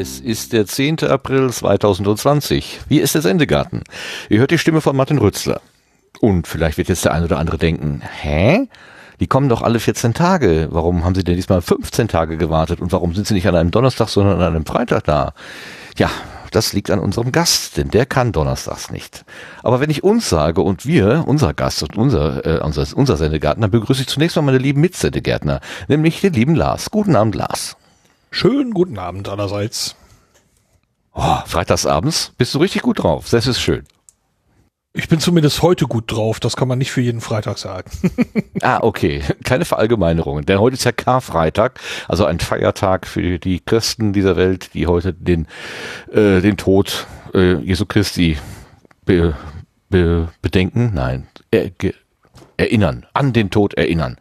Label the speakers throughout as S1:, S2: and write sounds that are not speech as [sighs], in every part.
S1: Es ist der 10. April 2020. Wie ist der Sendegarten? Ihr hört die Stimme von Martin Rützler. Und vielleicht wird jetzt der ein oder andere denken, hä? Die kommen doch alle 14 Tage. Warum haben sie denn diesmal 15 Tage gewartet? Und warum sind sie nicht an einem Donnerstag, sondern an einem Freitag da? Ja, das liegt an unserem Gast, denn der kann donnerstags nicht. Aber wenn ich uns sage und wir, unser Gast und unser, äh, unser, unser Sendegärtner, begrüße ich zunächst mal meine lieben Mitsendegärtner, nämlich den lieben Lars. Guten Abend, Lars.
S2: Schönen guten Abend allerseits.
S1: Oh, freitagsabends bist du richtig gut drauf. Das ist schön.
S2: Ich bin zumindest heute gut drauf. Das kann man nicht für jeden Freitag sagen. [laughs]
S1: ah, okay. [laughs] Keine Verallgemeinerungen. Denn heute ist ja Karfreitag, also ein Feiertag für die Christen dieser Welt, die heute den, äh, den Tod äh, Jesu Christi be, be, bedenken. Nein, er, ge, erinnern. An den Tod erinnern.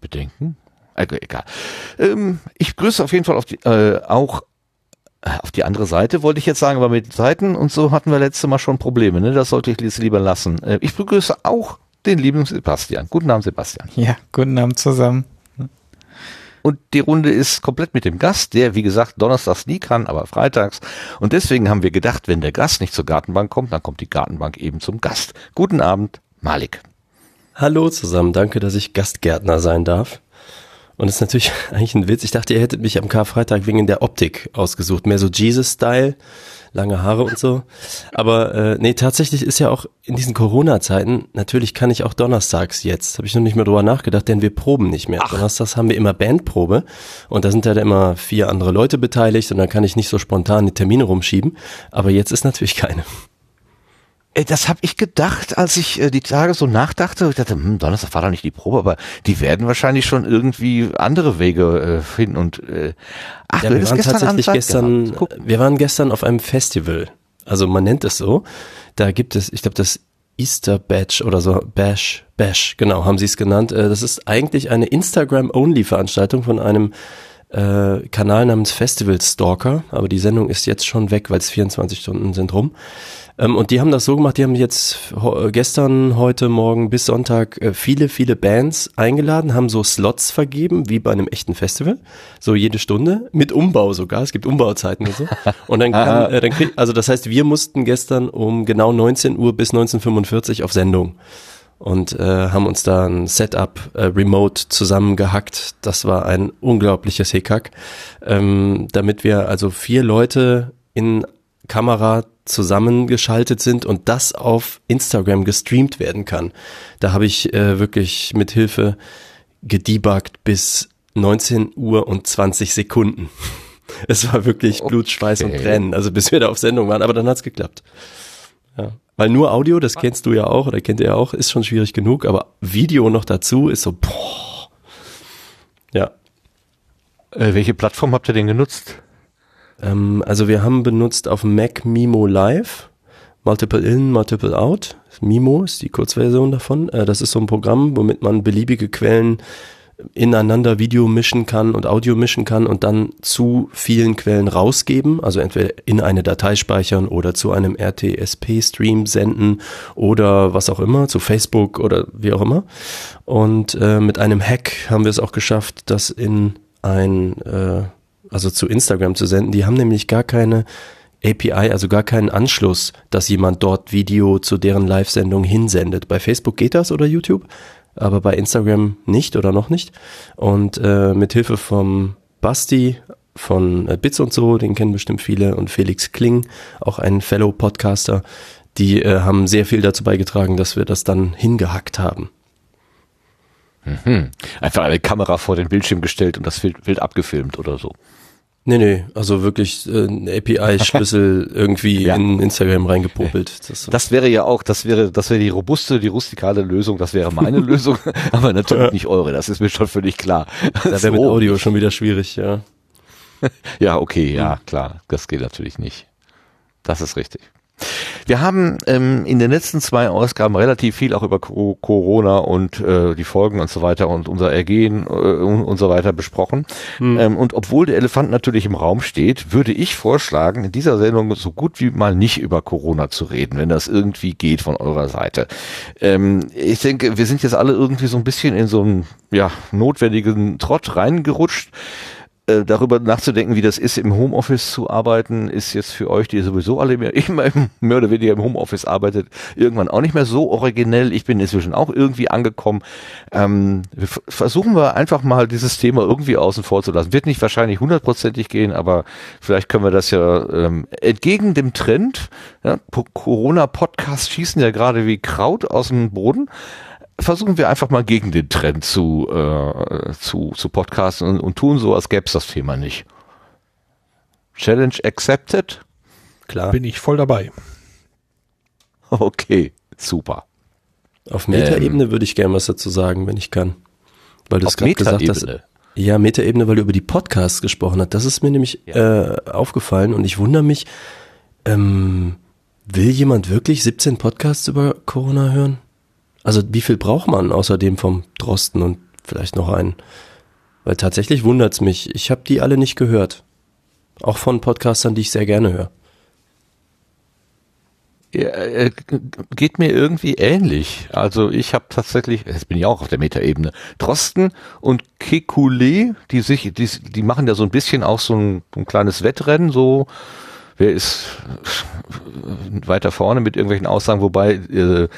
S1: Bedenken? Also egal. Ähm, ich grüße auf jeden Fall auf die, äh, auch auf die andere Seite wollte ich jetzt sagen, aber mit Seiten und so hatten wir letzte Mal schon Probleme. Ne? Das sollte ich jetzt lieber lassen. Äh, ich begrüße auch den lieben Sebastian. Guten Abend, Sebastian.
S3: Ja, guten Abend zusammen.
S1: Und die Runde ist komplett mit dem Gast, der, wie gesagt, donnerstags nie kann, aber freitags. Und deswegen haben wir gedacht, wenn der Gast nicht zur Gartenbank kommt, dann kommt die Gartenbank eben zum Gast. Guten Abend, Malik.
S4: Hallo zusammen, danke, dass ich Gastgärtner sein darf. Und das ist natürlich [laughs] eigentlich ein Witz. Ich dachte, ihr hättet mich am Karfreitag wegen der Optik ausgesucht. Mehr so Jesus-Style, lange Haare und so. Aber äh, nee, tatsächlich ist ja auch in diesen Corona-Zeiten, natürlich kann ich auch donnerstags jetzt, habe ich noch nicht mehr drüber nachgedacht, denn wir proben nicht mehr. Ach. Donnerstags haben wir immer Bandprobe und da sind ja immer vier andere Leute beteiligt und dann kann ich nicht so spontan die Termine rumschieben. Aber jetzt ist natürlich keine.
S1: Äh, das habe ich gedacht, als ich äh, die Tage so nachdachte. Ich dachte, hm, Donnerstag war doch nicht die Probe, aber die werden wahrscheinlich schon irgendwie andere Wege äh, finden. Und äh,
S4: ach, ja, wir waren tatsächlich gestern. Wir waren gestern auf einem Festival. Also man nennt es so. Da gibt es, ich glaube, das Easter Badge oder so, Bash, Bash, genau, haben sie es genannt. Äh, das ist eigentlich eine Instagram-Only-Veranstaltung von einem äh, Kanal namens Festival Stalker, aber die Sendung ist jetzt schon weg, weil es 24 Stunden sind rum. Ähm, und die haben das so gemacht, die haben jetzt gestern, heute, morgen bis Sonntag äh, viele, viele Bands eingeladen, haben so Slots vergeben, wie bei einem echten Festival, so jede Stunde, mit Umbau sogar, es gibt Umbauzeiten und so. Und dann [laughs] kann, äh, dann krieg, also das heißt, wir mussten gestern um genau 19 Uhr bis 1945 auf Sendung. Und äh, haben uns da ein Setup äh, remote zusammengehackt. Das war ein unglaubliches Hickhack, ähm, damit wir also vier Leute in Kamera zusammengeschaltet sind und das auf Instagram gestreamt werden kann. Da habe ich äh, wirklich mit Hilfe gedebuggt bis 19 Uhr und 20 Sekunden. [laughs] Es war wirklich okay. Blut, Schweiß und Tränen, also bis wir da auf Sendung waren, aber dann hat's geklappt. Ja. Weil nur Audio, das kennst du ja auch oder kennt ihr ja auch, ist schon schwierig genug, aber Video noch dazu ist so, boah. Ja.
S1: Äh, welche Plattform habt ihr denn genutzt?
S4: Ähm, also wir haben benutzt auf Mac Mimo Live, Multiple In, Multiple Out. Mimo ist die Kurzversion davon. Äh, das ist so ein Programm, womit man beliebige Quellen ineinander Video mischen kann und Audio mischen kann und dann zu vielen Quellen rausgeben, also entweder in eine Datei speichern oder zu einem RTSP-Stream senden oder was auch immer, zu Facebook oder wie auch immer. Und äh, mit einem Hack haben wir es auch geschafft, das in ein, äh, also zu Instagram zu senden. Die haben nämlich gar keine API, also gar keinen Anschluss, dass jemand dort Video zu deren Live-Sendung hinsendet. Bei Facebook geht das oder YouTube, aber bei Instagram nicht oder noch nicht. Und äh, mit Hilfe vom Basti von äh, Bits und so, den kennen bestimmt viele, und Felix Kling, auch ein Fellow-Podcaster, die äh, haben sehr viel dazu beigetragen, dass wir das dann hingehackt haben.
S1: Mhm. Einfach eine Kamera vor den Bildschirm gestellt und das wild abgefilmt oder so.
S4: Nee, nee, also wirklich äh, ein API-Schlüssel [laughs] irgendwie ja. in Instagram reingepopelt.
S1: Das, das, wäre ja auch, das wäre, das wäre die robuste, die rustikale Lösung, das wäre meine [laughs] Lösung, aber natürlich nicht eure, das ist mir schon völlig klar.
S4: Da wäre so. mit Audio schon wieder schwierig, ja. [laughs]
S1: ja, okay, ja, klar, das geht natürlich nicht. Das ist richtig. Wir haben ähm, in den letzten zwei Ausgaben relativ viel auch über Co Corona und äh, die Folgen und so weiter und unser Ergehen äh, und, und so weiter besprochen. Hm. Ähm, und obwohl der Elefant natürlich im Raum steht, würde ich vorschlagen, in dieser Sendung so gut wie mal nicht über Corona zu reden, wenn das irgendwie geht von eurer Seite. Ähm, ich denke, wir sind jetzt alle irgendwie so ein bisschen in so einen ja, notwendigen Trott reingerutscht. Äh, darüber nachzudenken, wie das ist, im Homeoffice zu arbeiten, ist jetzt für euch, die sowieso alle mehr, [laughs] immer mehr oder weniger im Homeoffice arbeitet, irgendwann auch nicht mehr so originell. Ich bin inzwischen auch irgendwie angekommen. Ähm, versuchen wir einfach mal dieses Thema irgendwie außen vor zu lassen. Wird nicht wahrscheinlich hundertprozentig gehen, aber vielleicht können wir das ja ähm, entgegen dem Trend. Ja, Corona-Podcasts schießen ja gerade wie Kraut aus dem Boden versuchen wir einfach mal gegen den Trend zu, äh, zu, zu podcasten und, und tun so, als gäbe es das Thema nicht. Challenge accepted?
S2: Klar. Bin ich voll dabei. [laughs]
S1: Okay, super.
S4: Auf Metaebene ähm, würde ich gerne was dazu sagen, wenn ich kann. Weil du es gerade gesagt hast. Ja, Metaebene, weil du über die Podcasts gesprochen hast. Das ist mir nämlich ja. äh, aufgefallen und ich wundere mich, ähm, will jemand wirklich 17 Podcasts über Corona hören? Also wie viel braucht man außerdem vom Drosten und vielleicht noch einen? Weil tatsächlich wundert's mich. Ich habe die alle nicht gehört. Auch von Podcastern, die ich sehr gerne höre.
S1: Ja, äh, geht mir irgendwie ähnlich. Also ich habe tatsächlich, jetzt bin ich auch auf der Metaebene, Drosten und Kekulé, die sich, die, die machen ja so ein bisschen auch so ein, ein kleines Wettrennen, so wer ist weiter vorne mit irgendwelchen Aussagen, wobei äh,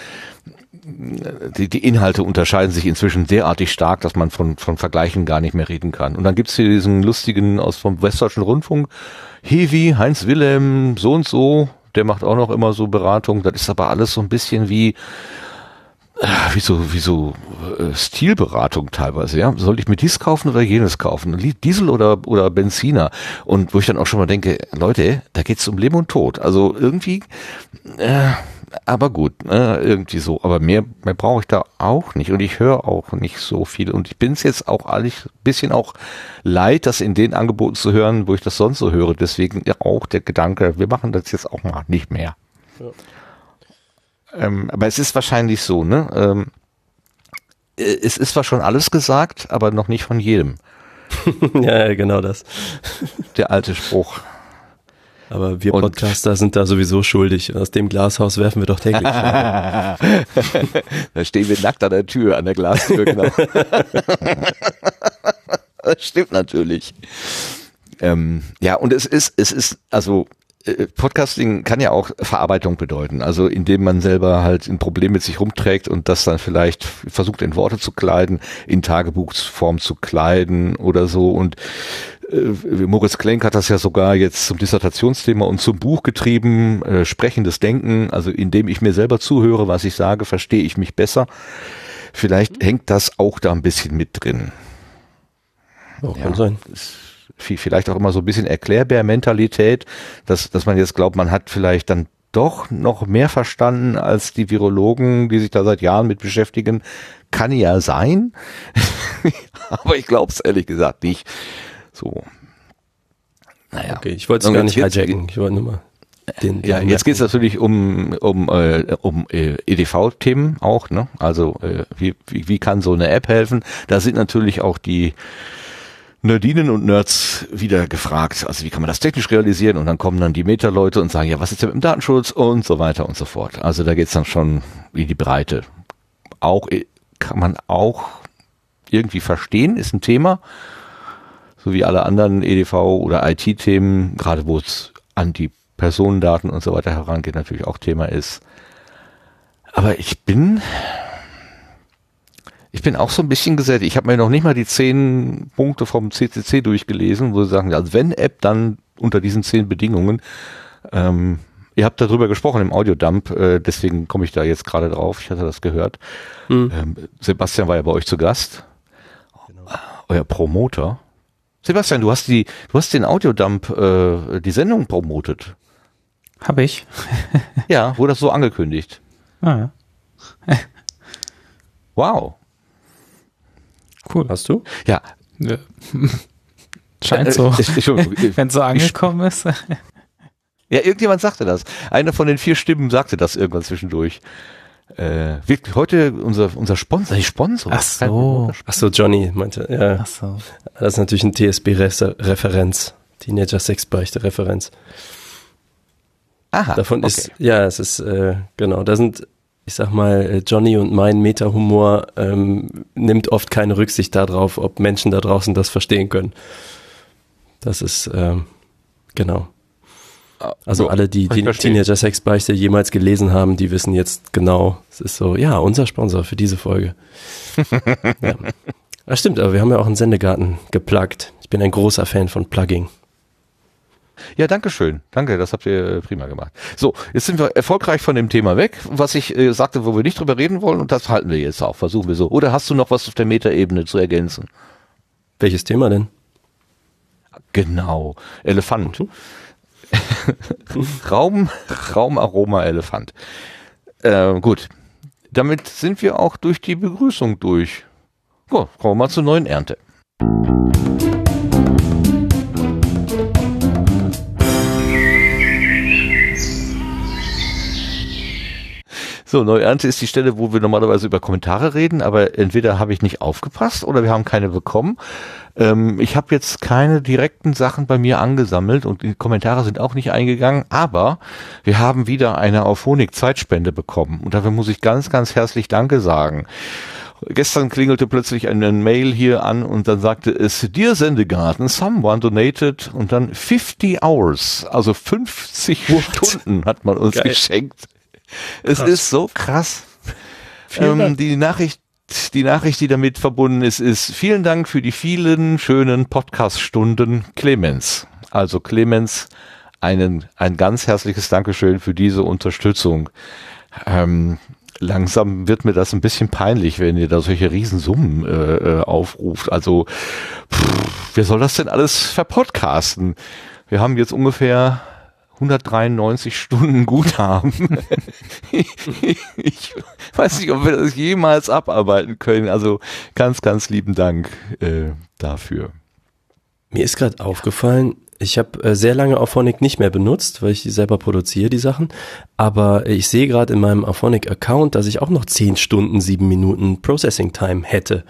S1: die, die Inhalte unterscheiden sich inzwischen derartig stark, dass man von, von Vergleichen gar nicht mehr reden kann. Und dann gibt's hier diesen lustigen aus vom Westdeutschen Rundfunk, Hevi, Heinz Wilhelm, so und so, der macht auch noch immer so Beratung. Das ist aber alles so ein bisschen wie, äh, wie so, wie so äh, Stilberatung teilweise, ja. Soll ich mir dies kaufen oder jenes kaufen? Diesel oder, oder Benziner? Und wo ich dann auch schon mal denke, Leute, da geht's um Leben und Tod. Also irgendwie, äh, aber gut, ne, irgendwie so. Aber mehr, mehr brauche ich da auch nicht. Und ich höre auch nicht so viel. Und ich bin es jetzt auch eigentlich bisschen auch leid, das in den Angeboten zu hören, wo ich das sonst so höre. Deswegen auch der Gedanke, wir machen das jetzt auch mal nicht mehr. Ja. Ähm, aber es ist wahrscheinlich so, ne? Ähm, äh, es ist zwar schon alles gesagt, aber noch nicht von jedem. [laughs]
S4: ja, genau das.
S1: Der alte Spruch.
S4: Aber wir Podcaster sind da sowieso schuldig. Aus dem Glashaus werfen wir doch täglich. [laughs] da
S1: stehen wir nackt an der Tür, an der Glastür, genau. [laughs] das stimmt natürlich. Ähm, ja, und es ist, es ist, also äh, Podcasting kann ja auch Verarbeitung bedeuten, also indem man selber halt ein Problem mit sich rumträgt und das dann vielleicht versucht in Worte zu kleiden, in Tagebuchsform zu kleiden oder so und Moritz Klenk hat das ja sogar jetzt zum Dissertationsthema und zum Buch getrieben, äh, sprechendes Denken, also indem ich mir selber zuhöre, was ich sage, verstehe ich mich besser. Vielleicht mhm. hängt das auch da ein bisschen mit drin.
S4: Auch ja, kann sein.
S1: Vielleicht auch immer so ein bisschen Erklärbär-Mentalität, dass, dass man jetzt glaubt, man hat vielleicht dann doch noch mehr verstanden als die Virologen, die sich da seit Jahren mit beschäftigen. Kann ja sein. [laughs] Aber ich glaube es ehrlich gesagt nicht. So.
S4: Naja. Okay, ich wollte es gar nicht hijacken. Ich wollte nur mal
S1: den, den ja, jetzt geht es natürlich um um äh, um äh, EDV-Themen auch, ne? Also äh, wie, wie wie kann so eine App helfen? Da sind natürlich auch die Nerdinen und Nerds wieder gefragt. Also wie kann man das technisch realisieren? Und dann kommen dann die Meta-Leute und sagen, ja, was ist denn mit dem Datenschutz und so weiter und so fort. Also da geht's dann schon in die Breite. Auch äh, kann man auch irgendwie verstehen, ist ein Thema so wie alle anderen EDV oder IT-Themen, gerade wo es an die Personendaten und so weiter herangeht, natürlich auch Thema ist. Aber ich bin, ich bin auch so ein bisschen gesättigt. Ich habe mir noch nicht mal die zehn Punkte vom CCC durchgelesen, wo sie sagen, also wenn App, dann unter diesen zehn Bedingungen. Ähm, ihr habt darüber gesprochen im Audiodump, äh, deswegen komme ich da jetzt gerade drauf. Ich hatte das gehört. Mhm. Ähm, Sebastian war ja bei euch zu Gast. Genau. Euer Promoter. Sebastian, du hast die, du hast den Audiodump, äh, die Sendung promotet.
S3: Habe ich. [laughs]
S1: ja, wurde das so angekündigt.
S3: Ah, ja. [laughs]
S1: wow.
S3: Cool.
S1: Hast du?
S3: Ja. [laughs] Scheint so. Wenn es so angekommen ist.
S1: Ja, irgendjemand sagte das. Einer von den vier Stimmen sagte das irgendwann zwischendurch. Äh, wirklich heute unser, unser Sponsor, die Sponsor.
S4: Ach so. Ach so, Johnny meinte, ja. Ach so. Das ist natürlich ein TSB-Referenz. Teenager Sexbeichte-Referenz. Aha. Davon okay. ist, ja, es ist, äh, genau, da sind, ich sag mal, Johnny und mein Meta-Humor ähm, nimmt oft keine Rücksicht darauf, ob Menschen da draußen das verstehen können. Das ist, ähm, genau. Also alle, die, die Teenager Sex Beichte jemals gelesen haben, die wissen jetzt genau, es ist so, ja, unser Sponsor für diese Folge. [laughs] ja. Das stimmt, aber wir haben ja auch einen Sendegarten gepluggt. Ich bin ein großer Fan von Plugging.
S1: Ja, danke schön. Danke, das habt ihr äh, prima gemacht. So, jetzt sind wir erfolgreich von dem Thema weg, was ich äh, sagte, wo wir nicht drüber reden wollen und das halten wir jetzt auch, versuchen wir so. Oder hast du noch was auf der Metaebene zu ergänzen?
S4: Welches Thema denn?
S1: Genau, Elefant. Mhm. [laughs] Raum, Raumaroma-Elefant. Äh, gut, damit sind wir auch durch die Begrüßung durch. So, kommen wir mal zur neuen Ernte. So, Neuernte ist die Stelle, wo wir normalerweise über Kommentare reden, aber entweder habe ich nicht aufgepasst oder wir haben keine bekommen. Ähm, ich habe jetzt keine direkten Sachen bei mir angesammelt und die Kommentare sind auch nicht eingegangen, aber wir haben wieder eine Auphonic-Zeitspende bekommen und dafür muss ich ganz, ganz herzlich Danke sagen. Gestern klingelte plötzlich eine Mail hier an und dann sagte es, Dear Sendegarten, someone donated und dann 50 hours, also 50 What? Stunden hat man uns Geil. geschenkt. Es krass. ist so krass. Ähm, die Nachricht, die Nachricht, die damit verbunden ist, ist vielen Dank für die vielen schönen Podcast-Stunden Clemens. Also Clemens, einen, ein ganz herzliches Dankeschön für diese Unterstützung. Ähm, langsam wird mir das ein bisschen peinlich, wenn ihr da solche Riesensummen äh, äh aufruft. Also, pff, wer soll das denn alles verpodcasten? Wir haben jetzt ungefähr 193 Stunden Guthaben. ich, ich, weiß nicht, ob wir das jemals abarbeiten können. Also ganz, ganz lieben Dank äh, dafür.
S4: Mir ist gerade aufgefallen, ich habe äh, sehr lange Auphonic nicht mehr benutzt, weil ich die selber produziere, die Sachen. Aber ich sehe gerade in meinem Auphonic-Account, dass ich auch noch 10 Stunden, 7 Minuten Processing Time hätte.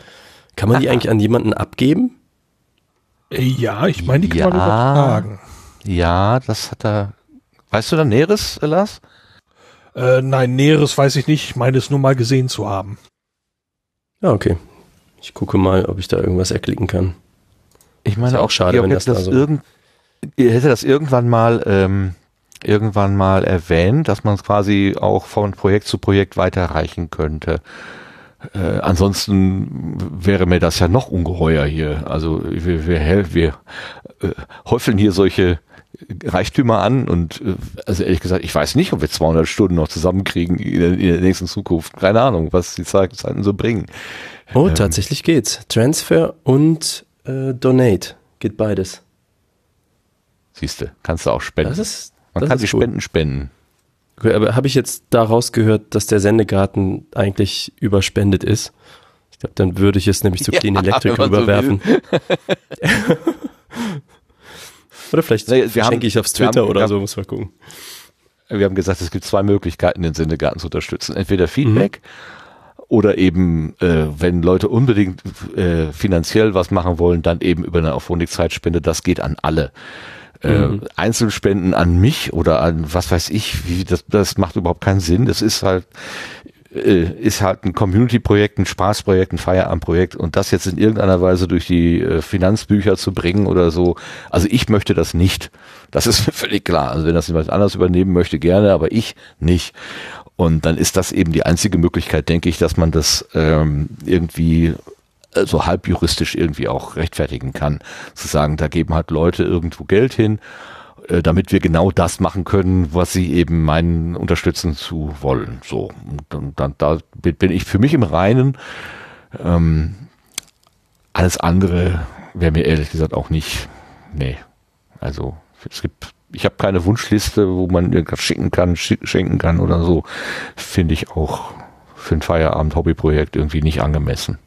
S4: Kann man die eigentlich an jemanden abgeben?
S2: Ja, ich meine, die kann ja. man übertragen.
S1: Ja, das hat er. Weißt du da Näheres, Lars?
S2: Äh, nein, Näheres weiß ich nicht. Ich meine es nur mal gesehen zu haben.
S4: Ja, okay. Ich gucke mal, ob ich da irgendwas erklicken kann.
S1: Ich meine auch schade, wenn das, das so. Irgend, ihr hätte das irgendwann mal ähm, irgendwann mal erwähnt, dass man es quasi auch von Projekt zu Projekt weiterreichen könnte. Äh, ansonsten wäre mir das ja noch ungeheuer hier. Also wir, wir, wir äh, häufeln hier solche Reichtümer an und äh, also ehrlich gesagt, ich weiß nicht, ob wir 200 Stunden noch zusammenkriegen in der, in der nächsten Zukunft. Keine Ahnung, was die Zeiten so bringen.
S4: Oh, ähm, tatsächlich geht's. Transfer und äh, Donate geht beides.
S1: Siehste, kannst du auch spenden. Das ist, Man das kann sich Spenden spenden.
S4: Okay, aber habe ich jetzt daraus gehört, dass der Sendegarten eigentlich überspendet ist? Ich glaube, dann würde ich es nämlich zu [laughs] Clean ja, Electric überwerfen. So [laughs] [laughs] Oder vielleicht nee, schenke ich aufs Twitter haben, oder haben, so, muss man gucken.
S1: Wir haben gesagt, es gibt zwei Möglichkeiten, den Sendegarten zu unterstützen. Entweder Feedback mhm. oder eben, äh, wenn Leute unbedingt äh, finanziell was machen wollen, dann eben über eine Auphonic-Zeitspende. Das geht an alle. Äh, mhm. Einzelspenden an mich oder an was weiß ich, wie das, das macht überhaupt keinen Sinn. Das ist halt, äh, ist halt ein Community-Projekt, ein Spaßprojekt, ein Feierabendprojekt und das jetzt in irgendeiner Weise durch die äh, Finanzbücher zu bringen oder so. Also ich möchte das nicht. Das ist [laughs] völlig klar. Also wenn das jemand anders übernehmen möchte, gerne, aber ich nicht. Und dann ist das eben die einzige Möglichkeit, denke ich, dass man das ähm, irgendwie äh, so halb juristisch irgendwie auch rechtfertigen kann. Zu sagen, da geben halt Leute irgendwo Geld hin äh, damit wir genau das machen können, was sie eben meinen, unterstützen zu wollen. So, und dann, dann da bin ich für mich im Reinen. Ähm, alles andere wäre mir ehrlich gesagt auch nicht. Nee. Also es gibt, ich habe keine Wunschliste, wo man irgendwas schicken kann, schenken kann oder so. Finde ich auch für ein Feierabend-Hobbyprojekt irgendwie nicht angemessen.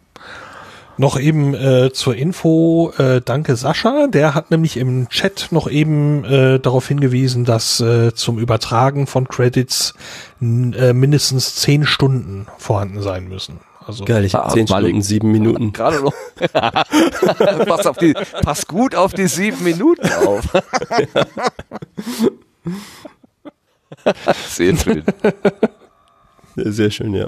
S2: Noch eben äh, zur Info, äh, danke Sascha, der hat nämlich im Chat noch eben äh, darauf hingewiesen, dass äh, zum Übertragen von Credits äh, mindestens zehn Stunden vorhanden sein müssen.
S4: Also Geil, ich habe zehn Stunden, sieben Minuten. [laughs]
S1: Gerade noch. [laughs] pass, auf die, pass gut auf die sieben Minuten auf. [laughs]
S4: sehr schön. Sehr schön, ja.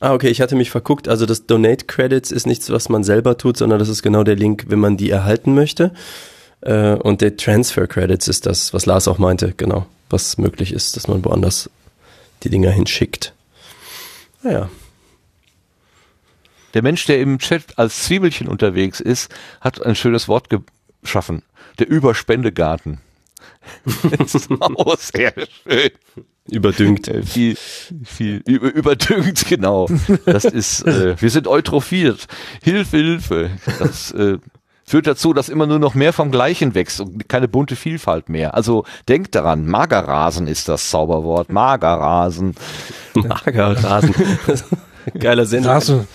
S4: Ah, okay, ich hatte mich verguckt. Also das Donate Credits ist nichts, was man selber tut, sondern das ist genau der Link, wenn man die erhalten möchte. Äh, und der Transfer Credits ist das, was Lars auch meinte, genau, was möglich ist, dass man woanders die Dinger hinschickt. Naja. Ah,
S1: der Mensch, der im Chat als Zwiebelchen unterwegs ist, hat ein schönes Wort geschaffen. Der Überspendegarten.
S4: Das [laughs] ist auch sehr schön. Überdüngt.
S1: Äh, viel, viel, über, überdüngt, genau. Das ist, äh, wir sind eutrophiert. Hilfe, Hilfe. Das äh, führt dazu, dass immer nur noch mehr vom Gleichen wächst und keine bunte Vielfalt mehr. Also denkt daran, Magerrasen ist das Zauberwort. Magerrasen.
S4: Magerrasen. [laughs] Geiler Sinn. Rasen.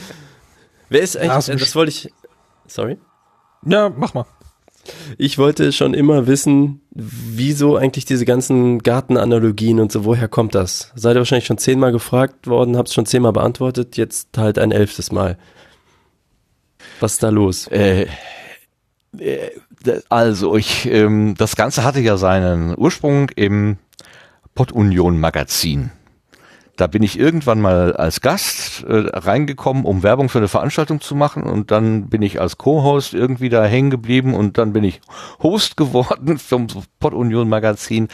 S4: Wer ist eigentlich, Rasen. das wollte ich, sorry?
S2: Ja, mach mal.
S4: Ich wollte schon immer wissen, wieso eigentlich diese ganzen Gartenanalogien und so, woher kommt das? Seid ihr wahrscheinlich schon zehnmal gefragt worden, habt es schon zehnmal beantwortet, jetzt halt ein elftes Mal. Was ist da los? Äh,
S1: äh, also, ich, ähm, das Ganze hatte ja seinen Ursprung im Pot Union Magazin. Da bin ich irgendwann mal als Gast äh, reingekommen, um Werbung für eine Veranstaltung zu machen. Und dann bin ich als Co-Host irgendwie da hängen geblieben. Und dann bin ich Host [laughs] geworden vom Pod Union Magazin.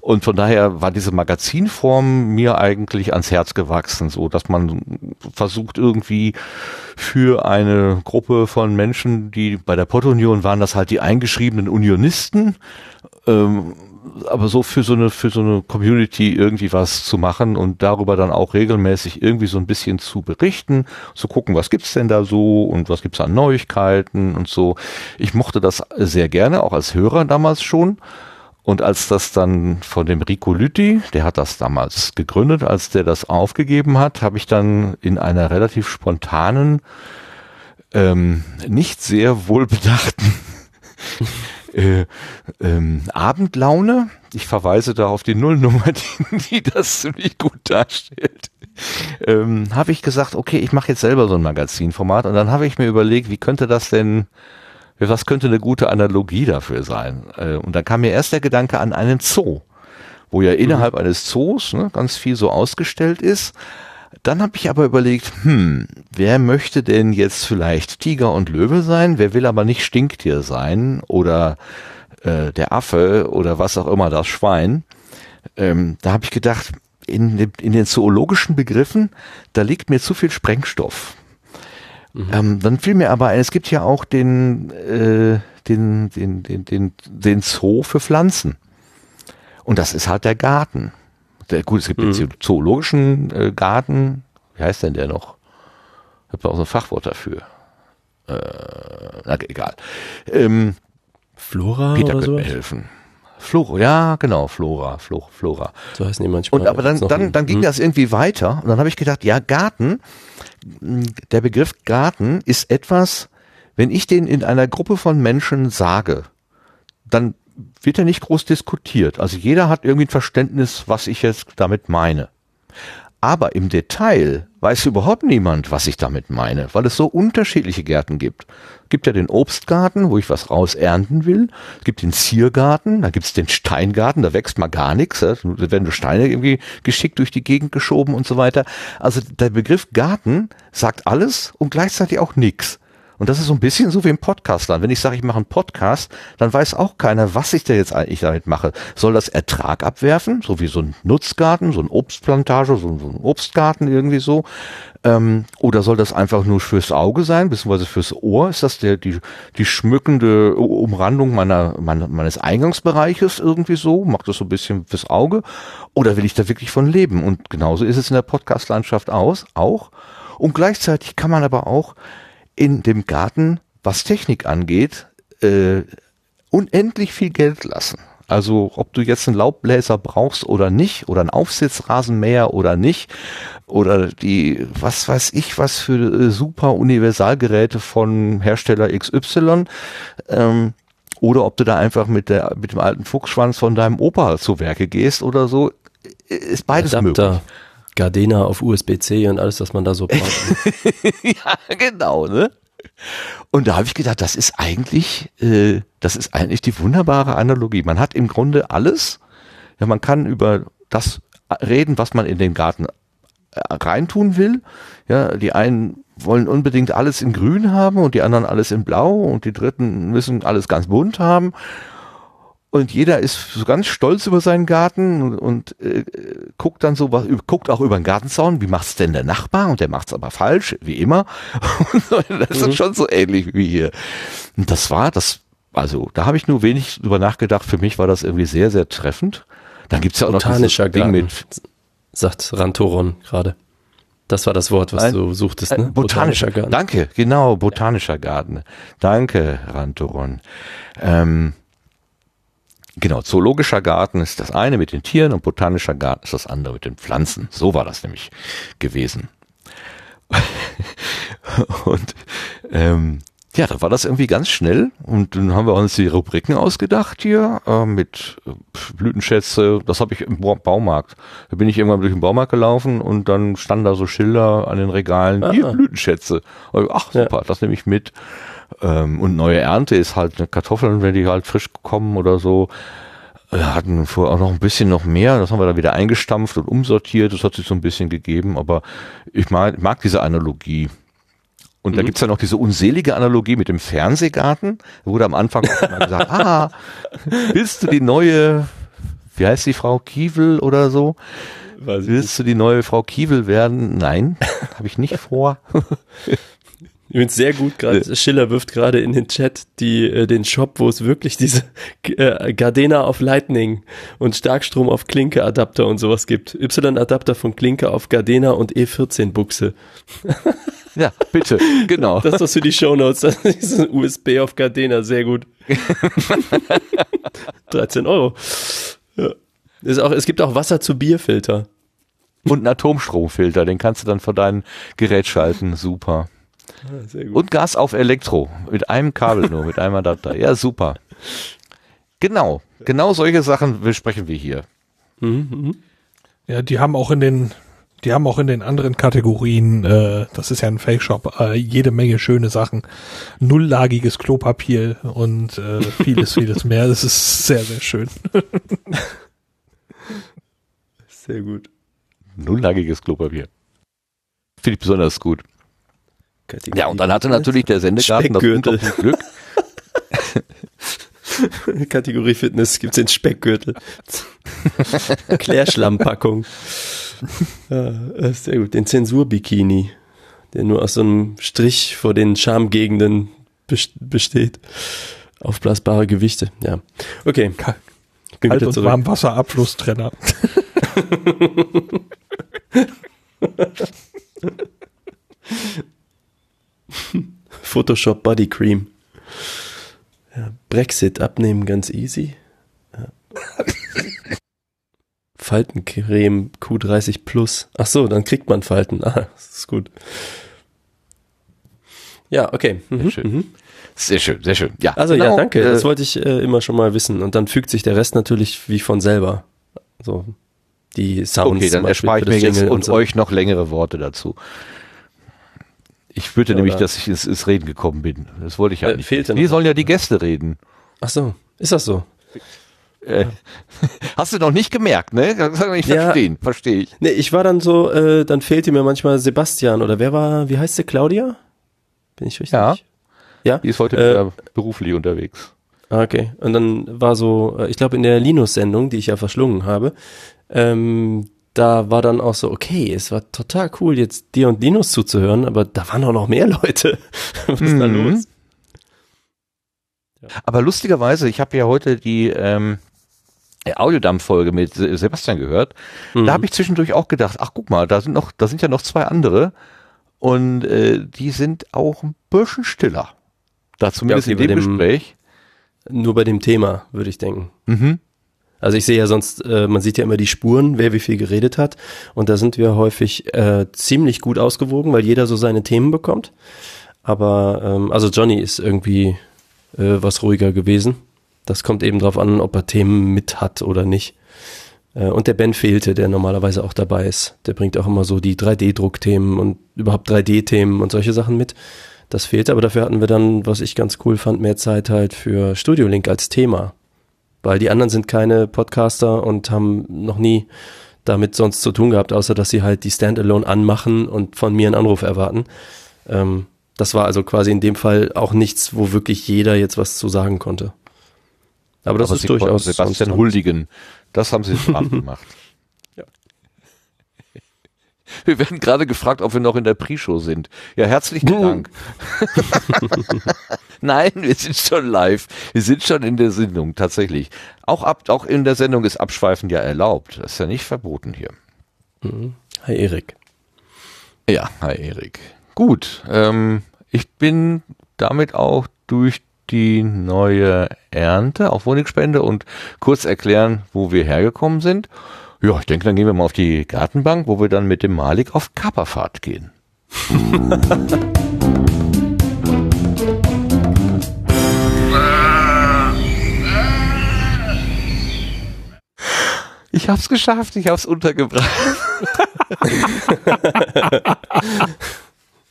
S1: Und von daher war diese Magazinform mir eigentlich ans Herz gewachsen, so dass man versucht irgendwie für eine Gruppe von Menschen, die bei der Pod Union waren, das halt die eingeschriebenen Unionisten, ähm, aber so für so eine für so eine Community irgendwie was zu machen und darüber dann auch regelmäßig irgendwie so ein bisschen zu berichten, zu gucken, was gibt's denn da so und was gibt's an Neuigkeiten und so. Ich mochte das sehr gerne, auch als Hörer damals schon. Und als das dann von dem Rico Lütti, der hat das damals gegründet, als der das aufgegeben hat, habe ich dann in einer relativ spontanen, ähm, nicht sehr wohlbedachten äh, ähm, Abendlaune. Ich verweise da auf die Nullnummer, [laughs] die, die das ziemlich gut darstellt. Ähm, habe ich gesagt, okay, ich mache jetzt selber so ein Magazinformat und dann habe ich mir überlegt, wie könnte das denn, was könnte eine gute Analogie dafür sein? Äh, und dann kam mir erst der Gedanke an einen Zoo, wo ja innerhalb mhm. eines Zoos ne, ganz viel so ausgestellt ist. Dann habe ich aber überlegt, hm, wer möchte denn jetzt vielleicht Tiger und Löwe sein? Wer will aber nicht Stinktier sein oder äh, der Affe oder was auch immer das Schwein? Ähm, da habe ich gedacht, in, in den zoologischen Begriffen, da liegt mir zu viel Sprengstoff. Mhm. Ähm, dann fiel mir aber ein, es gibt ja auch den, äh, den, den, den, den, den Zoo für Pflanzen. Und das ist halt der Garten. Der, gut, es gibt mhm. den zoologischen äh, Garten. Wie heißt denn der noch? Ich habe auch so ein Fachwort dafür. Äh, na, egal. Ähm,
S4: Flora
S1: Peter oder mir helfen. Flora, ja, genau, Flora, Flora, Flora.
S4: So heißen die manchmal.
S1: Und aber dann, dann, dann ging hm. das irgendwie weiter und dann habe ich gedacht, ja, Garten, der Begriff Garten ist etwas, wenn ich den in einer Gruppe von Menschen sage, dann wird ja nicht groß diskutiert. Also jeder hat irgendwie ein Verständnis, was ich jetzt damit meine. Aber im Detail weiß überhaupt niemand, was ich damit meine, weil es so unterschiedliche Gärten gibt. Es gibt ja den Obstgarten, wo ich was raus ernten will. Es gibt den Ziergarten, da gibt es den Steingarten, da wächst mal gar nichts. Da werden nur Steine irgendwie geschickt durch die Gegend geschoben und so weiter. Also der Begriff Garten sagt alles und gleichzeitig auch nichts. Und das ist so ein bisschen so wie im Podcast dann. Wenn ich sage, ich mache einen Podcast, dann weiß auch keiner, was ich da jetzt eigentlich damit mache. Soll das Ertrag abwerfen, so wie so ein Nutzgarten, so ein Obstplantage, so, so ein Obstgarten irgendwie so? Ähm, oder soll das einfach nur fürs Auge sein, beziehungsweise fürs Ohr? Ist das der, die, die schmückende Umrandung meiner, meiner, meines Eingangsbereiches irgendwie so? Macht das so ein bisschen fürs Auge? Oder will ich da wirklich von leben? Und genauso ist es in der Podcast-Landschaft aus, auch. Und gleichzeitig kann man aber auch in dem Garten, was Technik angeht, äh, unendlich viel Geld lassen. Also ob du jetzt einen Laubbläser brauchst oder nicht, oder einen Aufsitzrasenmäher oder nicht, oder die, was weiß ich, was für äh, super Universalgeräte von Hersteller XY, ähm, oder ob du da einfach mit der mit dem alten Fuchsschwanz von deinem Opa zu Werke gehst oder so, ist beides Adapter. möglich.
S4: Gardena auf USB-C und alles, was man da so braucht. [laughs]
S1: ja, genau, ne? Und da habe ich gedacht, das ist eigentlich, äh, das ist eigentlich die wunderbare Analogie. Man hat im Grunde alles. Ja, man kann über das reden, was man in den Garten äh, reintun will. Ja, die einen wollen unbedingt alles in Grün haben und die anderen alles in Blau und die Dritten müssen alles ganz bunt haben. Und jeder ist so ganz stolz über seinen Garten und, äh, guckt dann so was, guckt auch über den Gartenzaun, wie macht's denn der Nachbar? Und der macht's aber falsch, wie immer. [laughs] das mhm. ist schon so ähnlich wie hier. Und das war das, also da habe ich nur wenig drüber nachgedacht. Für mich war das irgendwie sehr, sehr treffend. Dann gibt's ja auch noch
S4: dieses Ding mit, sagt Rantoron gerade. Das war das Wort, was ein, du suchtest,
S1: ne? Botanischer, Garten. Danke, genau, botanischer Garten. Danke, Rantoron. Ähm, Genau, zoologischer Garten ist das eine mit den Tieren und botanischer Garten ist das andere mit den Pflanzen. So war das nämlich gewesen. [laughs] und ähm, ja, da war das irgendwie ganz schnell und dann haben wir uns die Rubriken ausgedacht hier äh, mit äh, Blütenschätze. Das habe ich im Baumarkt. Da bin ich irgendwann durch den Baumarkt gelaufen und dann standen da so Schilder an den Regalen. Ah. Hier Blütenschätze. Ach super, ja. das nehme ich mit. Ähm, und neue Ernte ist halt eine Kartoffeln, wenn die halt frisch kommen oder so. Wir hatten vorher auch noch ein bisschen noch mehr, das haben wir dann wieder eingestampft und umsortiert, das hat sich so ein bisschen gegeben, aber ich mag, mag diese Analogie. Und mhm. da gibt's ja noch diese unselige Analogie mit dem Fernsehgarten. Da wurde am Anfang auch mal gesagt, [laughs] ah, willst du die neue, wie heißt die Frau Kiewel oder so? Willst nicht. du die neue Frau Kiewel werden? Nein, habe ich nicht vor. [laughs]
S4: Ich finde sehr gut gerade. Schiller wirft gerade in den Chat die, äh, den Shop, wo es wirklich diese äh, Gardena auf Lightning und Starkstrom auf Klinke Adapter und sowas gibt. Y-Adapter von Klinke auf Gardena und E14 Buchse.
S1: Ja, bitte, genau.
S4: Das ist was für die Shownotes. Das ist ein USB auf Gardena, sehr gut. [laughs] 13 Euro. Ja. Ist auch, es gibt auch Wasser zu Bierfilter.
S1: Und einen Atomstromfilter, den kannst du dann vor dein Gerät schalten. Super. Ah, und Gas auf Elektro. Mit einem Kabel nur, mit einem Adapter. Ja, super. Genau. Genau solche Sachen besprechen wir hier.
S2: Mhm, mhm. Ja, die haben auch in den, die haben auch in den anderen Kategorien, äh, das ist ja ein Fake-Shop, äh, jede Menge schöne Sachen. Nulllagiges Klopapier und äh, vieles, vieles mehr. Das ist sehr, sehr schön. [laughs]
S4: sehr gut.
S1: Nulllagiges Klopapier. Finde ich besonders gut. Kategorie ja, und dann hatte natürlich der Sendegarten das Glück. [laughs]
S4: Kategorie Fitness gibt's den Speckgürtel. [laughs] Klärschlammpackung. [laughs] ja, sehr gut. Den Zensurbikini, der nur aus so einem Strich vor den Schamgegenden besteht. Aufblasbare Gewichte, ja. Okay.
S2: Ka Kalt- und Warmwasserabflusstrenner.
S4: Photoshop Body Cream. Ja, Brexit abnehmen ganz easy. Ja. Faltencreme Q30 Plus. Ach so, dann kriegt man Falten. Ah, das ist gut. Ja, okay.
S1: Mhm. Sehr schön. Mhm. Sehr schön, sehr schön. Ja.
S4: Also genau, ja, danke. Äh, das wollte ich äh, immer schon mal wissen. Und dann fügt sich der Rest natürlich wie von selber. So die Sounds.
S1: Okay, dann erspare ich mir jetzt und, und so. euch noch längere Worte dazu. Ich würde nämlich, dass ich ins, ins, Reden gekommen bin. Das wollte ich ja äh, nicht.
S4: Fehlte
S1: Wie sollen ja die Gäste reden?
S4: Ach so, ist das so?
S1: Äh, [laughs] hast du noch nicht gemerkt, ne? Das kann ich ja, verstehen, verstehe ich.
S4: Nee, ich war dann so, äh, dann fehlte mir manchmal Sebastian oder wer war, wie heißt sie, Claudia? Bin ich richtig?
S1: Ja. Ja? Die ist heute äh, beruflich unterwegs.
S4: Ah, okay. Und dann war so, äh, ich glaube in der Linus-Sendung, die ich ja verschlungen habe, ähm, da war dann auch so, okay, es war total cool, jetzt dir und Linus zuzuhören, aber da waren auch noch mehr Leute. [laughs] Was ist mhm. da los?
S1: Ja. Aber lustigerweise, ich habe ja heute die ähm, Audiodampf-Folge mit Sebastian gehört. Mhm. Da habe ich zwischendurch auch gedacht, ach guck mal, da sind noch, da sind ja noch zwei andere und äh, die sind auch ein bisschen stiller. Da zumindest ja, okay, in dem, dem, Gespräch.
S4: Nur bei dem Thema, würde ich denken. Mhm. Also ich sehe ja sonst, äh, man sieht ja immer die Spuren, wer wie viel geredet hat. Und da sind wir häufig äh, ziemlich gut ausgewogen, weil jeder so seine Themen bekommt. Aber ähm, also Johnny ist irgendwie äh, was ruhiger gewesen. Das kommt eben drauf an, ob er Themen mit hat oder nicht. Äh, und der Ben fehlte, der normalerweise auch dabei ist. Der bringt auch immer so die 3D-Druckthemen und überhaupt 3D-Themen und solche Sachen mit. Das fehlte, aber dafür hatten wir dann, was ich ganz cool fand, mehr Zeit halt für Studio Link als Thema. Weil die anderen sind keine Podcaster und haben noch nie damit sonst zu tun gehabt, außer dass sie halt die Standalone anmachen und von mir einen Anruf erwarten. Ähm, das war also quasi in dem Fall auch nichts, wo wirklich jeder jetzt was zu sagen konnte.
S1: Aber das Aber ist Sie durchaus Sebastian huldigen. Das haben Sie [laughs] brav gemacht. [laughs] Wir werden gerade gefragt, ob wir noch in der Pre-Show sind. Ja, herzlichen Dank. [laughs] Nein, wir sind schon live. Wir sind schon in der Sendung, tatsächlich. Auch, ab, auch in der Sendung ist Abschweifen ja erlaubt. Das ist ja nicht verboten hier.
S4: Mhm. Hi Erik.
S1: Ja, hi Erik. Gut, ähm, ich bin damit auch durch die neue Ernte auf Honigspende und kurz erklären, wo wir hergekommen sind. Ja, ich denke, dann gehen wir mal auf die Gartenbank, wo wir dann mit dem Malik auf Kapperfahrt gehen. [laughs] Ich hab's geschafft, ich hab's untergebracht.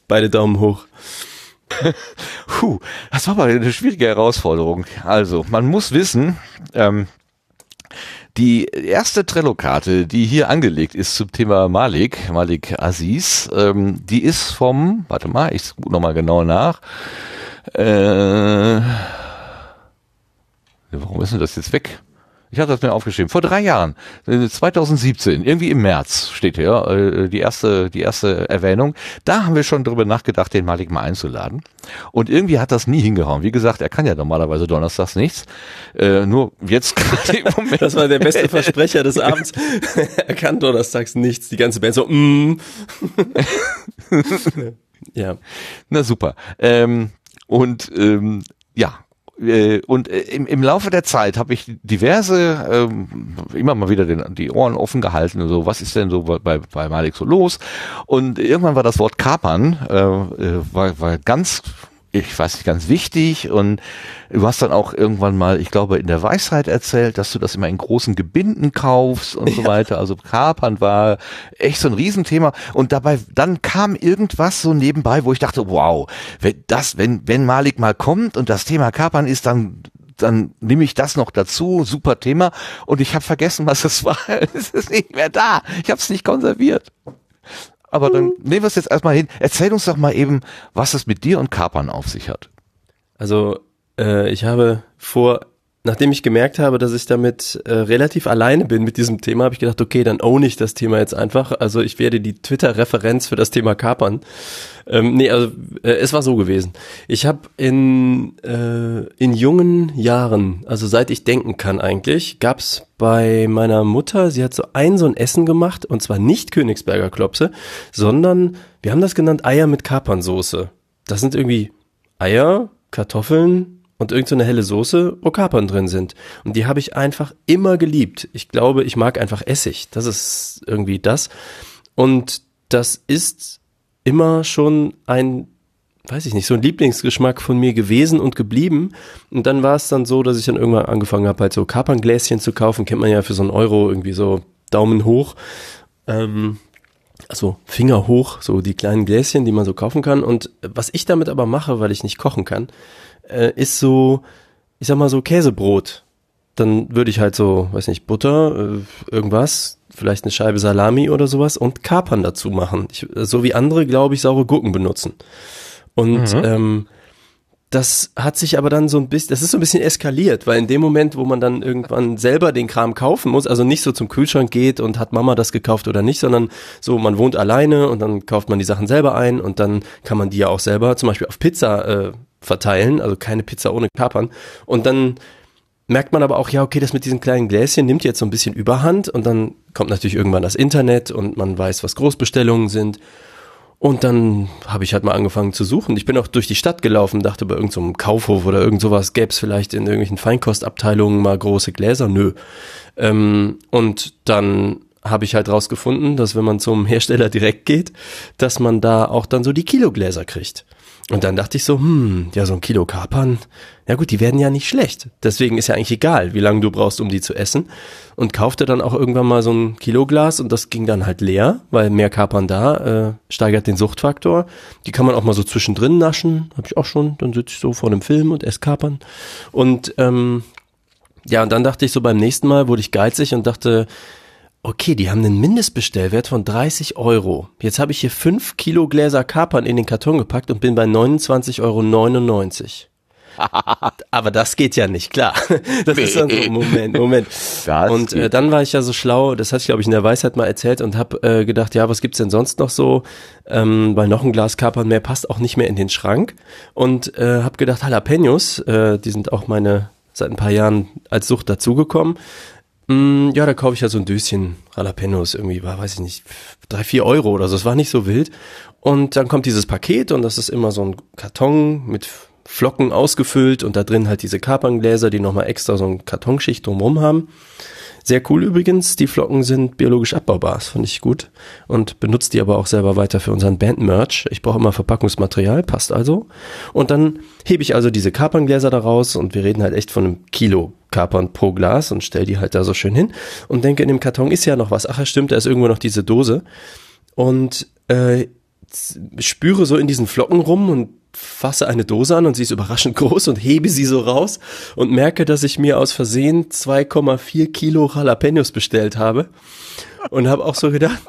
S4: Beide Daumen hoch.
S1: Puh, das war mal eine schwierige Herausforderung. Also, man muss wissen, ähm, die erste Trello-Karte, die hier angelegt ist zum Thema Malik, Malik Aziz, ähm, die ist vom, warte mal, ich gucke nochmal genau nach. Äh, warum ist denn das jetzt weg? Ich hatte das mir aufgeschrieben. Vor drei Jahren, 2017, äh, irgendwie im März steht hier äh, die erste, die erste Erwähnung. Da haben wir schon drüber nachgedacht, den Malik mal einzuladen. Und irgendwie hat das nie hingehauen. Wie gesagt, er kann ja normalerweise donnerstags nichts. Äh, nur jetzt [laughs] gerade
S4: im Moment. Das war der beste Versprecher des Abends. [laughs] er kann donnerstags nichts. Die ganze Band so, mm. [laughs]
S1: ja. Na super. Ähm, und ähm, ja, und äh, im, im Laufe der Zeit habe ich diverse, ähm, immer mal wieder den, die Ohren offen gehalten und so, was ist denn so bei, bei Malik so los? Und irgendwann war das Wort Kapern, äh, äh war, war ganz ich weiß nicht, ganz wichtig. Und du hast dann auch irgendwann mal, ich glaube, in der Weisheit erzählt, dass du das immer in großen Gebinden kaufst und ja. so weiter. Also Kapern war echt so ein Riesenthema. Und dabei, dann kam irgendwas so nebenbei, wo ich dachte, wow, wenn das, wenn, wenn Malik mal kommt und das Thema Kapern ist, dann dann nehme ich das noch dazu, super Thema. Und ich habe vergessen, was es [laughs] war. es ist nicht mehr da. Ich habe es nicht konserviert. Aber dann nehmen wir es jetzt erstmal hin. Erzähl uns doch mal eben, was es mit dir und Kapern auf sich hat.
S4: Also, äh, ich habe vor, nachdem ich gemerkt habe, dass ich damit äh, relativ alleine bin mit diesem Thema, habe ich gedacht, okay, dann own ich das Thema jetzt einfach. Also ich werde die Twitter-Referenz für das Thema Kapern. Ähm, nee, also äh, es war so gewesen. Ich habe in, äh, in jungen Jahren, also seit ich denken kann eigentlich, gab's bei meiner Mutter, sie hat so ein so ein Essen gemacht und zwar nicht Königsberger Klopse, sondern wir haben das genannt Eier mit Kapernsoße. Das sind irgendwie Eier, Kartoffeln und irgend so eine helle Soße, wo Kapern drin sind. Und die habe ich einfach immer geliebt. Ich glaube, ich mag einfach Essig. Das ist irgendwie das. Und das ist immer schon ein weiß ich nicht, so ein Lieblingsgeschmack von mir gewesen und geblieben. Und dann war es dann so, dass ich dann irgendwann angefangen habe, halt so Kaperngläschen zu kaufen. Kennt man ja für so einen Euro irgendwie so Daumen hoch. Ähm, also Finger hoch, so die kleinen Gläschen, die man so kaufen kann. Und was ich damit aber mache, weil ich nicht kochen kann, äh, ist so, ich sag mal so Käsebrot. Dann würde ich halt so, weiß nicht, Butter, äh, irgendwas, vielleicht eine Scheibe Salami oder sowas und Kapern dazu machen. Ich, so wie andere, glaube ich, saure Gurken benutzen. Und mhm. ähm, das hat sich aber dann so ein bisschen, das ist so ein bisschen eskaliert, weil in dem Moment, wo man dann irgendwann selber den Kram kaufen muss, also nicht so zum Kühlschrank geht und hat Mama das gekauft oder nicht, sondern so, man wohnt alleine und dann kauft man die Sachen selber ein und dann kann man die ja auch selber zum Beispiel auf Pizza äh, verteilen, also keine Pizza ohne Kapern. Und dann merkt man aber auch, ja, okay, das mit diesen kleinen Gläschen nimmt jetzt so ein bisschen Überhand und dann kommt natürlich irgendwann das Internet und man weiß, was Großbestellungen sind Und dann habe ich halt mal angefangen zu suchen. Ich bin auch durch die Stadt gelaufen, dachte bei irgendeinem so Kaufhof oder irgend sowas gäbe es vielleicht in irgendwelchen Feinkostabteilungen mal große Gläser. Nö. Ähm, und dann habe ich halt rausgefunden, dass wenn man zum Hersteller direkt geht, dass man da auch dann so die Kilogläser kriegt. Und dann dachte ich so, hm, ja, so ein Kilo Kapern, ja gut, die werden ja nicht schlecht. Deswegen ist ja eigentlich egal, wie lange du brauchst, um die zu essen. Und kaufte dann auch irgendwann mal so ein Kiloglas und das ging dann halt leer, weil mehr Kapern da äh, steigert den Suchtfaktor. Die kann man auch mal so zwischendrin naschen, habe ich auch schon. Dann sitze ich so vor einem Film und esse Kapern. Und ähm, ja, und dann dachte ich so beim nächsten Mal wurde ich geizig und dachte, Okay, die haben einen Mindestbestellwert von 30 Euro. Jetzt habe ich hier 5 Kilo Gläser Kapern in den Karton gepackt und bin bei 29,99 Euro. [laughs] Aber das geht ja nicht, klar. [laughs] Das ist dann so, Moment, Moment. Das und äh, dann war ich ja so schlau, das hatte ich glaube ich in der Weisheit mal erzählt und habe äh, gedacht, ja, was gibt's denn sonst noch so? Ähm, weil noch ein Glas Kapern mehr passt auch nicht mehr in den Schrank. Und äh, habe gedacht, Jalapenos, äh, die sind auch meine seit ein paar Jahren als Sucht dazugekommen. Mm, ja, da kaufe ich ja so ein Döschen Jalapenos, irgendwie war, weiß ich nicht, drei, vier Euro oder so. Es war nicht so wild. Und dann kommt dieses Paket und das ist immer so ein Karton mit Flocken ausgefüllt und da drin halt diese Kaperngläser, die nochmal extra so eine Kartonschicht drumherum haben. Sehr cool übrigens, die Flocken sind biologisch abbaubar, das fand ich gut. Und benutze die aber auch selber weiter für unseren Band-Merch. Ich brauche immer Verpackungsmaterial, passt also. Und dann hebe ich also diese Kaperngläser daraus und wir reden halt echt von einem Kilo Kapern pro Glas und stell die halt da so schön hin und denke, in dem Karton ist ja noch was. Ach stimmt, da ist irgendwo noch diese Dose. Und äh, spüre so in diesen Flocken rum und fasse eine Dose an und sie ist überraschend [laughs] groß und hebe sie so raus und merke, dass ich mir aus Versehen 2,4 Kilo Jalapenos bestellt habe und habe auch so gedacht,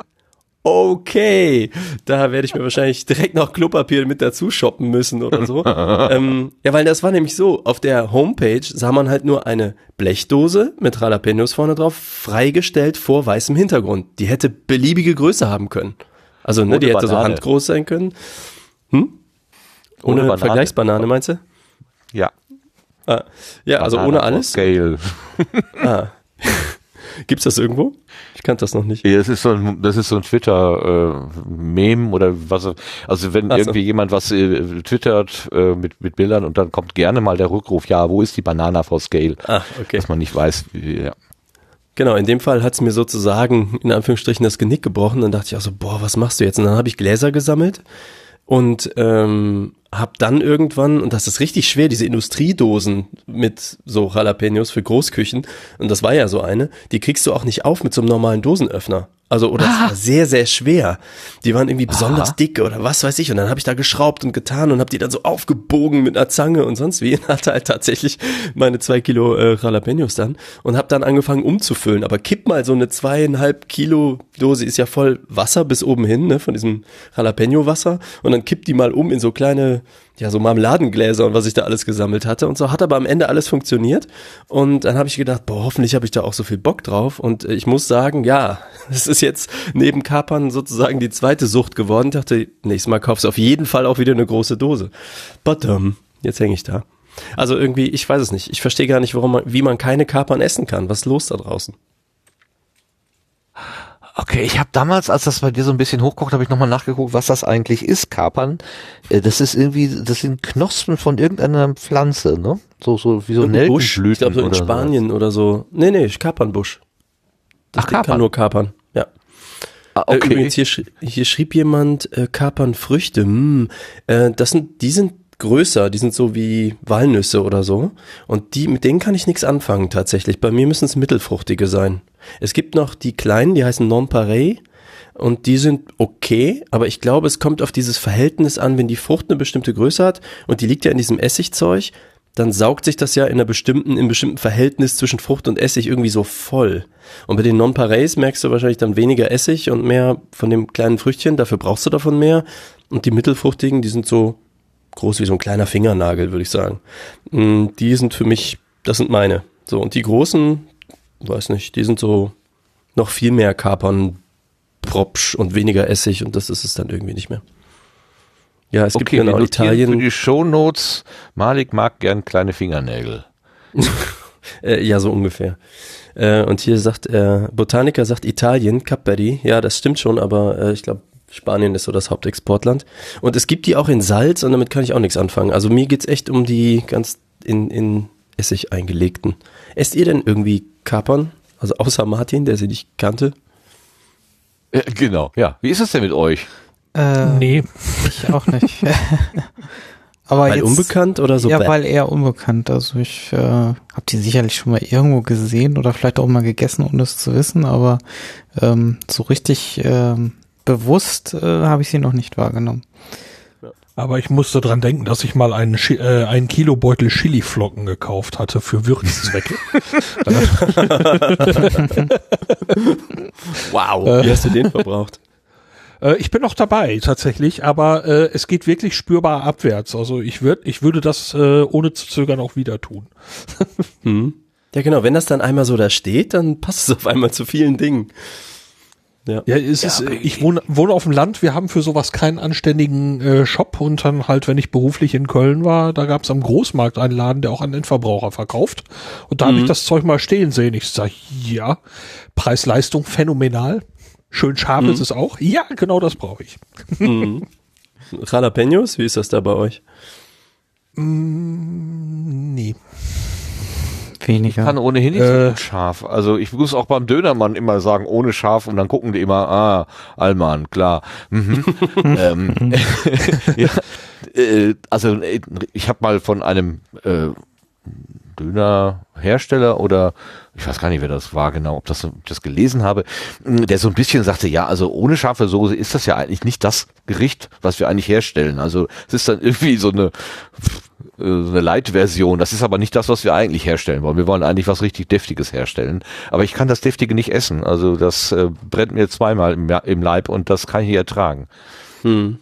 S4: okay, da werde ich mir wahrscheinlich direkt noch Klopapier mit dazu shoppen müssen oder so. [laughs] ähm, ja, weil das war nämlich so, auf der Homepage sah man halt nur eine Blechdose mit Jalapenos vorne drauf, freigestellt vor weißem Hintergrund. Die hätte beliebige Größe haben können. Also, ne, die hätte Banane. so handgroß sein können. Hm? Ohne, ohne Vergleichsbanane, meinst du?
S1: Ja.
S4: Ah, ja, Banane also ohne alles.
S1: Scale.
S4: ah. [laughs] Gibt's das irgendwo? Ich kannte das noch nicht.
S1: Ja, das ist so ein, das ist so ein Twitter-Meme äh, oder was. Also wenn Ach irgendwie so. jemand was äh, twittert äh, mit, mit Bildern und dann kommt gerne mal der Rückruf, ja, wo ist die Banana for Scale?
S4: Ah, okay.
S1: Dass man nicht weiß, wie, ja.
S4: Genau, in dem Fall hat's mir sozusagen in Anführungsstrichen das Genick gebrochen. Dann dachte ich auch so, boah, was machst du jetzt? Und dann habe ich Gläser gesammelt und ähm, hab dann irgendwann, und das ist richtig schwer, diese Industriedosen mit so Jalapenos für Großküchen, und das war ja so eine, die kriegst du auch nicht auf mit so einem normalen Dosenöffner. Also, oder ah. war sehr, sehr schwer. Die waren irgendwie besonders Aha. dick oder was weiß ich. Und dann habe ich da geschraubt und getan und habe die dann so aufgebogen mit einer Zange und sonst wie. [laughs] Und hatte halt tatsächlich meine zwei Kilo äh, Jalapenos dann und habe dann angefangen umzufüllen. Aber kipp mal so eine zweieinhalb Kilo Dose ist ja voll Wasser bis oben hin, ne, von diesem Jalapeno-Wasser. Und dann kipp die mal um in so kleine ja, so Marmeladengläser und was ich da alles gesammelt hatte und so. Hat aber am Ende alles funktioniert. Und dann habe ich gedacht, boah, hoffentlich habe ich da auch so viel Bock drauf. Und äh, ich muss sagen, ja, [laughs] es ist jetzt neben Kapern sozusagen die zweite Sucht geworden. Ich dachte, nächstes Mal kaufst du auf jeden Fall auch wieder eine große Dose. But, um, jetzt hänge ich da. Also irgendwie, ich weiß es nicht. Ich verstehe gar nicht, warum man, wie man keine Kapern essen kann. Was ist los da draußen?
S1: Okay, ich habe damals, als das bei dir so ein bisschen hochkocht, habe ich nochmal nachgeguckt, was das eigentlich ist, Kapern. Äh, das ist irgendwie, das sind Knospen von irgendeiner Pflanze, ne? So, so wie so
S4: Nelkenblüten. Ich glaube so in Spanien so. oder so. Nee, nee, Kapernbusch. Das Ach, Kapern. kann nur Kapern, ja. Ah, äh, okay. Übrigens, hier, hier schrieb jemand äh, Kapernfrüchte. Hm, äh, das sind, die sind größer, die sind so wie Walnüsse oder so. Und die, mit denen kann ich nichts anfangen tatsächlich. Bei mir müssen es mittelfruchtige sein. Es gibt noch die kleinen, die heißen Non-Pareil und die sind okay, aber ich glaube, es kommt auf dieses Verhältnis an, wenn die Frucht eine bestimmte Größe hat und die liegt ja in diesem Essigzeug, dann saugt sich das ja in einer bestimmten, in bestimmten Verhältnis zwischen Frucht und Essig irgendwie so voll. Und bei den Non-Pareils merkst du wahrscheinlich dann weniger Essig und mehr von dem kleinen Früchtchen, dafür brauchst du davon mehr. Und die mittelfruchtigen, die sind so groß wie so ein kleiner Fingernagel, würde ich sagen. Mm, die sind für mich, das sind meine. So, und die großen, weiß nicht, die sind so noch viel mehr Kapern, Propsch und weniger Essig und das ist es dann irgendwie nicht mehr.
S1: Ja, es okay, gibt genau Italien. Für die Shownotes, Malik mag gern kleine Fingernägel. [laughs]
S4: äh, ja, so ungefähr. Äh, und hier sagt er, Botaniker sagt Italien, Capperi. Ja, das stimmt schon, aber äh, ich glaube, Spanien ist so das Hauptexportland. Und es gibt die auch in Salz und damit kann ich auch nichts anfangen. Also mir geht's echt um die ganz in, in Essig eingelegten. Esst ihr denn irgendwie Kapern? Also außer Martin, der sie nicht kannte?
S1: Ja, genau, ja. Wie ist es denn mit euch?
S3: Äh, nee. Ich auch nicht. [laughs]
S4: Aber weil jetzt, unbekannt oder so?
S3: Ja, weil eher unbekannt. Also ich äh, habe die sicherlich schon mal irgendwo gesehen oder vielleicht auch mal gegessen, ohne es zu wissen, aber ähm, so richtig ähm, bewusst äh, habe ich sie noch nicht wahrgenommen.
S2: Aber ich musste dran denken, dass ich mal einen, äh, einen Kilo Beutel Chiliflocken gekauft hatte für Würzzwecke. [laughs]
S4: wow, wie hast du den verbraucht?
S2: Äh, ich bin noch dabei tatsächlich, aber äh, es geht wirklich spürbar abwärts. Also ich würde, ich würde das äh, ohne zu zögern auch wieder tun.
S4: hm. Ja genau, wenn das dann einmal so da steht, dann passt es auf einmal zu vielen Dingen.
S2: Ja, ja, es ja, ist, ich wohne, wohne auf dem Land, wir haben für sowas keinen anständigen äh, Shop und dann halt, wenn ich beruflich in Köln war, da gab es am Großmarkt einen Laden, der auch an Endverbraucher verkauft. Und da mhm. habe ich das Zeug mal stehen sehen. Ich sage, ja, Preis-Leistung phänomenal. Schön scharf mhm. ist es auch. Ja, genau das brauche ich.
S4: Mhm. Jalapenos, wie ist das da bei euch?
S1: Mm, nee. Weniger. Ich kann ohnehin nicht äh, so scharf. Also ich muss auch beim Dönermann immer sagen, ohne scharf und dann gucken die immer, ah, Alman, klar. Mhm. [laughs] ähm, [laughs] ja, äh, also ich habe mal von einem äh, Dönerhersteller oder ich weiß gar nicht, wer das war genau, ob das, ob ich das gelesen habe, der so ein bisschen sagte, ja, also ohne scharfe Soße ist das ja eigentlich nicht das Gericht, was wir eigentlich herstellen. Also es ist dann irgendwie so eine äh, eine Light-Version. Das ist aber nicht das, was wir eigentlich herstellen wollen. Wir wollen eigentlich was richtig Deftiges herstellen. Aber ich kann das Deftige nicht essen. Also das äh, brennt mir zweimal im, im Leib und das kann ich nicht ertragen. Hm.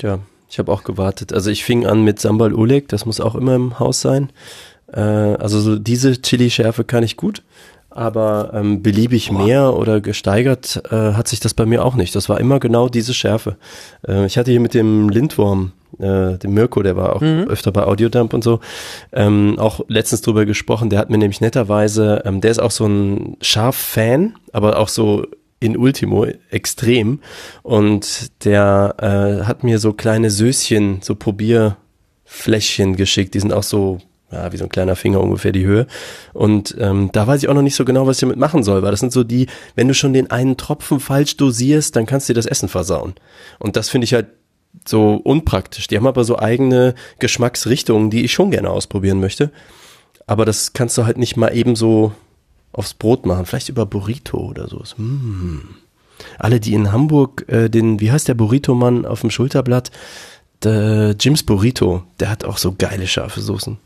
S4: Ja, ich habe auch gewartet. Also ich fing an mit Sambal Oleg, das muss auch immer im Haus sein. Äh, also so diese Chili-Schärfe kann ich gut aber ähm, beliebig Boah. mehr oder gesteigert äh, hat sich das bei mir auch nicht. Das war immer genau diese Schärfe. Äh, ich hatte hier mit dem Lindwurm, äh, dem Mirko, der war auch mhm. öfter bei Audiodump und so, ähm, auch letztens drüber gesprochen. Der hat mir nämlich netterweise, ähm, der ist auch so ein Scharf-Fan, aber auch so in Ultimo extrem. Und der äh, hat mir so kleine Söschen, so Probierfläschchen geschickt. Die sind auch so ja, wie so ein kleiner Finger ungefähr die Höhe. Und ähm, da weiß ich auch noch nicht so genau, was ich damit machen soll, weil das sind so die, wenn du schon den einen Tropfen falsch dosierst, dann kannst du dir das Essen versauen. Und das finde ich halt so unpraktisch. Die haben aber so eigene Geschmacksrichtungen, die ich schon gerne ausprobieren möchte. Aber das kannst du halt nicht mal eben so aufs Brot machen. Vielleicht über Burrito oder so. Hm. Alle, die in Hamburg äh, den, wie heißt der Burrito-Mann auf dem Schulterblatt? Der Jims Burrito, der hat auch so geile scharfe Soßen.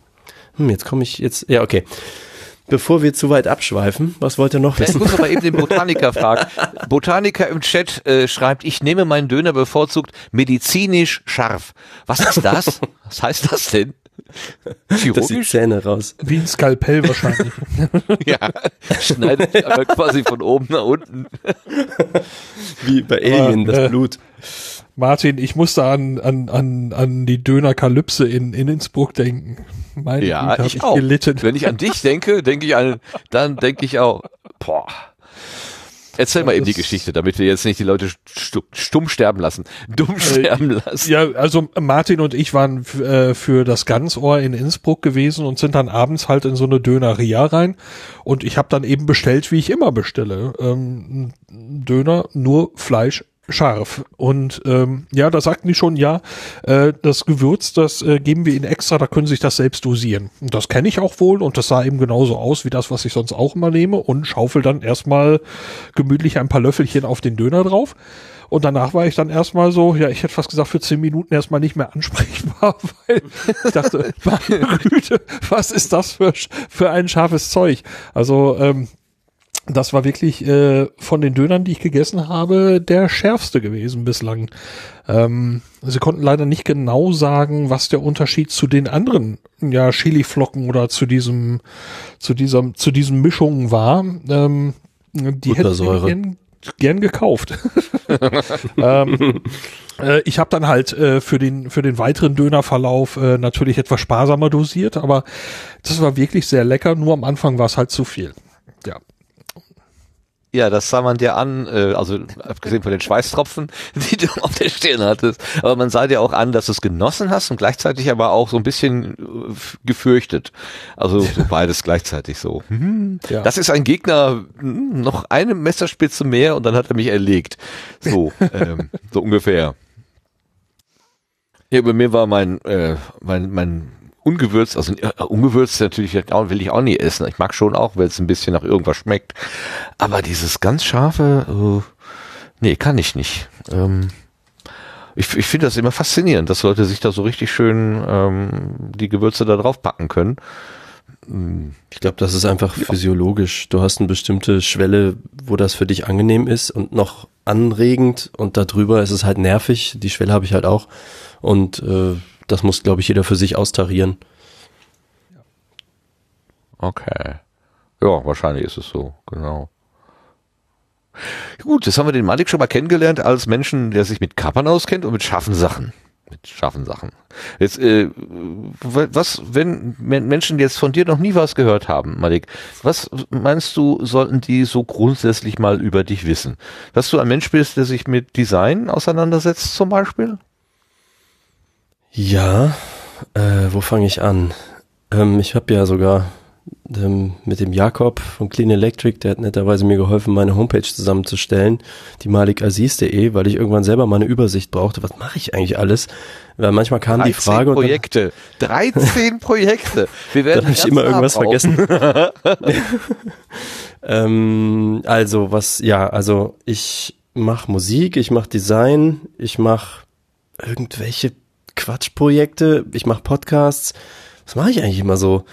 S4: Hm, jetzt komme ich jetzt. Ja, okay. Bevor wir zu weit abschweifen, was wollt ihr noch wissen?
S1: Ich muss aber eben den [laughs] Botaniker fragen. Botaniker im Chat äh, schreibt, ich nehme meinen Döner bevorzugt medizinisch scharf. Was ist das? [laughs] Was heißt das denn?
S4: Chirurgisch? Das Zähne raus.
S2: Wie ein Skalpell wahrscheinlich. [laughs]
S1: ja, schneidet aber quasi von oben nach unten.
S4: Wie bei Alien, das äh, Blut.
S2: Martin, ich musste an, an, an, an die Dönerkalypse in, in Innsbruck denken.
S1: Meine ja, Güte, ich, ich auch. gelitten. Wenn ich an dich [laughs] denke, denke ich an, dann denke ich auch, boah. Erzähl ja, mal eben die Geschichte, damit wir jetzt nicht die Leute stumm sterben lassen, dumm äh, sterben lassen.
S2: Ja, also Martin und ich waren äh, für das Ganzohr in Innsbruck gewesen und sind dann abends halt in so eine Döneria rein und ich habe dann eben bestellt, wie ich immer bestelle, ähm, Döner, nur Fleisch, scharf. Und ähm, ja, da sagten die schon, ja, äh, das Gewürz, das äh, geben wir ihnen extra, da können sie sich das selbst dosieren. Und das kenne ich auch wohl und das sah eben genauso aus wie das, was ich sonst auch immer nehme und schaufel dann erstmal gemütlich ein paar Löffelchen auf den Döner drauf. Und danach war ich dann erstmal so, ja, ich hätte fast gesagt, für zehn Minuten erstmal nicht mehr ansprechbar, [laughs] weil ich dachte, [laughs] meine Güte, was ist das für, für ein scharfes Zeug? Also, ähm, das war wirklich äh, von den Dönern, die ich gegessen habe, der schärfste gewesen bislang. Ähm, sie konnten leider nicht genau sagen, was der Unterschied zu den anderen ja Chiliflocken oder zu diesem zu dieser zu diesen Mischungen war. Ähm, die hätten gern, gern gekauft. [laughs] ähm, äh, ich habe dann halt äh, für den für den weiteren Dönerverlauf äh, natürlich etwas sparsamer dosiert, aber das war wirklich sehr lecker. Nur am Anfang war es halt zu viel. Ja,
S1: Ja, das sah man dir an, äh, also abgesehen von den Schweißtropfen, [laughs] die du auf der Stirn hattest. Aber man sah dir auch an, dass du es genossen hast und gleichzeitig aber auch so ein bisschen äh, gefürchtet. Also so beides gleichzeitig so. [laughs] Hm, ja. Das ist ein Gegner, hm, noch eine Messerspitze mehr und dann hat er mich erlegt. So, [laughs] ähm, so ungefähr. Ja, bei mir war mein, äh, mein, mein ungewürzt, also äh, ungewürzt natürlich will ich auch nie essen. Ich mag schon auch, weil es ein bisschen nach irgendwas schmeckt. Aber dieses ganz scharfe, äh, nee, kann ich nicht. Ähm, ich ich finde das immer faszinierend, dass Leute sich da so richtig schön ähm, die Gewürze da drauf packen können.
S4: Ich glaube, das ist einfach ja. physiologisch. Du hast eine bestimmte Schwelle, wo das für dich angenehm ist und noch anregend und darüber ist es halt nervig. Die Schwelle habe ich halt auch. Und äh, das muss, glaube ich, jeder für sich austarieren.
S1: Okay. Ja, wahrscheinlich ist es so, genau. Gut, jetzt haben wir den Malik schon mal kennengelernt als Menschen, der sich mit Kappern auskennt und mit scharfen Sachen. Mit scharfen Sachen. Jetzt, äh, was, wenn Menschen jetzt von dir noch nie was gehört haben, Malik, was meinst du, sollten die so grundsätzlich mal über dich wissen? Dass du ein Mensch bist, der sich mit Design auseinandersetzt, zum Beispiel?
S4: Ja, äh, wo fange ich an? Ähm, ich habe ja sogar ähm, mit dem Jakob von Clean Electric, der hat netterweise mir geholfen, meine Homepage zusammenzustellen, die malikaziz.de, weil ich irgendwann selber mal eine Übersicht brauchte. Was mache ich eigentlich alles? Weil manchmal kam die Frage.
S1: Projekte. Und dann, 13 [laughs] Projekte.
S4: Wir werden dann habe ich immer irgendwas vergessen. [laughs] [laughs] ähm, also was, ja, also ich mache Musik, ich mache Design, ich mache irgendwelche Quatschprojekte, ich mache Podcasts. Was mache ich eigentlich immer so?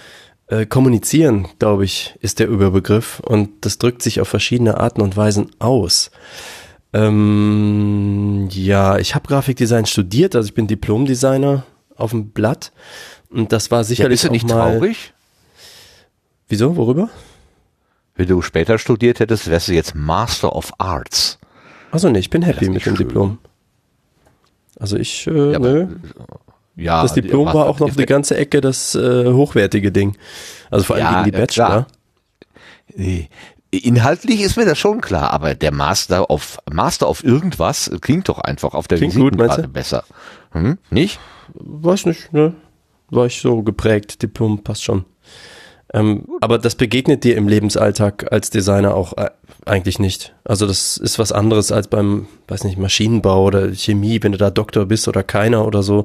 S4: Äh, kommunizieren, glaube ich, ist der Überbegriff und das drückt sich auf verschiedene Arten und Weisen aus. Ähm, ja, ich habe Grafikdesign studiert, also ich bin Diplomdesigner auf dem Blatt und das war sicherlich
S1: ja, bist du nicht
S4: mal,
S1: traurig?
S4: Wieso? Worüber?
S1: Wenn du später studiert hättest, wärst du jetzt Master of Arts.
S4: Also nee, ich bin happy mit dem schön. Diplom. Also ich, äh, ja, nö. Ja, das Diplom war auch noch die ganze Ecke das äh, hochwertige Ding. Also vor allem ja, gegen die Bachelor.
S1: Nee. Inhaltlich ist mir das schon klar, aber der Master auf Master auf irgendwas klingt doch einfach auf der klingt gut, besser. Hm? Nicht?
S4: Weiß nicht, ne? War ich so geprägt, Diplom passt schon. Ähm, aber das begegnet dir im Lebensalltag als Designer auch äh, eigentlich nicht. Also das ist was anderes als beim, weiß nicht, Maschinenbau oder Chemie, wenn du da Doktor bist oder keiner oder so.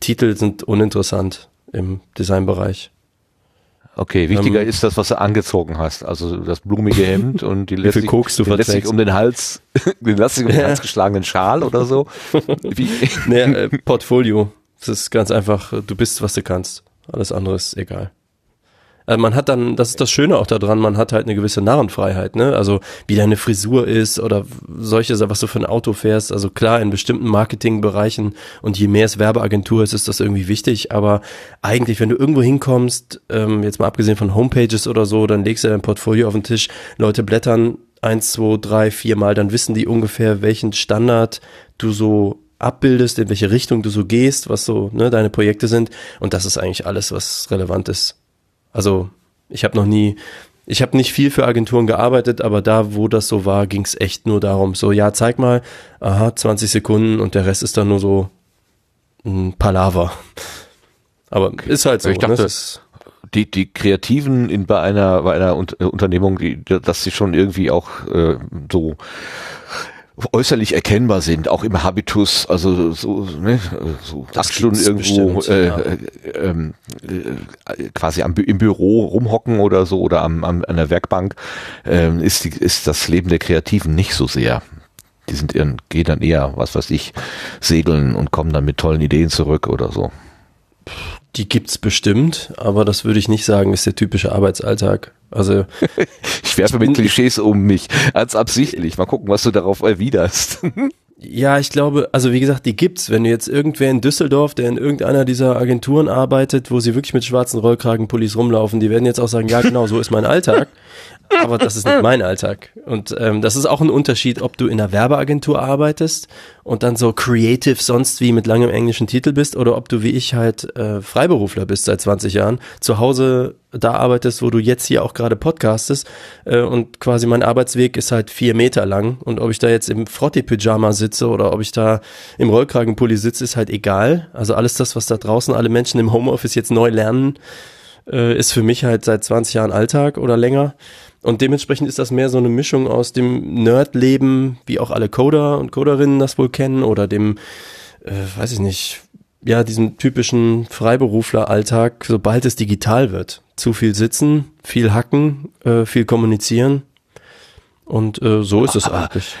S4: Titel sind uninteressant im Designbereich.
S1: Okay, wichtiger ähm, ist das, was du angezogen hast. Also das blumige [laughs] Hemd und die
S4: lässig, Koks du
S1: den lässig um den Hals, [laughs] den lässig um den Hals geschlagenen Schal oder so. [laughs]
S4: Wie? Nee, äh, Portfolio. Das ist ganz einfach, du bist, was du kannst. Alles andere ist egal. Also man hat dann, das ist das Schöne auch daran, man hat halt eine gewisse Narrenfreiheit, ne? Also wie deine Frisur ist oder solche, was du für ein Auto fährst. Also klar, in bestimmten Marketingbereichen und je mehr es Werbeagentur ist, ist das irgendwie wichtig. Aber eigentlich, wenn du irgendwo hinkommst, ähm, jetzt mal abgesehen von Homepages oder so, dann legst du dein Portfolio auf den Tisch, Leute blättern eins, zwei, drei, vier Mal, dann wissen die ungefähr, welchen Standard du so abbildest, in welche Richtung du so gehst, was so ne, deine Projekte sind. Und das ist eigentlich alles, was relevant ist. Also ich habe noch nie, ich habe nicht viel für Agenturen gearbeitet, aber da, wo das so war, ging es echt nur darum, so ja, zeig mal, aha, 20 Sekunden und der Rest ist dann nur so ein Palaver. Aber okay. ist halt so.
S1: Ich dachte, ne? die, die Kreativen in, bei einer, bei einer Unternehmung, die, dass sie schon irgendwie auch äh, so äußerlich erkennbar sind, auch im Habitus, also so, ne, so acht Stunden irgendwo bestimmt, äh, ja. äh, ähm, äh, quasi am, im Büro rumhocken oder so oder am, am, an der Werkbank, äh, ist, die, ist das Leben der Kreativen nicht so sehr. Die sind ihren, gehen dann eher, was weiß ich, segeln und kommen dann mit tollen Ideen zurück oder so.
S4: Die gibt's bestimmt, aber das würde ich nicht sagen, ist der typische Arbeitsalltag. Also [laughs]
S1: ich werfe mit [laughs] Klischees um mich, als absichtlich. Mal gucken, was du darauf erwiderst. [laughs]
S4: Ja, ich glaube, also wie gesagt, die gibt's. Wenn du jetzt irgendwer in Düsseldorf, der in irgendeiner dieser Agenturen arbeitet, wo sie wirklich mit schwarzen Rollkragenpullis rumlaufen, die werden jetzt auch sagen, ja genau, so ist mein Alltag. Aber das ist nicht mein Alltag. Und ähm, das ist auch ein Unterschied, ob du in einer Werbeagentur arbeitest und dann so creative sonst wie mit langem englischen Titel bist oder ob du wie ich halt äh, Freiberufler bist seit 20 Jahren, zu Hause da arbeitest, wo du jetzt hier auch gerade podcastest. Äh, und quasi mein Arbeitsweg ist halt vier Meter lang. Und ob ich da jetzt im Frotti-Pyjama sitze oder ob ich da im Rollkragenpulli sitze, ist halt egal. Also alles das, was da draußen alle Menschen im Homeoffice jetzt neu lernen, äh, ist für mich halt seit 20 Jahren Alltag oder länger. Und dementsprechend ist das mehr so eine Mischung aus dem Nerdleben, wie auch alle Coder und Coderinnen das wohl kennen, oder dem, äh, weiß ich nicht, ja, diesem typischen Freiberufler-Alltag, sobald es digital wird. Zu viel sitzen, viel hacken, äh, viel kommunizieren. Und äh, so ist es eigentlich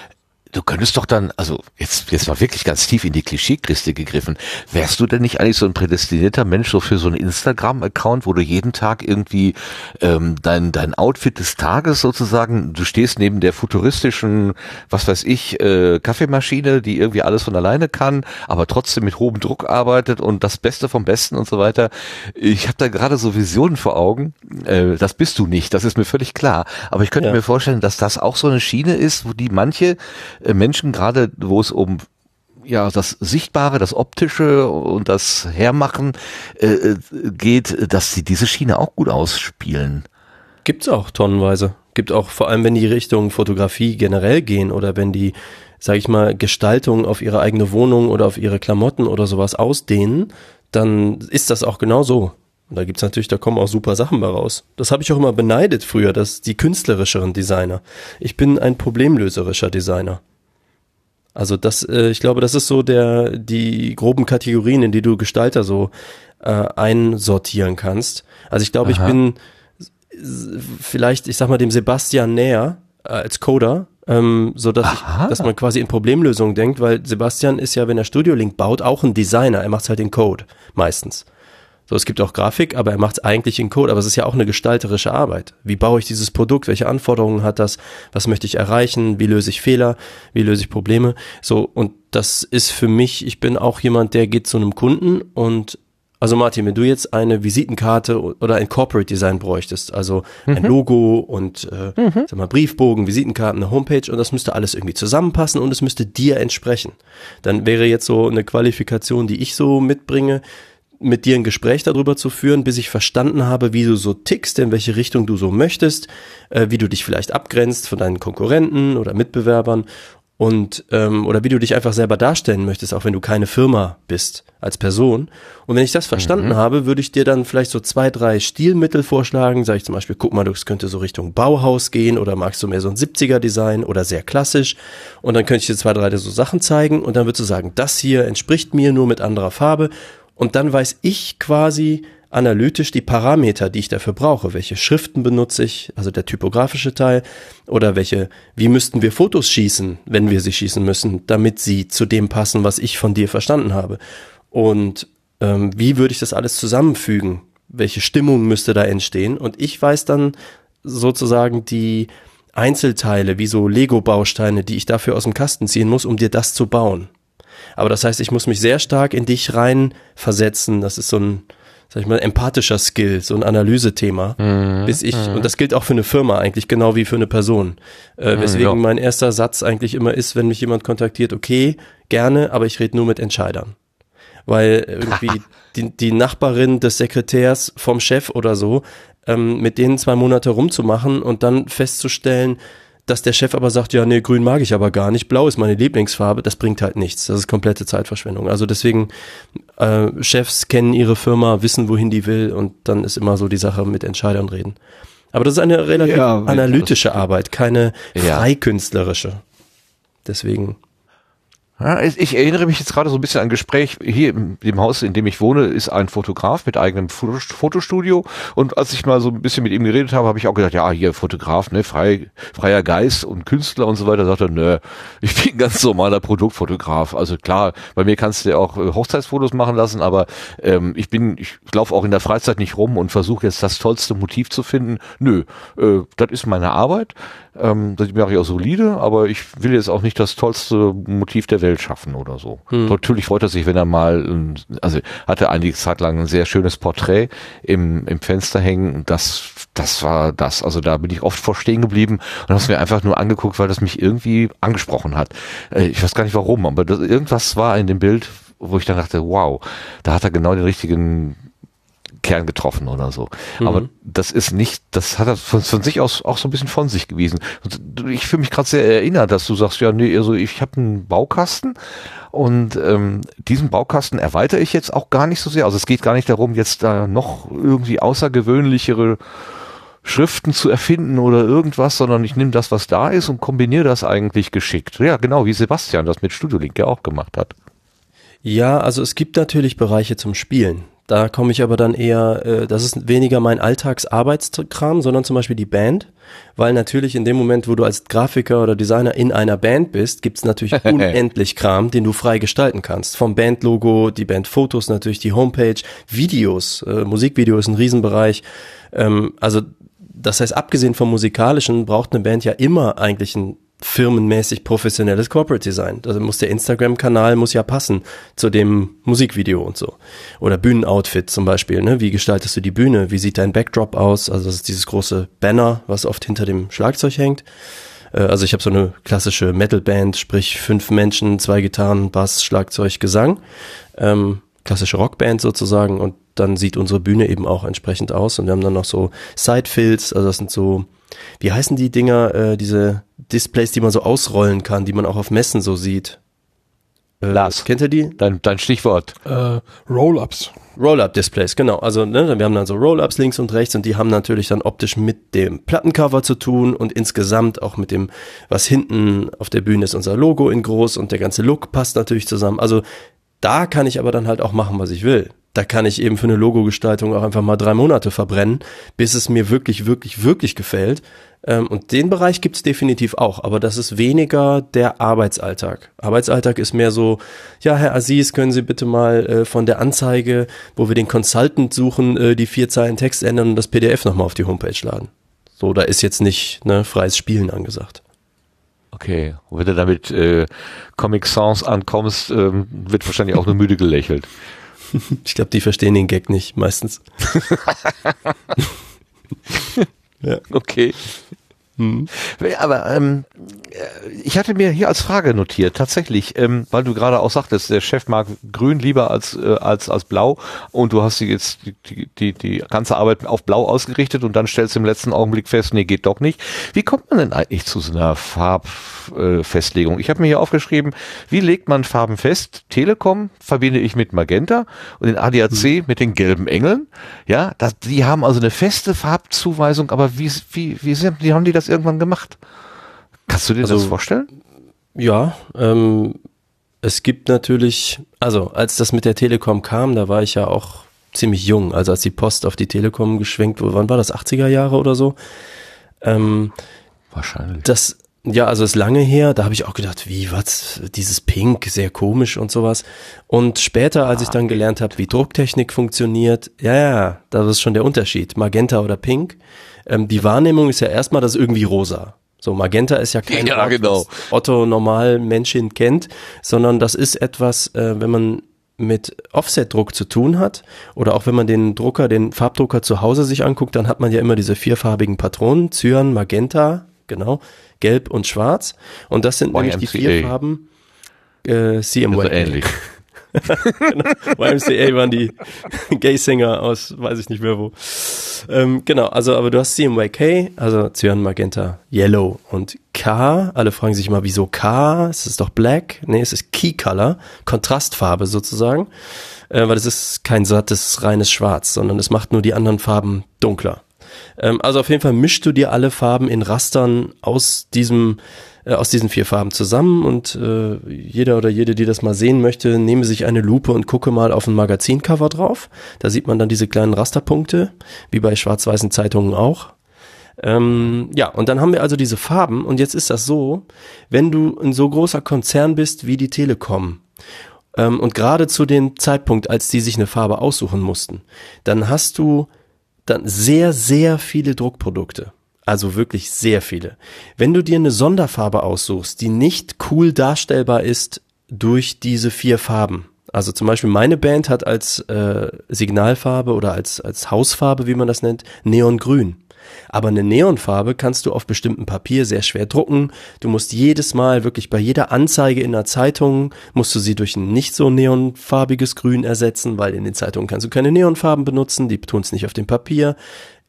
S1: du könntest doch dann, also jetzt, jetzt mal wirklich ganz tief in die Klischeekiste gegriffen, wärst du denn nicht eigentlich so ein prädestinierter Mensch so für so einen Instagram-Account, wo du jeden Tag irgendwie ähm, dein, dein Outfit des Tages sozusagen, du stehst neben der futuristischen, was weiß ich, äh, Kaffeemaschine, die irgendwie alles von alleine kann, aber trotzdem mit hohem Druck arbeitet und das Beste vom Besten und so weiter. Ich habe da gerade so Visionen vor Augen. Äh, das bist du nicht, das ist mir völlig klar. Aber ich könnte ja. mir vorstellen, dass das auch so eine Schiene ist, wo die manche Menschen, gerade wo es um ja, das Sichtbare, das Optische und das Hermachen äh, äh, geht, dass sie diese Schiene auch gut ausspielen.
S4: Gibt's auch tonnenweise. Gibt auch, vor allem wenn die Richtung Fotografie generell gehen oder wenn die, sag ich mal, Gestaltung auf ihre eigene Wohnung oder auf ihre Klamotten oder sowas ausdehnen, dann ist das auch genau so. Und da gibt's natürlich, da kommen auch super Sachen bei raus. Das habe ich auch immer beneidet früher, dass die künstlerischeren Designer. Ich bin ein problemlöserischer Designer. Also das, äh, ich glaube, das ist so der die groben Kategorien, in die du Gestalter so äh, einsortieren kannst. Also ich glaube, Aha. ich bin vielleicht, ich sag mal, dem Sebastian näher äh, als Coder, ähm, so dass ich, dass man quasi in Problemlösungen denkt, weil Sebastian ist ja, wenn er Studio Link baut, auch ein Designer. Er macht halt den Code meistens. So, es gibt auch Grafik, aber er macht es eigentlich in Code. Aber es ist ja auch eine gestalterische Arbeit. Wie baue ich dieses Produkt? Welche Anforderungen hat das? Was möchte ich erreichen? Wie löse ich Fehler? Wie löse ich Probleme? So, und das ist für mich, ich bin auch jemand, der geht zu einem Kunden und also Martin, wenn du jetzt eine Visitenkarte oder ein Corporate Design bräuchtest, also ein mhm. Logo und äh, mhm. sag mal Briefbogen, Visitenkarten, eine Homepage und das müsste alles irgendwie zusammenpassen und es müsste dir entsprechen, dann wäre jetzt so eine Qualifikation, die ich so mitbringe, mit dir ein Gespräch darüber zu führen, bis ich verstanden habe, wie du so tickst, in welche Richtung du so möchtest, äh, wie du dich vielleicht abgrenzt von deinen Konkurrenten oder Mitbewerbern und ähm, oder wie du dich einfach selber darstellen möchtest, auch wenn du keine Firma bist als Person. Und wenn ich das verstanden mhm. habe, würde ich dir dann vielleicht so zwei, drei Stilmittel vorschlagen. Sag ich zum Beispiel, guck mal, das könnte so Richtung Bauhaus gehen oder magst du mehr so ein 70er-Design oder sehr klassisch. Und dann könnte ich dir zwei, drei so Sachen zeigen und dann würdest du sagen, das hier entspricht mir nur mit anderer Farbe und dann weiß ich quasi analytisch die Parameter, die ich dafür brauche. Welche Schriften benutze ich, also der typografische Teil, oder welche, wie müssten wir Fotos schießen, wenn wir sie schießen müssen, damit sie zu dem passen, was ich von dir verstanden habe. Und ähm, wie würde ich das alles zusammenfügen? Welche Stimmung müsste da entstehen? Und ich weiß dann sozusagen die Einzelteile, wie so Lego-Bausteine, die ich dafür aus dem Kasten ziehen muss, um dir das zu bauen. Aber das heißt, ich muss mich sehr stark in dich rein versetzen. Das ist so ein, sag ich mal, empathischer Skill, so ein Analysethema. Mhm. Bis ich, mhm. und das gilt auch für eine Firma eigentlich, genau wie für eine Person. Äh, mhm, weswegen ja. mein erster Satz eigentlich immer ist, wenn mich jemand kontaktiert, okay, gerne, aber ich rede nur mit Entscheidern. Weil irgendwie [laughs] die, die Nachbarin des Sekretärs vom Chef oder so, ähm, mit denen zwei Monate rumzumachen und dann festzustellen, dass der Chef aber sagt, ja, nee, grün mag ich aber gar nicht, blau ist meine Lieblingsfarbe, das bringt halt nichts. Das ist komplette Zeitverschwendung. Also deswegen, äh, Chefs kennen ihre Firma, wissen, wohin die will und dann ist immer so die Sache mit Entscheidern reden. Aber das ist eine relativ ja, analytische Arbeit, keine ja. freikünstlerische. Deswegen
S1: ja, ich erinnere mich jetzt gerade so ein bisschen an ein Gespräch. Hier im dem Haus, in dem ich wohne, ist ein Fotograf mit eigenem Fotostudio. Und als ich mal so ein bisschen mit ihm geredet habe, habe ich auch gedacht, ja, hier Fotograf, ne, frei, freier Geist und Künstler und so weiter. Sagt er, nö, ich bin ganz normaler Produktfotograf. Also klar, bei mir kannst du ja auch äh, Hochzeitsfotos machen lassen, aber ähm, ich bin, ich laufe auch in der Freizeit nicht rum und versuche jetzt das tollste Motiv zu finden. Nö, äh, das ist meine Arbeit. Ähm, das mache ich auch solide, aber ich will jetzt auch nicht das tollste Motiv der Welt schaffen oder so. Hm. Natürlich freut er sich, wenn er mal, also hatte einige Zeit lang ein sehr schönes Porträt im, im Fenster hängen. Das, das war das. Also da bin ich oft vor stehen geblieben und habe es mir einfach nur angeguckt, weil das mich irgendwie angesprochen hat. Äh, ich weiß gar nicht warum, aber das, irgendwas war in dem Bild, wo ich dann dachte, wow, da hat er genau den richtigen Kern getroffen oder so. Mhm. Aber das ist nicht, das hat er von, von, sich aus auch so ein bisschen von sich gewesen. Und ich fühle mich gerade sehr erinnert, dass du sagst, ja, nee, also ich habe einen Baukasten und ähm, diesen Baukasten erweitere ich jetzt auch gar nicht so sehr. Also es geht gar nicht darum, jetzt da noch irgendwie außergewöhnlichere Schriften zu erfinden oder irgendwas, sondern ich nehme das, was da ist und kombiniere das eigentlich geschickt. Ja, genau, wie Sebastian das mit Studio Link ja auch gemacht hat.
S4: Ja, also es gibt natürlich Bereiche zum Spielen. Da komme ich aber dann eher, äh, das ist weniger mein Alltagsarbeitskram, sondern zum Beispiel die Band. Weil natürlich in dem Moment, wo du als Grafiker oder Designer in einer Band bist, gibt's natürlich [laughs] unendlich Kram, den du frei gestalten kannst. Vom Bandlogo, die Bandfotos natürlich, die Homepage, Videos, äh, Musikvideo ist ein Riesenbereich. Ähm, also das heißt, abgesehen vom musikalischen braucht eine Band ja immer eigentlich ein firmenmäßig professionelles Corporate Design. Also muss der Instagram-Kanal muss ja passen zu dem Musikvideo und so. Oder Bühnenoutfit zum Beispiel. Ne? Wie gestaltest du die Bühne? Wie sieht dein Backdrop aus? Also das ist dieses große Banner, was oft hinter dem Schlagzeug hängt. Äh, also ich habe so eine klassische Metal-Band, sprich fünf Menschen, zwei Gitarren, Bass, Schlagzeug, Gesang. Ähm, klassische Rockband sozusagen und dann sieht unsere Bühne eben auch entsprechend aus und wir haben dann noch so Sidefills, also das sind so wie heißen die Dinger, äh, diese Displays, die man so ausrollen kann, die man auch auf Messen so sieht?
S1: Äh, Lars, kennt ihr die? Dein, dein Stichwort.
S2: Äh, Roll-Ups.
S4: Roll-Up-Displays, genau. Also ne, wir haben dann so Roll-Ups links und rechts und die haben natürlich dann optisch mit dem Plattencover zu tun und insgesamt auch mit dem, was hinten auf der Bühne ist, unser Logo in groß und der ganze Look passt natürlich zusammen. Also da kann ich aber dann halt auch machen, was ich will da kann ich eben für eine Logogestaltung auch einfach mal drei Monate verbrennen, bis es mir wirklich, wirklich, wirklich gefällt. Ähm, und den Bereich gibt's definitiv auch, aber das ist weniger der Arbeitsalltag. Arbeitsalltag ist mehr so, ja, Herr Aziz, können Sie bitte mal äh, von der Anzeige, wo wir den Consultant suchen, äh, die vier Zeilen Text ändern und das PDF nochmal auf die Homepage laden. So, da ist jetzt nicht ne, freies Spielen angesagt.
S1: Okay, und wenn du damit äh, Comic Sans ankommst, ähm, wird wahrscheinlich auch nur müde gelächelt. [laughs]
S4: ich glaube, die verstehen den Gag nicht meistens. [laughs] [laughs]
S1: ja. Okay. Hm. Aber ähm, ich hatte mir hier als Frage notiert, tatsächlich, ähm, weil du gerade auch sagtest, der Chef mag grün lieber als, äh, als, als blau und du hast jetzt die, die, die ganze Arbeit auf blau ausgerichtet und dann stellst du im letzten Augenblick fest, nee, geht doch nicht. Wie kommt man denn eigentlich zu so einer Farbfestlegung? Äh, ich habe mir hier aufgeschrieben, wie legt man Farben fest? Telekom verbinde ich mit Magenta und den ADAC hm. mit den gelben Engeln. Ja, das, die haben also eine feste Farbzuweisung, aber wie, wie, wie, sind, wie haben die das das irgendwann gemacht? Kannst du dir also, das vorstellen?
S4: Ja, ähm, es gibt natürlich, also als das mit der Telekom kam, da war ich ja auch ziemlich jung, also als die Post auf die Telekom geschwenkt wurde, wann war das, 80er Jahre oder so? Ähm,
S1: Wahrscheinlich.
S4: Das, ja, also ist lange her, da habe ich auch gedacht, wie, was, dieses Pink, sehr komisch und sowas. Und später, als ich dann gelernt habe, wie Drucktechnik funktioniert, ja, ja, das ist schon der Unterschied, Magenta oder Pink. Ähm, die Wahrnehmung ist ja erstmal das irgendwie rosa. So, Magenta ist ja kein [laughs]
S1: ja, genau.
S4: Otto normal Menschen kennt, sondern das ist etwas, äh, wenn man mit Offset-Druck zu tun hat oder auch wenn man den Drucker, den Farbdrucker zu Hause sich anguckt, dann hat man ja immer diese vierfarbigen Patronen, Cyan, Magenta, genau, Gelb und Schwarz und das sind YMCA. nämlich die vier Farben
S1: äh, CMY. Also ähnlich. [laughs]
S4: genau. YMCA waren die [laughs] Gay-Sänger aus, weiß ich nicht mehr wo. Ähm, genau, also aber du hast CMYK, also Cyan, Magenta, Yellow und K. Alle fragen sich immer, wieso K? Es ist doch Black. Nee, es ist Key Color, Kontrastfarbe sozusagen. Äh, weil es ist kein sattes, reines Schwarz, sondern es macht nur die anderen Farben dunkler. Ähm, also auf jeden Fall mischst du dir alle Farben in Rastern aus diesem äh, aus diesen vier Farben zusammen und äh, jeder oder jede, die das mal sehen möchte, nehme sich eine Lupe und gucke mal auf ein Magazincover drauf. Da sieht man dann diese kleinen Rasterpunkte, wie bei schwarz-weißen Zeitungen auch. Ähm, ja, und dann haben wir also diese Farben und jetzt ist das so, wenn du ein so großer Konzern bist wie die Telekom ähm, und gerade zu dem Zeitpunkt, als die sich eine Farbe aussuchen mussten, dann hast du dann sehr, sehr viele Druckprodukte. Also wirklich sehr viele. Wenn du dir eine Sonderfarbe aussuchst, die nicht cool darstellbar ist durch diese vier Farben. Also zum Beispiel meine Band hat als äh, Signalfarbe oder als, als Hausfarbe, wie man das nennt, Neongrün. Aber eine Neonfarbe kannst du auf bestimmtem Papier sehr schwer drucken. Du musst jedes Mal wirklich bei jeder Anzeige in der Zeitung musst du sie durch ein nicht so neonfarbiges Grün ersetzen, weil in den Zeitungen kannst du keine Neonfarben benutzen, die tun es nicht auf dem Papier.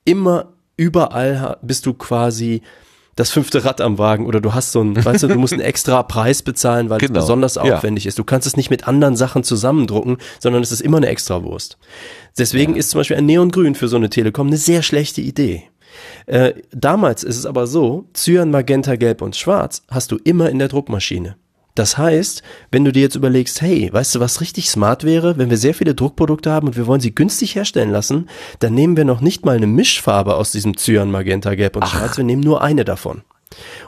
S4: Immer überall bist du quasi das fünfte Rad am Wagen oder du hast so ein, weißt du, du musst einen [laughs] extra Preis bezahlen, weil genau. es besonders aufwendig ja. ist. Du kannst es nicht mit anderen Sachen zusammendrucken, sondern es ist immer eine Extrawurst. Deswegen ja. ist zum Beispiel ein Neongrün für so eine Telekom eine sehr schlechte Idee. Äh, damals ist es aber so, Cyan, Magenta, Gelb und Schwarz hast du immer in der Druckmaschine. Das heißt, wenn du dir jetzt überlegst, hey, weißt du, was richtig smart wäre, wenn wir sehr viele Druckprodukte haben und wir wollen sie günstig herstellen lassen, dann nehmen wir noch nicht mal eine Mischfarbe aus diesem Cyan, Magenta, Gelb und Ach. Schwarz, wir nehmen nur eine davon.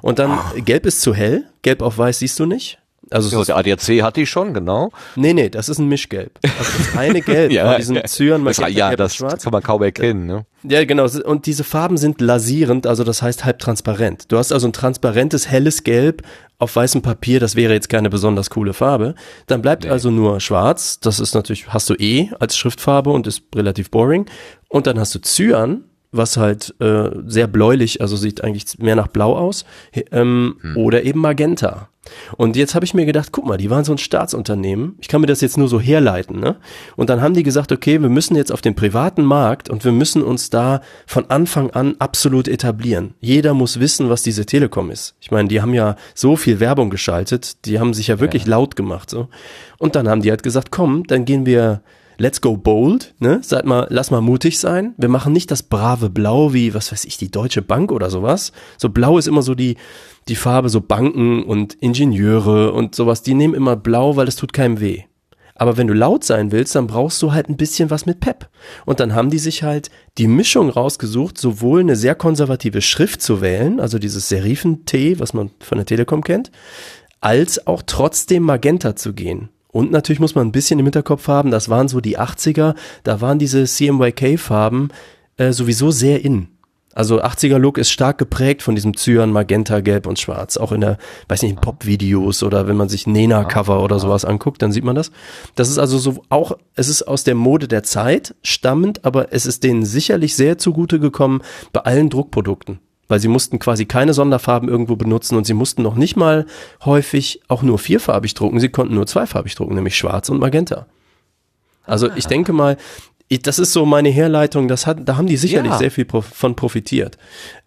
S4: Und dann, Ach. Gelb ist zu hell, Gelb auf Weiß siehst du nicht.
S1: Also ja, der ADAC hat die schon, genau.
S4: Nee, nee, das ist ein Mischgelb. Also das eine Gelb [laughs]
S1: ja, diesem ja. Zyan, das, ja, das schwarz. kann man kaum erkennen. Ne?
S4: Ja, genau. Und diese Farben sind lasierend, also das heißt halb transparent. Du hast also ein transparentes, helles Gelb auf weißem Papier, das wäre jetzt keine besonders coole Farbe. Dann bleibt nee. also nur schwarz, das ist natürlich, hast du eh als Schriftfarbe und ist relativ boring. Und dann hast du Cyan, was halt äh, sehr bläulich, also sieht eigentlich mehr nach Blau aus, ähm, hm. oder eben Magenta. Und jetzt habe ich mir gedacht, guck mal, die waren so ein Staatsunternehmen. Ich kann mir das jetzt nur so herleiten, ne? Und dann haben die gesagt, okay, wir müssen jetzt auf den privaten Markt und wir müssen uns da von Anfang an absolut etablieren. Jeder muss wissen, was diese Telekom ist. Ich meine, die haben ja so viel Werbung geschaltet, die haben sich ja wirklich ja. laut gemacht, so. Und dann haben die halt gesagt, komm, dann gehen wir let's go bold, ne? Seid mal, lass mal mutig sein. Wir machen nicht das brave Blau wie, was weiß ich, die Deutsche Bank oder sowas. So blau ist immer so die, die Farbe, so Banken und Ingenieure und sowas, die nehmen immer blau, weil es tut keinem weh. Aber wenn du laut sein willst, dann brauchst du halt ein bisschen was mit Pep. Und dann haben die sich halt die Mischung rausgesucht, sowohl eine sehr konservative Schrift zu wählen, also dieses Serifen-T, was man von der Telekom kennt, als auch trotzdem Magenta zu gehen. Und natürlich muss man ein bisschen im Hinterkopf haben, das waren so die 80er, da waren diese CMYK-Farben äh, sowieso sehr in. Also 80er-Look ist stark geprägt von diesem Cyan, Magenta, Gelb und Schwarz. Auch in der, weiß nicht, in Pop-Videos oder wenn man sich Nena-Cover oder sowas anguckt, dann sieht man das. Das ist also so auch, es ist aus der Mode der Zeit stammend, aber es ist denen sicherlich sehr zugute gekommen bei allen Druckprodukten weil sie mussten quasi keine Sonderfarben irgendwo benutzen und sie mussten noch nicht mal häufig auch nur vierfarbig drucken, sie konnten nur zweifarbig drucken, nämlich schwarz und magenta. Also ich denke mal, ich, das ist so meine Herleitung, das hat, da haben die sicherlich ja. sehr viel prof von profitiert.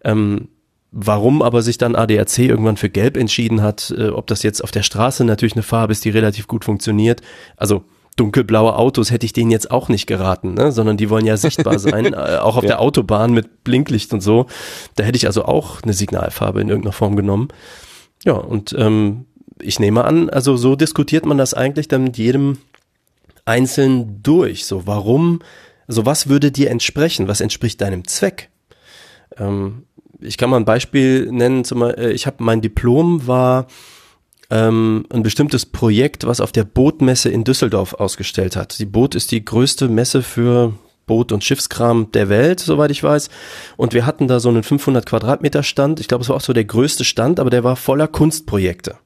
S4: Ähm, warum aber sich dann ADAC irgendwann für Gelb entschieden hat, äh, ob das jetzt auf der Straße natürlich eine Farbe ist, die relativ gut funktioniert. Also dunkelblaue Autos hätte ich denen jetzt auch nicht geraten, ne? sondern die wollen ja sichtbar sein, [laughs] äh, auch auf ja. der Autobahn mit Blinklicht und so. Da hätte ich also auch eine Signalfarbe in irgendeiner Form genommen. Ja, und ähm, ich nehme an, also so diskutiert man das eigentlich dann mit jedem einzeln durch. So, warum, so was würde dir entsprechen? Was entspricht deinem Zweck? Ähm, ich kann mal ein Beispiel nennen, zum, äh, ich habe mein Diplom war ähm, ein bestimmtes Projekt, was auf der Bootmesse in Düsseldorf ausgestellt hat. Die Boot ist die größte Messe für Boot- und Schiffskram der Welt, soweit ich weiß. Und wir hatten da so einen 500 Quadratmeter Stand. Ich glaube, es war auch so der größte Stand, aber der war voller Kunstprojekte.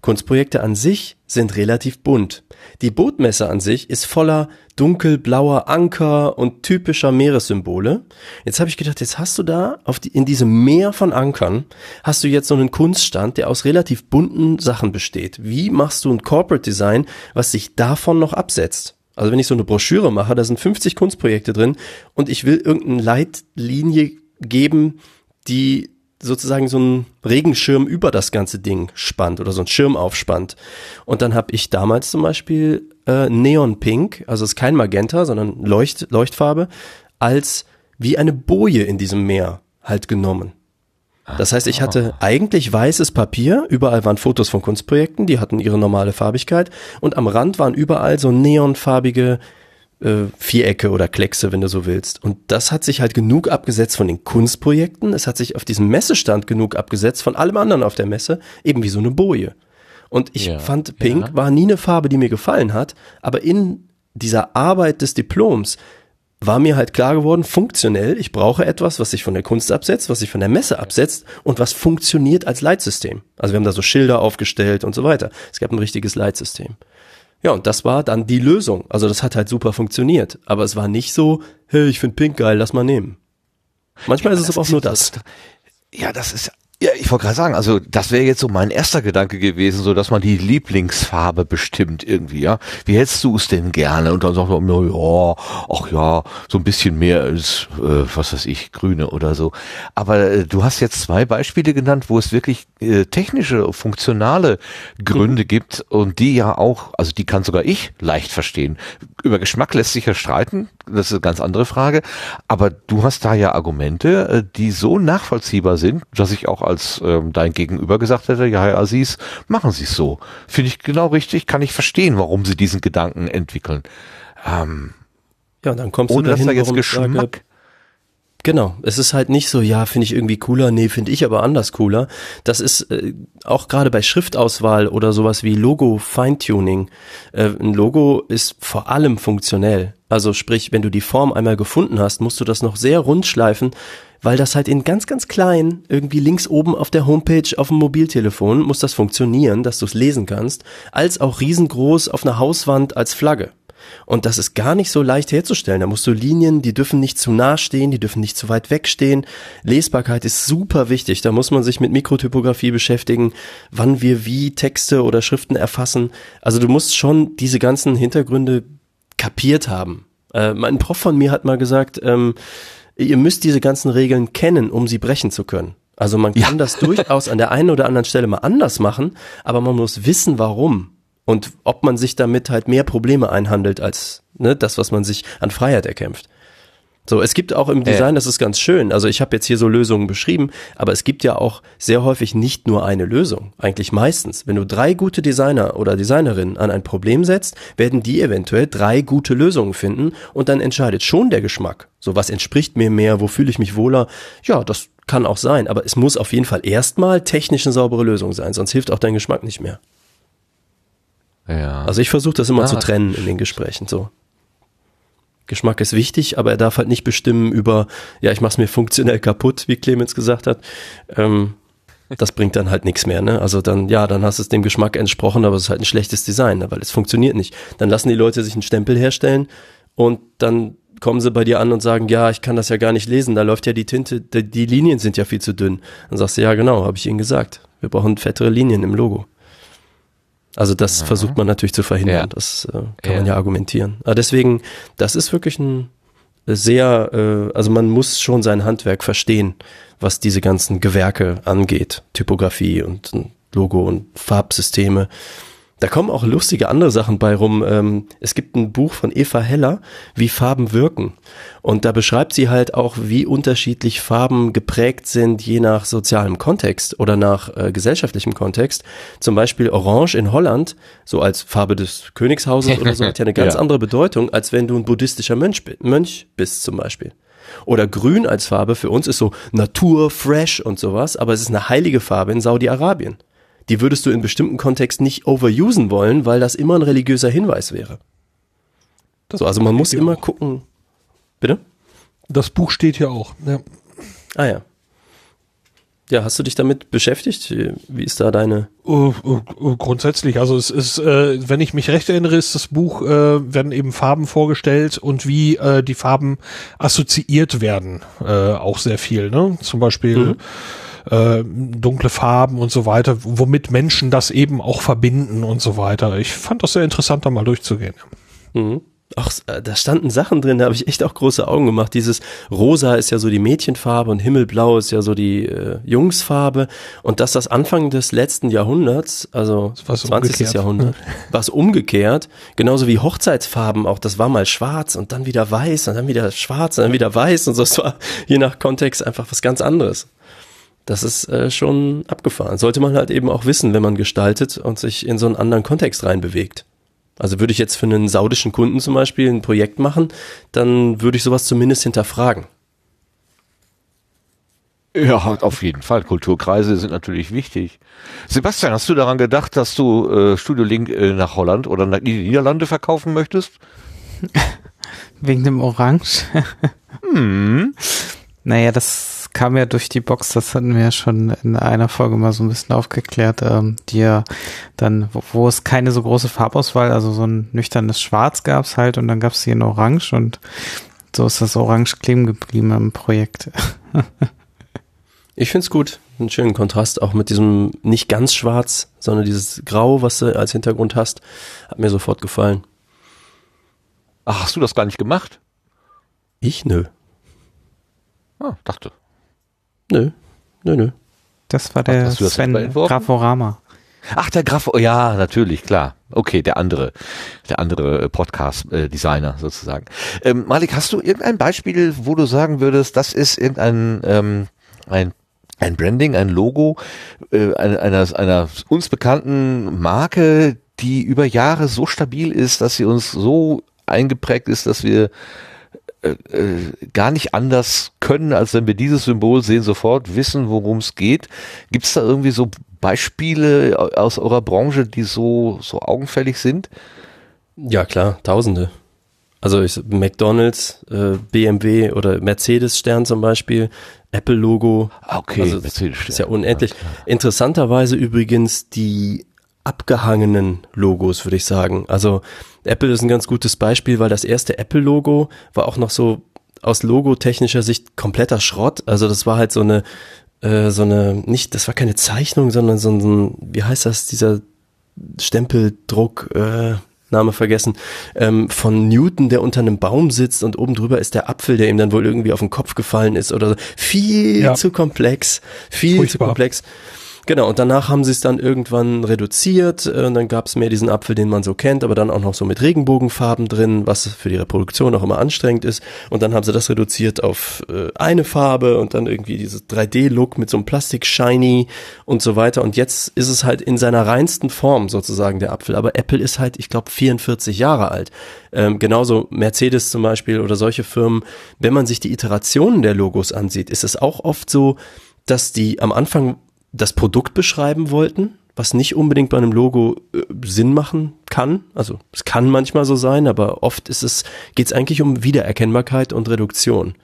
S4: Kunstprojekte an sich sind relativ bunt. Die Bootmesse an sich ist voller dunkelblauer Anker und typischer Meeressymbole. Jetzt habe ich gedacht, jetzt hast du da auf die, in diesem Meer von Ankern hast du jetzt so einen Kunststand, der aus relativ bunten Sachen besteht. Wie machst du ein Corporate Design, was sich davon noch absetzt? Also wenn ich so eine Broschüre mache, da sind 50 Kunstprojekte drin und ich will irgendeine Leitlinie geben, die sozusagen so einen Regenschirm über das ganze Ding spannt oder so einen Schirm aufspannt. Und dann habe ich damals zum Beispiel äh, Neon Pink, also es ist kein Magenta, sondern Leucht, Leuchtfarbe, als wie eine Boje in diesem Meer halt genommen. Das heißt, ich hatte eigentlich weißes Papier, überall waren Fotos von Kunstprojekten, die hatten ihre normale Farbigkeit und am Rand waren überall so neonfarbige äh, Vierecke oder Kleckse, wenn du so willst. Und das hat sich halt genug abgesetzt von den Kunstprojekten. Es hat sich auf diesem Messestand genug abgesetzt von allem anderen auf der Messe, eben wie so eine Boje. Und ich ja, fand, Pink ja. war nie eine Farbe, die mir gefallen hat, aber in dieser Arbeit des Diploms war mir halt klar geworden, funktionell, ich brauche etwas, was sich von der Kunst absetzt, was sich von der Messe absetzt und was funktioniert als Leitsystem. Also wir haben da so Schilder aufgestellt und so weiter. Es gab ein richtiges Leitsystem. Ja, und das war dann die Lösung. Also das hat halt super funktioniert. Aber es war nicht so, hey, ich finde Pink geil, lass mal nehmen. Manchmal ja, ist es aber auch nur das.
S1: Ja, das ist ja, ich wollte gerade sagen, also das wäre jetzt so mein erster Gedanke gewesen, so dass man die Lieblingsfarbe bestimmt irgendwie, ja. Wie hättest du es denn gerne? Und dann sagt man, ja, ach ja, so ein bisschen mehr als, äh, was weiß ich, grüne oder so. Aber äh, du hast jetzt zwei Beispiele genannt, wo es wirklich äh, technische, funktionale Gründe mhm. gibt und die ja auch, also die kann sogar ich leicht verstehen. Über Geschmack lässt sich ja streiten, das ist eine ganz andere Frage. Aber du hast da ja Argumente, äh, die so nachvollziehbar sind, dass ich auch als ähm, dein Gegenüber gesagt hätte, ja, Herr Aziz, machen Sie es so. Finde ich genau richtig, kann ich verstehen, warum Sie diesen Gedanken entwickeln. Ähm,
S4: ja, dann kommst du dahin,
S1: dass da jetzt Geschmack
S4: sage, Genau, es ist halt nicht so, ja, finde ich irgendwie cooler, nee, finde ich aber anders cooler. Das ist äh, auch gerade bei Schriftauswahl oder sowas wie Logo-Feintuning. Äh, ein Logo ist vor allem funktionell. Also sprich, wenn du die Form einmal gefunden hast, musst du das noch sehr rund schleifen, weil das halt in ganz, ganz klein, irgendwie links oben auf der Homepage auf dem Mobiltelefon muss das funktionieren, dass du es lesen kannst, als auch riesengroß auf einer Hauswand als Flagge. Und das ist gar nicht so leicht herzustellen. Da musst du Linien, die dürfen nicht zu nah stehen, die dürfen nicht zu weit weg stehen. Lesbarkeit ist super wichtig. Da muss man sich mit Mikrotypografie beschäftigen, wann wir wie Texte oder Schriften erfassen. Also du musst schon diese ganzen Hintergründe kapiert haben. Äh, mein Prof von mir hat mal gesagt, ähm, ihr müsst diese ganzen Regeln kennen, um sie brechen zu können. Also man kann ja. das durchaus an der einen oder anderen Stelle mal anders machen, aber man muss wissen, warum und ob man sich damit halt mehr Probleme einhandelt als ne, das, was man sich an Freiheit erkämpft. So, es gibt auch im Design, das ist ganz schön. Also ich habe jetzt hier so Lösungen beschrieben, aber es gibt ja auch sehr häufig nicht nur eine Lösung. Eigentlich meistens. Wenn du drei gute Designer oder Designerinnen an ein Problem setzt, werden die eventuell drei gute Lösungen finden und dann entscheidet schon der Geschmack. So, was entspricht mir mehr, wo fühle ich mich wohler? Ja, das kann auch sein, aber es muss auf jeden Fall erstmal technisch eine saubere Lösung sein, sonst hilft auch dein Geschmack nicht mehr. Ja. Also ich versuche das immer ah. zu trennen in den Gesprächen so. Geschmack ist wichtig, aber er darf halt nicht bestimmen über, ja, ich mach's mir funktionell kaputt, wie Clemens gesagt hat. Ähm, das bringt dann halt nichts mehr, ne? Also dann, ja, dann hast du es dem Geschmack entsprochen, aber es ist halt ein schlechtes Design, ne? weil es funktioniert nicht. Dann lassen die Leute sich einen Stempel herstellen und dann kommen sie bei dir an und sagen, ja, ich kann das ja gar nicht lesen, da läuft ja die Tinte, die, die Linien sind ja viel zu dünn. Dann sagst du, ja, genau, habe ich Ihnen gesagt. Wir brauchen fettere Linien im Logo. Also das ja. versucht man natürlich zu verhindern. Ja. Das äh, kann ja. man ja argumentieren. Aber deswegen, das ist wirklich ein sehr, äh, also man muss schon sein Handwerk verstehen, was diese ganzen Gewerke angeht, Typografie und Logo und Farbsysteme. Da kommen auch lustige andere Sachen bei rum. Ähm, es gibt ein Buch von Eva Heller, wie Farben wirken. Und da beschreibt sie halt auch, wie unterschiedlich Farben geprägt sind, je nach sozialem Kontext oder nach äh, gesellschaftlichem Kontext. Zum Beispiel Orange in Holland, so als Farbe des Königshauses oder so, hat ja eine [laughs] ganz ja. andere Bedeutung, als wenn du ein buddhistischer Mönch, Mönch bist zum Beispiel. Oder grün als Farbe für uns ist so Natur, fresh und sowas, aber es ist eine heilige Farbe in Saudi-Arabien die würdest du in bestimmten Kontexten nicht overusen wollen, weil das immer ein religiöser Hinweis wäre. So, also man muss immer auch. gucken. Bitte?
S2: Das Buch steht hier auch. Ja.
S4: Ah ja. Ja, hast du dich damit beschäftigt? Wie ist da deine?
S2: Uh, uh, uh, grundsätzlich, also es ist, äh, wenn ich mich recht erinnere, ist das Buch, äh, werden eben Farben vorgestellt und wie äh, die Farben assoziiert werden, auch sehr viel. Ne? Zum Beispiel mhm äh, dunkle Farben und so weiter, womit Menschen das eben auch verbinden und so weiter. Ich fand das sehr interessant, da mal durchzugehen.
S4: Mhm. Ach, äh, da standen Sachen drin, da habe ich echt auch große Augen gemacht. Dieses Rosa ist ja so die Mädchenfarbe und Himmelblau ist ja so die äh, Jungsfarbe. Und dass das Anfang des letzten Jahrhunderts, also 20. Umgekehrt. Jahrhundert, [laughs] war es umgekehrt. Genauso wie Hochzeitsfarben auch. Das war mal schwarz und dann wieder weiß und dann wieder schwarz und dann wieder weiß und so. Es war je nach Kontext einfach was ganz anderes. Das ist äh, schon abgefahren. Sollte man halt eben auch wissen, wenn man gestaltet und sich in so einen anderen Kontext reinbewegt. Also würde ich jetzt für einen saudischen Kunden zum Beispiel ein Projekt machen, dann würde ich sowas zumindest hinterfragen.
S1: Ja, auf jeden Fall. Kulturkreise sind natürlich wichtig. Sebastian, hast du daran gedacht, dass du äh, Studio Link äh, nach Holland oder nach die Niederlande verkaufen möchtest? [laughs]
S3: Wegen dem Orange? hm. Naja, das kam ja durch die Box, das hatten wir ja schon in einer Folge mal so ein bisschen aufgeklärt, ähm, die ja dann, wo, wo es keine so große Farbauswahl, also so ein nüchternes Schwarz gab's halt und dann gab's hier ein Orange und So ist das orange kleben geblieben im Projekt.
S4: ich finde es gut. Einen schönen Kontrast, auch mit diesem nicht ganz schwarz, sondern dieses Grau, was du als Hintergrund hast. Hat mir sofort gefallen.
S1: Ach, hast du das gar nicht gemacht?
S4: Ich? Nö.
S1: Ah, dachte.
S4: Nö. Nö, nö.
S3: Das war der
S1: Ach,
S3: Sven Graforama.
S1: Ach, der Graf, ja, natürlich, klar. Okay, der andere, der andere äh, Podcast-Designer sozusagen. Ähm, Malik, hast du irgendein Beispiel, wo du sagen würdest, das ist irgendein ähm, ein, ein Branding, ein Logo äh, einer, einer, einer uns bekannten Marke, die über Jahre so stabil ist, dass sie uns so eingeprägt ist, dass wir äh, äh, gar nicht anders können, als wenn wir dieses Symbol sehen, sofort wissen, worum es geht. Gibt es da irgendwie so Beispiele aus eurer Branche, die so, so augenfällig sind?
S4: Ja, klar, tausende. Also ich, McDonalds, äh, BMW oder Mercedes-Stern zum Beispiel, Apple-Logo.
S1: Ah, okay,
S4: also Mercedes-Stern. Ist ja unendlich. Ja, Interessanterweise übrigens die abgehangenen Logos, würde ich sagen. Also Apple ist ein ganz gutes Beispiel, weil das erste Apple-Logo war auch noch so aus logotechnischer Sicht kompletter Schrott. Also das war halt so eine äh, so eine, nicht, das war keine Zeichnung, sondern so ein, wie heißt das, dieser Stempeldruck, äh, Name vergessen, ähm, von Newton, der unter einem Baum sitzt und oben drüber ist der Apfel, der ihm dann wohl irgendwie auf den Kopf gefallen ist oder so. Viel ja. zu komplex, viel Furchtbar. zu komplex. Genau, und danach haben sie es dann irgendwann reduziert äh, und dann gab es mehr diesen Apfel, den man so kennt, aber dann auch noch so mit Regenbogenfarben drin, was für die Reproduktion auch immer anstrengend ist. Und dann haben sie das reduziert auf äh, eine Farbe und dann irgendwie dieses 3D-Look mit so einem Plastik-Shiny und so weiter. Und jetzt ist es halt in seiner reinsten Form sozusagen der Apfel. Aber Apple ist halt, ich glaube, 44 Jahre alt. Ähm, genauso Mercedes zum Beispiel oder solche Firmen. Wenn man sich die Iterationen der Logos ansieht, ist es auch oft so, dass die am Anfang das Produkt beschreiben wollten, was nicht unbedingt bei einem Logo äh, Sinn machen kann. Also es kann manchmal so sein, aber oft ist es, geht es eigentlich um Wiedererkennbarkeit und Reduktion.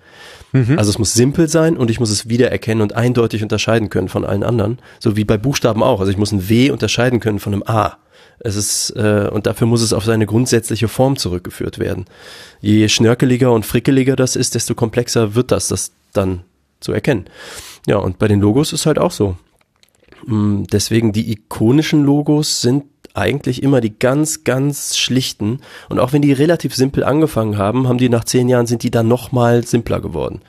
S4: Mhm. Also es muss simpel sein und ich muss es wiedererkennen und eindeutig unterscheiden können von allen anderen. So wie bei Buchstaben auch. Also ich muss ein W unterscheiden können von einem A. Es ist, äh, und dafür muss es auf seine grundsätzliche Form zurückgeführt werden. Je schnörkeliger und frickeliger das ist, desto komplexer wird das, das dann zu erkennen. Ja, und bei den Logos ist halt auch so. Mm, deswegen die ikonischen Logos sind eigentlich immer die ganz, ganz schlichten. Und auch wenn die relativ simpel angefangen haben, haben die nach zehn Jahren sind die dann nochmal simpler geworden.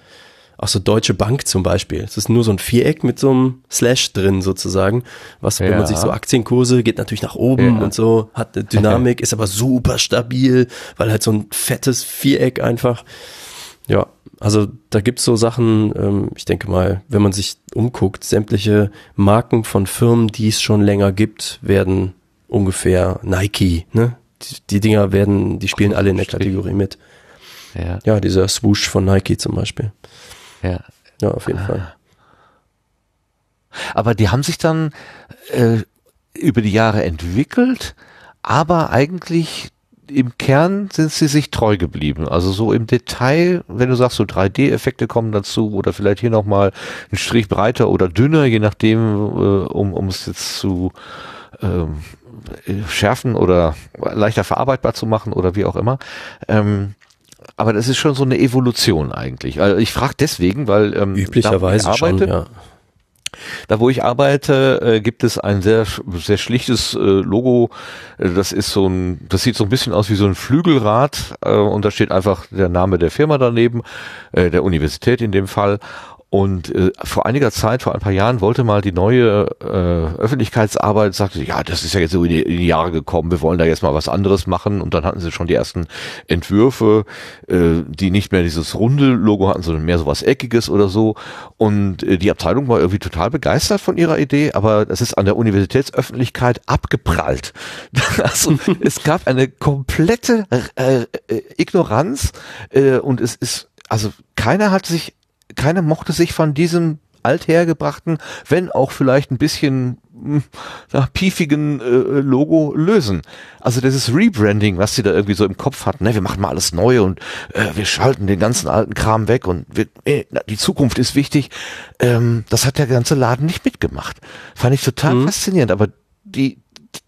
S4: Auch so Deutsche Bank zum Beispiel. Es ist nur so ein Viereck mit so einem Slash drin sozusagen. Was, ja. wenn man sich so Aktienkurse geht natürlich nach oben ja. und so, hat eine Dynamik, [laughs] ist aber super stabil, weil halt so ein fettes Viereck einfach. Ja, also da gibt's so Sachen, ähm, ich denke mal, wenn man sich umguckt, sämtliche Marken von Firmen, die es schon länger gibt, werden ungefähr Nike, ne? Die, die Dinger werden, die spielen alle in der Kategorie mit. Ja. ja, dieser Swoosh von Nike zum Beispiel.
S1: Ja.
S4: Ja, auf jeden ah. Fall.
S1: Aber die haben sich dann äh, über die Jahre entwickelt, aber eigentlich im Kern sind sie sich treu geblieben. Also so im Detail, wenn du sagst, so 3D-Effekte kommen dazu oder vielleicht hier nochmal ein Strich breiter oder dünner, je nachdem, äh, um, um es jetzt zu ähm, schärfen oder leichter verarbeitbar zu machen oder wie auch immer. Ähm, aber das ist schon so eine Evolution eigentlich. Also ich frage deswegen, weil ähm,
S4: üblicherweise arbeite, schon, ja.
S1: Da, wo ich arbeite, äh, gibt es ein sehr sehr schlichtes äh, Logo. Äh, das ist so ein, das sieht so ein bisschen aus wie so ein Flügelrad äh, und da steht einfach der Name der Firma daneben, äh, der Universität in dem Fall. Und äh, vor einiger Zeit, vor ein paar Jahren, wollte mal die neue äh, Öffentlichkeitsarbeit, sagte, ja, das ist ja jetzt so in die, in die Jahre gekommen, wir wollen da jetzt mal was anderes machen. Und dann hatten sie schon die ersten Entwürfe, äh, die nicht mehr dieses runde Logo hatten, sondern mehr so was Eckiges oder so. Und äh, die Abteilung war irgendwie total begeistert von ihrer Idee, aber es ist an der Universitätsöffentlichkeit abgeprallt. [laughs] also es gab eine komplette äh, äh, Ignoranz äh, und es ist also keiner hat sich keiner mochte sich von diesem althergebrachten, wenn auch vielleicht ein bisschen hm, na, piefigen äh, Logo lösen. Also dieses Rebranding, was sie da irgendwie so im Kopf hatten, ne, wir machen mal alles neu und äh, wir schalten den ganzen alten Kram weg und wir, äh, die Zukunft ist wichtig. Ähm, das hat der ganze Laden nicht mitgemacht. Fand ich total mhm. faszinierend, aber die,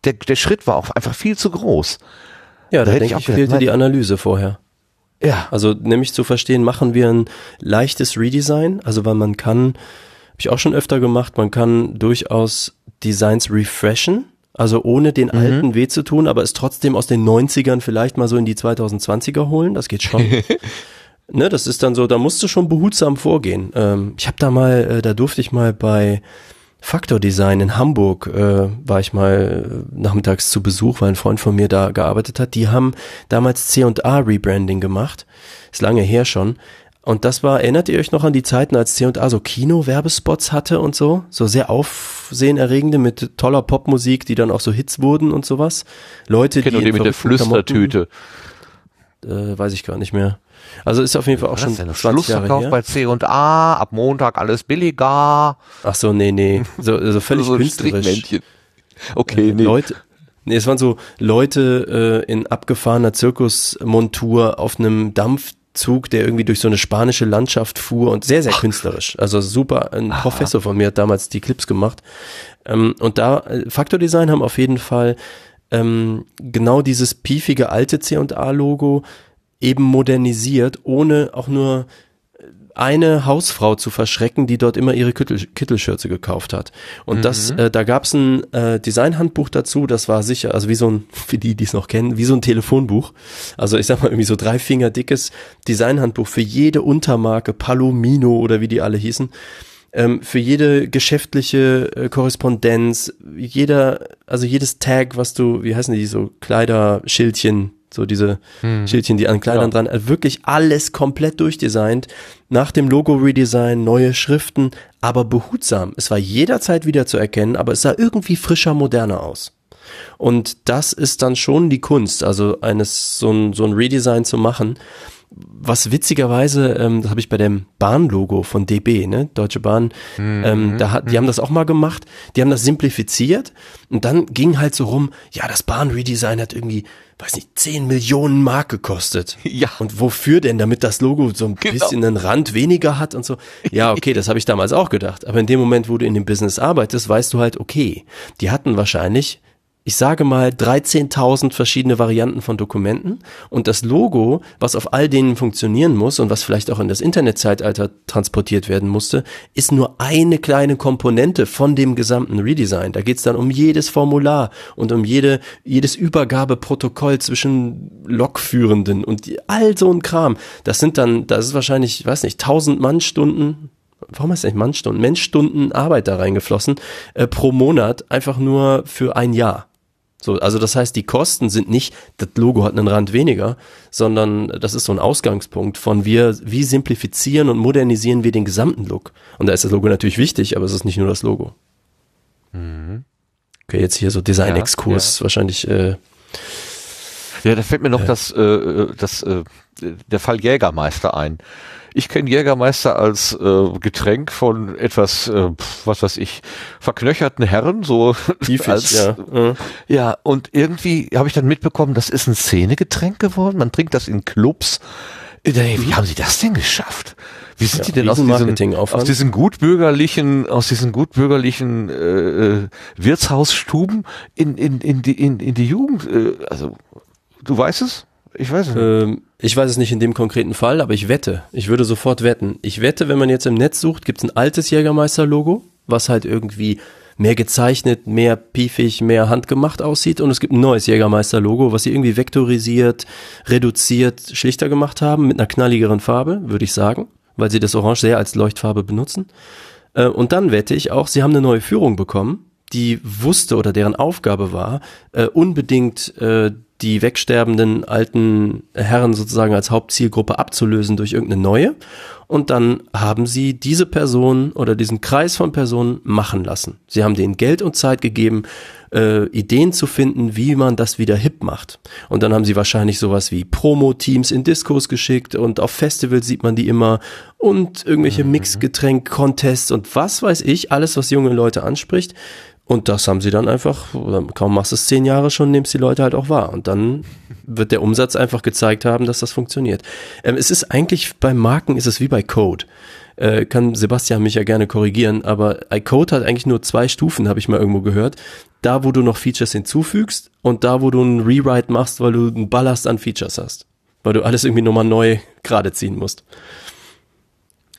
S1: der, der Schritt war auch einfach viel zu groß.
S4: Ja, da, da denke ich, auch fehlte die Analyse vorher. Ja. Also nämlich zu verstehen, machen wir ein leichtes Redesign, also weil man kann, habe ich auch schon öfter gemacht, man kann durchaus Designs refreshen, also ohne den mhm. alten weh zu tun, aber es trotzdem aus den 90ern vielleicht mal so in die 2020er holen, das geht schon. [laughs] ne, das ist dann so, da musst du schon behutsam vorgehen. Ähm, ich habe da mal, äh, da durfte ich mal bei Faktor Design in Hamburg äh, war ich mal äh, nachmittags zu Besuch, weil ein Freund von mir da gearbeitet hat. Die haben damals C&A Rebranding gemacht. Ist lange her schon. Und das war, erinnert ihr euch noch an die Zeiten, als C&A so Kino-Werbespots hatte und so? So sehr aufsehenerregende mit toller Popmusik, die dann auch so Hits wurden und sowas. Leute,
S1: die, die mit der Flüstertüte.
S4: Äh, weiß ich gar nicht mehr. Also ist auf jeden Fall auch schon
S1: denn? 20 Jahre her. bei C&A, ab Montag alles billiger.
S4: Ach so, nee, nee, so, [laughs] so völlig so künstlerisch.
S1: Okay,
S4: äh, nee. Leute, nee, es waren so Leute äh, in abgefahrener Zirkusmontur auf einem Dampfzug, der irgendwie durch so eine spanische Landschaft fuhr und sehr, sehr künstlerisch. Also super, ein Aha. Professor von mir hat damals die Clips gemacht. Ähm, und da, äh, Factor Design haben auf jeden Fall ähm, genau dieses piefige alte C&A-Logo eben modernisiert, ohne auch nur eine Hausfrau zu verschrecken, die dort immer ihre Kittel, Kittelschürze gekauft hat. Und mhm. das, äh, da gab es ein äh, Designhandbuch dazu, das war sicher, also wie so ein, [laughs] für die, die es noch kennen, wie so ein Telefonbuch. Also ich sag mal irgendwie so drei Finger dickes Designhandbuch für jede Untermarke, Palomino oder wie die alle hießen. Ähm, für jede geschäftliche äh, Korrespondenz, jeder, also jedes Tag, was du, wie heißen die, so Kleiderschildchen, so diese hm. Schildchen, die an Kleidern ja. dran, also wirklich alles komplett durchdesignt. Nach dem Logo-Redesign, neue Schriften, aber behutsam. Es war jederzeit wieder zu erkennen, aber es sah irgendwie frischer, moderner aus. Und das ist dann schon die Kunst, also eines, so ein, so ein Redesign zu machen was witzigerweise, ähm, das habe ich bei dem Bahnlogo von DB, ne, Deutsche Bahn, mhm. ähm, da hat, die haben das auch mal gemacht, die haben das simplifiziert und dann ging halt so rum, ja, das Bahnredesign hat irgendwie, weiß nicht, 10 Millionen Mark gekostet. [laughs] Ja. Und wofür denn? Damit das Logo so ein genau. bisschen einen Rand weniger hat und so. Ja, okay, das habe ich damals auch gedacht. Aber in dem Moment, wo du in dem Business arbeitest, weißt du halt, okay, die hatten wahrscheinlich ich sage mal 13.000 verschiedene Varianten von Dokumenten und das Logo, was auf all denen funktionieren muss und was vielleicht auch in das Internetzeitalter transportiert werden musste, ist nur eine kleine Komponente von dem gesamten Redesign. Da geht es dann um jedes Formular und um jede, jedes Übergabeprotokoll zwischen Lokführenden und all so ein Kram. Das sind dann, das ist wahrscheinlich, ich weiß nicht, 1000 Mannstunden, warum heißt nicht Mannstunden, Menschstunden Arbeit da reingeflossen, äh, pro Monat, einfach nur für ein Jahr. So, also das heißt, die Kosten sind nicht, das Logo hat einen Rand weniger, sondern das ist so ein Ausgangspunkt von wir, wie simplifizieren und modernisieren wir den gesamten Look. Und da ist das Logo natürlich wichtig, aber es ist nicht nur das Logo. Mhm. Okay, jetzt hier so Design-Exkurs, ja, wahrscheinlich. Äh,
S1: ja, da fällt mir noch äh, das, äh, das, äh, der Fall Jägermeister ein. Ich kenne Jägermeister als äh, Getränk von etwas, äh, was weiß ich, verknöcherten Herren, so [laughs]
S4: Tiefig, als, ja.
S1: ja, und irgendwie habe ich dann mitbekommen, das ist ein Szenegetränk geworden. Man trinkt das in Clubs. Äh, wie haben sie das denn geschafft? Wie sind ja, die denn aus diesen, aus diesen gutbürgerlichen, aus diesen gutbürgerlichen äh, äh, Wirtshausstuben in, in, in, die, in, in die Jugend? Äh, also, du weißt es? Ich weiß es nicht.
S4: Ähm, ich weiß es nicht in dem konkreten Fall, aber ich wette. Ich würde sofort wetten. Ich wette, wenn man jetzt im Netz sucht, gibt es ein altes Jägermeister-Logo, was halt irgendwie mehr gezeichnet, mehr piefig, mehr handgemacht aussieht. Und es gibt ein neues Jägermeister-Logo, was sie irgendwie vektorisiert, reduziert, schlichter gemacht haben, mit einer knalligeren Farbe, würde ich sagen, weil sie das Orange sehr als Leuchtfarbe benutzen. Äh, und dann wette ich auch, sie haben eine neue Führung bekommen, die wusste oder deren Aufgabe war, äh, unbedingt äh, die wegsterbenden alten Herren sozusagen als Hauptzielgruppe abzulösen durch irgendeine neue. Und dann haben sie diese Person oder diesen Kreis von Personen machen lassen. Sie haben denen Geld und Zeit gegeben, äh, Ideen zu finden, wie man das wieder hip macht. Und dann haben sie wahrscheinlich sowas wie Promo-Teams in Diskos geschickt und auf Festivals sieht man die immer und irgendwelche mhm. Mixgetränk-Contests und was weiß ich, alles, was junge Leute anspricht. Und das haben sie dann einfach, kaum machst du es zehn Jahre schon, nimmst die Leute halt auch wahr. Und dann wird der Umsatz einfach gezeigt haben, dass das funktioniert. Ähm, es ist eigentlich, bei Marken ist es wie bei Code. Äh, kann Sebastian mich ja gerne korrigieren, aber Code hat eigentlich nur zwei Stufen, habe ich mal irgendwo gehört. Da, wo du noch Features hinzufügst und da, wo du einen Rewrite machst, weil du einen Ballast an Features hast. weil du alles irgendwie nochmal neu gerade ziehen musst.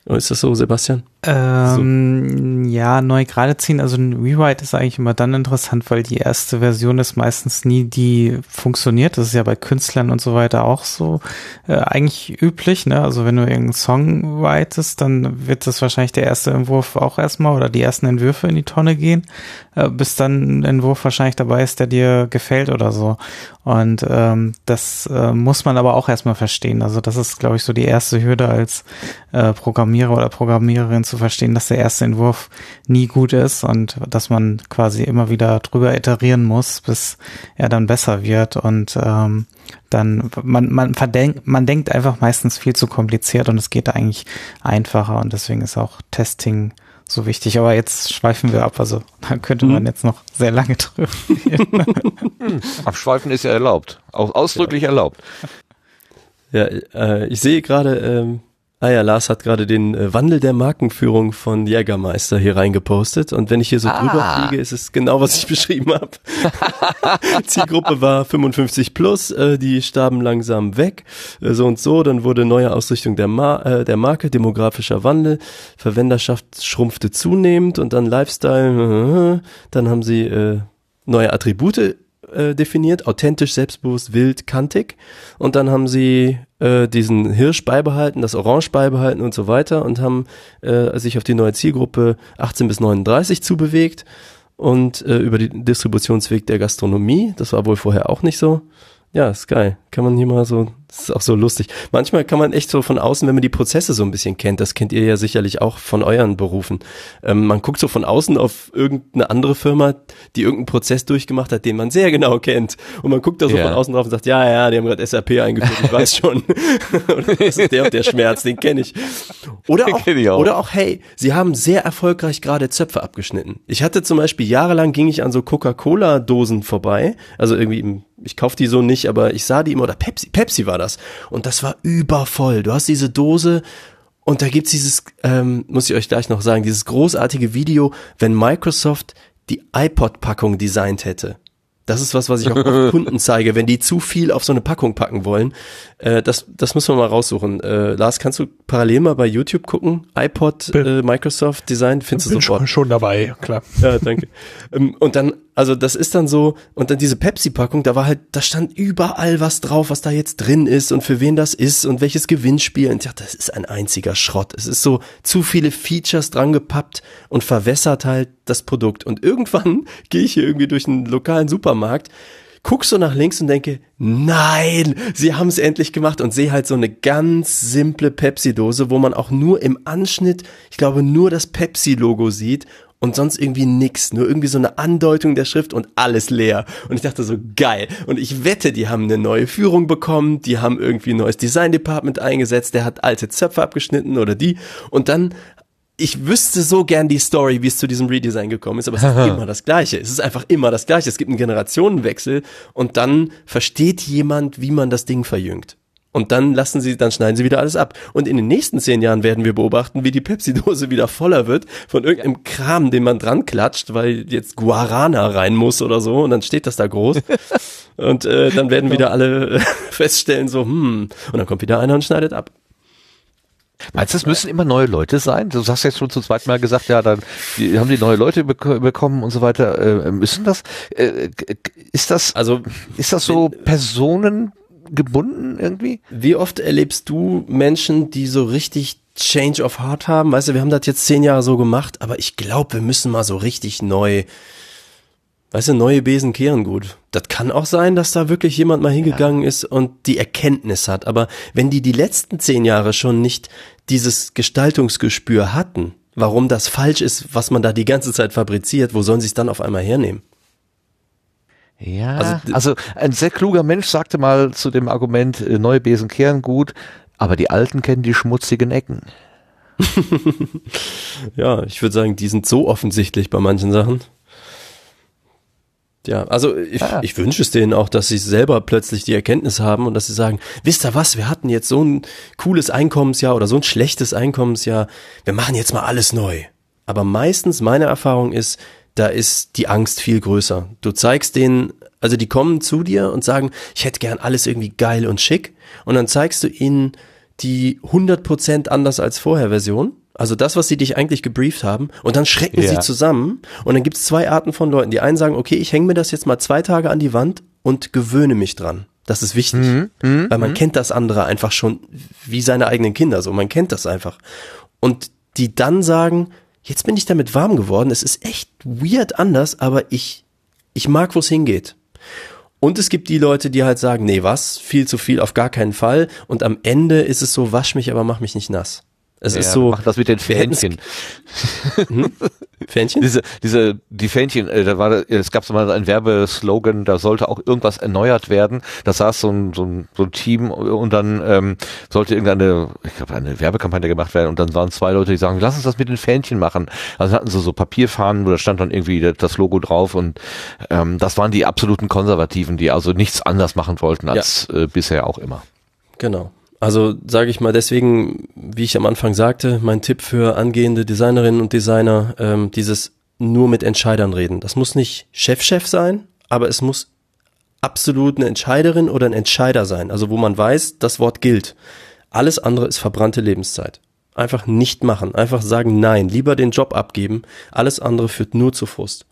S4: Ist das so, Sebastian?
S3: Ähm, so. Ja, neu gerade ziehen. Also ein Rewrite ist eigentlich immer dann interessant, weil die erste Version ist meistens nie die funktioniert. Das ist ja bei Künstlern und so weiter auch so äh, eigentlich üblich. Ne? Also wenn du irgendeinen Song writest, dann wird das wahrscheinlich der erste Entwurf auch erstmal oder die ersten Entwürfe in die Tonne gehen, äh, bis dann ein Entwurf wahrscheinlich dabei ist, der dir gefällt oder so. Und ähm, das äh, muss man aber auch erstmal verstehen. Also das ist, glaube ich, so die erste Hürde als äh, Programmierer oder Programmiererin zu verstehen, dass der erste Entwurf nie gut ist und dass man quasi immer wieder drüber iterieren muss, bis er dann besser wird. Und ähm, dann man man verdenkt man denkt einfach meistens viel zu kompliziert und es geht eigentlich einfacher und deswegen ist auch Testing so wichtig. Aber jetzt schweifen wir ab. Also [laughs] da könnte man mhm. jetzt noch sehr lange drüber reden. [laughs]
S1: Abschweifen ist ja erlaubt. Auch ausdrücklich ja. erlaubt.
S4: Ja, äh, ich sehe gerade, ähm, Ah ja, Lars hat gerade den äh, Wandel der Markenführung von Jägermeister hier reingepostet und wenn ich hier so ah. drüber fliege, ist es genau, was ich [laughs] beschrieben habe. [laughs] Zielgruppe war 55 plus, äh, die starben langsam weg, äh, so und so, dann wurde neue Ausrichtung der, Mar der Marke, demografischer Wandel, Verwenderschaft schrumpfte zunehmend und dann Lifestyle, [laughs] dann haben sie neue Attribute äh, definiert, authentisch, selbstbewusst, wild, kantig. Und dann haben sie äh, diesen Hirsch beibehalten, das Orange beibehalten und so weiter und haben äh, sich auf die neue Zielgruppe 18 bis 39 zubewegt und äh, über den Distributionsweg der Gastronomie. Das war wohl vorher auch nicht so. Ja, ist geil. Kann man hier mal so, das ist auch so lustig. Manchmal kann man echt so von außen, wenn man die Prozesse so ein bisschen kennt, das kennt ihr ja sicherlich auch von euren Berufen. Ähm, man guckt so von außen auf irgendeine andere Firma, die irgendeinen Prozess durchgemacht hat, den man sehr genau kennt. Und man guckt da so ja. von außen drauf und sagt, ja, ja, die haben gerade SAP eingeführt, ich weiß schon. [laughs] das ist der und der Schmerz, den kenne ich. Oder auch, ich auch. oder auch, hey, sie haben sehr erfolgreich gerade Zöpfe abgeschnitten. Ich hatte zum Beispiel jahrelang ging ich an so Coca-Cola-Dosen vorbei, also irgendwie im ich kauf die so nicht, aber ich sah die immer, oder Pepsi, Pepsi war das. Und das war übervoll. Du hast diese Dose und da gibt's dieses, ähm, muss ich euch gleich noch sagen, dieses großartige Video, wenn Microsoft die iPod-Packung designt hätte. Das ist was, was ich auch [laughs] Kunden zeige, wenn die zu viel auf so eine Packung packen wollen. Äh, das, das müssen wir mal raussuchen. Äh, Lars, kannst du parallel mal bei YouTube gucken? iPod, äh, Microsoft Design, findest
S2: bin
S4: du sofort?
S2: Schon, schon dabei, klar.
S4: Ja, danke. ähm, und dann, also das ist dann so, und dann diese Pepsi-Packung, da war halt, da stand überall was drauf, was da jetzt drin ist und für wen das ist und welches Gewinnspiel. Und ja, das ist ein einziger Schrott. Es ist so zu viele Features dran gepappt und verwässert halt das Produkt. Und irgendwann [laughs] gehe ich hier irgendwie durch einen lokalen Supermarkt, guck so nach links und denke, nein, sie haben es endlich gemacht und sehe halt so eine ganz simple Pepsi-Dose, wo man auch nur im Anschnitt, ich glaube, nur das Pepsi-Logo sieht und sonst irgendwie nix, nur irgendwie so eine Andeutung der Schrift und alles leer. Und ich dachte so, geil. Und ich wette, die haben eine neue Führung bekommen, die haben irgendwie ein neues Design Department eingesetzt, der hat alte Zöpfe abgeschnitten oder die. Und dann ich wüsste so gern die Story, wie es zu diesem Redesign gekommen ist, aber es ist immer das Gleiche. Es ist einfach immer das Gleiche. Es gibt einen Generationenwechsel und dann versteht jemand, wie man das Ding verjüngt. Und dann lassen sie, dann schneiden sie wieder alles ab. Und in den nächsten zehn Jahren werden wir beobachten, wie die Pepsi-Dose [laughs] wieder voller wird von irgendeinem Kram, den man dran klatscht, weil jetzt Guarana rein muss oder so. Und dann steht das da groß. [laughs] und äh, dann werden wieder alle [laughs] feststellen, so, hm. Und dann kommt wieder einer und schneidet ab.
S1: Meinst du, es müssen immer neue Leute sein? Du hast jetzt schon zum zweiten Mal gesagt, ja, dann die, haben die neue Leute bek bekommen und so weiter. Äh, müssen das? Äh, ist das? Also ist das so personengebunden irgendwie?
S4: Wie oft erlebst du Menschen, die so richtig Change of Heart haben? Weißt du, wir haben das jetzt zehn Jahre so gemacht, aber ich glaube, wir müssen mal so richtig neu weißt du, neue Besen kehren gut. Das kann auch sein, dass da wirklich jemand mal hingegangen ja. ist und die Erkenntnis hat. Aber wenn die die letzten zehn Jahre schon nicht dieses Gestaltungsgespür hatten, warum das falsch ist, was man da die ganze Zeit fabriziert, wo sollen sie es dann auf einmal hernehmen?
S1: Ja, also, also ein sehr kluger Mensch sagte mal zu dem Argument, äh, neue Besen kehren gut, aber die Alten kennen die schmutzigen Ecken. [laughs]
S4: ja, ich würde sagen, die sind so offensichtlich bei manchen Sachen. Ja, also ich, ah. ich wünsche es denen auch, dass sie selber plötzlich die Erkenntnis haben und dass sie sagen, wisst ihr was, wir hatten jetzt so ein cooles Einkommensjahr oder so ein schlechtes Einkommensjahr, wir machen jetzt mal alles neu. Aber meistens, meine Erfahrung ist, da ist die Angst viel größer. Du zeigst denen Also die kommen zu dir und sagen, ich hätte gern alles irgendwie geil und schick. Und dann zeigst du ihnen die 100% anders als vorher Version. Also das, was sie dich eigentlich gebrieft haben. Und dann schrecken ja. sie zusammen. Und dann gibt es zwei Arten von Leuten. Die einen sagen, okay, ich hänge mir das jetzt mal zwei Tage an die Wand und gewöhne mich dran. Das ist wichtig, mhm, mh, weil man mh. kennt das andere einfach schon wie seine eigenen Kinder. So, man kennt das einfach. Und die dann sagen, jetzt bin ich damit warm geworden. Es ist echt weird anders, aber ich, ich mag, wo es hingeht. Und es gibt die Leute, die halt sagen, nee, was? Viel zu viel, auf gar keinen Fall. Und am Ende ist es so, wasch mich, aber mach mich nicht nass. Es ja, ist so.
S1: Mach das mit den Fähnchen.
S4: Hm? [laughs] Fähnchen?
S1: Diese, diese, die Fähnchen, äh, da war, es gab so mal einen Werbeslogan, da sollte auch irgendwas erneuert werden. Da saß so ein, so ein, so ein Team und dann ähm, sollte irgendeine, ich glaube, eine Werbekampagne gemacht werden und dann waren zwei Leute, die sagen, lass uns das mit den Fähnchen machen. Also hatten sie so Papierfahnen, wo da stand dann irgendwie das Logo drauf und ähm, das waren die absoluten Konservativen, die also nichts anders machen wollten als ja. äh, bisher auch immer.
S4: Genau. Also sage ich mal deswegen, wie ich am Anfang sagte, mein Tipp für angehende Designerinnen und Designer, ähm, dieses nur mit Entscheidern reden. Das muss nicht Chef-Chef sein, aber es muss absolut eine Entscheiderin oder ein Entscheider sein. Also wo man weiß, das Wort gilt. Alles andere ist verbrannte Lebenszeit. Einfach nicht machen. Einfach sagen Nein. Lieber den Job abgeben. Alles andere führt nur zu Frust.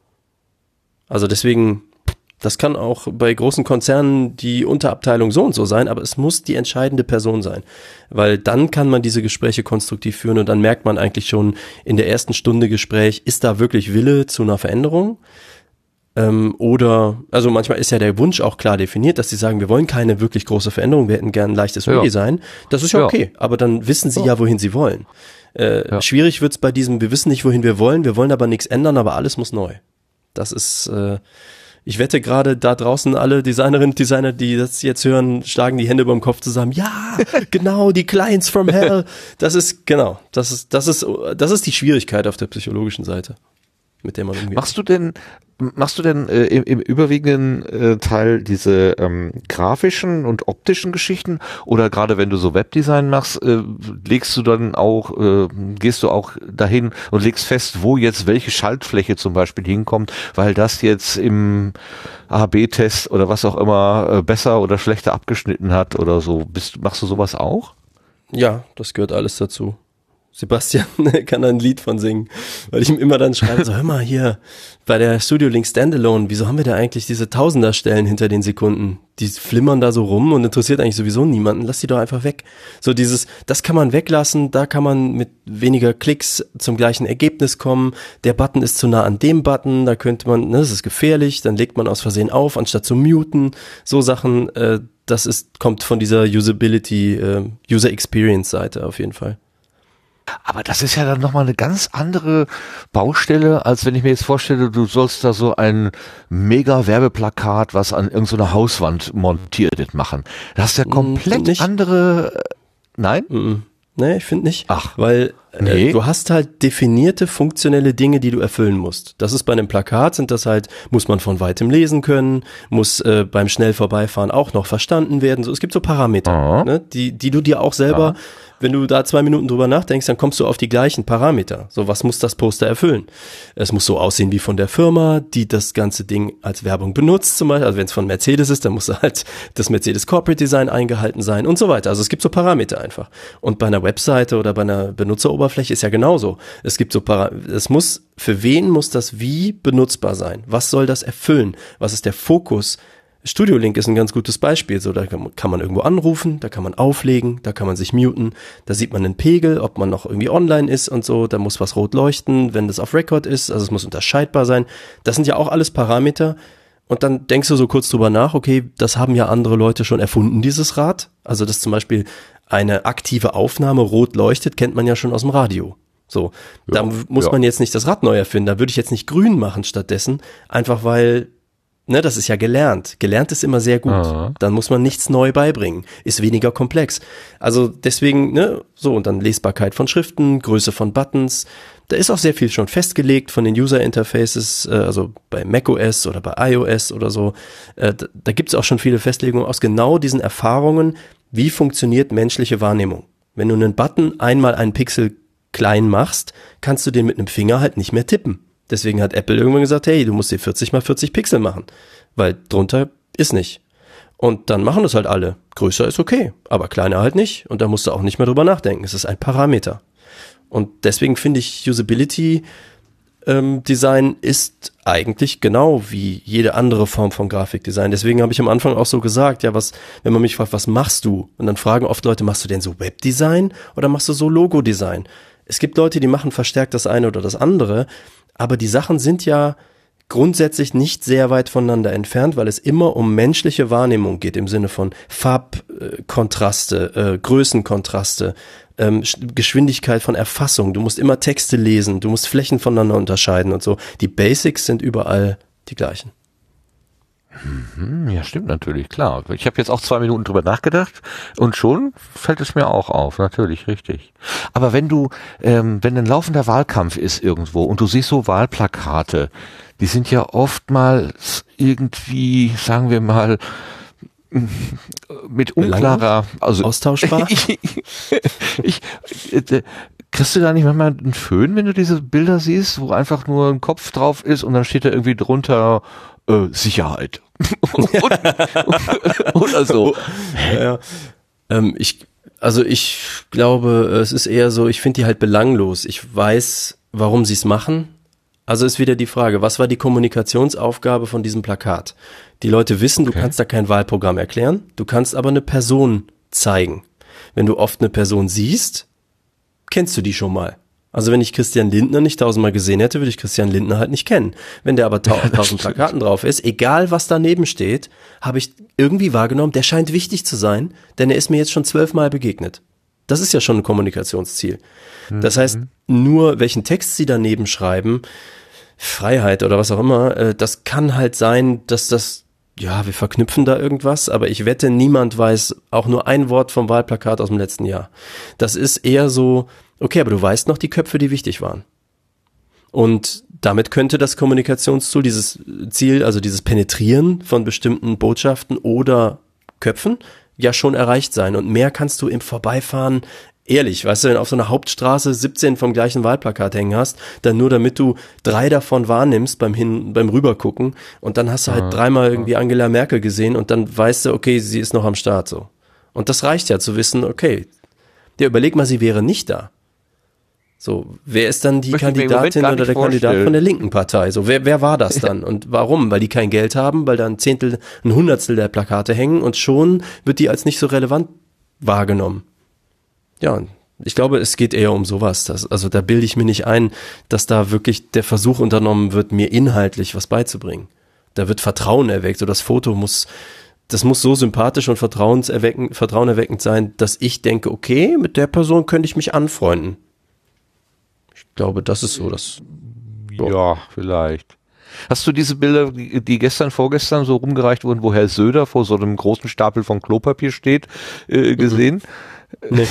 S4: Also deswegen das kann auch bei großen Konzernen die Unterabteilung so und so sein, aber es muss die entscheidende Person sein. Weil dann kann man diese Gespräche konstruktiv führen und dann merkt man eigentlich schon in der ersten Stunde Gespräch, ist da wirklich Wille zu einer Veränderung? Ähm, oder, also manchmal ist ja der Wunsch auch klar definiert, dass sie sagen, wir wollen keine wirklich große Veränderung, wir hätten gern ein leichtes ja. Redesign. Das ist ja, ja, okay, aber dann wissen sie ja, wohin sie wollen. Äh, ja. Schwierig wird's bei diesem, wir wissen nicht, wohin wir wollen, wir wollen aber nichts ändern, aber alles muss neu. Das ist, äh, ich wette gerade da draußen alle Designerinnen und Designer, die das jetzt hören, schlagen die Hände über dem Kopf zusammen. Ja, [laughs] genau, die Clients from Hell. Das ist, genau, das ist, das ist, das ist die Schwierigkeit auf der psychologischen Seite mit der man
S1: umgeht. Machst du denn, machst du denn äh, im, im überwiegenden äh, Teil diese ähm, grafischen und optischen Geschichten oder gerade wenn du so Webdesign machst, äh, legst du dann auch, äh, gehst du auch dahin und legst fest, wo jetzt welche Schaltfläche zum Beispiel hinkommt, weil das jetzt im AB-Test oder was auch immer äh, besser oder schlechter abgeschnitten hat oder so. Bist, machst du sowas auch?
S4: Ja, das gehört alles dazu. Sebastian [laughs] kann da ein Lied von singen, weil ich ihm immer dann schreibe, so hör mal hier, bei der Studio Link Standalone, wieso haben wir da eigentlich diese Tausenderstellen hinter den Sekunden? Die flimmern da so rum und interessiert eigentlich sowieso niemanden, lass die doch einfach weg. So dieses, das kann man weglassen, da kann man mit weniger Klicks zum gleichen Ergebnis kommen, der Button ist zu nah an dem Button, da könnte man, ne, das ist gefährlich, dann legt man aus Versehen auf, anstatt zu muten, so Sachen, äh, das ist, kommt von dieser Usability, äh, User Experience Seite auf jeden Fall.
S1: Aber das ist ja dann nochmal eine ganz andere Baustelle, als wenn ich mir jetzt vorstelle, du sollst da so ein mega Werbeplakat, was an irgendeiner Hauswand montiert machen. Das ist ja mm, komplett mm, andere. Äh, nein?
S4: Mm, nee, ich finde nicht.
S1: Ach.
S4: Weil äh, nee. äh, du hast halt definierte funktionelle Dinge, die du erfüllen musst. Das ist bei einem Plakat, sind das halt, muss man von weitem lesen können, muss äh, beim schnell vorbeifahren auch noch verstanden werden. So, es gibt so Parameter, ne, die, die du dir auch selber. Ja wenn du da zwei Minuten drüber nachdenkst, dann kommst du auf die gleichen Parameter. So, was muss das Poster erfüllen? Es muss so aussehen wie von der Firma, die das ganze Ding als Werbung benutzt, zum Beispiel. Also wenn es von Mercedes ist, dann muss [laughs] halt das Mercedes Corporate Design eingehalten sein und so weiter. Also es gibt so Parameter einfach. Und bei einer Webseite oder bei einer Benutzeroberfläche ist ja genauso. Es gibt so Parameter, es muss, für wen muss das wie benutzbar sein? Was soll das erfüllen? Was ist der Fokus? Studio Link ist ein ganz gutes Beispiel. So, da kann man irgendwo anrufen, da kann man auflegen, da kann man sich muten, da sieht man den Pegel, ob man noch irgendwie online ist und so, da muss was rot leuchten, wenn das auf Record ist, also es muss unterscheidbar sein. Das sind ja auch alles Parameter. Und dann denkst du so kurz drüber nach, okay, das haben ja andere Leute schon erfunden, dieses Rad. Also, dass zum Beispiel eine aktive Aufnahme rot leuchtet, kennt man ja schon aus dem Radio. So, ja, da muss ja. man jetzt nicht das Rad neu erfinden, da würde ich jetzt nicht grün machen stattdessen, einfach weil Ne, das ist ja gelernt. Gelernt ist immer sehr gut. Aha. Dann muss man nichts neu beibringen. Ist weniger komplex. Also deswegen, ne, so, und dann Lesbarkeit von Schriften, Größe von Buttons. Da ist auch sehr viel schon festgelegt von den User Interfaces, äh, also bei macOS oder bei iOS oder so. Äh, da da gibt es auch schon viele Festlegungen aus genau diesen Erfahrungen, wie funktioniert menschliche Wahrnehmung. Wenn du einen Button einmal einen Pixel klein machst, kannst du den mit einem Finger halt nicht mehr tippen Deswegen hat Apple irgendwann gesagt, hey, du musst dir 40 mal 40 Pixel machen, weil drunter ist nicht. Und dann machen das halt alle. Größer ist okay, aber kleiner halt nicht. Und da musst du auch nicht mehr drüber nachdenken. Es ist ein Parameter. Und deswegen finde ich Usability ähm, Design ist eigentlich genau wie jede andere Form von Grafikdesign. Deswegen habe ich am Anfang auch so gesagt, ja, was, wenn man mich fragt, was machst du? Und dann fragen oft Leute, machst du denn so Webdesign oder machst du so Logo-Design? Es gibt Leute, die machen verstärkt das eine oder das andere, aber die Sachen sind ja grundsätzlich nicht sehr weit voneinander entfernt, weil es immer um menschliche Wahrnehmung geht im Sinne von Farbkontraste, äh, Größenkontraste, ähm, Geschwindigkeit von Erfassung. Du musst immer Texte lesen, du musst Flächen voneinander unterscheiden und so. Die Basics sind überall die gleichen.
S1: Mhm, ja, stimmt natürlich, klar. Ich habe jetzt auch zwei Minuten drüber nachgedacht und schon fällt es mir auch auf, natürlich, richtig. Aber wenn du, ähm, wenn ein laufender Wahlkampf ist irgendwo und du siehst so Wahlplakate, die sind ja oftmals irgendwie, sagen wir mal, mit unklarer,
S4: also austauschbar.
S1: ich, [laughs] ich, äh, kriegst du da nicht manchmal einen Föhn, wenn du diese Bilder siehst, wo einfach nur ein Kopf drauf ist und dann steht da irgendwie drunter äh, Sicherheit [laughs]
S4: oder so. Ja, ja. Ähm, ich, also ich glaube, es ist eher so, ich finde die halt belanglos. Ich weiß, warum sie es machen. Also ist wieder die Frage, was war die Kommunikationsaufgabe von diesem Plakat? Die Leute wissen, du kannst da kein Wahlprogramm erklären, du kannst aber eine Person zeigen. Wenn du oft eine Person siehst, kennst du die schon mal. Also wenn ich Christian Lindner nicht tausendmal gesehen hätte, würde ich Christian Lindner halt nicht kennen. Wenn der aber [laughs] tausend Plakaten drauf ist, egal was daneben steht, habe ich irgendwie wahrgenommen, der scheint wichtig zu sein, denn er ist mir jetzt schon zwölfmal begegnet. Das ist ja schon ein Kommunikationsziel. Das heißt, mhm. nur welchen Text sie daneben schreiben, Freiheit oder was auch immer, äh, das kann halt sein, dass das, ja, wir verknüpfen da irgendwas, aber ich wette, niemand weiß auch nur ein Wort vom Wahlplakat aus dem letzten Jahr. Das ist eher so, okay, aber du weißt noch die Köpfe, die wichtig waren. Und damit könnte das Kommunikationstool, dieses Ziel, also dieses Penetrieren von bestimmten Botschaften oder Köpfen, ja schon erreicht sein. Und mehr kannst du im Vorbeifahren ehrlich, weißt du, wenn auf so einer Hauptstraße 17 vom gleichen Wahlplakat hängen hast, dann nur damit du drei davon wahrnimmst beim hin, beim rübergucken und dann hast du halt ah, dreimal irgendwie Angela Merkel gesehen und dann weißt du, okay, sie ist noch am Start so. Und das reicht ja zu wissen, okay, der überleg mal, sie wäre nicht da. So, wer ist dann die Kandidatin oder der vorstellen. Kandidat von der linken Partei? So, wer, wer war das [laughs] dann? Und warum? Weil die kein Geld haben, weil da ein Zehntel, ein Hundertstel der Plakate hängen und schon wird die als nicht so relevant wahrgenommen. Ja, ich glaube, es geht eher um sowas. Dass, also da bilde ich mir nicht ein, dass da wirklich der Versuch unternommen wird, mir inhaltlich was beizubringen. Da wird Vertrauen erweckt. So das Foto muss, das muss so sympathisch und vertrauenserweckend, vertrauenerweckend sein, dass ich denke, okay, mit der Person könnte ich mich anfreunden. Ich glaube, das ist so das.
S1: So. Ja, vielleicht. Hast du diese Bilder, die gestern, vorgestern so rumgereicht wurden, wo Herr Söder vor so einem großen Stapel von Klopapier steht, äh, gesehen? Mhm. Nee.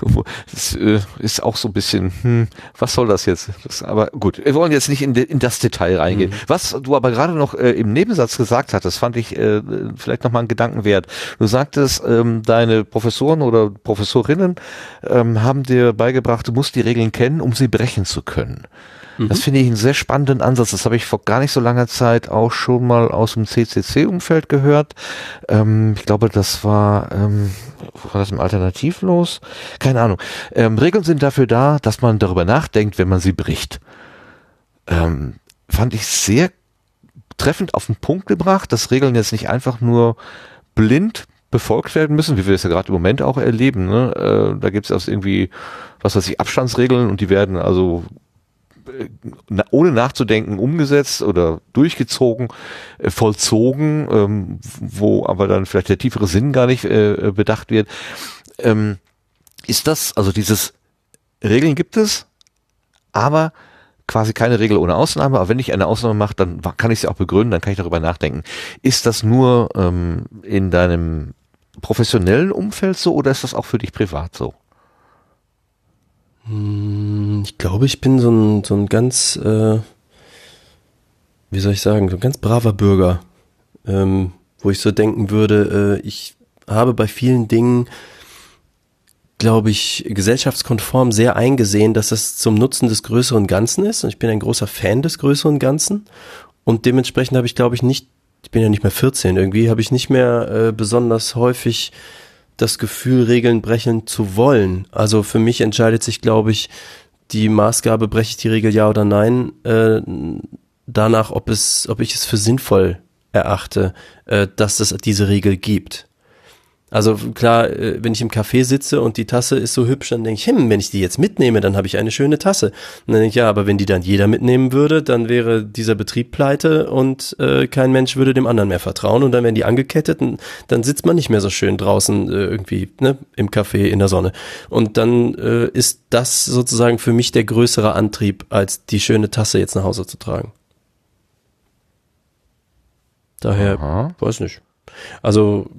S1: [laughs] das äh, ist auch so ein bisschen, hm, was soll das jetzt? Das, aber gut, wir wollen jetzt nicht in, de, in das Detail reingehen. Mhm. Was du aber gerade noch äh, im Nebensatz gesagt hattest, fand ich äh, vielleicht nochmal einen Gedanken wert. Du sagtest, ähm, deine Professoren oder Professorinnen ähm, haben dir beigebracht, du musst die Regeln kennen, um sie brechen zu können. Das mhm. finde ich einen sehr spannenden Ansatz. Das habe ich vor gar nicht so langer Zeit auch schon mal aus dem CCC-Umfeld gehört. Ähm, ich glaube, das war, ähm, war das im Alternativlos? Keine Ahnung. Ähm, Regeln sind dafür da, dass man darüber nachdenkt, wenn man sie bricht. Ähm, fand ich sehr treffend auf den Punkt gebracht, dass Regeln jetzt nicht einfach nur blind befolgt werden müssen, wie wir es ja gerade im Moment auch erleben. Ne? Äh, da gibt es also irgendwie, was weiß ich, Abstandsregeln und die werden also ohne nachzudenken umgesetzt oder durchgezogen, äh, vollzogen, ähm, wo aber dann vielleicht der tiefere Sinn gar nicht äh, bedacht wird. Ähm, ist das, also dieses Regeln gibt es, aber quasi keine Regel ohne Ausnahme, aber wenn ich eine Ausnahme mache, dann kann ich sie auch begründen, dann kann ich darüber nachdenken. Ist das nur ähm, in deinem professionellen Umfeld so oder ist das auch für dich privat so?
S4: Hm, ich glaube, ich bin so ein, so ein ganz, äh, wie soll ich sagen, so ein ganz braver Bürger, ähm, wo ich so denken würde, äh, ich habe bei vielen Dingen glaube ich, gesellschaftskonform sehr eingesehen, dass es zum Nutzen des größeren Ganzen ist. Und ich bin ein großer Fan des größeren Ganzen. Und dementsprechend habe ich, glaube ich, nicht, ich bin ja nicht mehr 14 irgendwie, habe ich nicht mehr äh, besonders häufig das Gefühl, Regeln brechen zu wollen. Also für mich entscheidet sich, glaube ich, die Maßgabe, breche ich die Regel ja oder nein, äh, danach, ob es, ob ich es für sinnvoll erachte, äh, dass es diese Regel gibt. Also klar, äh, wenn ich im Café sitze und die Tasse ist so hübsch, dann denke ich, hm, wenn ich die jetzt mitnehme, dann habe ich eine schöne Tasse. Und dann denke ich, ja, aber wenn die dann jeder mitnehmen würde, dann wäre dieser Betrieb pleite und äh, kein Mensch würde dem anderen mehr vertrauen und dann werden die angekettet und dann sitzt man nicht mehr so schön draußen äh, irgendwie ne, im Café in der Sonne. Und dann äh, ist das sozusagen für mich der größere Antrieb, als die schöne Tasse jetzt nach Hause zu tragen. Daher, Aha. weiß nicht. Also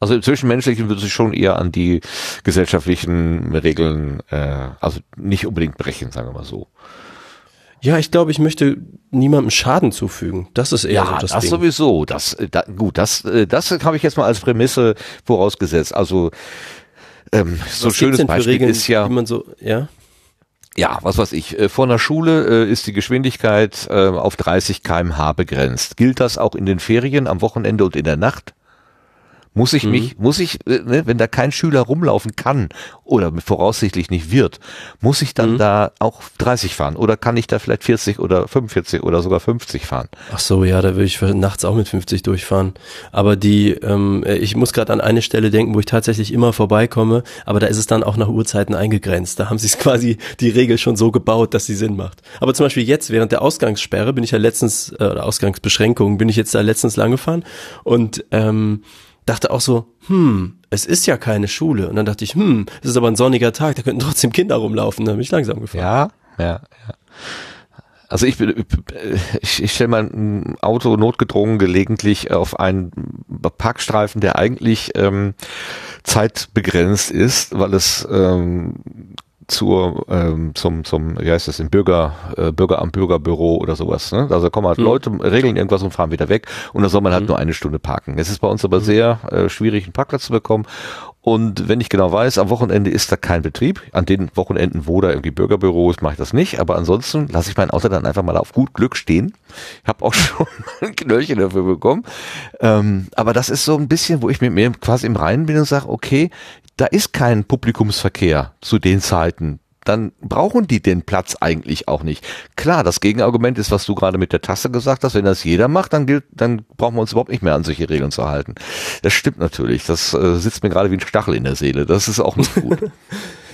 S1: also im Zwischenmenschlichen würde sich schon eher an die gesellschaftlichen Regeln, äh, also nicht unbedingt brechen, sagen wir mal so.
S4: Ja, ich glaube, ich möchte niemandem Schaden zufügen. Das ist eher ja, so
S1: das, das Ding. sowieso. Das, da, gut, das, äh, das habe ich jetzt mal als Prämisse vorausgesetzt. Also ähm, so ein schönes Beispiel Regeln, ist ja,
S4: man so, ja.
S1: Ja, was weiß ich. Äh, vor einer Schule äh, ist die Geschwindigkeit äh, auf 30 kmh begrenzt. Gilt das auch in den Ferien, am Wochenende und in der Nacht? Muss ich mhm. mich, muss ich, äh, ne, wenn da kein Schüler rumlaufen kann oder voraussichtlich nicht wird, muss ich dann mhm. da auch 30 fahren oder kann ich da vielleicht 40 oder 45 oder sogar 50 fahren?
S4: Ach so, ja, da würde ich nachts auch mit 50 durchfahren. Aber die, ähm, äh, ich muss gerade an eine Stelle denken, wo ich tatsächlich immer vorbeikomme, aber da ist es dann auch nach Uhrzeiten eingegrenzt. Da haben sie es [laughs] quasi die Regel schon so gebaut, dass sie Sinn macht. Aber zum Beispiel jetzt während der Ausgangssperre bin ich ja letztens, äh, Ausgangsbeschränkungen bin ich jetzt da letztens lang gefahren und ähm, dachte auch so, hm, es ist ja keine Schule. Und dann dachte ich, hm, es ist aber ein sonniger Tag, da könnten trotzdem Kinder rumlaufen. Da bin ich langsam gefahren.
S1: Ja, ja, ja. Also ich, ich, ich stelle mein Auto notgedrungen gelegentlich auf einen Parkstreifen, der eigentlich ähm, zeitbegrenzt ist, weil es ähm, zur ähm, zum zum wie heißt das im Bürger äh, Bürgeramt Bürgerbüro oder sowas ne? also kommen halt mhm. Leute regeln irgendwas und fahren wieder weg und dann soll man halt mhm. nur eine Stunde parken es ist bei uns aber mhm. sehr äh, schwierig einen Parkplatz zu bekommen und wenn ich genau weiß, am Wochenende ist da kein Betrieb. An den Wochenenden, wo da irgendwie Bürgerbüro ist, mache ich das nicht. Aber ansonsten lasse ich mein Auto dann einfach mal auf gut Glück stehen. Ich habe auch [laughs] schon ein Knöllchen dafür bekommen. Ähm, aber das ist so ein bisschen, wo ich mit mir quasi im Reinen bin und sage, okay, da ist kein Publikumsverkehr zu den Zeiten. Dann brauchen die den Platz eigentlich auch nicht. Klar, das Gegenargument ist, was du gerade mit der Tasse gesagt hast. Wenn das jeder macht, dann gilt, dann brauchen wir uns überhaupt nicht mehr an solche Regeln zu halten. Das stimmt natürlich. Das äh, sitzt mir gerade wie ein Stachel in der Seele. Das ist auch nicht gut. [laughs]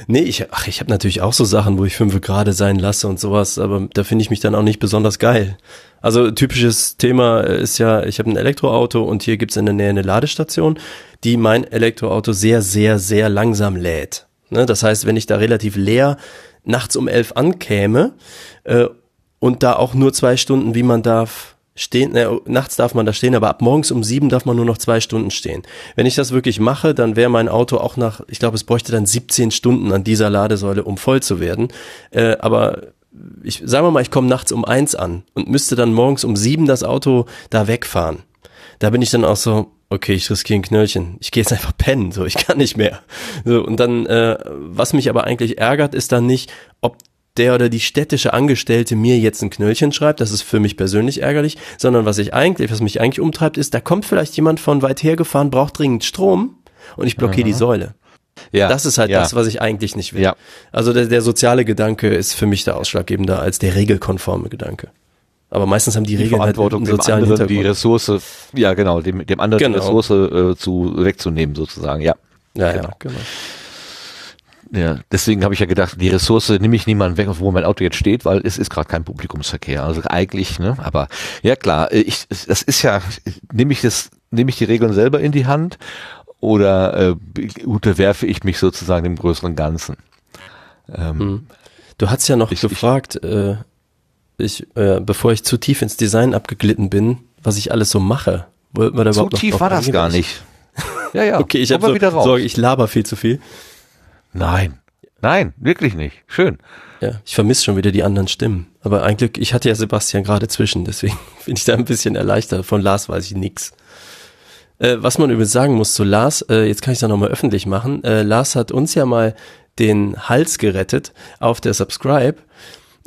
S4: Nee, ich, ach, ich habe natürlich auch so Sachen, wo ich fünf gerade sein lasse und sowas, aber da finde ich mich dann auch nicht besonders geil. Also typisches Thema ist ja, ich habe ein Elektroauto und hier gibt's in der Nähe eine Ladestation, die mein Elektroauto sehr, sehr, sehr langsam lädt. Ne? Das heißt, wenn ich da relativ leer nachts um elf ankäme äh, und da auch nur zwei Stunden, wie man darf, stehen, ne, nachts darf man da stehen, aber ab morgens um sieben darf man nur noch zwei Stunden stehen. Wenn ich das wirklich mache, dann wäre mein Auto auch nach, ich glaube, es bräuchte dann 17 Stunden an dieser Ladesäule, um voll zu werden. Äh, aber ich sagen wir mal, ich komme nachts um eins an und müsste dann morgens um sieben das Auto da wegfahren. Da bin ich dann auch so, okay, ich riskiere ein Knöllchen. Ich gehe jetzt einfach pennen, so ich kann nicht mehr. So und dann, äh, was mich aber eigentlich ärgert, ist dann nicht, ob der oder die städtische Angestellte mir jetzt ein Knöllchen schreibt, das ist für mich persönlich ärgerlich, sondern was ich eigentlich, was mich eigentlich umtreibt, ist, da kommt vielleicht jemand von weit her gefahren, braucht dringend Strom und ich blockiere die Säule. Ja, das ist halt ja. das, was ich eigentlich nicht will. Ja. Also der, der soziale Gedanke ist für mich der ausschlaggebende als der regelkonforme Gedanke. Aber meistens haben die, die Regeln
S1: halt einen sozialen dem anderen die Ressource, ja genau, dem, dem anderen genau. die Ressource äh, zu wegzunehmen sozusagen, ja.
S4: Ja, genau. ja, genau.
S1: Ja, deswegen habe ich ja gedacht, die Ressource nehme ich niemanden weg, wo mein Auto jetzt steht, weil es ist gerade kein Publikumsverkehr. Also eigentlich, ne? Aber ja klar, ich, das ist ja, nehme ich das, nehme ich die Regeln selber in die Hand oder äh, unterwerfe ich mich sozusagen dem größeren Ganzen?
S4: Ähm, hm. Du hast ja noch ich, gefragt, ich, äh, ich, äh, bevor ich zu tief ins Design abgeglitten bin, was ich alles so mache.
S1: Zu tief war das gar nicht.
S4: Ja, ja. [laughs] okay, ich habe so, Sorge, ich laber viel zu viel.
S1: Nein. Nein, wirklich nicht. Schön.
S4: Ja, ich vermisse schon wieder die anderen Stimmen. Aber eigentlich, ich hatte ja Sebastian gerade zwischen, deswegen [laughs] bin ich da ein bisschen erleichtert. Von Lars weiß ich nix. Äh, was man übrigens sagen muss zu Lars, äh, jetzt kann ich es ja nochmal öffentlich machen. Äh, Lars hat uns ja mal den Hals gerettet auf der Subscribe.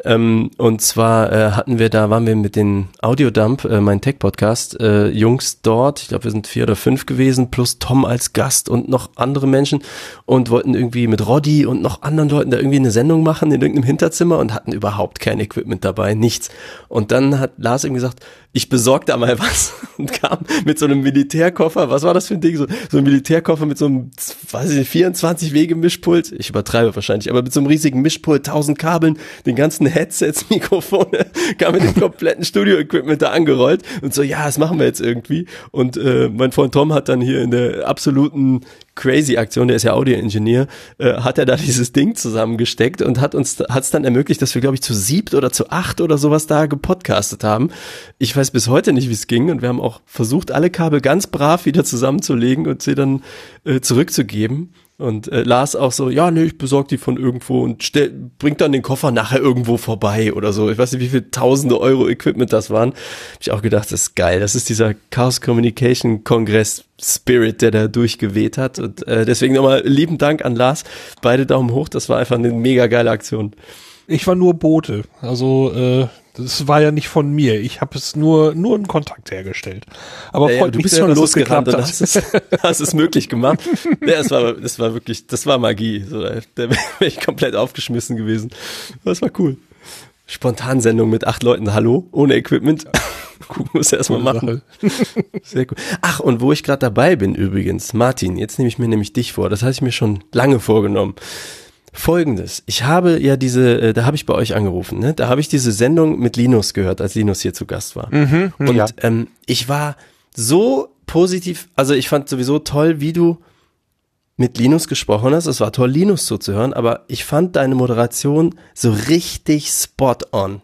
S4: Ähm, und zwar äh, hatten wir da, waren wir mit den Audiodump, äh, mein Tech-Podcast, äh, Jungs dort, ich glaube wir sind vier oder fünf gewesen, plus Tom als Gast und noch andere Menschen und wollten irgendwie mit Roddy und noch anderen Leuten da irgendwie eine Sendung machen in irgendeinem Hinterzimmer und hatten überhaupt kein Equipment dabei, nichts. Und dann hat Lars irgendwie gesagt, ich besorg da mal [laughs] was und kam mit so einem Militärkoffer. Was war das für ein Ding? So, so ein Militärkoffer mit so einem, weiß ich nicht, 24 Wege Mischpult. Ich übertreibe wahrscheinlich, aber mit so einem riesigen Mischpult, 1000 Kabeln, den ganzen Headsets, Mikrofone, [laughs] kam mit dem kompletten Studio-Equipment da angerollt und so, ja, das machen wir jetzt irgendwie. Und äh, mein Freund Tom hat dann hier in der absoluten crazy Aktion, der ist ja Audio-Ingenieur, äh, hat er da dieses Ding zusammengesteckt und hat uns, hat es dann ermöglicht, dass wir, glaube ich, zu siebt oder zu acht oder sowas da gepodcastet haben. Ich weiß bis heute nicht, wie es ging und wir haben auch versucht, alle Kabel ganz brav wieder zusammenzulegen und sie dann äh, zurückzugeben. Und äh, Lars auch so, ja, nee, ich besorg die von irgendwo und stell, bringt dann den Koffer nachher irgendwo vorbei oder so. Ich weiß nicht, wie viel tausende Euro Equipment das waren. Hab ich auch gedacht, das ist geil. Das ist dieser Chaos Communication Kongress Spirit, der da durchgeweht hat. Und äh, deswegen nochmal lieben Dank an Lars. Beide Daumen hoch. Das war einfach eine mega geile Aktion.
S2: Ich war nur Bote. Also äh, das war ja nicht von mir. Ich habe es nur nur einen Kontakt hergestellt.
S4: Aber ja, ja, du bist sehr, schon losgerannt und hast es, [laughs] hast es möglich gemacht. ja, das war das war wirklich, das war Magie. So, da wäre ich komplett aufgeschmissen gewesen. Das war cool. Spontansendung mit acht Leuten. Hallo, ohne Equipment. [laughs] Muss erstmal machen. [laughs] Sehr gut. Ach, und wo ich gerade dabei bin übrigens, Martin, jetzt nehme ich mir nämlich dich vor. Das habe ich mir schon lange vorgenommen. Folgendes, ich habe ja diese, äh, da habe ich bei euch angerufen, ne? da habe ich diese Sendung mit Linus gehört, als Linus hier zu Gast war. Mhm, und ja. ähm, ich war so positiv, also ich fand sowieso toll, wie du mit Linus gesprochen hast. Es war toll, Linus zuzuhören, aber ich fand deine Moderation so richtig spot on.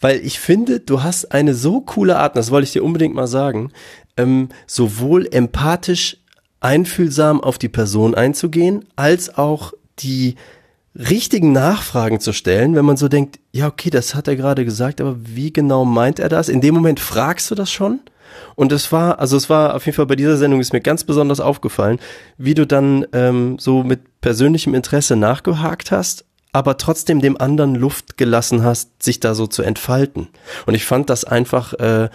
S4: Weil ich finde, du hast eine so coole Art, das wollte ich dir unbedingt mal sagen, ähm, sowohl empathisch einfühlsam auf die Person einzugehen, als auch die richtigen Nachfragen zu stellen, wenn man so denkt, ja, okay, das hat er gerade gesagt, aber wie genau meint er das? In dem Moment fragst du das schon? Und es war, also es war auf jeden Fall bei dieser Sendung ist mir ganz besonders aufgefallen, wie du dann ähm, so mit persönlichem Interesse nachgehakt hast, aber trotzdem dem anderen Luft gelassen hast, sich da so zu entfalten. Und ich fand das einfach äh,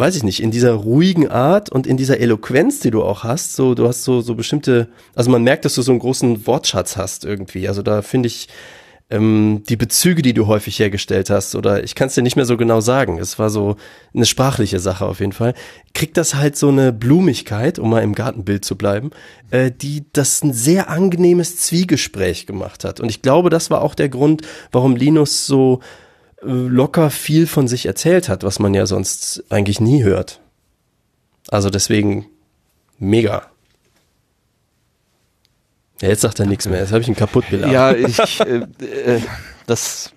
S4: weiß ich nicht, in dieser ruhigen Art und in dieser Eloquenz, die du auch hast, so, du hast so, so bestimmte, also man merkt, dass du so einen großen Wortschatz hast irgendwie. Also da finde ich, ähm, die Bezüge, die du häufig hergestellt hast, oder ich kann es dir nicht mehr so genau sagen, es war so eine sprachliche Sache auf jeden Fall, kriegt das halt so eine Blumigkeit, um mal im Gartenbild zu bleiben, äh, die das ein sehr angenehmes Zwiegespräch gemacht hat. Und ich glaube, das war auch der Grund, warum Linus so locker viel von sich erzählt hat, was man ja sonst eigentlich nie hört. Also deswegen mega. Ja, jetzt sagt er nichts mehr. Jetzt habe ich ihn kaputt gelacht.
S1: Ja, ich, äh, äh, das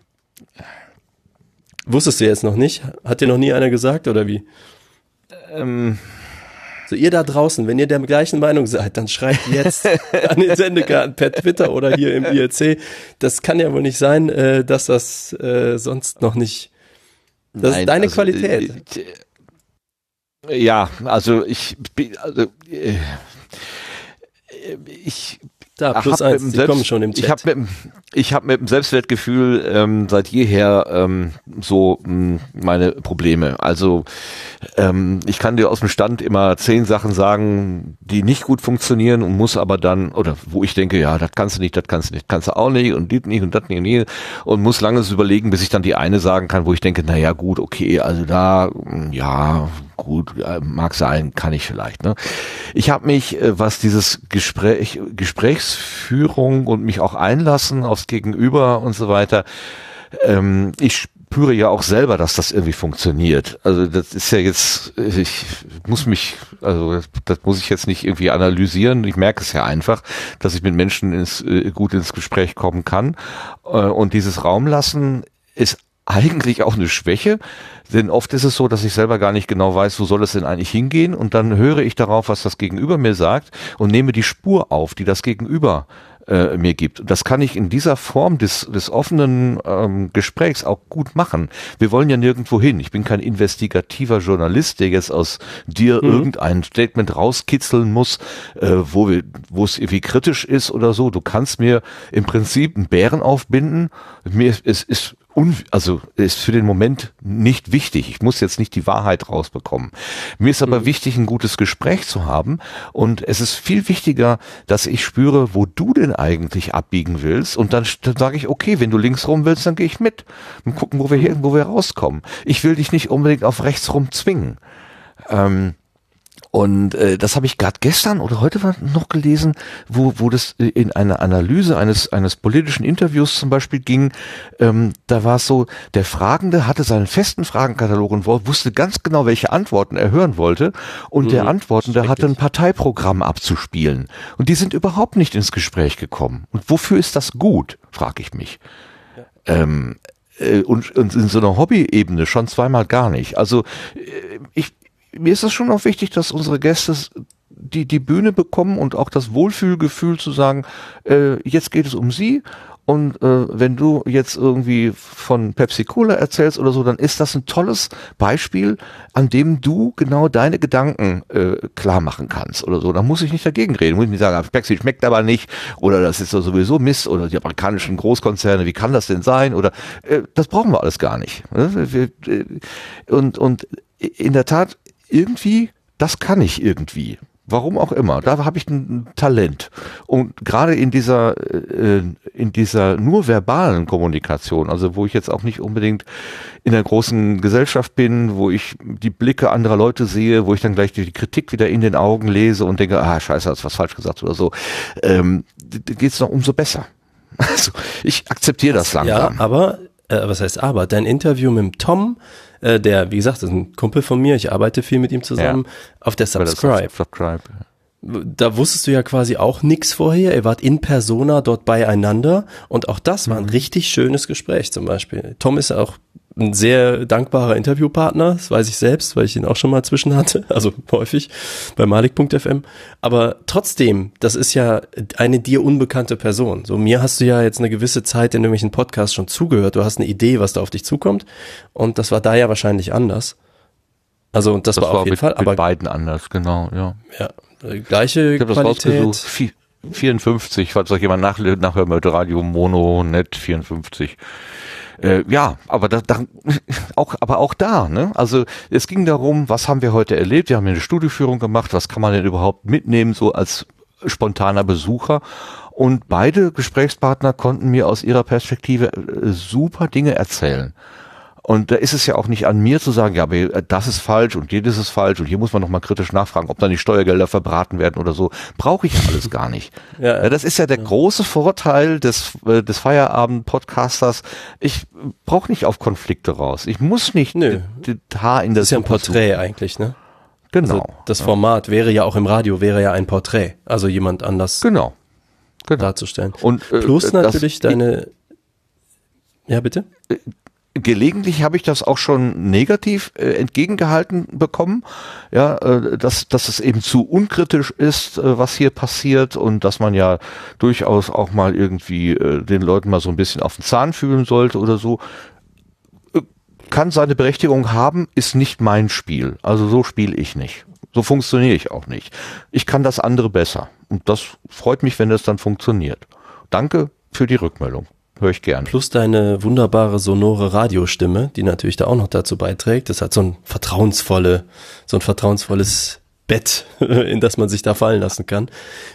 S4: wusstest du jetzt noch nicht? Hat dir noch nie einer gesagt oder wie? Ähm, so, ihr da draußen, wenn ihr der gleichen Meinung seid, dann schreibt jetzt [laughs] an den Sendekarten per Twitter oder hier im IRC. Das kann ja wohl nicht sein, äh, dass das äh, sonst noch nicht. Das Nein, ist deine also, Qualität.
S1: Äh, ja, also ich, also, äh, ich
S4: da, plus eins, die Selbst, kommen schon im Chat.
S1: Ich habe mit, ich hab mit dem Selbstwertgefühl ähm, seit jeher ähm, so mh, hm, meine Probleme. Also ähm, ich kann dir aus dem Stand immer zehn Sachen sagen, die nicht gut funktionieren und muss aber dann, oder wo ich denke, ja, das kannst du nicht, das kannst du nicht, kannst du auch nicht und dies nicht und das nicht und nicht und muss lange überlegen, bis ich dann die eine sagen kann, wo ich denke, na ja, gut, okay, also da, hm, ja, gut, mag sein, kann ich vielleicht. Ne? Ich habe mich, äh, was dieses Gespräch, Gesprächsführung und mich auch einlassen aufs Gegenüber und so weiter, ähm, ich spüre ja auch selber, dass das irgendwie funktioniert. Also das ist ja jetzt, ich muss mich, also das muss ich jetzt nicht irgendwie analysieren. Ich merke es ja einfach, dass ich mit Menschen ins, äh, gut ins Gespräch kommen kann. Äh, und dieses Raum lassen ist eigentlich auch eine Schwäche, denn oft ist es so, dass ich selber gar nicht genau weiß, wo soll es denn eigentlich hingehen und dann höre ich darauf, was das Gegenüber mir sagt und nehme die Spur auf, die das Gegenüber äh, mir gibt. Und das kann ich in dieser Form des, des offenen ähm, Gesprächs auch gut machen. Wir wollen ja nirgendwo hin. Ich bin kein investigativer Journalist, der jetzt aus dir mhm. irgendein Statement rauskitzeln muss, äh, wo, wir, wo es irgendwie kritisch ist oder so. Du kannst mir im Prinzip einen Bären aufbinden. Mir es ist un, also ist für den Moment nicht wichtig. Ich muss jetzt nicht die Wahrheit rausbekommen. Mir ist aber mhm. wichtig, ein gutes Gespräch zu haben. Und es ist viel wichtiger, dass ich spüre, wo du denn eigentlich abbiegen willst. Und dann, dann sage ich, okay, wenn du links rum willst, dann gehe ich mit. Und gucken, wo wir hier, wo wir rauskommen. Ich will dich nicht unbedingt auf rechts rum zwingen. Ähm, und äh, das habe ich gerade gestern oder heute noch gelesen, wo, wo das in einer Analyse eines, eines politischen Interviews zum Beispiel ging. Ähm, da war es so, der Fragende hatte seinen festen Fragenkatalog und wusste ganz genau, welche Antworten er hören wollte. Und mhm, der Antwortende hatte ein Parteiprogramm abzuspielen. Und die sind überhaupt nicht ins Gespräch gekommen. Und wofür ist das gut, frage ich mich. Ja. Ähm, äh, und, und in so einer Hobby-Ebene schon zweimal gar nicht. Also äh, ich, mir ist es schon auch wichtig, dass unsere Gäste die, die Bühne bekommen und auch das Wohlfühlgefühl zu sagen, äh, jetzt geht es um sie und äh, wenn du jetzt irgendwie von Pepsi Cola erzählst oder so, dann ist das ein tolles Beispiel, an dem du genau deine Gedanken äh, klar machen kannst oder so. Da muss ich nicht dagegen reden. Muss ich nicht sagen, Pepsi schmeckt aber nicht oder das ist sowieso Mist oder die amerikanischen Großkonzerne, wie kann das denn sein? Oder äh, das brauchen wir alles gar nicht. Ne? Äh, und, und in der Tat irgendwie, das kann ich irgendwie. Warum auch immer. Da habe ich ein Talent. Und gerade in dieser, äh, in dieser nur verbalen Kommunikation, also wo ich jetzt auch nicht unbedingt in der großen Gesellschaft bin, wo ich die Blicke anderer Leute sehe, wo ich dann gleich die Kritik wieder in den Augen lese und denke, ah, scheiße, hast was falsch gesagt oder so, ähm, geht es noch umso besser. [laughs] Also ich akzeptiere das langsam.
S4: Ja, aber, äh, was heißt aber, dein Interview mit dem Tom, äh, der, wie gesagt, ist ein Kumpel von mir, ich arbeite viel mit ihm zusammen, ja. auf der Subscribe. Subscribe. Da wusstest du ja quasi auch nix vorher. Ihr wart in Persona dort beieinander und auch das war ein mhm. richtig schönes Gespräch zum Beispiel. Tom ist ja auch ein sehr dankbarer Interviewpartner, das weiß ich selbst, weil ich ihn auch schon mal zwischen hatte, [laughs] also häufig bei malik.fm. Aber trotzdem, das ist ja eine dir unbekannte Person. So mir hast du ja jetzt eine gewisse Zeit in irgendwelchen Podcasts schon zugehört. Du hast eine Idee, was da auf dich zukommt. Und das war da ja wahrscheinlich anders. Also und das, das war, war auf jeden
S1: mit,
S4: Fall.
S1: Aber mit beiden anders, genau, ja.
S4: Ja, gleiche ich hab Qualität. Das
S1: 54, falls euch jemand nach, nachhören möchte, Radio Mono Net 54. Äh, ja, aber da, da, [laughs] auch, aber auch da, ne? Also es ging darum, was haben wir heute erlebt? Wir haben eine Studieführung gemacht, was kann man denn überhaupt mitnehmen, so als spontaner Besucher? Und beide Gesprächspartner konnten mir aus ihrer Perspektive äh, super Dinge erzählen. Und da ist es ja auch nicht an mir zu sagen, ja, aber äh, das ist falsch und jedes ist falsch und hier muss man nochmal kritisch nachfragen, ob da die Steuergelder verbraten werden oder so. Brauche ich alles gar nicht. [laughs] ja, ja, das ist ja der ja. große Vorteil des, äh, des Feierabend-Podcasters. Ich brauche nicht auf Konflikte raus. Ich muss nicht
S4: Nö. Haar in das. Das ist ja ein Porträt eigentlich, ne?
S1: Genau. Also
S4: das Format wäre ja auch im Radio, wäre ja ein Porträt. Also jemand anders.
S1: Genau.
S4: genau. darzustellen.
S1: Und
S4: äh, plus natürlich deine. Ja, bitte?
S1: Gelegentlich habe ich das auch schon negativ äh, entgegengehalten bekommen, ja, äh, dass, dass es eben zu unkritisch ist, äh, was hier passiert und dass man ja durchaus auch mal irgendwie äh, den Leuten mal so ein bisschen auf den Zahn fühlen sollte oder so. Äh, kann seine Berechtigung haben, ist nicht mein Spiel. Also so spiele ich nicht. So funktioniere ich auch nicht. Ich kann das andere besser. Und das freut mich, wenn das dann funktioniert. Danke für die Rückmeldung höre ich gern.
S4: Plus deine wunderbare sonore Radiostimme, die natürlich da auch noch dazu beiträgt. Das hat so ein vertrauensvolle, so ein vertrauensvolles Bett, [laughs] in das man sich da fallen lassen kann.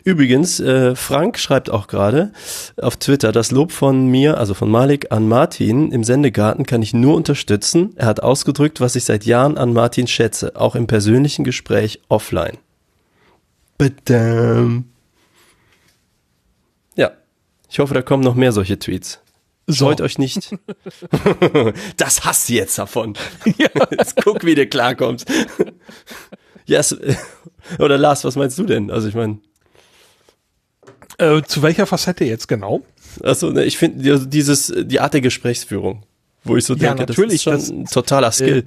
S4: Übrigens, äh, Frank schreibt auch gerade auf Twitter, das Lob von mir, also von Malik an Martin im Sendegarten kann ich nur unterstützen. Er hat ausgedrückt, was ich seit Jahren an Martin schätze, auch im persönlichen Gespräch offline. Badam. Ich hoffe, da kommen noch mehr solche Tweets. Scheut so. euch nicht. [laughs] das hast du jetzt davon. [laughs] Ja. Jetzt guck, wie du klarkommst. yes. [laughs] Oder Lars, was meinst du denn? Also ich meine.
S2: Äh, zu welcher Facette jetzt genau?
S4: Also ne, ich finde dieses die Art der Gesprächsführung, wo ich so denke,
S2: ja, natürlich,
S4: das ist schon das, ein totaler Skill.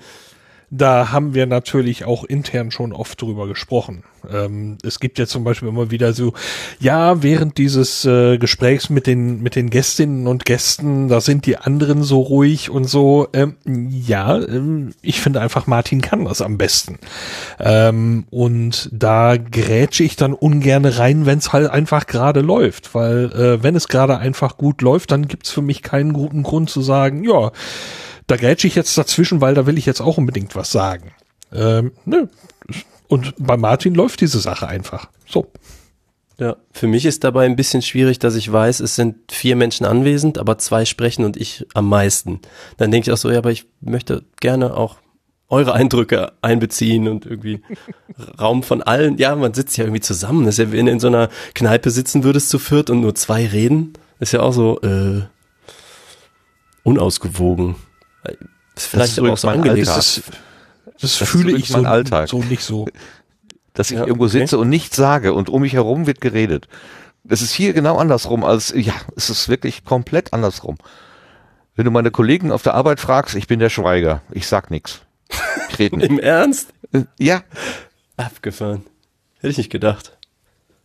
S2: Da haben wir natürlich auch intern schon oft drüber gesprochen. Ähm, es gibt ja zum Beispiel immer wieder so, ja, während dieses äh, Gesprächs mit den mit den Gästinnen und Gästen, da sind die anderen so ruhig und so. Ähm, ja, ähm, ich finde einfach Martin kann das am besten. Ähm, und da grätsche ich dann ungern rein, wenn es halt einfach gerade läuft, weil äh, wenn es gerade einfach gut läuft, dann gibt's für mich keinen guten Grund zu sagen, ja, da grätsche ich jetzt dazwischen, weil da will ich jetzt auch unbedingt was sagen. Ähm, nö, und bei Martin läuft diese Sache einfach. So.
S4: Ja, für mich ist dabei ein bisschen schwierig, dass ich weiß, es sind vier Menschen anwesend, aber zwei sprechen und ich am meisten. Dann denke ich auch so, ja, aber ich möchte gerne auch eure Eindrücke einbeziehen und irgendwie [laughs] Raum von allen. Ja, man sitzt ja irgendwie zusammen. Das ist ja, wenn du in so einer Kneipe sitzen würdest zu viert und nur zwei reden, ist ja auch so äh, unausgewogen.
S1: Ist vielleicht aber auch so angelegt.
S2: Das, das fühle ich so,
S1: Alltag.
S2: so nicht so. [laughs]
S1: Dass ich ja, irgendwo okay. sitze und nichts sage und um mich herum wird geredet. Das ist hier genau andersrum als, ja, es ist wirklich komplett andersrum. Wenn du meine Kollegen auf der Arbeit fragst, ich bin der Schweiger, ich sag nichts.
S4: Ich rede nicht. [laughs] Im Ernst?
S1: Äh, ja.
S4: Abgefahren. Hätte ich nicht gedacht.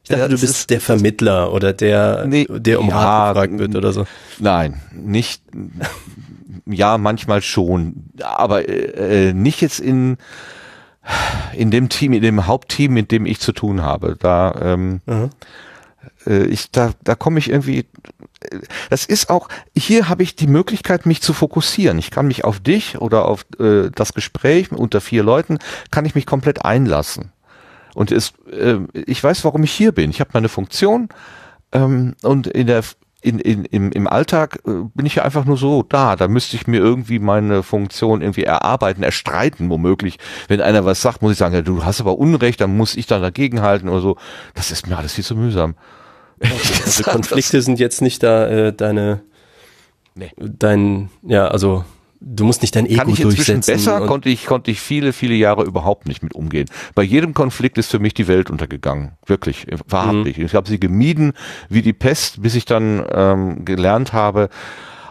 S4: Ich dachte, ja, du bist der Vermittler oder der,
S1: nee,
S4: der um
S1: ja,
S4: Rat gefragt wird oder so.
S1: Nein, nicht, ja, manchmal schon, aber äh, nicht jetzt in in dem Team, in dem Hauptteam, mit dem ich zu tun habe. Da ähm, äh, ich da da komme ich irgendwie. Das ist auch hier habe ich die Möglichkeit, mich zu fokussieren. Ich kann mich auf dich oder auf äh, das Gespräch unter vier Leuten kann ich mich komplett einlassen. Und es, äh, ich weiß, warum ich hier bin. Ich habe meine Funktion ähm, und in der in, in, im, im Alltag äh, bin ich ja einfach nur so da. Da müsste ich mir irgendwie meine Funktion irgendwie erarbeiten, erstreiten, womöglich. Wenn einer was sagt, muss ich sagen, ja, du hast aber Unrecht, dann muss ich dann dagegenhalten oder so. Das ist mir alles viel zu mühsam. [laughs]
S4: Also Konflikte sind jetzt nicht da äh, deine, nee. dein, ja, also Du musst nicht dein Ego Kann ich durchsetzen.
S1: Besser konnte ich, konnte ich viele, viele Jahre überhaupt nicht mit umgehen. Bei jedem Konflikt ist für mich die Welt untergegangen. Wirklich, wahrhaftig. Mhm. Ich habe sie gemieden wie die Pest, bis ich dann ähm, gelernt habe,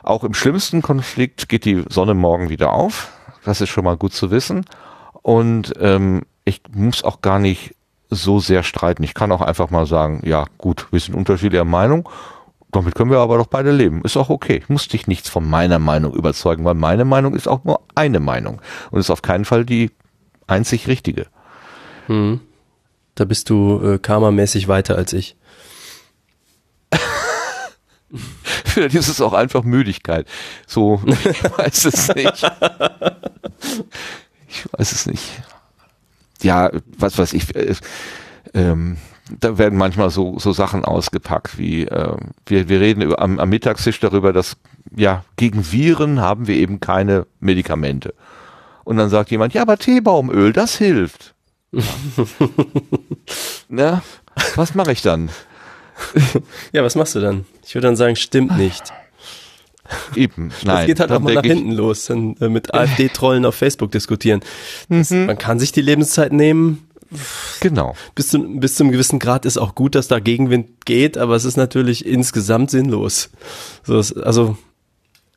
S1: auch im schlimmsten Konflikt geht die Sonne morgen wieder auf. Das ist schon mal gut zu wissen. Und ähm, ich muss auch gar nicht so sehr streiten. Ich kann auch einfach mal sagen, ja gut, wir sind unterschiedlicher Meinung damit können wir aber doch beide leben. Ist auch okay. Ich muss dich nichts von meiner Meinung überzeugen, weil meine Meinung ist auch nur eine Meinung und ist auf keinen Fall die einzig richtige.
S4: Hm. Da bist du äh, karmamäßig weiter als ich. [laughs]
S1: Vielleicht ist es auch einfach Müdigkeit. So, ich [laughs] weiß es nicht. Ich weiß es nicht. Ja, was weiß ich. Äh, ähm, da werden manchmal so, so Sachen ausgepackt, wie äh, wir, wir reden über, am, am Mittagstisch darüber, dass ja, gegen Viren haben wir eben keine Medikamente. Und dann sagt jemand, ja, aber Teebaumöl, das hilft. Ja. [laughs] Na, was mache ich dann?
S4: ja, was machst du dann? Ich würde dann sagen, stimmt nicht.
S1: Eben, nein.
S4: Das geht halt auch mal nach hinten los, dann äh, mit AfD-Trollen auf Facebook diskutieren. Das, mhm. Man kann sich die Lebenszeit nehmen,
S1: Genau.
S4: Bis zu, bis zum gewissen Grad ist auch gut, dass da Gegenwind geht, aber es ist natürlich insgesamt sinnlos. So, also,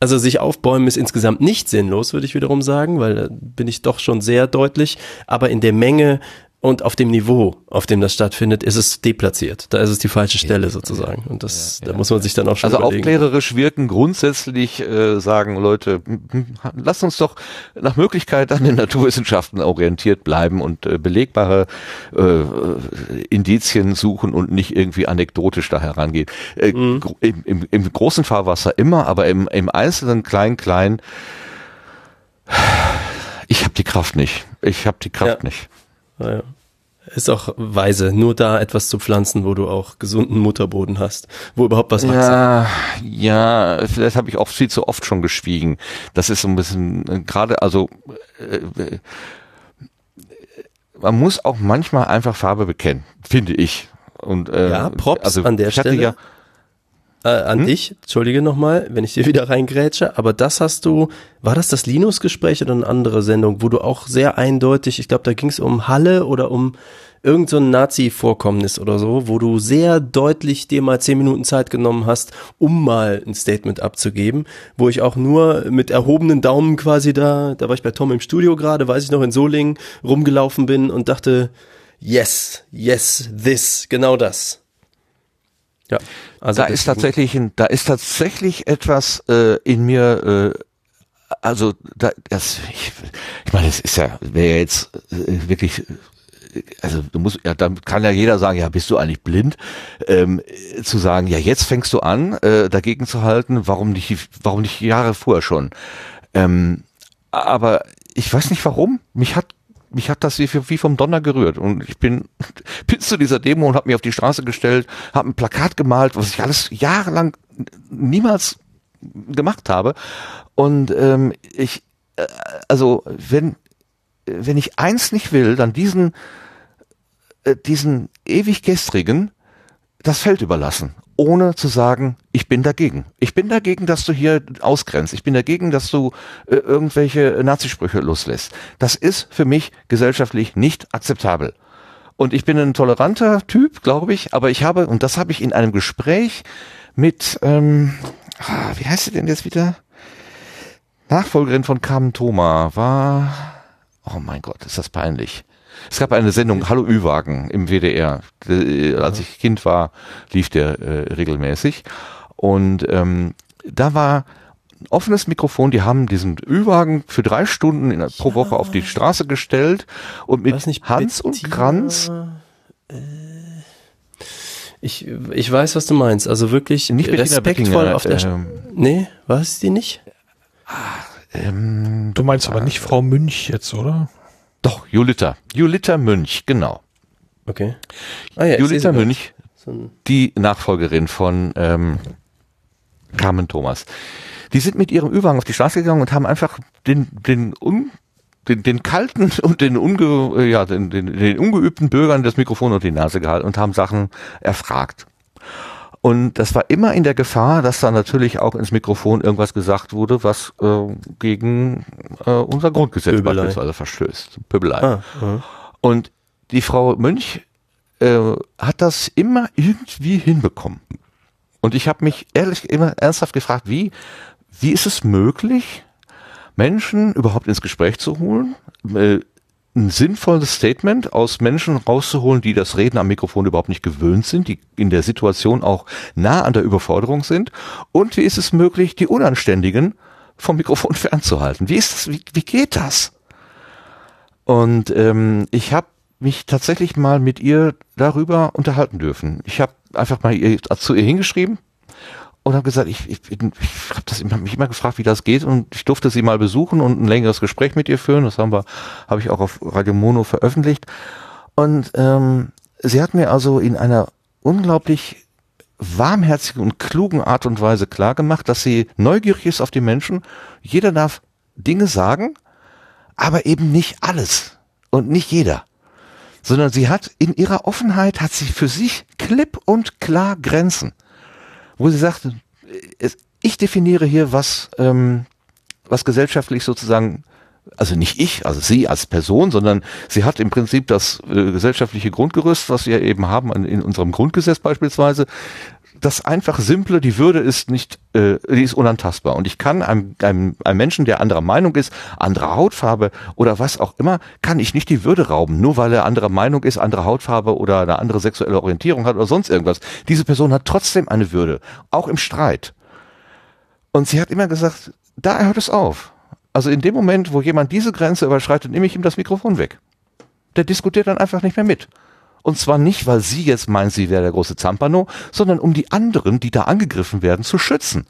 S4: also sich aufbäumen ist insgesamt nicht sinnlos, würde ich wiederum sagen, weil da bin ich doch schon sehr deutlich. Aber in der Menge und auf dem Niveau, auf dem das stattfindet, ist es deplatziert. Da ist es die falsche Stelle sozusagen. Und das, ja, da muss man sich dann auch schon
S1: Also überlegen. aufklärerisch wirken grundsätzlich äh, sagen Leute, lasst uns doch nach Möglichkeit an den Naturwissenschaften orientiert bleiben und äh, belegbare äh, Indizien suchen und nicht irgendwie anekdotisch da herangehen. Äh, mhm. im, im, Im großen Fahrwasser immer, aber im, im einzelnen klein klein [sighs] ich habe die Kraft nicht. Ich habe die Kraft ja. nicht.
S4: Naja. Ist auch weise, nur da etwas zu pflanzen, wo du auch gesunden Mutterboden hast, wo überhaupt was
S1: wächst. Ja, ja, vielleicht habe ich auch viel zu oft schon geschwiegen. Das ist so ein bisschen äh, gerade, also äh, man muss auch manchmal einfach Farbe bekennen, finde ich. Und äh,
S4: ja, Props also, an der Stelle. Ja, äh, an hm? dich, entschuldige nochmal, wenn ich dir [laughs] wieder reingrätsche, aber das hast du, war das das Linus-Gespräch oder eine andere Sendung, wo du auch sehr eindeutig, ich glaube, da ging es um Halle oder um irgend so Nazi-Vorkommnis oder so, wo du sehr deutlich dir mal zehn Minuten Zeit genommen hast, um mal ein Statement abzugeben, wo ich auch nur mit erhobenen Daumen quasi da, da war ich bei Tom im Studio gerade, weiß ich noch, in Solingen rumgelaufen bin und dachte, yes, yes, this, genau das.
S1: Ja, also da ist tatsächlich, ein, da ist tatsächlich etwas äh, in mir. Äh, also da, das, ich, ich meine, es ist ja, wäre ja jetzt äh, wirklich also du musst, ja, dann kann ja jeder sagen, ja, bist du eigentlich blind? Ähm, zu sagen, ja, jetzt fängst du an, äh, dagegen zu halten, warum nicht, warum nicht Jahre vorher schon? Ähm, aber ich weiß nicht warum. Mich hat mich hat das wie, vom Donner gerührt. Und ich bin [laughs] bis zu dieser Demo und habe mich auf die Straße gestellt, habe ein Plakat gemalt, was ich alles jahrelang niemals gemacht habe. Und ähm, ich, äh, also wenn wenn ich eins nicht will, dann diesen äh, diesen ewig gestrigen das Feld überlassen ohne zu sagen, ich bin dagegen. Ich bin dagegen, dass du hier ausgrenzt. Ich bin dagegen, dass du äh, irgendwelche Nazisprüche loslässt. Das ist für mich gesellschaftlich nicht akzeptabel. Und ich bin ein toleranter Typ, glaube ich, aber ich habe, und das habe ich in einem Gespräch mit, ähm, ah, wie heißt sie denn jetzt wieder? Nachfolgerin von Carmen Thoma war, oh mein Gott, ist das peinlich. Es gab eine Sendung Hallo Ü-Wagen im WDR. Als ich Kind war, lief der äh, regelmäßig. Und ähm, da war ein offenes Mikrofon, die haben diesen Ü-Wagen für drei Stunden in, pro Woche auf die Straße gestellt und mit Hans Bettina, und Kranz. Äh,
S4: ich, ich weiß, was du meinst. Also wirklich
S1: nicht respektvoll auf der
S4: ähm, Nee, war es die nicht?
S2: Ähm, du meinst aber nicht Frau Münch jetzt, oder?
S1: Doch, Julita. Julita Münch, genau.
S4: Okay.
S1: Ah, ja, Julita Münch, die Nachfolgerin von ähm, Carmen Thomas. Die sind mit ihrem Ü-Wagen auf die Straße gegangen und haben einfach den, den, un, den, den kalten [laughs] und den, unge, äh, ja, den, den, den ungeübten Bürgern das Mikrofon unter die Nase gehalten und haben Sachen erfragt. Und das war immer in der Gefahr, dass da natürlich auch ins Mikrofon irgendwas gesagt wurde, was äh, gegen äh, unser Grundgesetz Pöbelei. beispielsweise verstößt. Pöbelei. Ah. Und die Frau Mönch äh, hat das immer irgendwie hinbekommen. Und ich habe mich ehrlich immer ernsthaft gefragt, wie, wie ist es möglich, Menschen überhaupt ins Gespräch zu holen, äh, ein sinnvolles Statement aus Menschen rauszuholen, die das Reden am Mikrofon überhaupt nicht gewöhnt sind, die in der Situation auch nah an der Überforderung sind. Und wie ist es möglich, die Unanständigen vom Mikrofon [laughs] fernzuhalten? Wie ist das? Wie, wie geht das? Und ähm, ich habe mich tatsächlich mal mit ihr darüber unterhalten dürfen. Ich habe einfach mal ihr, zu ihr hingeschrieben und habe gesagt, ich, ich, ich habe hab mich immer gefragt, wie das geht und ich durfte sie mal besuchen und ein längeres Gespräch mit ihr führen. Das haben wir, habe ich auch auf Radio Mono veröffentlicht. Und ähm, sie hat mir also in einer unglaublich warmherzigen und klugen Art und Weise klargemacht, dass sie neugierig ist auf die Menschen. Jeder darf Dinge sagen, aber eben nicht alles und nicht jeder. Sondern sie hat in ihrer Offenheit hat sie für sich klipp und klar Grenzen wo sie sagte, ich definiere hier, was, ähm, was gesellschaftlich sozusagen, also nicht ich, also sie als Person, sondern sie hat im Prinzip das äh, gesellschaftliche Grundgerüst, was wir eben haben in, in unserem Grundgesetz beispielsweise, das einfach simple, die Würde ist nicht, äh, die ist unantastbar. Und ich kann einem, einem, einem Menschen, der anderer Meinung ist, andere Hautfarbe oder was auch immer, kann ich nicht die Würde rauben, nur weil er anderer Meinung ist, andere Hautfarbe oder eine andere sexuelle Orientierung hat oder sonst irgendwas. Diese Person hat trotzdem eine Würde, auch im Streit. Und sie hat immer gesagt, da hört es auf. Also in dem Moment, wo jemand diese Grenze überschreitet, nehme ich ihm das Mikrofon weg. Der diskutiert dann einfach nicht mehr mit. Und zwar nicht, weil sie jetzt meint, sie wäre der große Zampano, sondern um die anderen, die da angegriffen werden, zu schützen.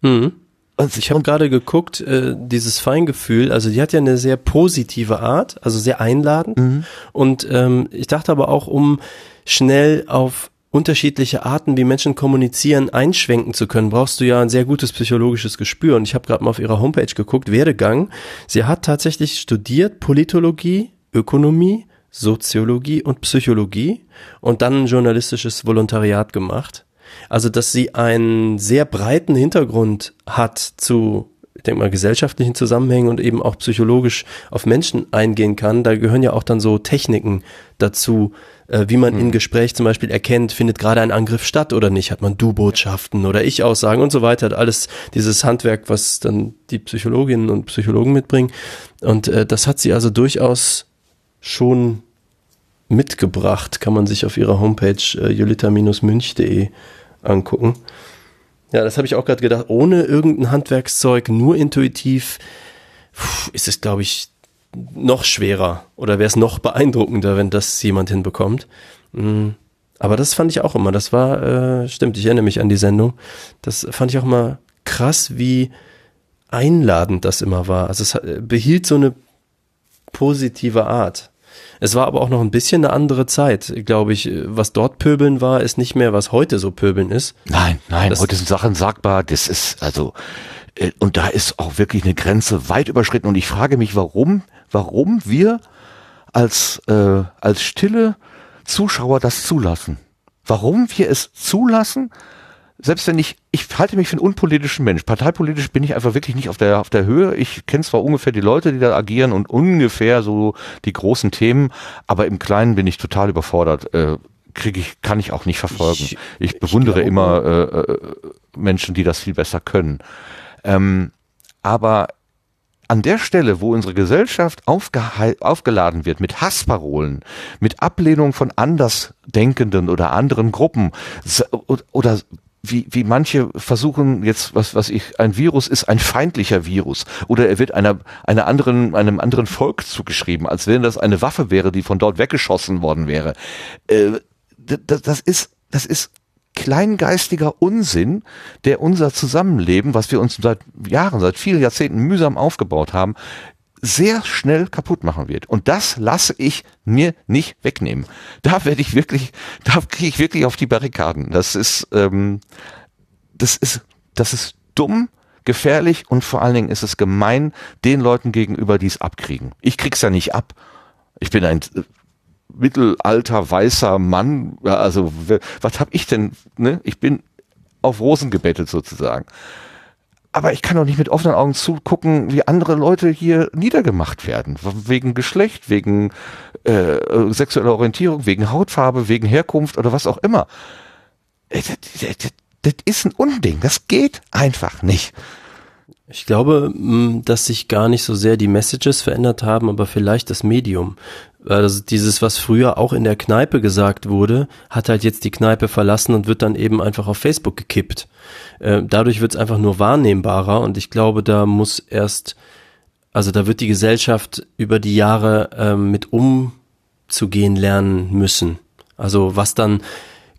S4: Mhm. Also ich habe gerade geguckt, äh, dieses Feingefühl, also die hat ja eine sehr positive Art, also sehr einladend. Mhm. Und ähm, ich dachte aber auch, um schnell auf unterschiedliche Arten, wie Menschen kommunizieren, einschwenken zu können, brauchst du ja ein sehr gutes psychologisches Gespür. Und ich habe gerade mal auf ihrer Homepage geguckt, Werdegang. Sie hat tatsächlich studiert Politologie, Ökonomie, Soziologie und Psychologie und dann ein journalistisches Volontariat gemacht. Also, dass sie einen sehr breiten Hintergrund hat zu, ich denke mal, gesellschaftlichen Zusammenhängen und eben auch psychologisch auf Menschen eingehen kann. Da gehören ja auch dann so Techniken dazu, äh, wie man mhm. im Gespräch zum Beispiel erkennt, findet gerade ein Angriff statt oder nicht, hat man Du-Botschaften oder Ich-Aussagen und so weiter. Alles dieses Handwerk, was dann die Psychologinnen und Psychologen mitbringen. Und äh, das hat sie also durchaus schon mitgebracht, kann man sich auf ihrer Homepage äh, julita-münch.de angucken. Ja, das habe ich auch gerade gedacht. Ohne irgendein Handwerkszeug, nur intuitiv, ist es, glaube ich, noch schwerer oder wäre es noch beeindruckender, wenn das jemand hinbekommt. Mhm. Aber das fand ich auch immer. Das war, äh, stimmt, ich erinnere mich an die Sendung. Das fand ich auch immer krass, wie einladend das immer war. Also es hat, behielt so eine positive Art. Es war aber auch noch ein bisschen eine andere Zeit, glaube ich. Was dort Pöbeln war, ist nicht mehr, was heute so Pöbeln ist.
S1: Nein, nein, das heute sind Sachen sagbar. Das ist also, äh, und da ist auch wirklich eine Grenze weit überschritten. Und ich frage mich, warum, warum wir als, äh, als stille Zuschauer das zulassen. Warum wir es zulassen, selbst wenn ich, ich halte mich für einen unpolitischen Mensch. Parteipolitisch bin ich einfach wirklich nicht auf der, auf der Höhe. Ich kenne zwar ungefähr die Leute, die da agieren und ungefähr so die großen Themen, aber im Kleinen bin ich total überfordert. Äh, kriege ich, kann ich auch nicht verfolgen. Ich, ich bewundere ich immer äh, äh, Menschen, die das viel besser können. Ähm, aber an der Stelle, wo unsere Gesellschaft aufgeladen wird mit Hassparolen, mit Ablehnung von Andersdenkenden oder anderen Gruppen oder wie, wie manche versuchen jetzt, was, was ich, ein Virus ist ein feindlicher Virus oder er wird einer, einer anderen, einem anderen Volk zugeschrieben, als wenn das eine Waffe wäre, die von dort weggeschossen worden wäre. Äh, das, das ist, das ist kleingeistiger Unsinn, der unser Zusammenleben, was wir uns seit Jahren, seit vielen Jahrzehnten mühsam aufgebaut haben, sehr schnell kaputt machen wird. Und das lasse ich mir nicht wegnehmen. Da werde ich wirklich, da kriege ich wirklich auf die Barrikaden. Das ist, ähm, das ist, das ist dumm, gefährlich und vor allen Dingen ist es gemein den Leuten gegenüber, die es abkriegen. Ich krieg's ja nicht ab. Ich bin ein äh, mittelalter weißer Mann. Also was hab ich denn? Ne? Ich bin auf Rosen gebettet sozusagen aber ich kann doch nicht mit offenen Augen zugucken, wie andere Leute hier niedergemacht werden. Wegen Geschlecht, wegen äh, sexueller Orientierung, wegen Hautfarbe, wegen Herkunft oder was auch immer. Äh, das, das, das ist ein Unding. Das geht einfach nicht.
S4: Ich glaube, dass sich gar nicht so sehr die Messages verändert haben, aber vielleicht das Medium. Also dieses, was früher auch in der Kneipe gesagt wurde, hat halt jetzt die Kneipe verlassen und wird dann eben einfach auf Facebook gekippt. Äh, dadurch wird es einfach nur wahrnehmbarer und ich glaube, da muss erst, also da wird die Gesellschaft über die Jahre ähm, mit umzugehen lernen müssen. Also was dann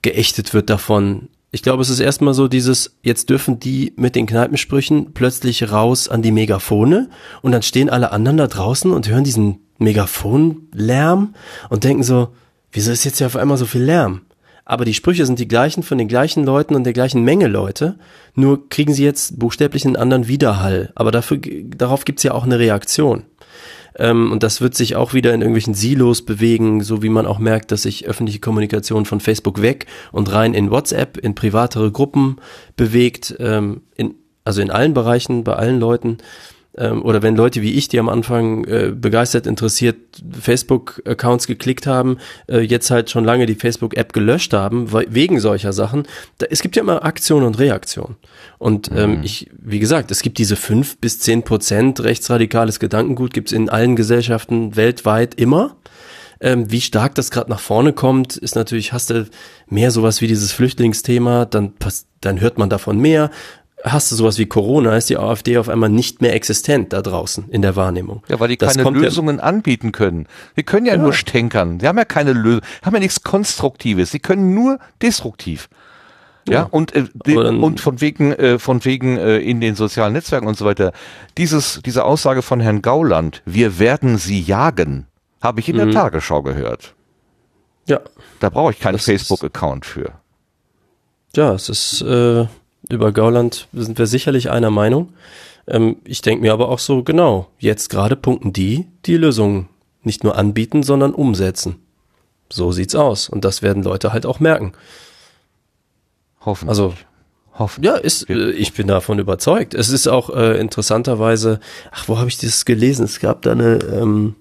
S4: geächtet wird davon. Ich glaube, es ist erstmal so dieses, jetzt dürfen die mit den Kneipensprüchen plötzlich raus an die Megafone und dann stehen alle anderen da draußen und hören diesen Megafonlärm und denken so, wieso ist jetzt hier auf einmal so viel Lärm? Aber die Sprüche sind die gleichen von den gleichen Leuten und der gleichen Menge Leute, nur kriegen sie jetzt buchstäblich einen anderen Widerhall. Aber dafür, darauf gibt's ja auch eine Reaktion. Ähm, und das wird sich auch wieder in irgendwelchen Silos bewegen, so wie man auch merkt, dass sich öffentliche Kommunikation von Facebook weg und rein in WhatsApp, in privatere Gruppen bewegt, ähm, in, also in allen Bereichen, bei allen Leuten ähm, oder wenn Leute wie ich, die am Anfang äh, begeistert interessiert Facebook-Accounts geklickt haben, äh, jetzt halt schon lange die Facebook-App gelöscht haben, wegen solcher Sachen. Da, es gibt ja immer Aktion und Reaktion. Und ähm, mhm. ich, wie gesagt, es gibt diese fünf bis zehn Prozent rechtsradikales Gedankengut, gibt's in allen Gesellschaften weltweit immer. Ähm, wie stark das gerade nach vorne kommt, ist natürlich, hast du mehr sowas wie dieses Flüchtlingsthema, dann, dann hört man davon mehr hast du sowas wie Corona, ist die AfD auf einmal nicht mehr existent da draußen in der Wahrnehmung.
S1: Ja, weil die das keine Lösungen ja anbieten können. Die können ja, ja, nur stänkern. Die haben ja keine Lösung, haben ja nichts Konstruktives. Sie können nur destruktiv. Ja, und, äh, und von wegen, äh, von wegen äh, in den sozialen Netzwerken und so weiter. Dieses, diese Aussage von Herrn Gauland, wir werden sie jagen, habe ich in mhm. der Tagesschau gehört. Ja. Da brauche ich keinen Facebook-Account für.
S4: Ja, es ist, äh, über Gauland sind wir sicherlich einer Meinung. Ähm, ich denke mir aber auch so, genau, jetzt gerade punkten die, die Lösungen nicht nur anbieten, sondern umsetzen. So sieht's aus. Und das werden Leute halt auch merken. Hoffentlich. Also Hoffen. Ja, ist, äh, ich bin davon überzeugt. Es ist auch äh, interessanterweise, ach, wo habe ich das gelesen? Es gab da eine, ähm,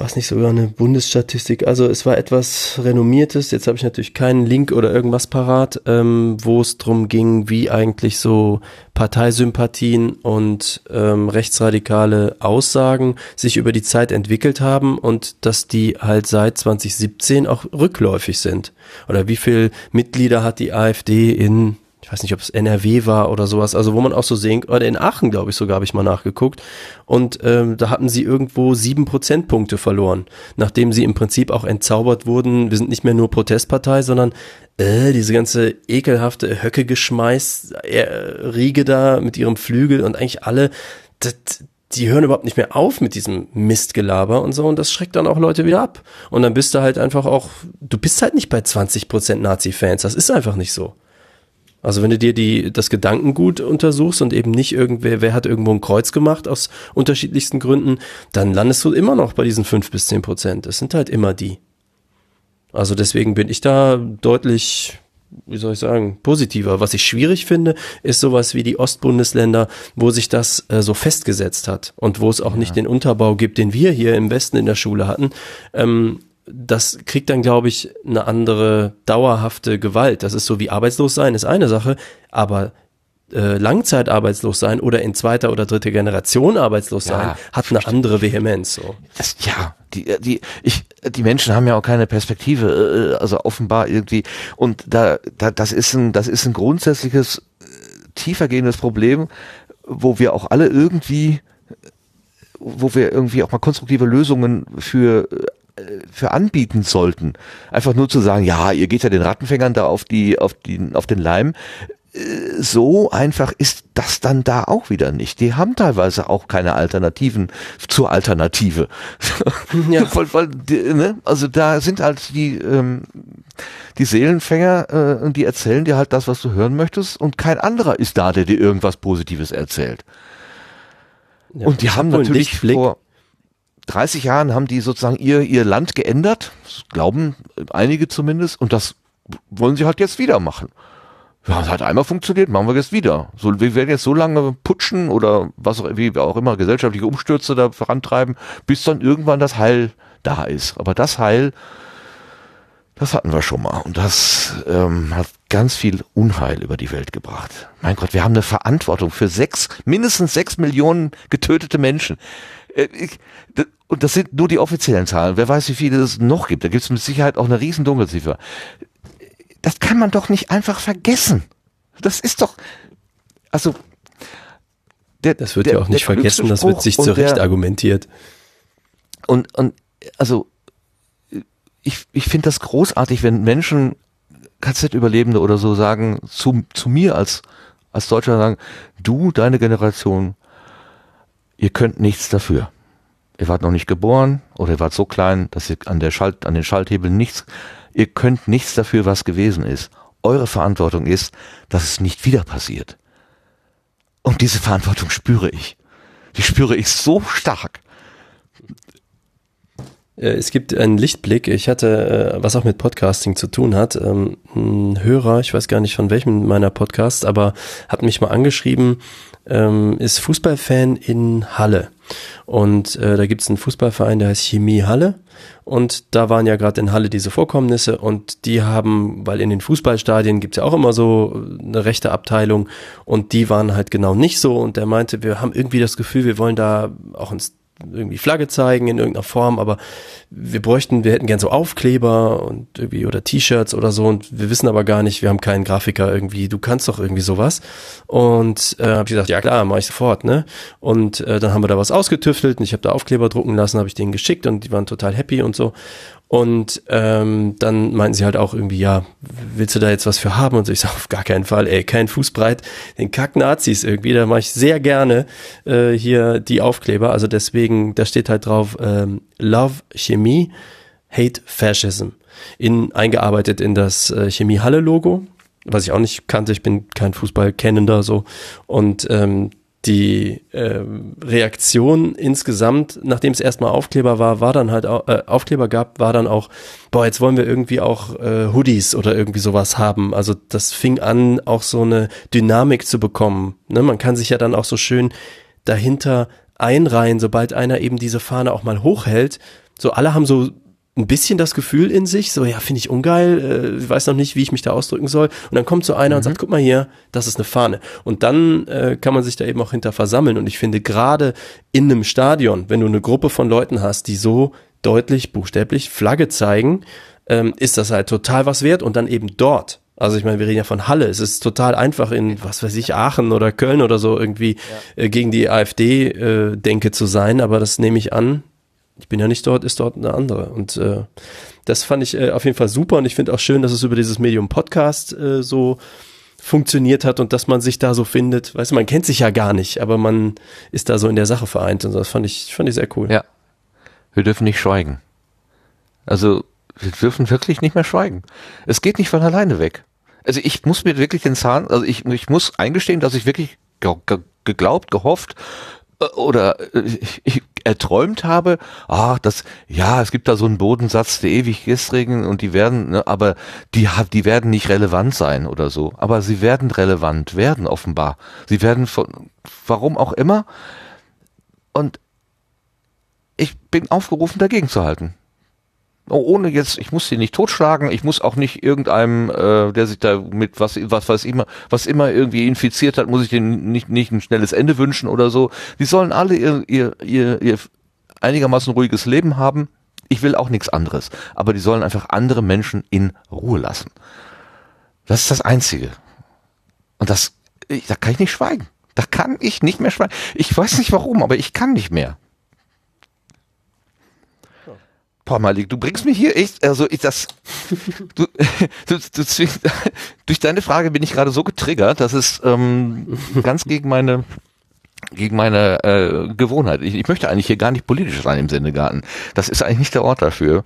S4: was nicht sogar eine Bundesstatistik. Also es war etwas renommiertes. Jetzt habe ich natürlich keinen Link oder irgendwas parat, ähm, wo es drum ging, wie eigentlich so Parteisympathien und ähm, rechtsradikale Aussagen sich über die Zeit entwickelt haben und dass die halt seit 2017 auch rückläufig sind. Oder wie viel Mitglieder hat die AfD in ich weiß nicht, ob es NRW war oder sowas, also wo man auch so sehen, oder in Aachen, glaube ich, sogar habe ich mal nachgeguckt. Und ähm, da hatten sie irgendwo sieben Prozentpunkte verloren, nachdem sie im Prinzip auch entzaubert wurden. Wir sind nicht mehr nur Protestpartei, sondern äh, diese ganze ekelhafte Höcke-Geschmeiß, äh, Riege da mit ihrem Flügel und eigentlich alle, das, die hören überhaupt nicht mehr auf mit diesem Mistgelaber und so und das schreckt dann auch Leute wieder ab. Und dann bist du halt einfach auch, du bist halt nicht bei 20% Nazi-Fans, das ist einfach nicht so. Also wenn du dir die, das Gedankengut untersuchst und eben nicht irgendwer, wer hat irgendwo ein Kreuz gemacht aus unterschiedlichsten Gründen, dann landest du immer noch bei diesen fünf bis zehn Prozent. Das sind halt immer die. Also deswegen bin ich da deutlich, wie soll ich sagen, positiver. Was ich schwierig finde, ist sowas wie die Ostbundesländer, wo sich das äh, so festgesetzt hat und wo es auch ja. nicht den Unterbau gibt, den wir hier im Westen in der Schule hatten. Ähm, das kriegt dann, glaube ich, eine andere dauerhafte Gewalt. Das ist so wie arbeitslos sein, ist eine Sache, aber äh, Langzeitarbeitslos sein oder in zweiter oder dritter Generation arbeitslos sein, ja, hat eine andere Vehemenz. So.
S1: Das, ja, die, die, ich, die Menschen haben ja auch keine Perspektive, äh, also offenbar irgendwie. Und da, da, das ist ein, das ist ein grundsätzliches, äh, tiefergehendes Problem, wo wir auch alle irgendwie wo wir irgendwie auch mal konstruktive Lösungen für für anbieten sollten. Einfach nur zu sagen, ja, ihr geht ja den Rattenfängern da auf die, auf die, auf den Leim. Äh, so einfach ist das dann da auch wieder nicht. Die haben teilweise auch keine Alternativen zur Alternative. Ja. [laughs] weil, weil, ne? Also da sind halt die, ähm, die Seelenfänger, äh, die erzählen dir halt das, was du hören möchtest und kein anderer ist da, der dir irgendwas Positives erzählt. Ja, und die haben natürlich vor 30 Jahren haben die sozusagen ihr, ihr Land geändert, das glauben einige zumindest, und das wollen sie halt jetzt wieder machen. Ja, es hat einmal funktioniert, machen wir jetzt wieder. So, wir werden jetzt so lange putschen oder was auch, wie auch immer, gesellschaftliche Umstürze da vorantreiben, bis dann irgendwann das Heil da ist. Aber das Heil, das hatten wir schon mal. Und das ähm, hat ganz viel Unheil über die Welt gebracht. Mein Gott, wir haben eine Verantwortung für sechs, mindestens sechs Millionen getötete Menschen. Äh, ich, und das sind nur die offiziellen Zahlen. Wer weiß, wie viele es noch gibt. Da gibt es mit Sicherheit auch eine riesen Dunkelziffer. Das kann man doch nicht einfach vergessen. Das ist doch, also,
S4: der, das wird der, ja auch nicht vergessen, das wird sich zurecht der, argumentiert.
S1: Und, und, also, ich, ich finde das großartig, wenn Menschen, KZ-Überlebende oder so sagen, zu, zu mir als, als Deutscher sagen, du, deine Generation, ihr könnt nichts dafür. Ihr wart noch nicht geboren oder ihr wart so klein, dass ihr an, der Schalt, an den Schalthebeln nichts, ihr könnt nichts dafür, was gewesen ist. Eure Verantwortung ist, dass es nicht wieder passiert. Und diese Verantwortung spüre ich. Die spüre ich so stark.
S4: Äh, es gibt einen Lichtblick. Ich hatte, äh, was auch mit Podcasting zu tun hat, ähm, ein Hörer, ich weiß gar nicht von welchem meiner Podcasts, aber hat mich mal angeschrieben, ähm, ist Fußballfan in Halle. Und äh, da gibt es einen Fußballverein, der heißt Chemie Halle. Und da waren ja gerade in Halle diese Vorkommnisse und die haben, weil in den Fußballstadien gibt's ja auch immer so eine rechte Abteilung und die waren halt genau nicht so. Und der meinte, wir haben irgendwie das Gefühl, wir wollen da auch ins irgendwie Flagge zeigen in irgendeiner Form, aber wir bräuchten, wir hätten gern so Aufkleber und irgendwie oder T-Shirts oder so und wir wissen aber gar nicht, wir haben keinen Grafiker irgendwie, du kannst doch irgendwie sowas. Und äh, habe ich gesagt, ja klar, mache ich sofort, ne? Und äh, dann haben wir da was ausgetüftelt und ich habe da Aufkleber drucken lassen, habe ich denen geschickt und die waren total happy und so. Und ähm, dann meinten sie halt auch irgendwie, ja, willst du da jetzt was für haben? Und so, ich sage, auf gar keinen Fall, ey, kein Fußbreit, den Kack-Nazis irgendwie, da mache ich sehr gerne äh, hier die Aufkleber. Also deswegen, da steht halt drauf, ähm, Love Chemie, Hate Fascism. In, eingearbeitet in das äh, Chemie-Halle-Logo, was ich auch nicht kannte, ich bin kein Fußballkennender so. Und ähm, die äh, Reaktion insgesamt, nachdem es erstmal Aufkleber war, war dann halt äh, Aufkleber gab, war dann auch, boah, jetzt wollen wir irgendwie auch äh, Hoodies oder irgendwie sowas haben. Also das fing an, auch so eine Dynamik zu bekommen. Ne? Man kann sich ja dann auch so schön dahinter einreihen, sobald einer eben diese Fahne auch mal hochhält. So alle haben so ein bisschen das Gefühl in sich, so ja, finde ich ungeil, äh, weiß noch nicht, wie ich mich da ausdrücken soll. Und dann kommt so einer mhm. und sagt, guck mal hier, das ist eine Fahne. Und dann äh, kann man sich da eben auch hinter versammeln. Und ich finde gerade in einem Stadion, wenn du eine Gruppe von Leuten hast, die so deutlich, buchstäblich Flagge zeigen, ähm, ist das halt total was wert. Und dann eben dort. Also ich meine, wir reden ja von Halle. Es ist total einfach in, was weiß ich, Aachen oder Köln oder so irgendwie ja. äh, gegen die AfD-Denke äh, zu sein. Aber das nehme ich an, ich bin ja nicht dort, ist dort eine andere. Und äh, das fand ich äh, auf jeden Fall super und ich finde auch schön, dass es über dieses Medium Podcast äh, so funktioniert hat und dass man sich da so findet. Weißt du, man kennt sich ja gar nicht, aber man ist da so in der Sache vereint und das fand ich, fand ich sehr cool.
S1: Ja. Wir dürfen nicht schweigen. Also, wir dürfen wirklich nicht mehr schweigen. Es geht nicht von alleine weg. Also ich muss mir wirklich den Zahn, also ich, ich muss eingestehen, dass ich wirklich geglaubt, gehofft äh, oder äh, ich erträumt habe, ah, das, ja, es gibt da so einen Bodensatz, der ewig gestrigen und die werden, ne, aber die, die werden nicht relevant sein oder so. Aber sie werden relevant werden, offenbar. Sie werden von, warum auch immer. Und ich bin aufgerufen, dagegen zu halten. Oh, ohne jetzt, ich muss sie nicht totschlagen, ich muss auch nicht irgendeinem, äh, der sich da mit was, was, was immer, was immer irgendwie infiziert hat, muss ich denen nicht, nicht ein schnelles Ende wünschen oder so. Die sollen alle ihr, ihr, ihr, ihr einigermaßen ruhiges Leben haben. Ich will auch nichts anderes. Aber die sollen einfach andere Menschen in Ruhe lassen. Das ist das Einzige. Und das, ich, da kann ich nicht schweigen. Da kann ich nicht mehr schweigen. Ich weiß nicht warum, aber ich kann nicht mehr. Boah, Malik, du bringst mich hier echt, also ich das, [laughs] du, [laughs] du, du zwingst, [laughs] durch deine Frage bin ich gerade so getriggert, dass es ähm, ganz gegen meine gegen meine äh, Gewohnheit. Ich, ich möchte eigentlich hier gar nicht politisch sein im Sendegarten. Das ist eigentlich nicht der Ort dafür.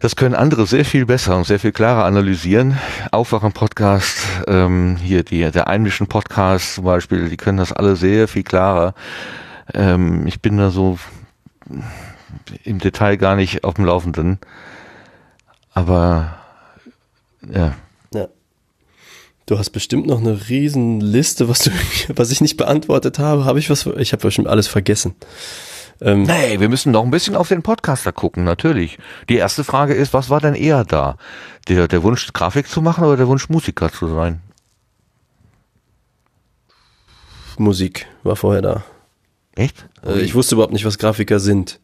S1: Das können andere sehr viel besser und sehr viel klarer analysieren. Aufwachen-Podcast, ähm, hier die, der Einmischen-Podcast zum Beispiel, die können das alle sehr viel klarer. Ähm, ich bin da so im Detail gar nicht auf dem Laufenden. Aber ja.
S4: ja. Du hast bestimmt noch eine riesen Liste, was du, [laughs] was ich nicht beantwortet habe. Habe ich was? Ich habe bestimmt alles vergessen.
S1: Ähm, nee, wir müssen noch ein bisschen auf den Podcaster gucken, natürlich. Die erste Frage ist, was war denn eher da? Der, der Wunsch, Grafik zu machen oder der Wunsch, Musiker zu sein?
S4: Musik war vorher da.
S1: Echt?
S4: Äh, ich wusste überhaupt nicht, was Grafiker sind.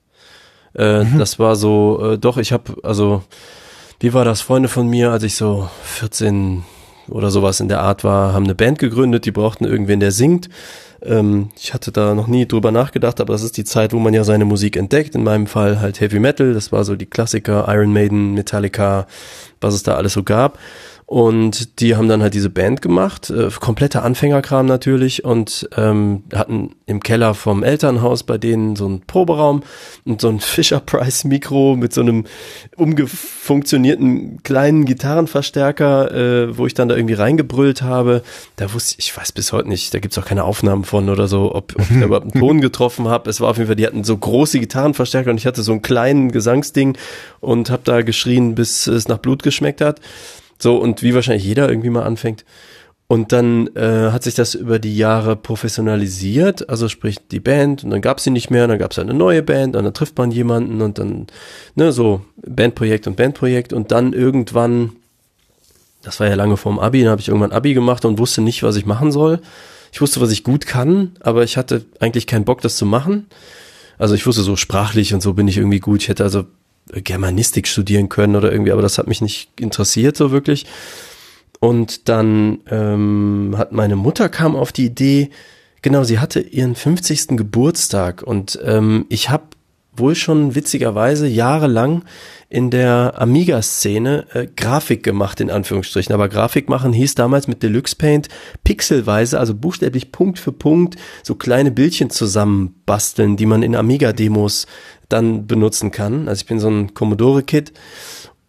S4: Äh, mhm. Das war so, äh, doch, ich habe, also, wie war das? Freunde von mir, als ich so 14 oder sowas in der Art war, haben eine Band gegründet, die brauchten irgendwen, der singt. Ähm, ich hatte da noch nie drüber nachgedacht, aber das ist die Zeit, wo man ja seine Musik entdeckt. In meinem Fall halt Heavy Metal, das war so die Klassiker, Iron Maiden, Metallica, was es da alles so gab. Und die haben dann halt diese Band gemacht, äh, kompletter Anfängerkram natürlich und ähm, hatten im Keller vom Elternhaus bei denen so einen Proberaum und so ein [laughs] Fisher Price Mikro mit so einem umgefunktionierten kleinen Gitarrenverstärker, äh, wo ich dann da irgendwie reingebrüllt habe. Da wusste ich, ich weiß bis heute nicht, da gibt's auch keine Aufnahmen von oder so, ob, ob ich da überhaupt einen Ton getroffen habe. Es war auf jeden Fall, die hatten so große Gitarrenverstärker und ich hatte so einen kleinen Gesangsding und habe da geschrien, bis es nach Blut geschmeckt hat. So, und wie wahrscheinlich jeder irgendwie mal anfängt. Und dann äh, hat sich das über die Jahre professionalisiert, also sprich die Band, und dann gab sie nicht mehr, dann gab es eine neue Band, und dann trifft man jemanden und dann, ne, so Bandprojekt und Bandprojekt und dann irgendwann, das war ja lange vorm Abi, dann habe ich irgendwann Abi gemacht und wusste nicht, was ich machen soll. Ich wusste, was ich gut kann, aber ich hatte eigentlich keinen Bock, das zu machen. Also ich wusste so sprachlich und so bin ich irgendwie gut. Ich hätte also Germanistik studieren können oder irgendwie, aber das hat mich nicht interessiert so wirklich. Und dann ähm, hat meine Mutter kam auf die Idee, genau, sie hatte ihren 50. Geburtstag und ähm, ich habe wohl schon witzigerweise jahrelang in der Amiga-Szene äh, Grafik gemacht, in Anführungsstrichen. Aber Grafik machen hieß damals mit Deluxe Paint pixelweise, also buchstäblich Punkt für Punkt, so kleine Bildchen zusammenbasteln, die man in Amiga-Demos dann benutzen kann. Also ich bin so ein Commodore-Kid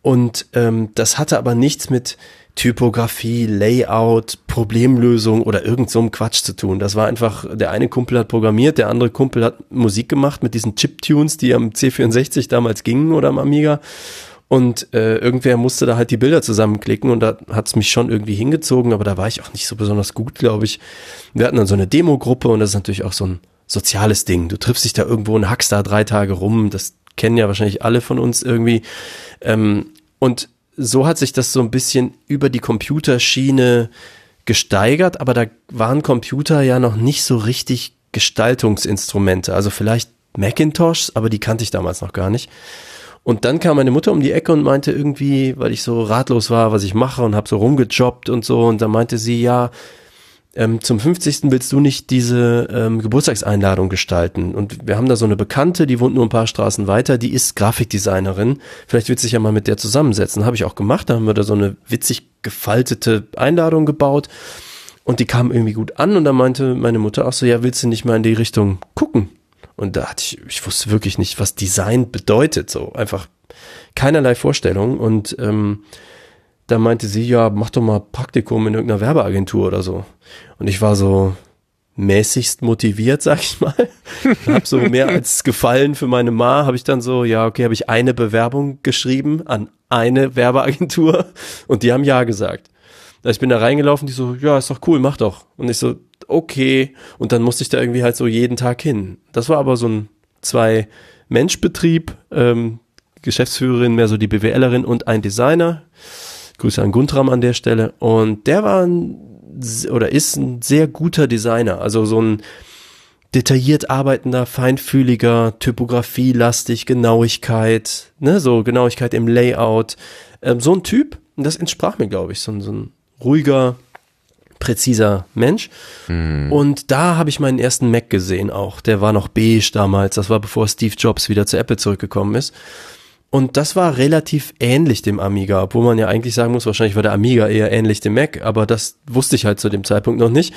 S4: und ähm, das hatte aber nichts mit Typografie, Layout, Problemlösung oder irgend so einem Quatsch zu tun. Das war einfach, der eine Kumpel hat programmiert, der andere Kumpel hat Musik gemacht mit diesen Chiptunes, die am C64 damals gingen oder am Amiga. Und äh, irgendwer musste da halt die Bilder zusammenklicken und da hat's mich schon irgendwie hingezogen, aber da war ich auch nicht so besonders gut, glaube ich. Wir hatten dann so eine Demo-Gruppe und das ist natürlich auch so ein soziales Ding. Du triffst dich da irgendwo und hackst da drei Tage rum. Das kennen ja wahrscheinlich alle von uns irgendwie. Ähm, und so hat sich das so ein bisschen über die Computerschiene gesteigert, aber da waren Computer ja noch nicht so richtig Gestaltungsinstrumente. Also vielleicht Macintoshs, aber die kannte ich damals noch gar nicht. Und dann kam meine Mutter um die Ecke und meinte irgendwie, weil ich so ratlos war, was ich mache und habe so rumgejobbt und so. Und dann meinte sie, ja, ähm, zum 50. willst du nicht diese ähm, Geburtstagseinladung gestalten? Und wir haben da so eine Bekannte, die wohnt nur ein paar Straßen weiter, die ist Grafikdesignerin. Vielleicht willst du dich ja mal mit der zusammensetzen. Habe ich auch gemacht. Da haben wir da so eine witzig gefaltete Einladung gebaut. Und die kam irgendwie gut an und da meinte meine Mutter auch so, ja, willst du nicht mal in die Richtung gucken? Und da hatte ich, ich wusste wirklich nicht, was Design bedeutet. So einfach keinerlei Vorstellung. Und ähm, da meinte sie, ja, mach doch mal Praktikum in irgendeiner Werbeagentur oder so. Und ich war so mäßigst motiviert, sag ich mal. [laughs] hab so mehr als gefallen für meine Ma, habe ich dann so, ja, okay, habe ich eine Bewerbung geschrieben an eine Werbeagentur und die haben ja gesagt. Ich bin da reingelaufen, die so, ja, ist doch cool, mach doch. Und ich so, okay. Und dann musste ich da irgendwie halt so jeden Tag hin. Das war aber so ein Zwei-Mensch-Betrieb, ähm, Geschäftsführerin, mehr so die BWLerin und ein Designer. Grüße an Guntram an der Stelle. Und der war ein, oder ist ein sehr guter Designer. Also so ein detailliert arbeitender, feinfühliger, typografielastig, Genauigkeit, ne, so Genauigkeit im Layout. Ähm, so ein Typ, das entsprach mir, glaube ich, so, ein so ein ruhiger, präziser Mensch. Mhm. Und da habe ich meinen ersten Mac gesehen auch. Der war noch beige damals. Das war bevor Steve Jobs wieder zu Apple zurückgekommen ist. Und das war relativ ähnlich dem Amiga, obwohl man ja eigentlich sagen muss, wahrscheinlich war der Amiga eher ähnlich dem Mac, aber das wusste ich halt zu dem Zeitpunkt noch nicht.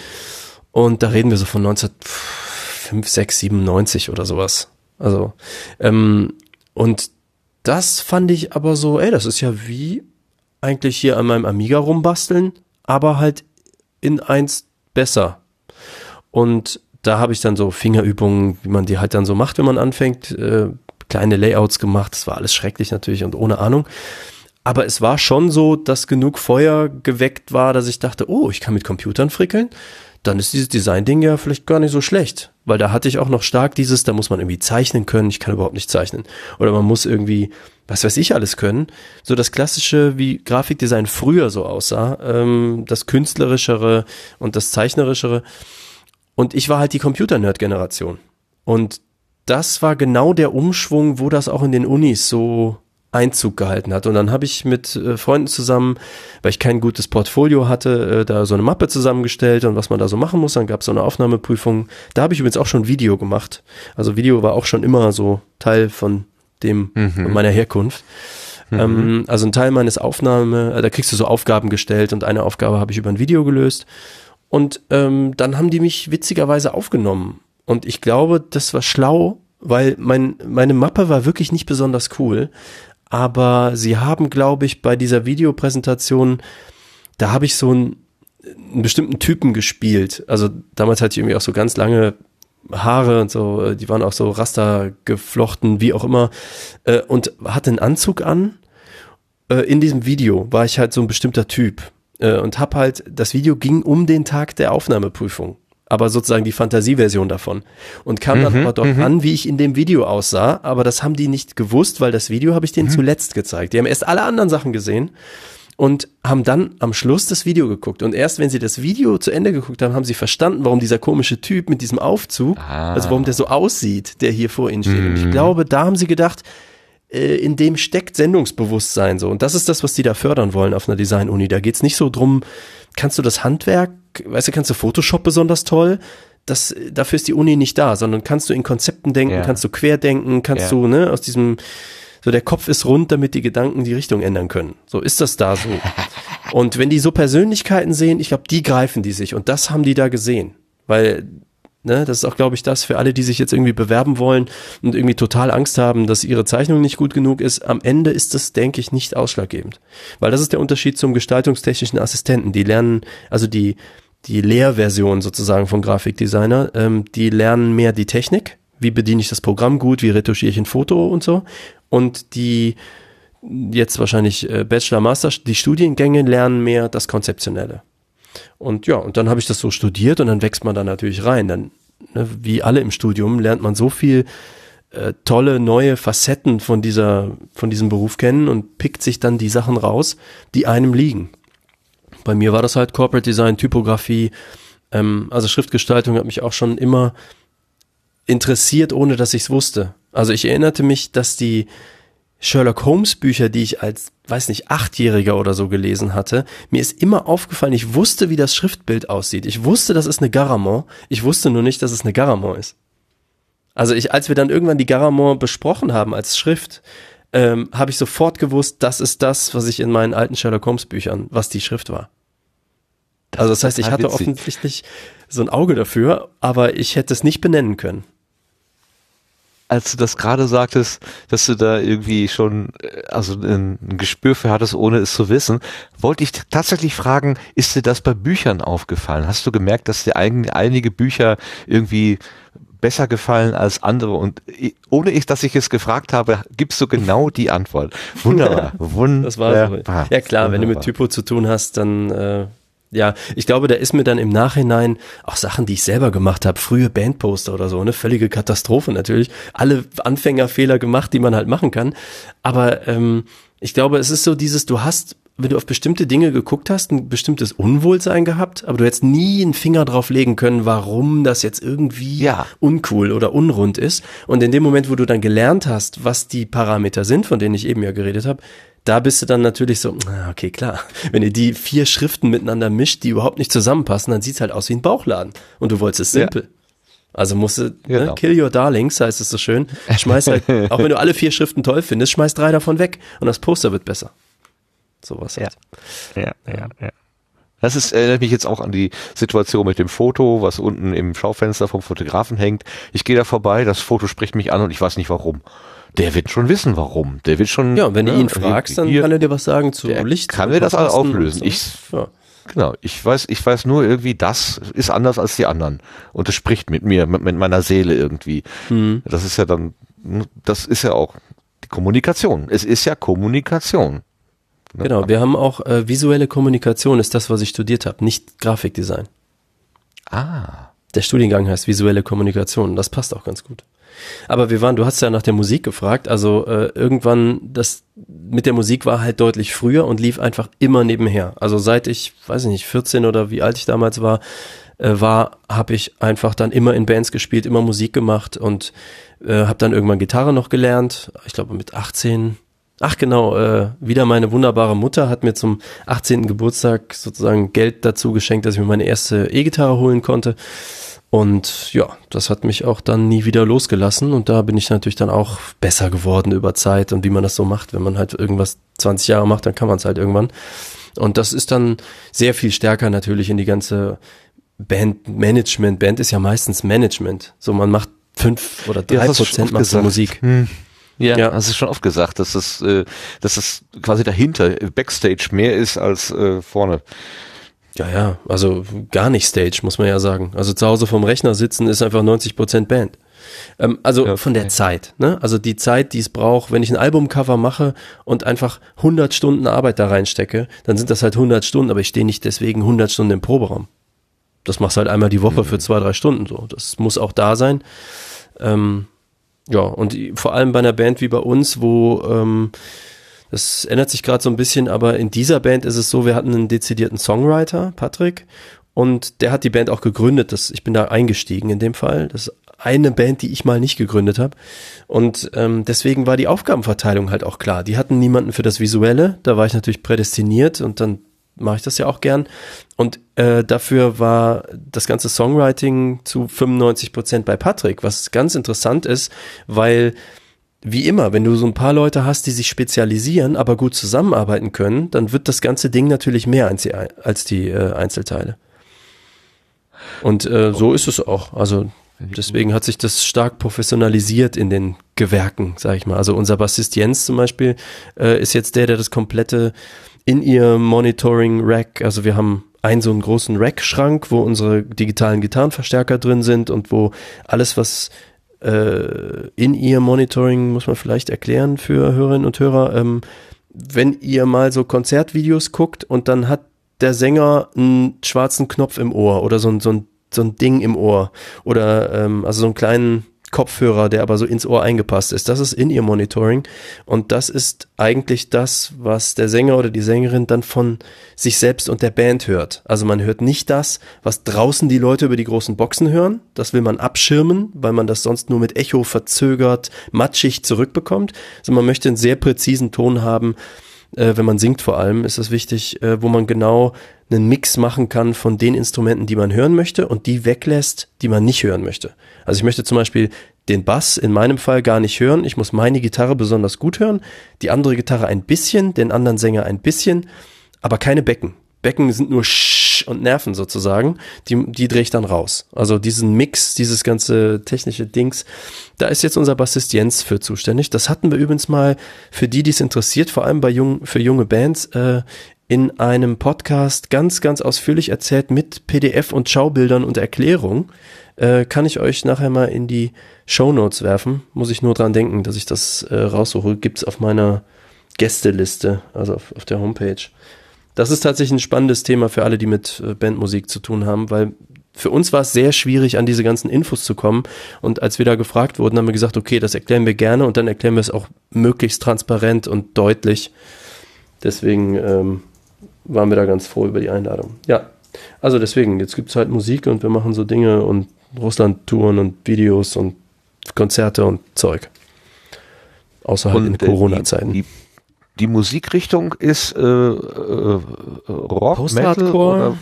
S4: Und da reden wir so von 1905, 6, 97 oder sowas. Also, ähm, und das fand ich aber so, ey, das ist ja wie eigentlich hier an meinem Amiga rumbasteln, aber halt in eins besser. Und da habe ich dann so Fingerübungen, wie man die halt dann so macht, wenn man anfängt, äh, kleine Layouts gemacht. Das war alles schrecklich natürlich und ohne Ahnung. Aber es war schon so, dass genug Feuer geweckt war, dass ich dachte, oh, ich kann mit Computern frickeln. Dann ist dieses Design-Ding ja vielleicht gar nicht so schlecht. Weil da hatte ich auch noch stark dieses, da muss man irgendwie zeichnen können. Ich kann überhaupt nicht zeichnen. Oder man muss irgendwie, was weiß ich alles können. So das klassische, wie Grafikdesign früher so aussah. Ähm, das künstlerischere und das zeichnerischere. Und ich war halt die Computer-Nerd-Generation. Und das war genau der Umschwung, wo das auch in den Unis so Einzug gehalten hat. Und dann habe ich mit äh, Freunden zusammen, weil ich kein gutes Portfolio hatte, äh, da so eine Mappe zusammengestellt und was man da so machen muss. Dann gab es so eine Aufnahmeprüfung. Da habe ich übrigens auch schon Video gemacht. Also Video war auch schon immer so Teil von dem, mhm. von meiner Herkunft. Mhm. Ähm, also ein Teil meines Aufnahme, äh, da kriegst du so Aufgaben gestellt und eine Aufgabe habe ich über ein Video gelöst. Und ähm, dann haben die mich witzigerweise aufgenommen. Und ich glaube, das war schlau, weil mein, meine Mappe war wirklich nicht besonders cool. Aber sie haben, glaube ich, bei dieser Videopräsentation, da habe ich so einen, einen bestimmten Typen gespielt. Also damals hatte ich irgendwie auch so ganz lange Haare und so, die waren auch so Raster geflochten, wie auch immer, äh, und hatte einen Anzug an. Äh, in diesem Video war ich halt so ein bestimmter Typ äh, und hab halt, das Video ging um den Tag der Aufnahmeprüfung aber sozusagen die Fantasieversion davon. Und kam dann mhm, aber doch mhm. an, wie ich in dem Video aussah, aber das haben die nicht gewusst, weil das Video habe ich denen mhm. zuletzt gezeigt. Die haben erst alle anderen Sachen gesehen und haben dann am Schluss das Video geguckt. Und erst wenn sie das Video zu Ende geguckt haben, haben sie verstanden, warum dieser komische Typ mit diesem Aufzug, ah. also warum der so aussieht, der hier vor ihnen steht. Und ich mhm. glaube, da haben sie gedacht, äh, in dem steckt Sendungsbewusstsein so. Und das ist das, was die da fördern wollen auf einer Design-Uni. Da geht's nicht so drum, kannst du das Handwerk, weißt du, kannst du Photoshop besonders toll? Das, dafür ist die Uni nicht da, sondern kannst du in Konzepten denken, ja. kannst du querdenken, kannst ja. du, ne, aus diesem, so der Kopf ist rund, damit die Gedanken die Richtung ändern können. So ist das da so. [laughs] Und wenn die so Persönlichkeiten sehen, ich glaube, die greifen die sich und das haben die da gesehen. Weil Ne, das ist auch, glaube ich, das für alle, die sich jetzt irgendwie bewerben wollen und irgendwie total Angst haben, dass ihre Zeichnung nicht gut genug ist. Am Ende ist das, denke ich, nicht ausschlaggebend. Weil das ist der Unterschied zum gestaltungstechnischen Assistenten. Die lernen, also die, die Lehrversion sozusagen von Grafikdesigner, ähm, die lernen mehr die Technik. Wie bediene ich das Programm gut? Wie retuschiere ich ein Foto und so? Und die, jetzt wahrscheinlich äh, Bachelor, Master, die Studiengänge lernen mehr das Konzeptionelle. Und ja, und dann habe ich das so studiert und dann wächst man da natürlich rein. Dann, ne, wie alle im Studium, lernt man so viel äh, tolle neue Facetten von dieser, von diesem Beruf kennen und pickt sich dann die Sachen raus, die einem liegen. Bei mir war das halt Corporate Design, Typografie, ähm, also Schriftgestaltung hat mich auch schon immer interessiert, ohne dass ich es wusste. Also ich erinnerte mich, dass die Sherlock Holmes Bücher, die ich als, weiß nicht, Achtjähriger oder so gelesen hatte, mir ist immer aufgefallen, ich wusste, wie das Schriftbild aussieht. Ich wusste, das ist eine Garamond. Ich wusste nur nicht, dass es eine Garamond ist. Also ich, als wir dann irgendwann die Garamond besprochen haben als Schrift, ähm, habe ich sofort gewusst, das ist das, was ich in meinen alten Sherlock Holmes Büchern, was die Schrift war. also das heißt, ich hatte witzig. offensichtlich so ein Auge dafür, aber ich hätte es nicht benennen können
S1: als du das gerade sagtest, dass du da irgendwie schon äh, also ein, ein, Gespür für hattest, ohne es zu wissen, wollte ich tatsächlich fragen, ist dir das bei Büchern aufgefallen? Hast du gemerkt, dass dir eigentlich einige Bücher irgendwie besser gefallen als andere und ohne ich, dass ich es gefragt habe, gibst du genau die Antwort. [laughs] Wunderbar, wunderbar. Das war
S4: so. Ja klar, wunderbar. wenn du mit Typo zu tun hast, dann äh, ja, ich glaube, da ist mir dann im Nachhinein auch Sachen, die ich selber gemacht habe, frühe Bandposter oder so, eine völlige Katastrophe natürlich. Alle Anfängerfehler gemacht, die man halt machen kann. Aber ähm, ich glaube, es ist so dieses, du hast, wenn du auf bestimmte Dinge geguckt hast, ein bestimmtes Unwohlsein gehabt, aber du hättest nie einen Finger drauf legen können, warum das jetzt irgendwie ja. uncool oder unrund ist. Und in dem Moment, wo du dann gelernt hast, was die Parameter sind, von denen ich eben ja geredet habe, da bist du dann natürlich so, okay, klar. Wenn ihr die vier Schriften miteinander mischt, die überhaupt nicht zusammenpassen, dann sieht's halt aus wie ein Bauchladen. Und du wolltest es simpel. Ja. Also musst du, ne, genau. ne, kill your darlings, heißt es so schön. Schmeiß halt, [laughs] auch wenn du alle vier Schriften toll findest, schmeiß drei davon weg und das Poster wird besser. Sowas halt.
S1: Ja, ja, ja. ja. Das ist, erinnert mich jetzt auch an die Situation mit dem Foto, was unten im Schaufenster vom Fotografen hängt. Ich gehe da vorbei, das Foto spricht mich an und ich weiß nicht warum der wird schon wissen, warum. Der wird schon.
S4: Ja, wenn ne, du ihn fragst, dann hier, kann er dir was sagen zu Licht.
S1: Kann mir das alles auflösen. So. Ich, ja. Genau, ich weiß, ich weiß nur irgendwie, das ist anders als die anderen. Und es spricht mit mir, mit, mit meiner Seele irgendwie. Mhm. Das ist ja dann, das ist ja auch die Kommunikation. Es ist ja Kommunikation.
S4: Ne? Genau, wir haben auch äh, visuelle Kommunikation, ist das, was ich studiert habe, nicht Grafikdesign.
S1: Ah.
S4: Der Studiengang heißt visuelle Kommunikation. Das passt auch ganz gut. Aber wir waren, du hast ja nach der Musik gefragt, also äh, irgendwann, das mit der Musik war halt deutlich früher und lief einfach immer nebenher. Also seit ich, weiß ich nicht, 14 oder wie alt ich damals war, äh, war, habe ich einfach dann immer in Bands gespielt, immer Musik gemacht und äh, habe dann irgendwann Gitarre noch gelernt. Ich glaube mit 18. Ach genau, äh, wieder meine wunderbare Mutter hat mir zum 18. Geburtstag sozusagen Geld dazu geschenkt, dass ich mir meine erste E-Gitarre holen konnte. Und ja, das hat mich auch dann nie wieder losgelassen und da bin ich natürlich dann auch besser geworden über Zeit und wie man das so macht. Wenn man halt irgendwas 20 Jahre macht, dann kann man es halt irgendwann. Und das ist dann sehr viel stärker natürlich in die ganze Bandmanagement. Band ist ja meistens Management. So, man macht fünf oder drei ja, Prozent macht Musik. Hm.
S1: Ja, ja, hast du schon oft gesagt, dass das, äh, dass das quasi dahinter, Backstage mehr ist als äh, vorne.
S4: Ja, ja, also gar nicht Stage, muss man ja sagen. Also zu Hause vom Rechner sitzen ist einfach 90 Prozent Band. Ähm, also okay. von der Zeit, ne? Also die Zeit, die es braucht, wenn ich ein Albumcover mache und einfach 100 Stunden Arbeit da reinstecke, dann sind das halt 100 Stunden, aber ich stehe nicht deswegen 100 Stunden im Proberaum. Das machst halt einmal die Woche mhm. für zwei, drei Stunden so. Das muss auch da sein. Ähm, ja, und vor allem bei einer Band wie bei uns, wo ähm, das ändert sich gerade so ein bisschen, aber in dieser Band ist es so, wir hatten einen dezidierten Songwriter, Patrick, und der hat die Band auch gegründet. Das, ich bin da eingestiegen in dem Fall. Das ist eine Band, die ich mal nicht gegründet habe. Und ähm, deswegen war die Aufgabenverteilung halt auch klar. Die hatten niemanden für das Visuelle. Da war ich natürlich prädestiniert und dann mache ich das ja auch gern. Und äh, dafür war das ganze Songwriting zu 95 Prozent bei Patrick, was ganz interessant ist, weil wie immer, wenn du so ein paar Leute hast, die sich spezialisieren, aber gut zusammenarbeiten können, dann wird das ganze Ding natürlich mehr als die, als die äh, Einzelteile. Und äh, so ist es auch. Also deswegen hat sich das stark professionalisiert in den Gewerken, sag ich mal. Also unser Bassist Jens zum Beispiel äh, ist jetzt der, der das komplette in ihr Monitoring Rack, also wir haben einen so einen großen Rack-Schrank, wo unsere digitalen Gitarrenverstärker drin sind und wo alles, was äh, in ihr Monitoring, muss man vielleicht erklären für Hörerinnen und Hörer, ähm, wenn ihr mal so Konzertvideos guckt und dann hat der Sänger einen schwarzen Knopf im Ohr oder so ein, so ein, so ein Ding im Ohr oder ähm, also so einen kleinen Kopfhörer, der aber so ins Ohr eingepasst ist. Das ist In-Ear-Monitoring und das ist eigentlich das, was der Sänger oder die Sängerin dann von sich selbst und der Band hört. Also man hört nicht das, was draußen die Leute über die großen Boxen hören. Das will man abschirmen, weil man das sonst nur mit Echo verzögert, matschig zurückbekommt. Also man möchte einen sehr präzisen Ton haben, äh, wenn man singt vor allem, ist es wichtig, äh, wo man genau einen Mix machen kann von den Instrumenten, die man hören möchte und die weglässt, die man nicht hören möchte. Also ich möchte zum Beispiel den Bass in meinem Fall gar nicht hören. Ich muss meine Gitarre besonders gut hören, die andere Gitarre ein bisschen, den anderen Sänger ein bisschen, aber keine Becken. Becken sind nur Sch und Nerven sozusagen, die, die drehe ich dann raus. Also diesen Mix, dieses ganze technische Dings, da ist jetzt unser Bassist Jens für zuständig. Das hatten wir übrigens mal für die, die es interessiert, vor allem bei jung, für junge Bands, äh, in einem Podcast ganz, ganz ausführlich erzählt mit PDF und Schaubildern und Erklärung. Äh, kann ich euch nachher mal in die Show Notes werfen. Muss ich nur dran denken, dass ich das äh, raussuche. Gibt's auf meiner Gästeliste, also auf, auf der Homepage. Das ist tatsächlich ein spannendes Thema für alle, die mit äh, Bandmusik zu tun haben, weil für uns war es sehr schwierig, an diese ganzen Infos zu kommen. Und als wir da gefragt wurden, haben wir gesagt, okay, das erklären wir gerne und dann erklären wir es auch möglichst transparent und deutlich. Deswegen ähm, waren wir da ganz froh über die Einladung. Ja, also deswegen, jetzt gibt es halt Musik und wir machen so Dinge und Russland-Touren und Videos und Konzerte und Zeug. Außer halt in äh, Corona-Zeiten.
S1: Die, die, Musikrichtung ist äh, äh, Rock,
S4: Post-Hardcore.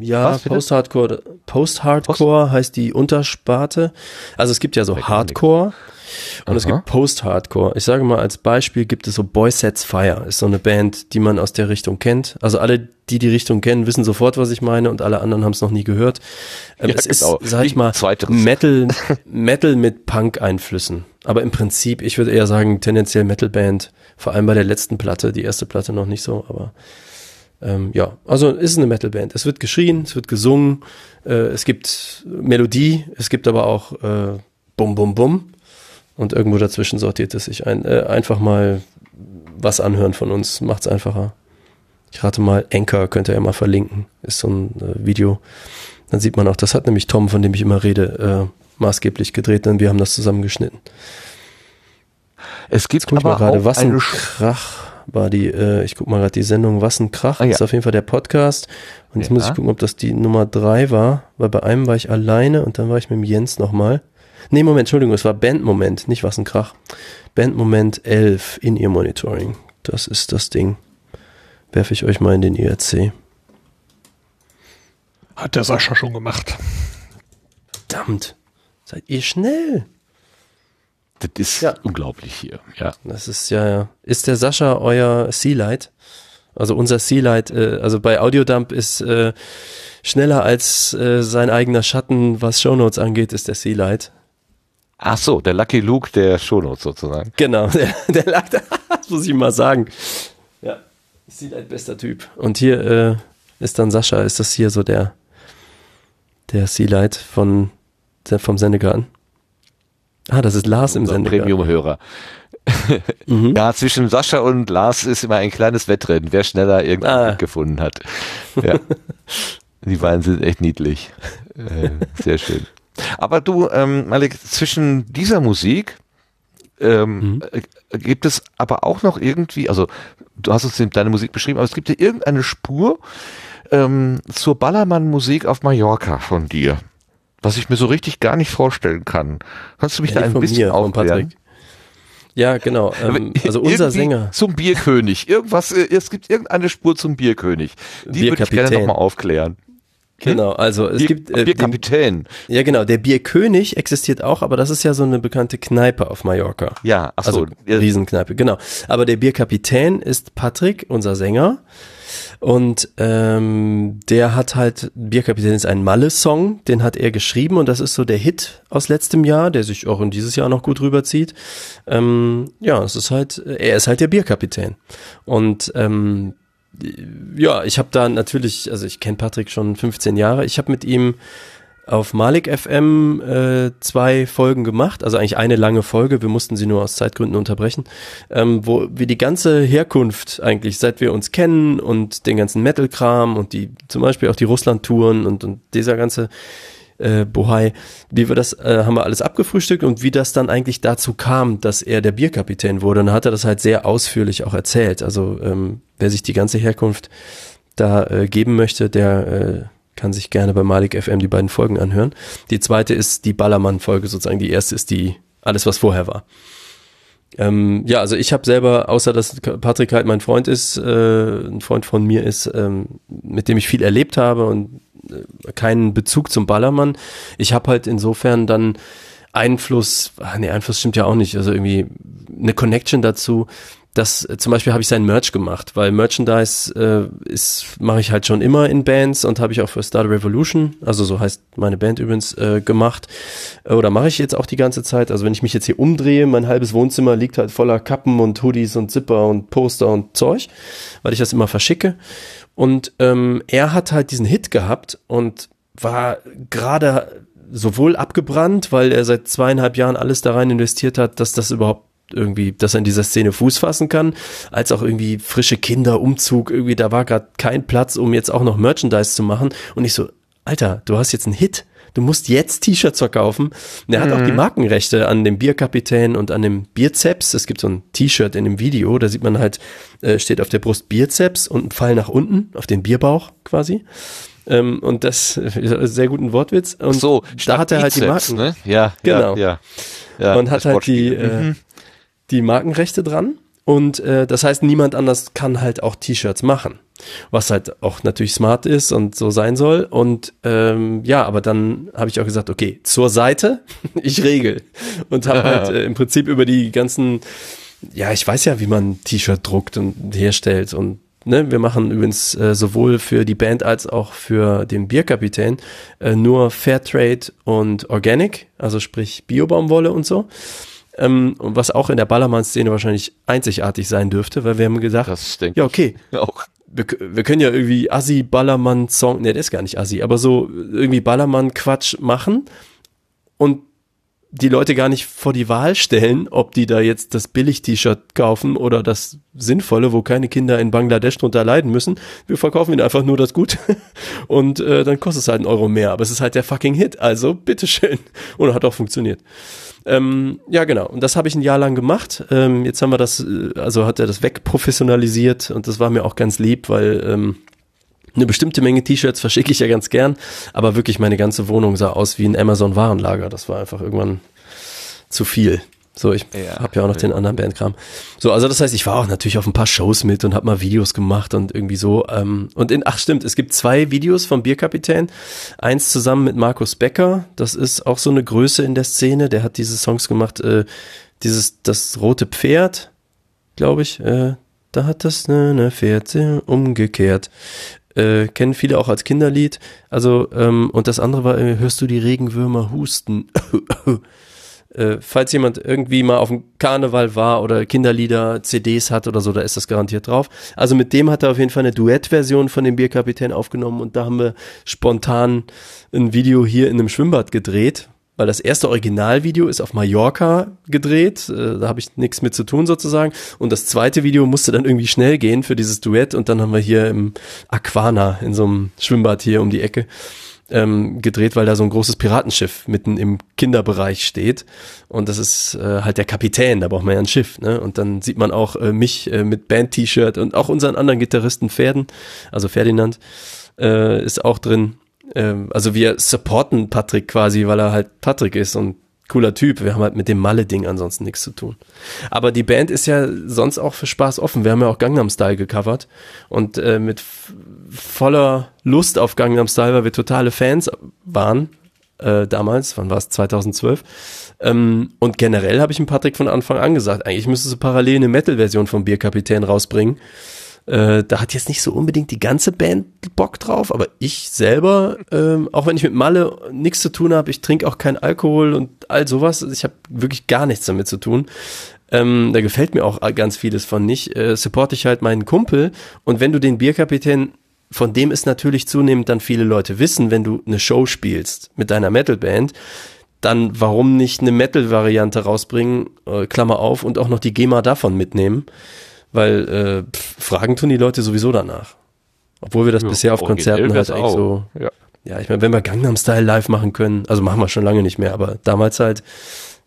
S4: Ja, Post-Hardcore. Post-Hardcore Post heißt die Untersparte. Also es gibt ja so Hardcore. Und Aha. es gibt Post-Hardcore. Ich sage mal, als Beispiel gibt es so Boy Sets Fire. Ist so eine Band, die man aus der Richtung kennt. Also alle, die die Richtung kennen, wissen sofort, was ich meine und alle anderen haben es noch nie gehört. Ähm, ja, es genau. ist, sag ich mal, Metal, [laughs] Metal mit Punk-Einflüssen. Aber im Prinzip, ich würde eher sagen, tendenziell Metal-Band. Vor allem bei der letzten Platte, die erste Platte noch nicht so, aber ähm, ja, also ist eine Metal-Band. Es wird geschrien, es wird gesungen, äh, es gibt Melodie, es gibt aber auch äh, Bum Bum Bum und irgendwo dazwischen sortiert es sich ein. Äh, einfach mal was anhören von uns, macht's einfacher. Ich rate mal, Anchor könnt ihr ja mal verlinken, ist so ein äh, Video. Dann sieht man auch, das hat nämlich Tom, von dem ich immer rede, äh, maßgeblich gedreht, denn wir haben das zusammengeschnitten.
S1: Es gibt aber gerade
S4: was ein Krach war die, äh, ich guck mal gerade die Sendung Was ein Krach, ah, ja. ist auf jeden Fall der Podcast. Und jetzt ja. muss ich gucken, ob das die Nummer drei war, weil bei einem war ich alleine und dann war ich mit dem Jens nochmal. Nee, Moment, Entschuldigung, es war Bandmoment, nicht was ein Krach. Bandmoment 11 in ihr Monitoring. Das ist das Ding. Werfe ich euch mal in den IRC.
S2: Hat der Sascha schon gemacht.
S4: Verdammt. Seid ihr schnell?
S1: Das ist ja. unglaublich hier, ja.
S4: Das ist ja, ja. Ist der Sascha euer Sealight? Also unser Sealight, äh, also bei Audiodump ist äh, schneller als äh, sein eigener Schatten, was Shownotes angeht, ist der Sealight.
S1: Ach so, der Lucky Luke der Shownotes sozusagen.
S4: Genau, [laughs] der, der da, [laughs] das muss ich mal sagen. Ja, sieht ein bester Typ. Und hier äh, ist dann Sascha, ist das hier so der, der Sealight von, der, vom Sendegarten? Ah, das ist Lars im Sendegarten.
S1: Premium-Hörer. [laughs] mhm. Ja, zwischen Sascha und Lars ist immer ein kleines Wettrennen, wer schneller irgendwas ah. gefunden hat. Ja. Die beiden sind echt niedlich. Äh, sehr schön. Aber du, ähm, Malik, zwischen dieser Musik ähm, mhm. Äh, gibt es aber auch noch irgendwie, also du hast uns deine Musik beschrieben, aber es gibt ja irgendeine Spur ähm, zur Ballermann-Musik auf Mallorca von dir, was ich mir so richtig gar nicht vorstellen kann. Kannst du mich ja, da ein bisschen mir, aufklären?
S4: Ja, genau. [laughs] Ähm, also unser Sänger.
S1: Zum Bierkönig. Irgendwas, äh, es gibt irgendeine Spur zum Bierkönig. Die würde ich gerne nochmal aufklären.
S4: Genau, also es
S1: Bier,
S4: gibt
S1: äh, Bierkapitän.
S4: Den, ja, genau. Der Bierkönig existiert auch, aber das ist ja so eine bekannte Kneipe auf Mallorca.
S1: Ja, ach so.
S4: Also Riesenkneipe, genau. Aber der Bierkapitän ist Patrick, unser Sänger. Und ähm, der hat halt, Bierkapitän ist ein Malle-Song, den hat er geschrieben und das ist so der Hit aus letztem Jahr, der sich auch in dieses Jahr noch gut rüberzieht. Ähm, ja, es ist halt, er ist halt der Bierkapitän. Und ähm, ja, ich habe da natürlich, also ich kenne Patrick schon 15 Jahre, ich habe mit ihm auf Malik FM äh, zwei Folgen gemacht, also eigentlich eine lange Folge, wir mussten sie nur aus Zeitgründen unterbrechen, ähm, wo wir die ganze Herkunft eigentlich, seit wir uns kennen und den ganzen Metal-Kram und die, zum Beispiel auch die Russland-Touren und, und dieser ganze äh, Bohai, wie wir das, äh, haben wir alles abgefrühstückt und wie das dann eigentlich dazu kam, dass er der Bierkapitän wurde. Und dann hat er das halt sehr ausführlich auch erzählt. Also ähm, wer sich die ganze Herkunft da äh, geben möchte, der äh, kann sich gerne bei Malik FM die beiden Folgen anhören. Die zweite ist die Ballermann-Folge sozusagen. Die erste ist die alles, was vorher war. Ähm, ja, also ich habe selber, außer dass Patrick halt mein Freund ist, äh, ein Freund von mir ist, ähm, mit dem ich viel erlebt habe und äh, keinen Bezug zum Ballermann. Ich habe halt insofern dann Einfluss, ach nee, Einfluss stimmt ja auch nicht, also irgendwie eine Connection dazu, das äh, zum Beispiel habe ich sein Merch gemacht, weil Merchandise äh, ist mache ich halt schon immer in Bands und habe ich auch für Star Revolution, also so heißt meine Band übrigens, äh, gemacht äh, oder mache ich jetzt auch die ganze Zeit. Also wenn ich mich jetzt hier umdrehe, mein halbes Wohnzimmer liegt halt voller Kappen und Hoodies und Zipper und Poster und Zeug, weil ich das immer verschicke. Und ähm, er hat halt diesen Hit gehabt und war gerade sowohl abgebrannt, weil er seit zweieinhalb Jahren alles da rein investiert hat, dass das überhaupt irgendwie, dass er in dieser Szene Fuß fassen kann, als auch irgendwie frische Kinder, Umzug, irgendwie, da war gerade kein Platz, um jetzt auch noch Merchandise zu machen. Und ich so, Alter, du hast jetzt einen Hit. Du musst jetzt T-Shirts verkaufen. Und er hat auch die mhm. Markenrechte an dem Bierkapitän und an dem Bierzeps. Es gibt so ein T-Shirt in dem Video, da sieht man halt, äh, steht auf der Brust Bierzeps und ein Pfeil nach unten, auf den Bierbauch quasi. Ähm, und das, äh, sehr guten Wortwitz. Und
S1: so,
S4: da hat er halt Bizeps, die Marken.
S1: Ne? Ja,
S4: genau.
S1: Ja,
S4: ja, ja, und hat halt die, äh, mhm die Markenrechte dran. Und äh, das heißt, niemand anders kann halt auch T-Shirts machen. Was halt auch natürlich smart ist und so sein soll. Und ähm, ja, aber dann habe ich auch gesagt, okay, zur Seite, [laughs] ich regel. Und habe halt äh, im Prinzip über die ganzen, ja, ich weiß ja, wie man T-Shirt druckt und herstellt. Und ne, wir machen übrigens äh, sowohl für die Band als auch für den Bierkapitän äh, nur Fairtrade und Organic, also sprich Biobaumwolle und so ähm, was auch in der Ballermann-Szene wahrscheinlich einzigartig sein dürfte, weil wir haben gedacht,
S1: das denke
S4: ja okay, auch. Wir, wir können ja irgendwie Assi Ballermann Song, ne, der ist gar nicht Assi, aber so irgendwie Ballermann Quatsch machen und die Leute gar nicht vor die Wahl stellen, ob die da jetzt das Billig-T-Shirt kaufen oder das Sinnvolle, wo keine Kinder in Bangladesch drunter leiden müssen. Wir verkaufen ihnen einfach nur das Gut [laughs] und äh, dann kostet es halt einen Euro mehr, aber es ist halt der fucking Hit, also bitteschön. [laughs] Und hat auch funktioniert. Ähm, ja, genau. Und das habe ich ein Jahr lang gemacht. Ähm, jetzt haben wir das, äh, also hat er das wegprofessionalisiert und das war mir auch ganz lieb, weil ähm, eine bestimmte Menge T-Shirts verschicke ich ja ganz gern, aber wirklich meine ganze Wohnung sah aus wie ein Amazon-Warenlager. Das war einfach irgendwann zu viel. So, ich ja, habe ja auch noch den anderen Bandkram. So, also das heißt, ich war auch natürlich auf ein paar Shows mit und habe mal Videos gemacht und irgendwie so. Ähm, und in, ach stimmt, es gibt zwei Videos vom Bierkapitän. Eins zusammen mit Markus Becker. Das ist auch so eine Größe in der Szene. Der hat diese Songs gemacht. Äh, dieses das rote Pferd, glaube ich. Äh, da hat das ne, ne Pferd umgekehrt. Äh, kennen viele auch als Kinderlied. Also ähm, und das andere war, äh, hörst du die Regenwürmer husten? [laughs] Äh, falls jemand irgendwie mal auf dem Karneval war oder Kinderlieder, CDs hat oder so, da ist das garantiert drauf. Also mit dem hat er auf jeden Fall eine Duettversion von dem Bierkapitän aufgenommen und da haben wir spontan ein Video hier in einem Schwimmbad gedreht, weil das erste Originalvideo ist auf Mallorca gedreht, äh, da habe ich nichts mit zu tun sozusagen. Und das zweite Video musste dann irgendwie schnell gehen für dieses Duett und dann haben wir hier im Aquana in so einem Schwimmbad hier um die Ecke ähm, gedreht, weil da so ein großes Piratenschiff mitten im Kinderbereich steht. Und das ist äh, halt der Kapitän, da braucht man ja ein Schiff. Ne? Und dann sieht man auch äh, mich äh, mit Band-T-Shirt und auch unseren anderen Gitarristen Pferden, also Ferdinand, äh, ist auch drin. Ähm, also wir supporten Patrick quasi, weil er halt Patrick ist und cooler Typ. Wir haben halt mit dem Malle-Ding ansonsten nichts zu tun. Aber die Band ist ja sonst auch für Spaß offen. Wir haben ja auch Gangnam Style gecovert und äh, mit voller Lust auf Gangnam Style, weil wir totale Fans waren äh, damals. Wann war es? 2012. Ähm, und generell habe ich dem Patrick von Anfang an gesagt, eigentlich müsstest du parallel eine Metal-Version vom Bierkapitän rausbringen. Äh, da hat jetzt nicht so unbedingt die ganze Band Bock drauf, aber ich selber, ähm, auch wenn ich mit Malle nichts zu tun habe, ich trinke auch keinen Alkohol und all sowas, ich habe wirklich gar nichts damit zu tun. Ähm, da gefällt mir auch ganz vieles von nicht. Äh, supporte ich halt meinen Kumpel und wenn du den Bierkapitän von dem ist natürlich zunehmend dann viele Leute wissen, wenn du eine Show spielst mit deiner Metalband, dann warum nicht eine Metal-Variante rausbringen, äh, Klammer auf, und auch noch die GEMA davon mitnehmen, weil äh, pff, Fragen tun die Leute sowieso danach. Obwohl wir das ja, bisher auf Konzerten halt eigentlich auch. so, ja, ja ich meine, wenn wir Gangnam Style live machen können, also machen wir schon lange nicht mehr, aber damals halt,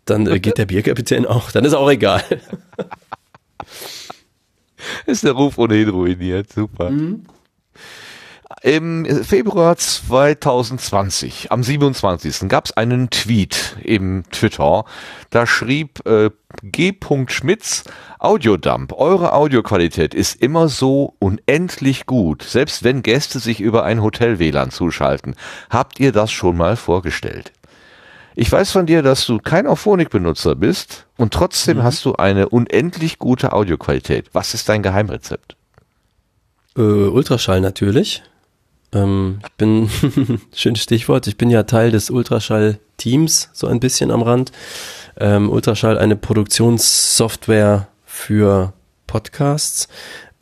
S4: dann äh, geht der Bierkapitän auch, dann ist auch egal. [laughs]
S1: ist der Ruf ohnehin ruiniert, super. Mhm. Im Februar 2020, am 27. gab es einen Tweet im Twitter. Da schrieb äh, G. Schmitz, Audiodump, eure Audioqualität ist immer so unendlich gut, selbst wenn Gäste sich über ein Hotel-WLAN zuschalten. Habt ihr das schon mal vorgestellt? Ich weiß von dir, dass du kein Auphonic-Benutzer bist und trotzdem mhm. hast du eine unendlich gute Audioqualität. Was ist dein Geheimrezept?
S4: Äh, Ultraschall natürlich. Ähm, ich bin, [laughs] schönes Stichwort, ich bin ja Teil des Ultraschall-Teams, so ein bisschen am Rand. Ähm, Ultraschall, eine Produktionssoftware für Podcasts.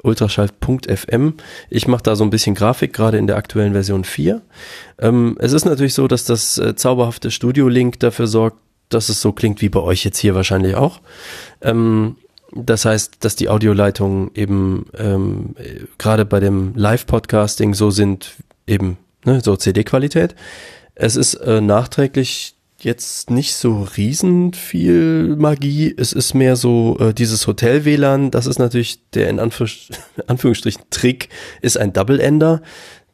S4: Ultraschall.fm. Ich mache da so ein bisschen Grafik, gerade in der aktuellen Version 4. Ähm, es ist natürlich so, dass das äh, zauberhafte Studio-Link dafür sorgt, dass es so klingt wie bei euch jetzt hier wahrscheinlich auch. Ähm, das heißt, dass die Audioleitungen eben ähm, gerade bei dem Live-Podcasting so sind, eben ne, so CD-Qualität. Es ist äh, nachträglich jetzt nicht so riesen viel Magie. Es ist mehr so äh, dieses Hotel-WLAN. Das ist natürlich der in Anführ [laughs] Anführungsstrichen Trick, ist ein Double-Ender.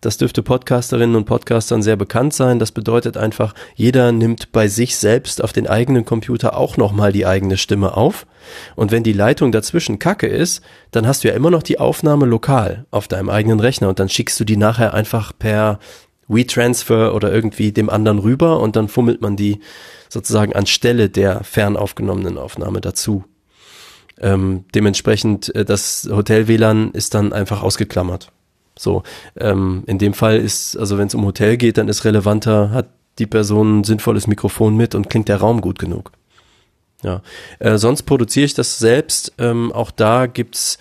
S4: Das dürfte Podcasterinnen und Podcastern sehr bekannt sein. Das bedeutet einfach, jeder nimmt bei sich selbst auf den eigenen Computer auch nochmal die eigene Stimme auf. Und wenn die Leitung dazwischen kacke ist, dann hast du ja immer noch die Aufnahme lokal auf deinem eigenen Rechner und dann schickst du die nachher einfach per WeTransfer oder irgendwie dem anderen rüber und dann fummelt man die sozusagen anstelle der fernaufgenommenen Aufnahme dazu. Ähm, dementsprechend, äh, das Hotel-WLAN ist dann einfach ausgeklammert. So, ähm, in dem Fall ist, also wenn es um Hotel geht, dann ist relevanter, hat die Person ein sinnvolles Mikrofon mit und klingt der Raum gut genug. Ja, äh, sonst produziere ich das selbst. Ähm, auch da gibt's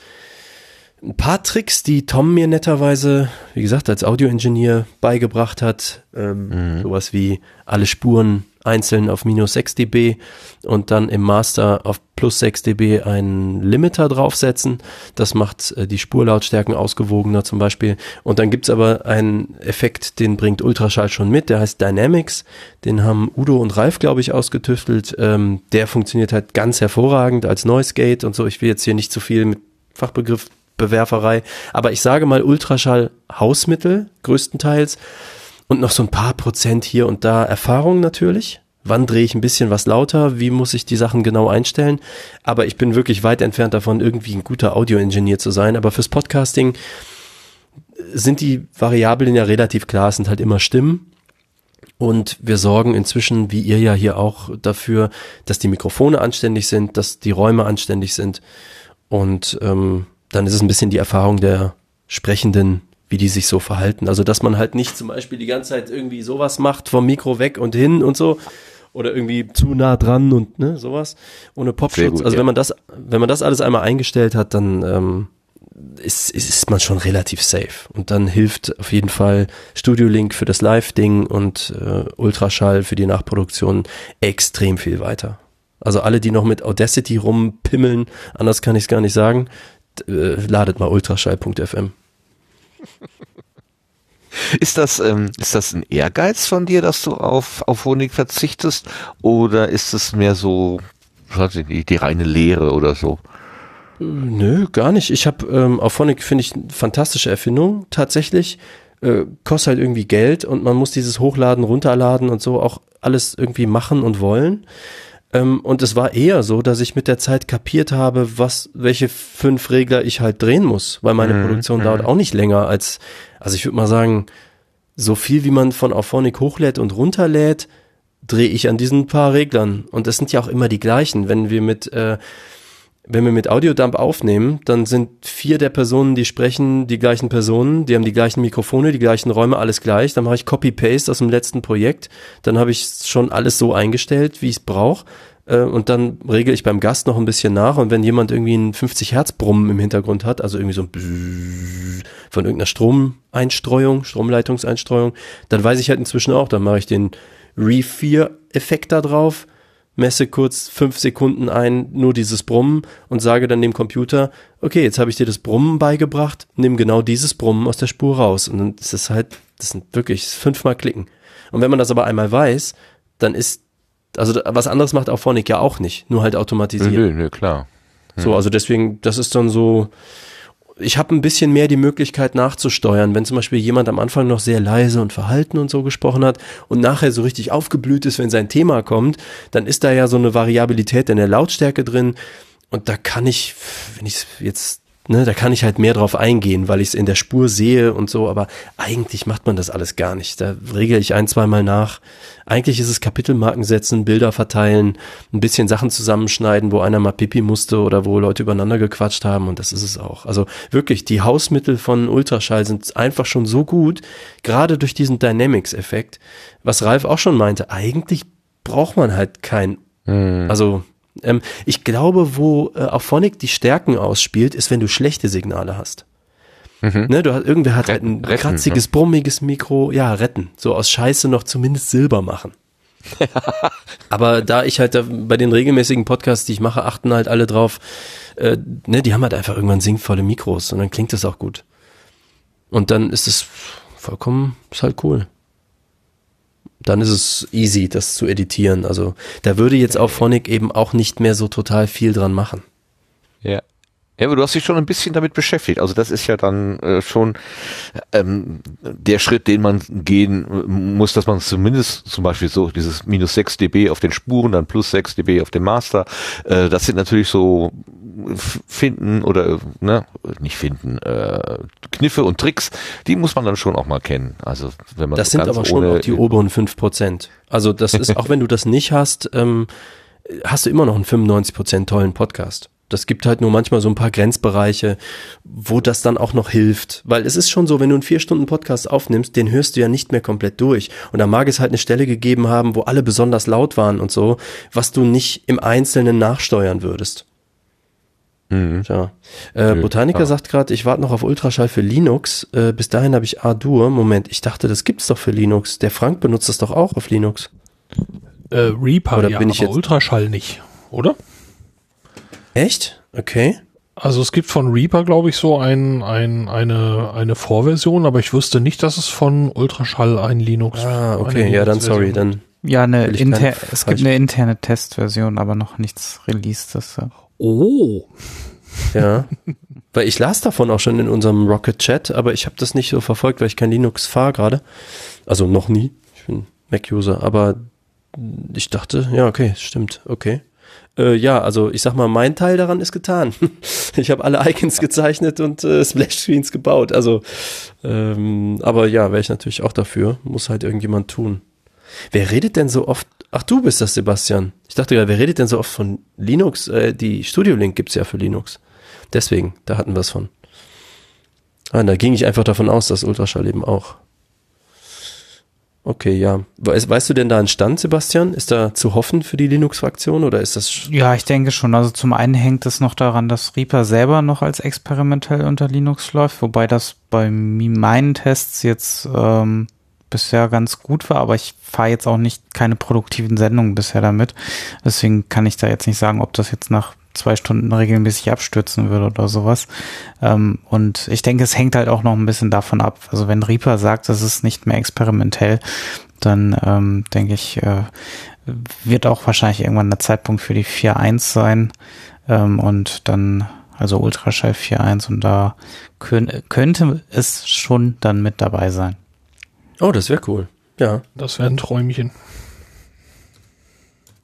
S4: ein paar Tricks, die Tom mir netterweise, wie gesagt, als Audioingenieur beigebracht hat. Ähm, mhm. Sowas wie alle Spuren einzeln auf minus 6 dB und dann im Master auf plus 6 dB einen Limiter draufsetzen. Das macht äh, die Spurlautstärken ausgewogener zum Beispiel. Und dann gibt's aber einen Effekt, den bringt Ultraschall schon mit, der heißt Dynamics. Den haben Udo und Ralf, glaube ich, ausgetüftelt. Ähm, der funktioniert halt ganz hervorragend als Noise Gate und so. Ich will jetzt hier nicht zu viel mit Fachbegriff Bewerferei. Aber ich sage mal Ultraschall Hausmittel größtenteils und noch so ein paar Prozent hier und da Erfahrung natürlich. Wann drehe ich ein bisschen was lauter? Wie muss ich die Sachen genau einstellen? Aber ich bin wirklich weit entfernt davon, irgendwie ein guter Audioingenieur zu sein. Aber fürs Podcasting sind die Variablen ja relativ klar, sind halt immer Stimmen. Und wir sorgen inzwischen, wie ihr ja hier auch, dafür, dass die Mikrofone anständig sind, dass die Räume anständig sind. Und ähm, dann ist es ein bisschen die Erfahrung der Sprechenden, wie die sich so verhalten. Also, dass man halt nicht zum Beispiel die ganze Zeit irgendwie sowas macht, vom Mikro weg und hin und so. Oder irgendwie zu nah dran und ne, sowas. Ohne Popschutz. Gut, also ja. wenn man das, wenn man das alles einmal eingestellt hat, dann ähm, ist, ist man schon relativ safe. Und dann hilft auf jeden Fall Studio Link für das Live-Ding und äh, Ultraschall für die Nachproduktion extrem viel weiter. Also alle, die noch mit Audacity rumpimmeln, anders kann ich es gar nicht sagen, äh, ladet mal ultraschall.fm. [laughs]
S1: Ist das, ähm, ist das ein Ehrgeiz von dir, dass du auf, auf Honig verzichtest? Oder ist es mehr so, weiß ich nicht, die reine Lehre oder so?
S4: Nö, gar nicht. Ich habe ähm, auf Honig finde ich eine fantastische Erfindung tatsächlich. Äh, kostet halt irgendwie Geld und man muss dieses Hochladen, runterladen und so auch alles irgendwie machen und wollen. Ähm, und es war eher so, dass ich mit der Zeit kapiert habe, was, welche fünf Regler ich halt drehen muss, weil meine mhm. Produktion dauert mhm. auch nicht länger als, also ich würde mal sagen, so viel wie man von Auphonic hochlädt und runterlädt, drehe ich an diesen paar Reglern. Und das sind ja auch immer die gleichen. Wenn wir mit, äh, wenn wir mit Audiodump aufnehmen, dann sind vier der Personen, die sprechen, die gleichen Personen, die haben die gleichen Mikrofone, die gleichen Räume, alles gleich. Dann mache ich Copy-Paste aus dem letzten Projekt. Dann habe ich schon alles so eingestellt, wie ich es brauche. Äh, und dann regel ich beim Gast noch ein bisschen nach. Und wenn jemand irgendwie einen 50 Hertz Brummen im Hintergrund hat, also irgendwie so ein von irgendeiner Stromeinstreuung, Stromleitungseinstreuung, dann weiß ich halt inzwischen auch, dann mache ich den Re-4-Effekt da drauf messe kurz fünf Sekunden ein, nur dieses Brummen und sage dann dem Computer, okay, jetzt habe ich dir das Brummen beigebracht, nimm genau dieses Brummen aus der Spur raus. Und dann ist es halt, das sind wirklich fünfmal klicken. Und wenn man das aber einmal weiß, dann ist, also was anderes macht auch Phonic ja auch nicht, nur halt automatisiert.
S1: Nö, nö, klar.
S4: Hm. So, also deswegen, das ist dann so, ich habe ein bisschen mehr die Möglichkeit nachzusteuern, wenn zum Beispiel jemand am Anfang noch sehr leise und verhalten und so gesprochen hat und nachher so richtig aufgeblüht ist, wenn sein Thema kommt, dann ist da ja so eine Variabilität in der Lautstärke drin. Und da kann ich, wenn ich jetzt ne, da kann ich halt mehr drauf eingehen, weil ich es in der Spur sehe und so, aber eigentlich macht man das alles gar nicht. Da regel ich ein, zweimal nach. Eigentlich ist es Kapitelmarken setzen, Bilder verteilen, ein bisschen Sachen zusammenschneiden, wo einer mal Pipi musste oder wo Leute übereinander gequatscht haben und das ist es auch. Also wirklich, die Hausmittel von Ultraschall sind einfach schon so gut, gerade durch diesen Dynamics-Effekt, was Ralf auch schon meinte, eigentlich braucht man halt kein, hm. also ähm, ich glaube, wo äh, auch Phonic die Stärken ausspielt, ist, wenn du schlechte Signale hast. Mhm. Ne, du hast, irgendwer hat halt ein retten, kratziges, ne? brummiges Mikro, ja, retten. So aus Scheiße noch zumindest Silber machen. [laughs] Aber da ich halt da bei den regelmäßigen Podcasts, die ich mache, achten halt alle drauf, äh, ne, die haben halt einfach irgendwann sinnvolle Mikros und dann klingt das auch gut. Und dann ist es vollkommen, ist halt cool dann ist es easy, das zu editieren. Also da würde jetzt auf Phonic eben auch nicht mehr so total viel dran machen.
S1: Ja. Ja, aber du hast dich schon ein bisschen damit beschäftigt. Also das ist ja dann äh, schon ähm, der Schritt, den man gehen muss, dass man zumindest zum Beispiel so dieses minus 6 dB auf den Spuren, dann plus 6 dB auf dem Master, äh, das sind natürlich so finden oder ne, nicht finden, äh, Kniffe und Tricks, die muss man dann schon auch mal kennen. Also wenn man
S4: das sind aber schon auch die oberen fünf Prozent. Also das ist, auch wenn du das nicht hast, ähm, hast du immer noch einen 95 Prozent tollen Podcast. Das gibt halt nur manchmal so ein paar Grenzbereiche, wo das dann auch noch hilft. Weil es ist schon so, wenn du einen vier Stunden Podcast aufnimmst, den hörst du ja nicht mehr komplett durch. Und da mag es halt eine Stelle gegeben haben, wo alle besonders laut waren und so, was du nicht im Einzelnen nachsteuern würdest. Mhm. Ja. Äh, Botaniker ja. sagt gerade, ich warte noch auf Ultraschall für Linux. Äh, bis dahin habe ich A-Dur. Moment, ich dachte, das gibt's doch für Linux. Der Frank benutzt das doch auch auf Linux.
S2: Äh, Reaper, oder ja, bin ich jetzt Ultraschall nicht, oder?
S4: Echt? Okay.
S2: Also es gibt von Reaper, glaube ich, so ein, ein, eine, eine Vorversion, aber ich wusste nicht, dass es von Ultraschall ein Linux.
S4: Ah, okay, ja, dann sorry, dann.
S3: Ja, eine inter es gibt eine interne Testversion, aber noch nichts Released.
S2: Oh.
S4: Ja. [laughs] weil ich las davon auch schon in unserem Rocket Chat, aber ich habe das nicht so verfolgt, weil ich kein Linux fahre gerade. Also noch nie. Ich bin Mac-User, aber ich dachte, ja, okay, stimmt, okay. Äh, ja, also ich sag mal, mein Teil daran ist getan. [laughs] ich habe alle Icons gezeichnet und äh, Splash-Screens gebaut. Also, ähm, aber ja, wäre ich natürlich auch dafür. Muss halt irgendjemand tun. Wer redet denn so oft? Ach, du bist das, Sebastian. Ich dachte ja, wer redet denn so oft von Linux? Äh, die Studio Link gibt's ja für Linux. Deswegen, da hatten wir es von. Ah, da ging ich einfach davon aus, dass Ultraschall eben auch. Okay, ja. Weißt, weißt du denn da einen Stand, Sebastian? Ist da zu hoffen für die Linux-Fraktion oder ist das?
S3: Ja, ich denke schon. Also zum einen hängt es noch daran, dass Reaper selber noch als experimentell unter Linux läuft, wobei das bei meinen Tests jetzt ähm, bisher ganz gut war, aber ich fahre jetzt auch nicht keine produktiven Sendungen bisher damit. Deswegen kann ich da jetzt nicht sagen, ob das jetzt nach zwei Stunden regelmäßig abstürzen würde oder sowas. Ähm, und ich denke, es hängt halt auch noch ein bisschen davon ab. Also wenn Reaper sagt, das ist nicht mehr experimentell, dann ähm, denke ich, äh, wird auch wahrscheinlich irgendwann der Zeitpunkt für die 4.1 sein. Ähm, und dann, also Ultraschall 4.1 und da könnte es schon dann mit dabei sein.
S4: Oh, das wäre cool. Ja.
S2: Das wäre ein Träumchen.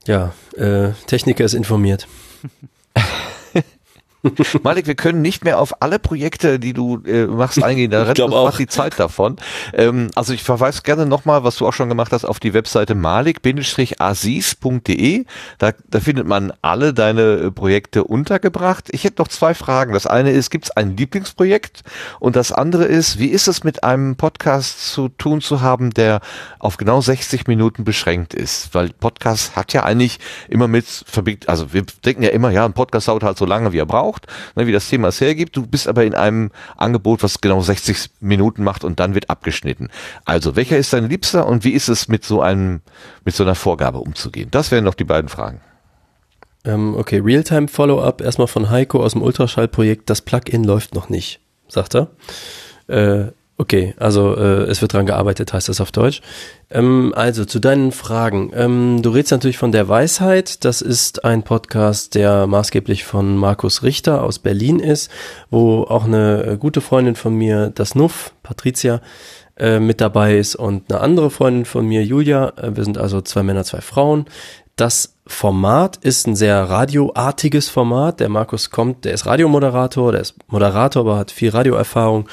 S4: Ja, äh, Techniker ist informiert. [laughs] [laughs]
S1: Malik, wir können nicht mehr auf alle Projekte, die du äh, machst, eingehen. Da rennt uns auch die Zeit davon. Ähm, also ich verweise gerne nochmal, was du auch schon gemacht hast, auf die Webseite malik-asis.de. Da, da findet man alle deine äh, Projekte untergebracht. Ich hätte noch zwei Fragen. Das eine ist, gibt es ein Lieblingsprojekt? Und das andere ist, wie ist es mit einem Podcast zu tun zu haben, der auf genau 60 Minuten beschränkt ist? Weil Podcast hat ja eigentlich immer mit, also wir denken ja immer, ja, ein Podcast dauert halt so lange, wie er braucht braucht, ne, wie das Thema es hergibt. Du bist aber in einem Angebot, was genau 60 Minuten macht und dann wird abgeschnitten. Also, welcher ist dein Liebster und wie ist es mit so einem, mit so einer Vorgabe umzugehen? Das wären noch die beiden Fragen.
S4: Ähm, okay, Realtime Follow-up erstmal von Heiko aus dem Ultraschallprojekt. Das Plugin läuft noch nicht, sagt er. Äh, Okay, also äh, es wird dran gearbeitet, heißt das auf Deutsch. Ähm, also zu deinen Fragen. Ähm, du redest natürlich von der Weisheit. Das ist ein Podcast, der maßgeblich von Markus Richter aus Berlin ist, wo auch eine äh, gute Freundin von mir, das Nuff, Patricia, äh, mit dabei ist und eine andere Freundin von mir, Julia. Äh, wir sind also zwei Männer, zwei Frauen. Das Format ist ein sehr radioartiges Format. Der Markus kommt, der ist Radiomoderator, der ist Moderator, aber hat viel Radioerfahrung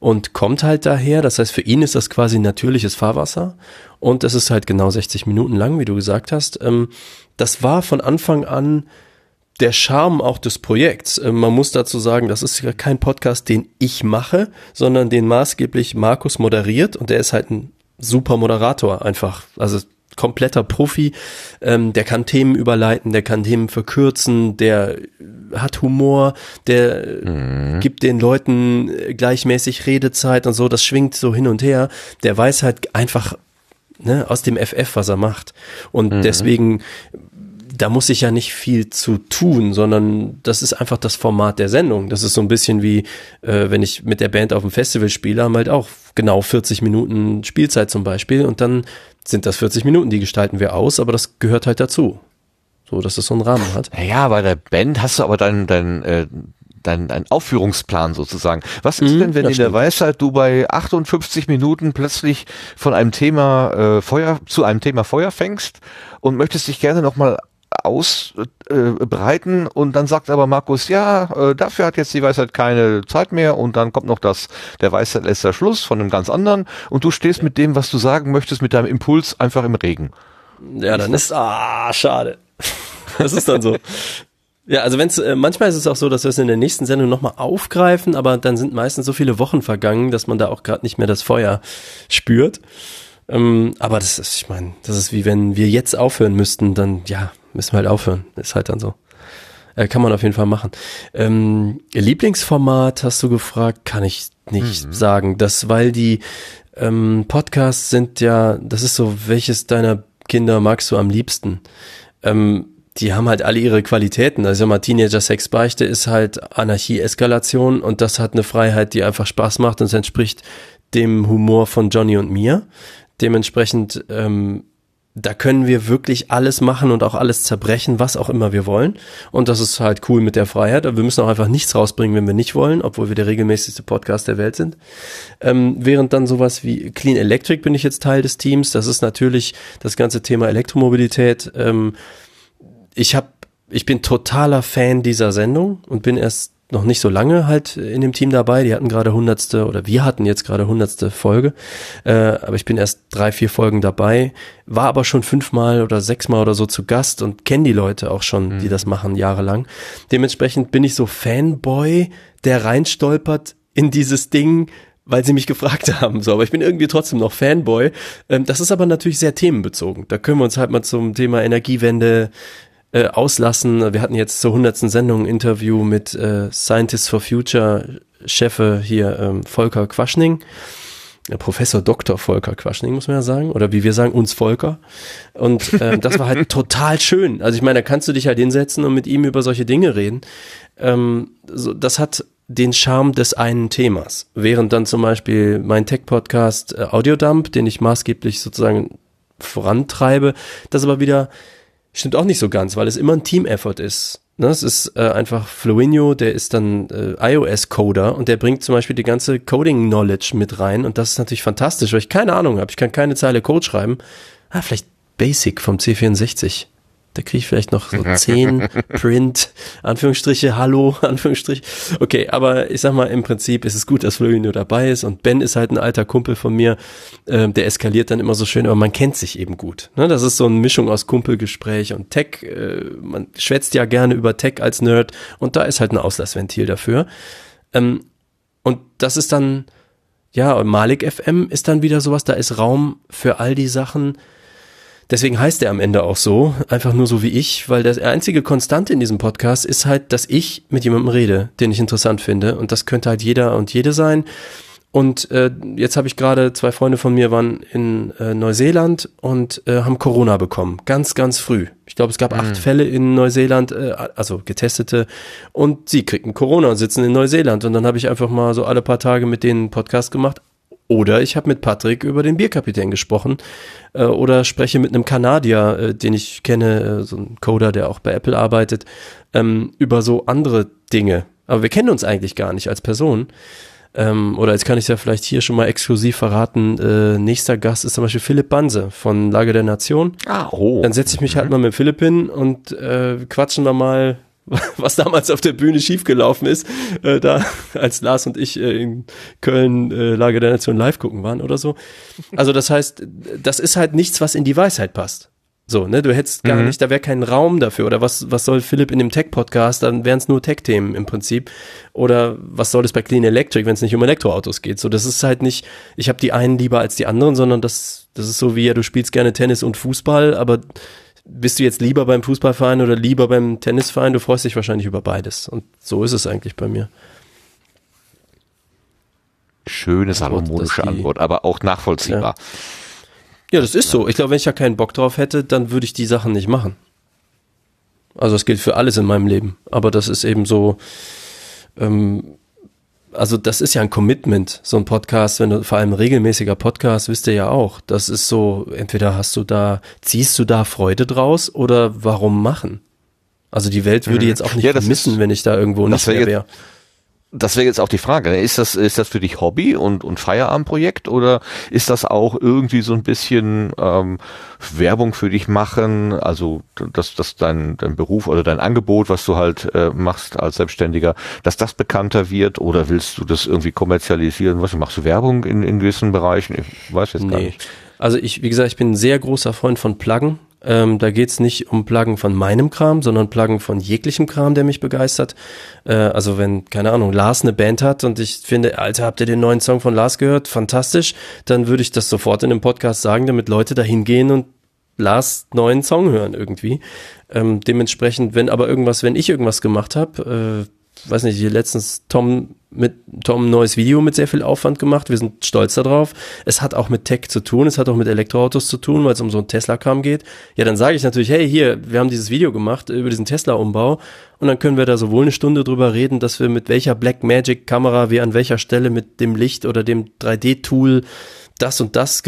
S4: und kommt halt daher. Das heißt, für ihn ist das quasi natürliches Fahrwasser und es ist halt genau 60 Minuten lang, wie du gesagt hast. Ähm, das war von Anfang an der Charme auch des Projekts. Ähm, man muss dazu sagen, das ist ja kein Podcast, den ich mache, sondern den maßgeblich Markus moderiert und der ist halt ein super Moderator einfach. Also kompletter Profi, ähm, der kann Themen überleiten, der kann Themen verkürzen, der hat Humor, der mhm. gibt den Leuten gleichmäßig Redezeit und so, das schwingt so hin und her. Der weiß halt einfach ne, aus dem FF, was er macht. Und mhm. deswegen da muss ich ja nicht viel zu tun, sondern das ist einfach das Format der Sendung. Das ist so ein bisschen wie, äh, wenn ich mit der Band auf dem Festival spiele, haben halt auch genau 40 Minuten Spielzeit zum Beispiel und dann sind das 40 Minuten, die gestalten wir aus, aber das gehört halt dazu. So, dass es so einen Rahmen hat.
S1: Ja, bei der Band hast du aber dein, dein, äh, dein, dein Aufführungsplan sozusagen. Was ist mhm, denn, wenn in der Weisheit du bei 58 Minuten plötzlich von einem Thema äh, Feuer zu einem Thema Feuer fängst und möchtest dich gerne nochmal ausbreiten äh, und dann sagt aber Markus, ja, äh, dafür hat jetzt die Weisheit keine Zeit mehr und dann kommt noch das, der Weisheit letzter Schluss von einem ganz anderen und du stehst mit dem, was du sagen möchtest, mit deinem Impuls einfach im Regen.
S4: Ja, dann ist, ah, schade. [laughs] Das ist dann so. Ja, also wenn es äh, manchmal ist es auch so, dass wir es in der nächsten Sendung nochmal aufgreifen, aber dann sind meistens so viele Wochen vergangen, dass man da auch gerade nicht mehr das Feuer spürt. Ähm, aber das ist, ich meine, das ist wie wenn wir jetzt aufhören müssten, dann ja, müssen wir halt aufhören. Ist halt dann so. Äh, kann man auf jeden Fall machen. Ähm, Lieblingsformat hast du gefragt, kann ich nicht mhm. sagen. Das, weil die ähm, Podcasts sind ja, das ist so, welches deiner Kinder magst du am liebsten? Ähm, die haben halt alle ihre Qualitäten. Also mal Teenager Sex Beichte ist halt Anarchie Eskalation und das hat eine Freiheit, die einfach Spaß macht und es entspricht dem Humor von Johnny und mir. Dementsprechend ähm, da können wir wirklich alles machen und auch alles zerbrechen, was auch immer wir wollen. Und das ist halt cool mit der Freiheit. Aber wir müssen auch einfach nichts rausbringen, wenn wir nicht wollen, obwohl wir der regelmäßigste Podcast der Welt sind. Ähm, während dann sowas wie Clean Electric bin ich jetzt Teil des Teams. Das ist natürlich das ganze Thema Elektromobilität. Ähm, ich habe ich bin totaler Fan dieser Sendung und bin erst noch nicht so lange halt in dem Team dabei. Die hatten gerade hundertste oder wir hatten jetzt gerade hundertste Folge. Äh, aber ich bin erst drei, vier Folgen dabei, war aber schon fünfmal oder sechsmal oder so zu Gast und kenne die Leute auch schon, mhm. die das machen jahrelang. Dementsprechend bin ich so Fanboy, der reinstolpert in dieses Ding, weil sie mich gefragt [laughs] haben. So, aber ich bin irgendwie trotzdem noch Fanboy. Ähm, das ist aber natürlich sehr themenbezogen. Da können wir uns halt mal zum Thema Energiewende, äh, auslassen. Wir hatten jetzt zur hundertsten Sendung ein Interview mit äh, Scientists for Future Chefe hier ähm, Volker Quaschning. Ja, Professor Dr. Volker Quaschning, muss man ja sagen. Oder wie wir sagen, uns Volker. Und ähm, das war halt [laughs] total schön. Also ich meine, da kannst du dich halt hinsetzen und mit ihm über solche Dinge reden. Ähm, so, das hat den Charme des einen Themas. Während dann zum Beispiel mein Tech-Podcast äh, Audiodump, den ich maßgeblich sozusagen vorantreibe, das aber wieder Stimmt auch nicht so ganz, weil es immer ein Team-Effort ist. Ne, es ist äh, einfach Fluinho, der ist dann äh, iOS-Coder und der bringt zum Beispiel die ganze Coding-Knowledge mit rein und das ist natürlich fantastisch, weil ich keine Ahnung habe. Ich kann keine Zeile Code schreiben. Ah, vielleicht Basic vom C64. Da kriege ich vielleicht noch so [laughs] zehn Print, Anführungsstriche, Hallo, [laughs] Anführungsstrich. Okay, aber ich sag mal, im Prinzip ist es gut, dass Florian nur dabei ist und Ben ist halt ein alter Kumpel von mir, ähm, der eskaliert dann immer so schön, aber man kennt sich eben gut. Ne? Das ist so eine Mischung aus Kumpelgespräch und Tech. Äh, man schwätzt ja gerne über Tech als Nerd und da ist halt ein Auslassventil dafür. Ähm, und das ist dann, ja, Malik FM ist dann wieder sowas, da ist Raum für all die Sachen, Deswegen heißt er am Ende auch so, einfach nur so wie ich, weil der einzige Konstante in diesem Podcast ist halt, dass ich mit jemandem rede, den ich interessant finde. Und das könnte halt jeder und jede sein. Und äh, jetzt habe ich gerade, zwei Freunde von mir waren in äh, Neuseeland und äh, haben Corona bekommen. Ganz, ganz früh. Ich glaube, es gab mhm. acht Fälle in Neuseeland, äh, also getestete. Und sie kriegen Corona und sitzen in Neuseeland. Und dann habe ich einfach mal so alle paar Tage mit denen einen Podcast gemacht. Oder ich habe mit Patrick über den Bierkapitän gesprochen äh, oder spreche mit einem Kanadier, äh, den ich kenne, äh, so ein Coder, der auch bei Apple arbeitet, ähm, über so andere Dinge. Aber wir kennen uns eigentlich gar nicht als Person. Ähm, oder jetzt kann ich ja vielleicht hier schon mal exklusiv verraten. Äh, nächster Gast ist zum Beispiel Philipp Banse von Lage der Nation. Ah, oh. Dann setze ich mich halt mhm. mal mit Philipp hin und äh, quatschen wir mal [laughs] was damals auf der Bühne schiefgelaufen ist, äh, da als Lars und ich äh, in Köln äh, Lage der Nation live gucken waren oder so. Also das heißt, das ist halt nichts, was in die Weisheit passt. So, ne, du hättest gar mhm. nicht, da wäre kein Raum dafür. Oder was, was soll Philipp in dem Tech-Podcast? Dann wären es nur Tech-Themen im Prinzip. Oder was soll es bei Clean Electric, wenn es nicht um Elektroautos geht? So, das ist halt nicht, ich habe die einen lieber als die anderen, sondern das, das ist so wie ja, du spielst gerne Tennis und Fußball, aber bist du jetzt lieber beim Fußballverein oder lieber beim Tennisverein? Du freust dich wahrscheinlich über beides. Und so ist es eigentlich bei mir.
S1: Schöne salomonische Antwort, aber auch nachvollziehbar.
S4: Ja, ja das ist ja. so. Ich glaube, wenn ich ja keinen Bock drauf hätte, dann würde ich die Sachen nicht machen. Also es gilt für alles in meinem Leben. Aber das ist eben so, ähm, also das ist ja ein Commitment, so ein Podcast, wenn du vor allem regelmäßiger Podcast, wisst ihr ja auch. Das ist so, entweder hast du da, ziehst du da Freude draus oder warum machen? Also die Welt würde mhm. jetzt auch nicht ja, vermissen, wenn ich da irgendwo nicht mehr wäre
S1: das wäre jetzt auch die Frage. Ne? Ist das, ist das für dich Hobby und, und Feierabendprojekt oder ist das auch irgendwie so ein bisschen ähm, Werbung für dich machen? Also, dass, dass dein, dein Beruf oder dein Angebot, was du halt äh, machst als Selbstständiger, dass das bekannter wird oder willst du das irgendwie kommerzialisieren? Was machst du Werbung in, in gewissen Bereichen? Ich weiß jetzt gar nee. nicht.
S4: Also ich, wie gesagt, ich bin ein sehr großer Freund von Pluggen. Ähm, da geht's nicht um Pluggen von meinem Kram, sondern Pluggen von jeglichem Kram, der mich begeistert. Äh, also wenn, keine Ahnung, Lars eine Band hat und ich finde, Alter, habt ihr den neuen Song von Lars gehört? Fantastisch. Dann würde ich das sofort in dem Podcast sagen, damit Leute da hingehen und Lars neuen Song hören irgendwie. Ähm, dementsprechend, wenn aber irgendwas, wenn ich irgendwas gemacht habe, äh, weiß nicht, hier letztens Tom mit Tom ein neues Video mit sehr viel Aufwand gemacht. Wir sind stolz darauf. Es hat auch mit Tech zu tun, es hat auch mit Elektroautos zu tun, weil es um so ein Tesla-Kram geht. Ja, dann sage ich natürlich, hey, hier, wir haben dieses Video gemacht über diesen Tesla-Umbau und dann können wir da sowohl eine Stunde drüber reden, dass wir mit welcher Black Magic Kamera wir an welcher Stelle mit dem Licht oder dem 3D-Tool das und das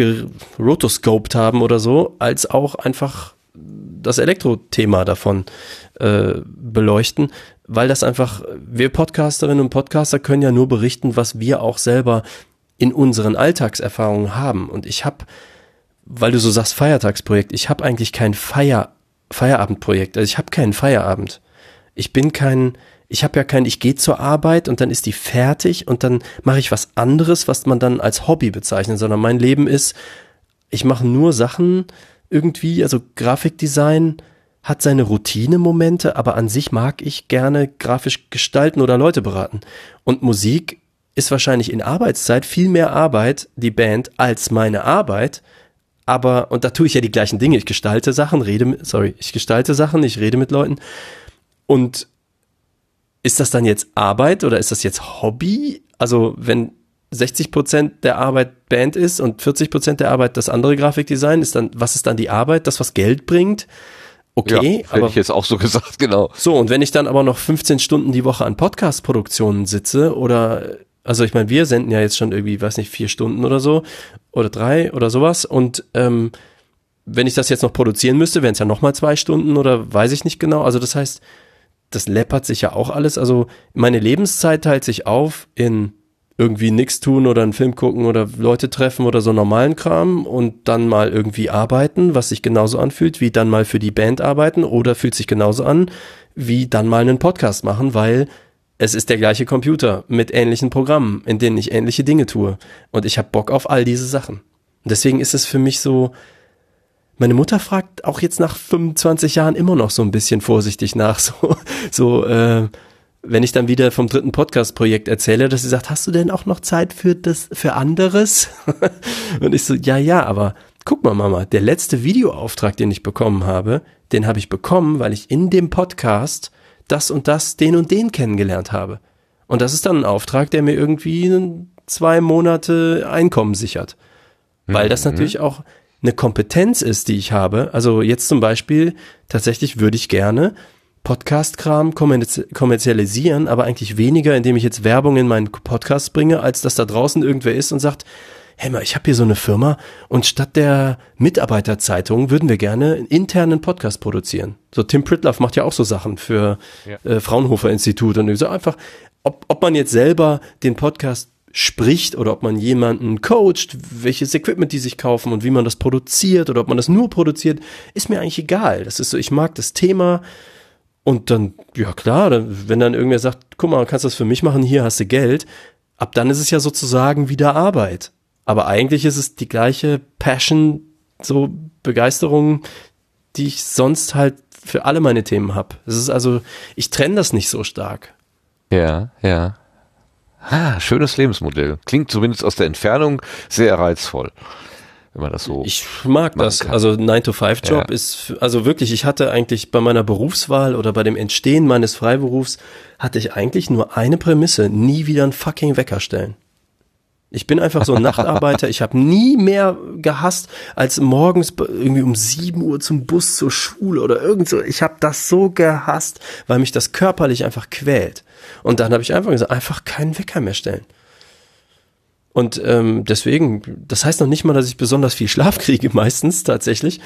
S4: rotoscoped haben oder so, als auch einfach das Elektro-Thema davon äh, beleuchten weil das einfach, wir Podcasterinnen und Podcaster können ja nur berichten, was wir auch selber in unseren Alltagserfahrungen haben. Und ich habe, weil du so sagst, Feiertagsprojekt, ich habe eigentlich kein Feier, Feierabendprojekt. Also ich habe keinen Feierabend. Ich bin kein, ich habe ja kein, ich gehe zur Arbeit und dann ist die fertig und dann mache ich was anderes, was man dann als Hobby bezeichnet, sondern mein Leben ist, ich mache nur Sachen irgendwie, also Grafikdesign, hat seine Routine-Momente, aber an sich mag ich gerne grafisch gestalten oder Leute beraten. Und Musik ist wahrscheinlich in Arbeitszeit viel mehr Arbeit, die Band, als meine Arbeit. Aber, und da tue ich ja die gleichen Dinge. Ich gestalte Sachen, rede, sorry, ich gestalte Sachen, ich rede mit Leuten. Und ist das dann jetzt Arbeit oder ist das jetzt Hobby? Also, wenn 60 Prozent der Arbeit Band ist und 40 Prozent der Arbeit das andere Grafikdesign, ist dann, was ist dann die Arbeit? Das, was Geld bringt? Okay,
S1: ja, aber ich jetzt auch so [laughs] gesagt, genau.
S4: So, und wenn ich dann aber noch 15 Stunden die Woche an Podcast-Produktionen sitze oder, also ich meine, wir senden ja jetzt schon irgendwie, weiß nicht, vier Stunden oder so oder drei oder sowas und ähm, wenn ich das jetzt noch produzieren müsste, wären es ja nochmal zwei Stunden oder weiß ich nicht genau. Also das heißt, das läppert sich ja auch alles. Also meine Lebenszeit teilt sich auf in irgendwie nichts tun oder einen Film gucken oder Leute treffen oder so normalen Kram und dann mal irgendwie arbeiten, was sich genauso anfühlt, wie dann mal für die Band arbeiten oder fühlt sich genauso an, wie dann mal einen Podcast machen, weil es ist der gleiche Computer mit ähnlichen Programmen, in denen ich ähnliche Dinge tue. Und ich habe Bock auf all diese Sachen. Deswegen ist es für mich so, meine Mutter fragt auch jetzt nach 25 Jahren immer noch so ein bisschen vorsichtig nach, [laughs] so, so, äh, wenn ich dann wieder vom dritten Podcast-Projekt erzähle, dass sie sagt, hast du denn auch noch Zeit für das, für anderes? [laughs] und ich so, ja, ja, aber guck mal, Mama, der letzte Videoauftrag, den ich bekommen habe, den habe ich bekommen, weil ich in dem Podcast das und das, den und den kennengelernt habe. Und das ist dann ein Auftrag, der mir irgendwie zwei Monate Einkommen sichert. Weil das mhm. natürlich auch eine Kompetenz ist, die ich habe. Also jetzt zum Beispiel, tatsächlich würde ich gerne Podcast-Kram kommerzialisieren, aber eigentlich weniger, indem ich jetzt Werbung in meinen Podcast bringe, als dass da draußen irgendwer ist und sagt, hey mal, ich habe hier so eine Firma und statt der Mitarbeiterzeitung würden wir gerne einen internen Podcast produzieren. So Tim Pritloff macht ja auch so Sachen für ja. äh, Fraunhofer Institut und so einfach, ob, ob man jetzt selber den Podcast spricht oder ob man jemanden coacht, welches Equipment die sich kaufen und wie man das produziert oder ob man das nur produziert, ist mir eigentlich egal. Das ist so, ich mag das Thema, und dann, ja klar, wenn dann irgendwer sagt, guck mal, kannst du das für mich machen, hier hast du Geld, ab dann ist es ja sozusagen wieder Arbeit. Aber eigentlich ist es die gleiche Passion, so Begeisterung, die ich sonst halt für alle meine Themen habe. Es ist also, ich trenne das nicht so stark.
S1: Ja, ja. Ah, schönes Lebensmodell. Klingt zumindest aus der Entfernung sehr reizvoll wenn man das so.
S4: Ich mag das. Kann. Also 9-to-5-Job ja. ist, also wirklich, ich hatte eigentlich bei meiner Berufswahl oder bei dem Entstehen meines Freiberufs hatte ich eigentlich nur eine Prämisse, nie wieder einen fucking Wecker stellen. Ich bin einfach so ein Nachtarbeiter. Ich habe nie mehr gehasst, als morgens irgendwie um 7 Uhr zum Bus zur Schule oder irgend so. Ich habe das so gehasst, weil mich das körperlich einfach quält. Und dann habe ich einfach gesagt, einfach keinen Wecker mehr stellen. Und ähm, deswegen, das heißt noch nicht mal, dass ich besonders viel Schlaf kriege, [laughs] meistens tatsächlich.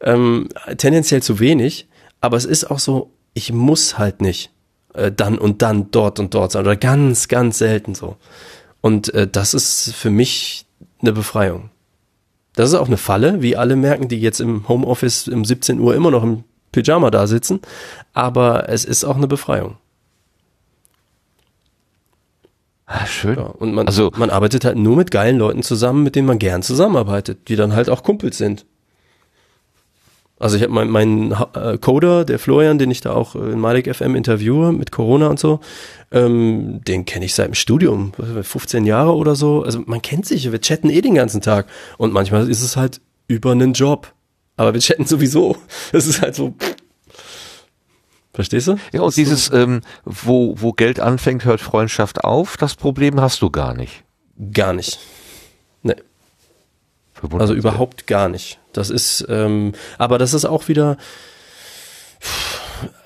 S4: Ähm, tendenziell zu wenig. Aber es ist auch so, ich muss halt nicht äh, dann und dann dort und dort sein. Oder ganz, ganz selten so. Und äh, das ist für mich eine Befreiung. Das ist auch eine Falle, wie alle merken, die jetzt im Homeoffice um 17 Uhr immer noch im Pyjama da sitzen. Aber es ist auch eine Befreiung.
S1: Ah, schön.
S4: Ja, und man, also, man arbeitet halt nur mit geilen Leuten zusammen, mit denen man gern zusammenarbeitet, die dann halt auch Kumpels sind. Also ich habe meinen mein äh, Coder, der Florian, den ich da auch in Malik FM interviewe mit Corona und so, ähm, den kenne ich seit dem Studium, 15 Jahre oder so. Also man kennt sich, wir chatten eh den ganzen Tag. Und manchmal ist es halt über einen Job. Aber wir chatten sowieso. Das ist halt so, pff, Verstehst du?
S1: Ja, und dieses, ähm, wo, wo Geld anfängt, hört Freundschaft auf, das Problem hast du gar nicht.
S4: Gar nicht. Nee. Also überhaupt gar nicht. Das ist, ähm, aber das ist auch wieder,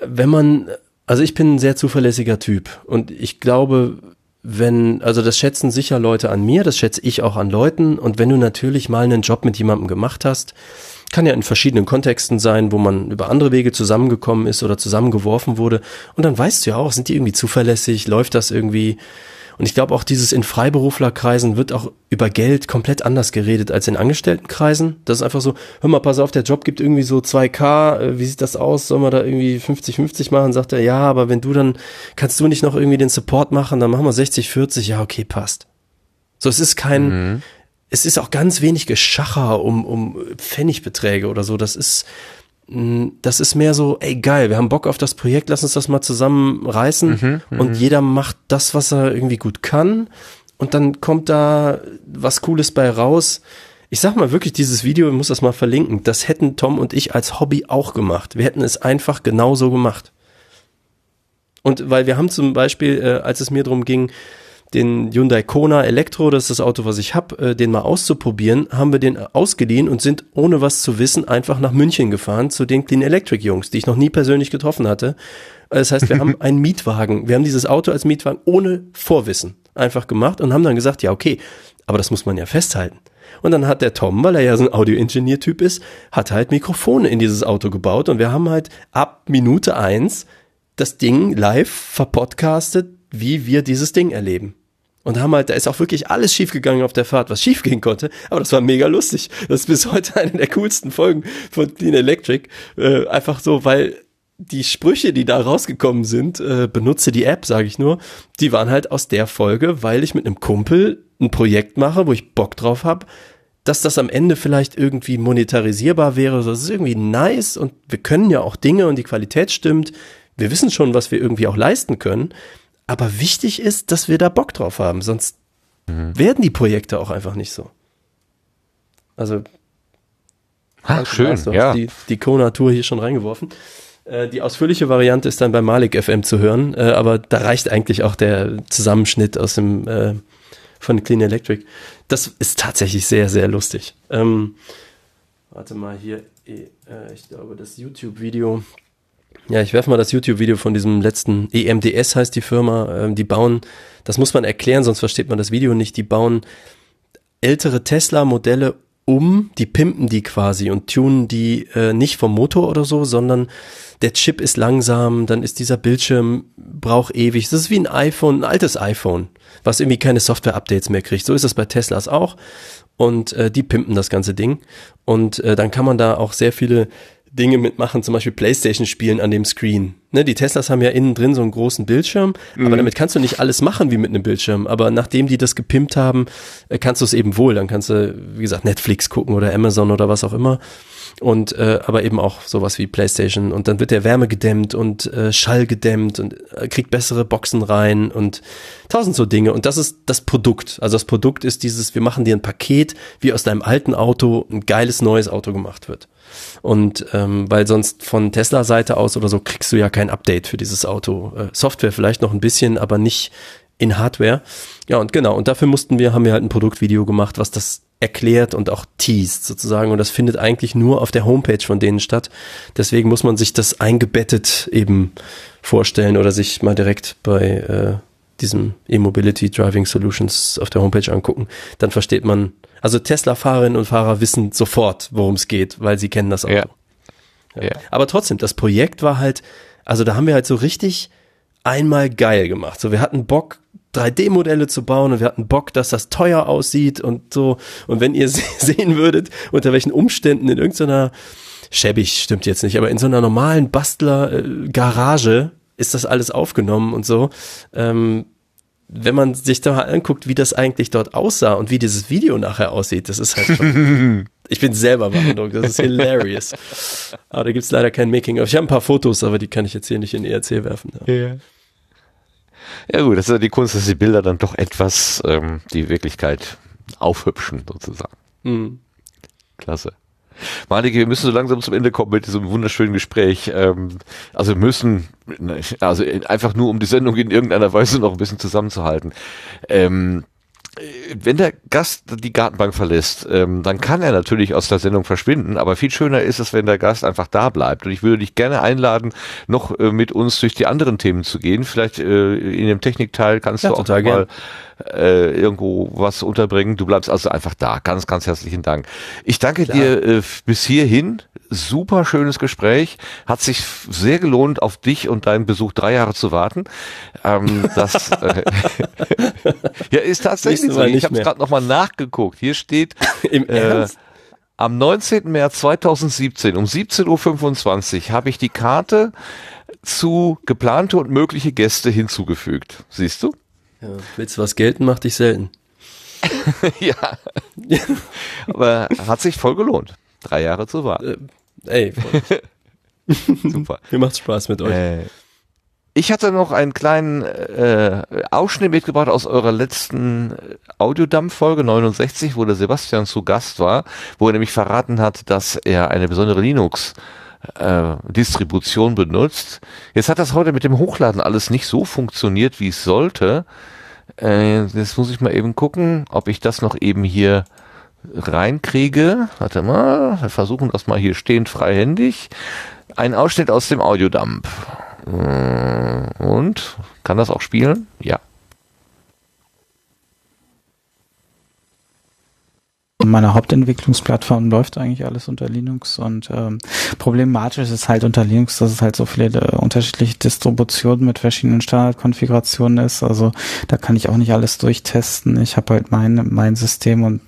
S4: wenn man, also ich bin ein sehr zuverlässiger Typ und ich glaube, wenn, also das schätzen sicher Leute an mir, das schätze ich auch an Leuten und wenn du natürlich mal einen Job mit jemandem gemacht hast, kann ja in verschiedenen Kontexten sein, wo man über andere Wege zusammengekommen ist oder zusammengeworfen wurde. Und dann weißt du ja auch, sind die irgendwie zuverlässig, läuft das irgendwie? Und ich glaube auch dieses in Freiberuflerkreisen wird auch über Geld komplett anders geredet als in Angestelltenkreisen. Das ist einfach so, hör mal, pass auf, der Job gibt irgendwie so 2K, äh, wie sieht das aus? Soll man da irgendwie 50-50 machen? Sagt er, ja, aber wenn du dann, kannst du nicht noch irgendwie den Support machen, dann machen wir 60-40, ja, okay, passt. So, es ist kein, mhm es ist auch ganz wenig Geschacher um, um Pfennigbeträge oder so. Das ist, mm, das ist mehr so, ey geil, wir haben Bock auf das Projekt, lass uns das mal zusammen reißen mhm, mhm, und jeder macht das, was er irgendwie gut kann und dann kommt da was Cooles bei raus. Ich sag mal wirklich, dieses Video, ich muss das mal verlinken, das hätten Tom und ich als Hobby auch gemacht. Wir hätten es einfach genauso gemacht. Und weil wir haben zum Beispiel, äh, als es mir darum ging, den Hyundai Kona Elektro, das ist das Auto, was ich habe, äh, den mal auszuprobieren, haben wir den ausgeliehen und sind ohne was zu wissen einfach nach München gefahren zu den Clean Electric Jungs, die ich noch nie persönlich getroffen hatte. Das heißt, wir haben [laughs] einen Mietwagen, wir haben dieses Auto als Mietwagen ohne Vorwissen einfach gemacht und haben dann gesagt, ja okay, aber das muss man ja festhalten. Und dann hat der Tom, weil er ja so ein Audio-Ingenieur-Typ ist, hat halt Mikrofone in dieses Auto gebaut und wir haben halt ab Minute eins das Ding live verpodcastet, wie wir dieses Ding erleben. Und haben halt, da ist auch wirklich alles schiefgegangen auf der Fahrt, was schiefgehen konnte. Aber das war mega lustig. Das ist bis heute eine der coolsten Folgen von Clean Electric. Äh, einfach so, weil die Sprüche, die da rausgekommen sind, äh, benutze die App, sage ich nur, die waren halt aus der Folge, weil ich mit einem Kumpel ein Projekt mache, wo ich Bock drauf habe, dass das am Ende vielleicht irgendwie monetarisierbar wäre. Das ist irgendwie nice und wir können ja auch Dinge und die Qualität stimmt. Wir wissen schon, was wir irgendwie auch leisten können. Aber wichtig ist, dass wir da Bock drauf haben, sonst mhm. werden die Projekte auch einfach nicht so. Also,
S1: ha, schön, ja.
S4: Die, die Kona-Tour hier schon reingeworfen. Äh, die ausführliche Variante ist dann bei Malik FM zu hören, äh, aber da reicht eigentlich auch der Zusammenschnitt aus dem äh, von Clean Electric. Das ist tatsächlich sehr, sehr lustig. Ähm, warte mal hier, ich glaube, das YouTube-Video. Ja, ich werfe mal das YouTube-Video von diesem letzten EMDS heißt die Firma. Ähm, die bauen, das muss man erklären, sonst versteht man das Video nicht. Die bauen ältere Tesla-Modelle um, die pimpen die quasi und tunen die äh, nicht vom Motor oder so, sondern der Chip ist langsam, dann ist dieser Bildschirm, braucht ewig. Das ist wie ein iPhone, ein altes iPhone, was irgendwie keine Software-Updates mehr kriegt. So ist es bei Teslas auch. Und äh, die pimpen das ganze Ding. Und äh, dann kann man da auch sehr viele Dinge mitmachen, zum Beispiel Playstation spielen an dem Screen. Ne, die Teslas haben ja innen drin so einen großen Bildschirm, mhm. aber damit kannst du nicht alles machen wie mit einem Bildschirm. Aber nachdem die das gepimpt haben, äh, kannst du es eben wohl. Dann kannst du, wie gesagt, Netflix gucken oder Amazon oder was auch immer und äh, aber eben auch sowas wie PlayStation und dann wird der Wärme gedämmt und äh, Schall gedämmt und äh, kriegt bessere Boxen rein und tausend so Dinge und das ist das Produkt. Also das Produkt ist dieses, wir machen dir ein Paket, wie aus deinem alten Auto ein geiles neues Auto gemacht wird. Und ähm, weil sonst von Tesla-Seite aus oder so kriegst du ja kein Update für dieses Auto. Äh, Software vielleicht noch ein bisschen, aber nicht in Hardware. Ja, und genau, und dafür mussten wir, haben wir halt ein Produktvideo gemacht, was das erklärt und auch teased sozusagen. Und das findet eigentlich nur auf der Homepage von denen statt. Deswegen muss man sich das eingebettet eben vorstellen oder sich mal direkt bei äh, diesem E-Mobility Driving Solutions auf der Homepage angucken. Dann versteht man, also Tesla-Fahrerinnen und Fahrer wissen sofort, worum es geht, weil sie kennen das Auto. Ja. Ja. Ja. Aber trotzdem, das Projekt war halt, also da haben wir halt so richtig einmal geil gemacht. So, wir hatten Bock, 3D-Modelle zu bauen und wir hatten Bock, dass das teuer aussieht und so. Und wenn ihr [laughs] sehen würdet, unter welchen Umständen in irgendeiner, schäbig stimmt jetzt nicht, aber in so einer normalen Bastler-Garage ist das alles aufgenommen und so. Ähm, wenn man sich da mal anguckt, wie das eigentlich dort aussah und wie dieses Video nachher aussieht, das ist halt schon. [laughs] ich bin selber beeindruckt, das ist hilarious. [laughs] Aber da gibt's leider kein Making-of. Ich habe ein paar Fotos, aber die kann ich jetzt hier nicht in ERC werfen. Ja. Yeah.
S1: Ja gut, das ist ja die Kunst, dass die Bilder dann doch etwas ähm, die Wirklichkeit aufhübschen sozusagen. Mhm. Klasse. Malike, wir müssen so langsam zum Ende kommen mit diesem wunderschönen Gespräch. Ähm, also wir müssen, also einfach nur um die Sendung in irgendeiner Weise noch ein bisschen zusammenzuhalten. Ähm, wenn der Gast die Gartenbank verlässt, ähm, dann kann er natürlich aus der Sendung verschwinden, aber viel schöner ist es, wenn der Gast einfach da bleibt. Und ich würde dich gerne einladen, noch äh, mit uns durch die anderen Themen zu gehen. Vielleicht äh, in dem Technikteil kannst ja, du auch mal gern äh, irgendwo was unterbringen. Du bleibst also einfach da. Ganz, ganz herzlichen Dank. Ich danke Klar. dir äh, bis hierhin. Super schönes Gespräch. Hat sich sehr gelohnt, auf dich und deinen Besuch drei Jahre zu warten. Ähm, das äh, [laughs] ja, ist tatsächlich so. Ich habe es gerade nochmal nachgeguckt. Hier steht [laughs] im äh, Ernst? Am 19. März 2017 um 17.25 Uhr habe ich die Karte zu geplante und mögliche Gäste hinzugefügt. Siehst du?
S4: Ja, willst du was gelten, macht dich selten. [laughs]
S1: ja. Aber hat sich voll gelohnt, drei Jahre zu warten.
S4: Äh, ey, [laughs]
S1: super.
S4: Mir macht Spaß mit euch.
S1: Äh, ich hatte noch einen kleinen äh, Ausschnitt mitgebracht aus eurer letzten Audiodump-Folge 69, wo der Sebastian zu Gast war, wo er nämlich verraten hat, dass er eine besondere Linux äh, Distribution benutzt. Jetzt hat das heute mit dem Hochladen alles nicht so funktioniert, wie es sollte. Äh, jetzt muss ich mal eben gucken, ob ich das noch eben hier reinkriege. Warte mal, wir versuchen das mal hier stehend freihändig. Ein Ausschnitt aus dem Audiodump. Äh, und kann das auch spielen? Ja.
S3: Meiner Hauptentwicklungsplattform läuft eigentlich alles unter Linux und ähm, problematisch ist halt unter Linux, dass es halt so viele äh, unterschiedliche Distributionen mit verschiedenen Standardkonfigurationen ist. Also da kann ich auch nicht alles durchtesten. Ich habe halt mein, mein System und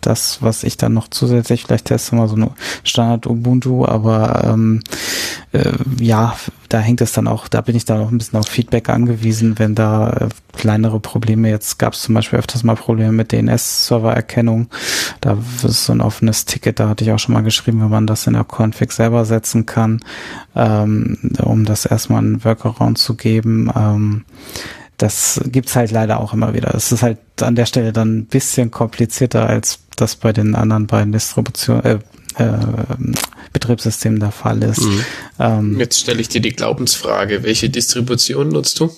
S3: das, was ich dann noch zusätzlich vielleicht teste, mal so eine Standard Ubuntu, aber ähm, äh, ja, da hängt es dann auch, da bin ich dann auch ein bisschen auf Feedback angewiesen, wenn da äh, kleinere Probleme, jetzt gab es zum Beispiel öfters mal Probleme mit DNS-Server-Erkennung, da ist so ein offenes Ticket, da hatte ich auch schon mal geschrieben, wenn man das in der Config selber setzen kann, ähm, um das erstmal einen Workaround zu geben. Ähm, das gibt's halt leider auch immer wieder. Es ist halt an der Stelle dann ein bisschen komplizierter als das bei den anderen beiden Distributionen, äh, äh, Betriebssystem der Fall ist. Mhm.
S5: Ähm, Jetzt stelle ich dir die Glaubensfrage, welche Distribution nutzt du?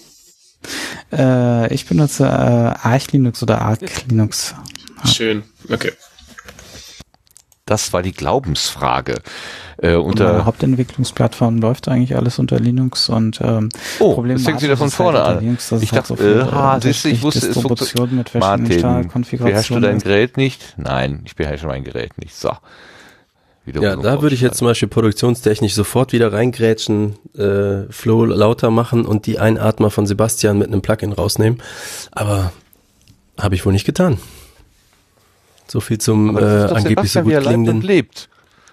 S3: Äh, ich benutze äh, Arch Linux oder Arc Linux.
S5: Schön, okay.
S1: Das war die Glaubensfrage. Äh,
S3: unter Meine Hauptentwicklungsplattform läuft eigentlich alles unter Linux und ähm,
S1: oh, Problem das fängt wieder von vorne halt an. Linux, ich halt dachte, so viel, äh, siehst du, ich wusste, es funktioniert mit verschiedenen Martin, beherrschst du dein Gerät nicht? Nein, ich beherrsche mein Gerät nicht. So.
S4: Ja, da würde ich jetzt zum Beispiel produktionstechnisch sofort wieder reingrätschen, äh, Flow lauter machen und die Einatmer von Sebastian mit einem Plugin rausnehmen. Aber habe ich wohl nicht getan. So viel zum äh, angeblich so gut klingenden.
S1: lebt.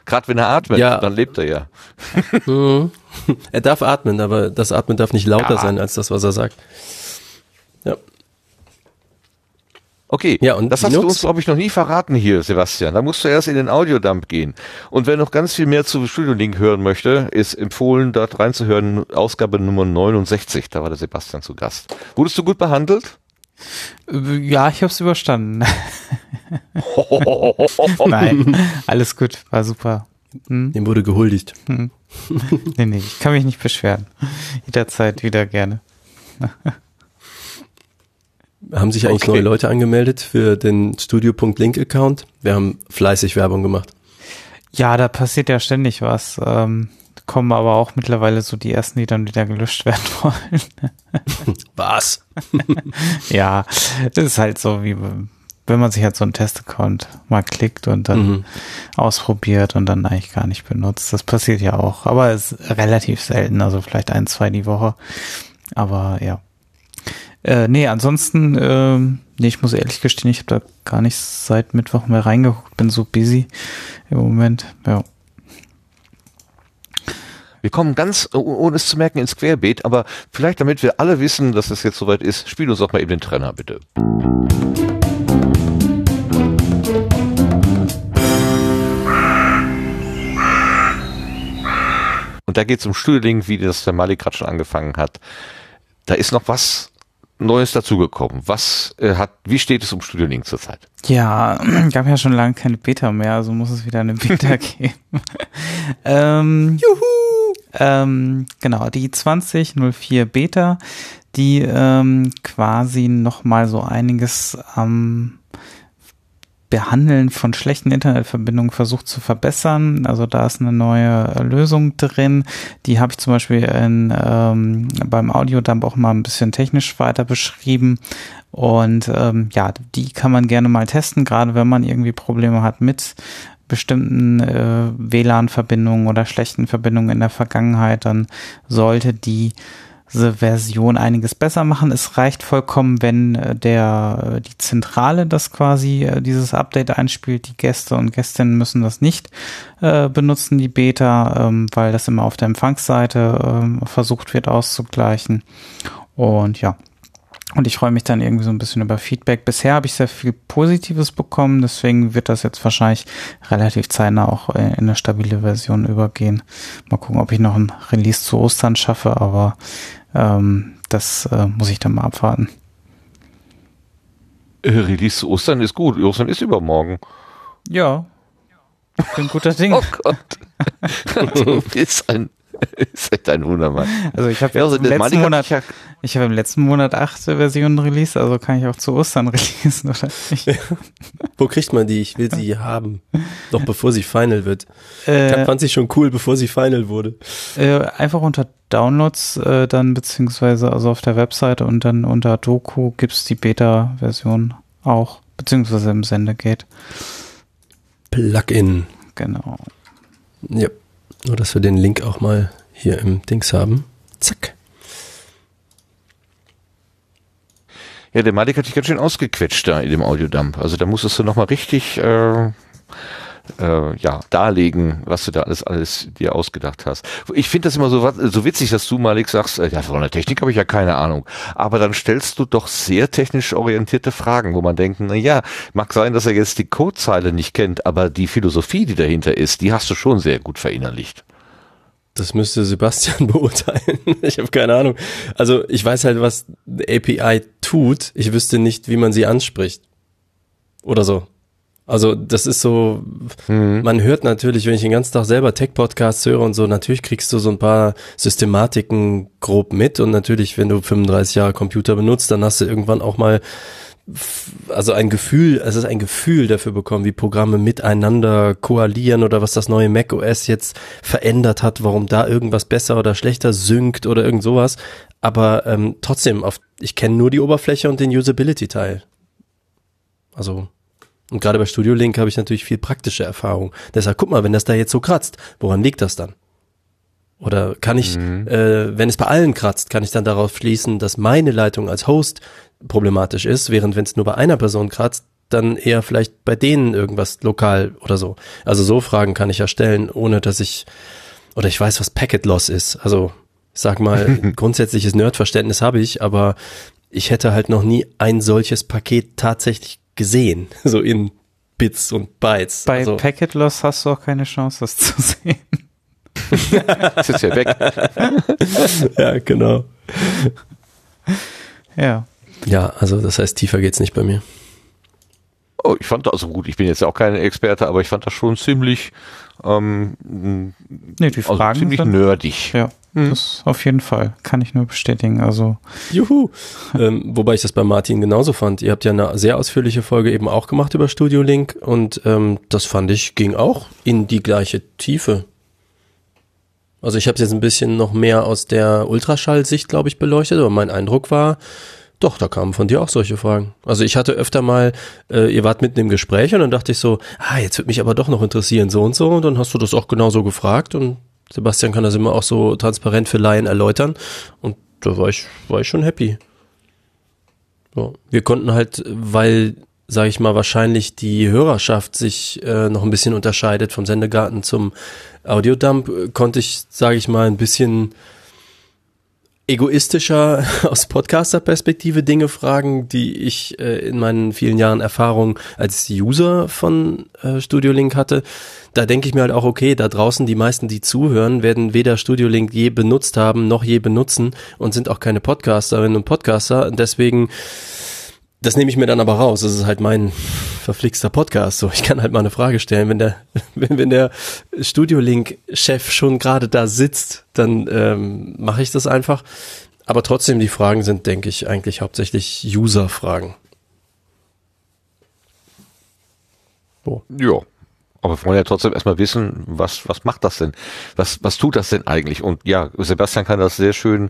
S1: Gerade wenn er atmet, ja. dann lebt er ja. [laughs]
S4: Mhm. er darf atmen, aber das Atmen darf nicht lauter ja. sein als das, was er sagt. Ja.
S1: Okay, ja, und das hast du uns, glaube ich, noch nie verraten hier, Sebastian. Da musst du erst in den Audiodump gehen. Und wer noch ganz viel mehr zu Studio Link hören möchte, ist empfohlen, dort reinzuhören, Ausgabe Nummer 69. Da war der Sebastian zu Gast. Wurdest du gut behandelt?
S3: Ja, ich habe es überstanden. [laughs] Nein, alles gut, war super.
S4: Hm? Dem wurde gehuldigt.
S3: Hm. Nee, nee, ich kann mich nicht beschweren. Jederzeit wieder gerne.
S4: Haben sich eigentlich okay. neue Leute angemeldet für den Studio.link-Account? Wir haben fleißig Werbung gemacht.
S3: Ja, da passiert ja ständig was. Ähm, kommen aber auch mittlerweile so die ersten, die dann wieder gelöscht werden [laughs] wollen.
S4: was? [laughs]
S3: ja, das ist halt so wie wenn man sich halt so einen Testaccount mal klickt und dann mhm. ausprobiert und dann eigentlich gar nicht benutzt. Das passiert ja auch, aber es ist relativ selten, also vielleicht ein, zwei die Woche. Aber ja. Äh, nee, ansonsten, äh, nee, ich muss ehrlich gestehen, ich habe da gar nicht seit Mittwoch mehr reingeguckt, bin so busy im Moment. Ja.
S1: Wir kommen ganz, ohne es zu merken, ins Querbeet, aber vielleicht damit wir alle wissen, dass es jetzt soweit ist, spiel uns doch mal eben den Trenner, bitte. Und da geht es um Studiolink, wie das der Malik gerade schon angefangen hat. Da ist noch was Neues dazugekommen. Was äh, hat, wie steht es um Studio Link zurzeit?
S3: Ja, [clears throat] gab ja schon lange keine Beta mehr, also muss es wieder eine Beta [laughs] geben. ähm, Juhu! Ähm, genau, die 2004 Beta, die ähm, quasi nochmal so einiges am Behandeln von schlechten Internetverbindungen versucht zu verbessern. Also da ist eine neue Lösung drin. Die habe ich zum Beispiel in, ähm, beim Audiodump auch mal ein bisschen technisch weiter beschrieben. Und ähm, ja, die kann man gerne mal testen, gerade wenn man irgendwie Probleme hat mit bestimmten äh, WLAN-Verbindungen oder schlechten Verbindungen in der Vergangenheit, dann sollte die Version einiges besser machen. Es reicht vollkommen, wenn äh, der, äh, die Zentrale das quasi, äh, dieses Update einspielt. Die Gäste und Gästinnen müssen das nicht äh, benutzen, die Beta, ähm, weil das immer auf der Empfangsseite äh, versucht wird auszugleichen. Und ja, und ich freue mich dann irgendwie so ein bisschen über Feedback. Bisher habe ich sehr viel Positives bekommen, deswegen wird das jetzt wahrscheinlich relativ zeitnah auch in eine stabile Version übergehen. Mal gucken, ob ich noch ein Release zu Ostern schaffe, aber ähm, das äh, muss ich dann mal abwarten.
S1: Äh, Release zu Ostern ist gut. Ostern ist übermorgen.
S3: Ja. Ich bin guter [laughs] Ding.
S1: oh Gott. [laughs] du bist ein [laughs] ist echt ein Wundermann.
S3: Also ich habe ja, also im letzten Monat, ja ich habe im letzten Monat acht Versionen released, also kann ich auch zu Ostern [laughs] releasen, oder nicht?
S4: Wo kriegt man die? Ich will sie haben. Doch bevor sie final wird. Äh, ich fand sie schon cool, bevor sie final wurde.
S3: Äh, einfach unter Downloads äh, dann, beziehungsweise also auf der Webseite und dann unter Doku gibt's die Beta-Version auch, beziehungsweise im Sendegate.
S4: Plugin.
S3: Genau.
S4: Ja, nur dass wir den Link auch mal hier im Dings haben. Zack.
S1: Ja, der Malik hat dich ganz schön ausgequetscht da in dem Audiodump. Also da musstest du nochmal richtig äh, äh, ja, darlegen, was du da alles, alles dir ausgedacht hast. Ich finde das immer so, so witzig, dass du, Malik, sagst, äh, ja, von der Technik habe ich ja keine Ahnung. Aber dann stellst du doch sehr technisch orientierte Fragen, wo man denkt, na ja, mag sein, dass er jetzt die Codezeile nicht kennt, aber die Philosophie, die dahinter ist, die hast du schon sehr gut verinnerlicht.
S4: Das müsste Sebastian [laughs] beurteilen. ich habe keine Ahnung. Also ich weiß halt, was API tut. Ich wüsste nicht, wie man sie anspricht. Oder so. Also das ist so, mhm. man hört natürlich, wenn ich den ganzen Tag selber Tech-Podcasts höre und so, natürlich kriegst du so ein paar Systematiken grob mit und natürlich, wenn du 35 Jahre Computer benutzt, dann hast du irgendwann auch mal also ein Gefühl, es ist ein Gefühl dafür bekommen, wie Programme miteinander koalieren oder was das neue Mac OS jetzt verändert hat, warum da irgendwas besser oder schlechter synkt oder irgend sowas. Aber ähm, trotzdem, auf, ich kenne nur die Oberfläche und den Usability-Teil. Also und gerade bei Studio Link habe ich natürlich viel praktische Erfahrung. Deshalb guck mal, wenn das da jetzt so kratzt, woran liegt das dann? Oder kann ich, mhm. äh, wenn es bei allen kratzt, kann ich dann darauf schließen, dass meine Leitung als Host problematisch ist, während wenn es nur bei einer Person kratzt, dann eher vielleicht bei denen irgendwas lokal oder so. Also so Fragen kann ich ja stellen, ohne dass ich oder ich weiß, was Packet Loss ist. Also ich sag mal, [laughs] grundsätzliches Nerdverständnis habe ich, aber ich hätte halt noch nie ein solches Paket tatsächlich gesehen, [laughs] so in Bits und Bytes.
S3: Bei also, Packet Loss hast du auch keine Chance, das zu [laughs] sehen.
S1: das ist ja weg. [laughs]
S4: ja, genau.
S3: Ja.
S4: Ja, also das heißt, tiefer geht's nicht bei mir.
S1: Oh, ich fand das, also gut, ich bin jetzt ja auch kein Experte, aber ich fand das schon ziemlich, ähm,
S3: nee, die Fragen
S1: also ziemlich
S3: sind,
S1: nerdig.
S3: Ja, hm. das auf jeden Fall, kann ich nur bestätigen. Also
S4: Juhu. [laughs] ähm, wobei ich das bei Martin genauso fand. Ihr habt ja eine sehr ausführliche Folge eben auch gemacht über Studio Link und ähm, das fand ich ging auch in die gleiche Tiefe. Also ich habe es jetzt ein bisschen noch mehr aus der Ultraschallsicht, glaube ich, beleuchtet, aber mein Eindruck war, doch, da kamen von dir auch solche Fragen. Also ich hatte öfter mal, äh, ihr wart mitten im Gespräch und dann dachte ich so, ah, jetzt wird mich aber doch noch interessieren, so und so. Und dann hast du das auch genauso gefragt und Sebastian kann das immer auch so transparent für Laien erläutern. Und da war ich, war ich schon happy. So. Wir konnten halt, weil, sage ich mal, wahrscheinlich die Hörerschaft sich äh, noch ein bisschen unterscheidet vom Sendegarten zum Audiodump, äh, konnte ich, sage ich mal, ein bisschen egoistischer [laughs] aus Podcaster-Perspektive Dinge fragen, die ich äh, in meinen vielen Jahren Erfahrung als User von äh, Studio Link hatte. Da denke ich mir halt auch, okay, da draußen die meisten, die zuhören, werden weder Studio Link je benutzt haben, noch je benutzen und sind auch keine Podcasterinnen und Podcaster. Deswegen das nehme ich mir dann aber raus. Das ist halt mein verflixter Podcast. So, ich kann halt mal eine Frage stellen. Wenn der, [laughs] wenn, wenn der Studio Link Chef schon gerade da sitzt, dann ähm, mache ich das einfach. Aber trotzdem, die Fragen sind, denke ich, eigentlich hauptsächlich User-Fragen.
S1: So. Ja. Aber wir wollen ja trotzdem erstmal wissen, was, was macht das denn? Was, was tut das denn eigentlich? Und ja, Sebastian kann das sehr schön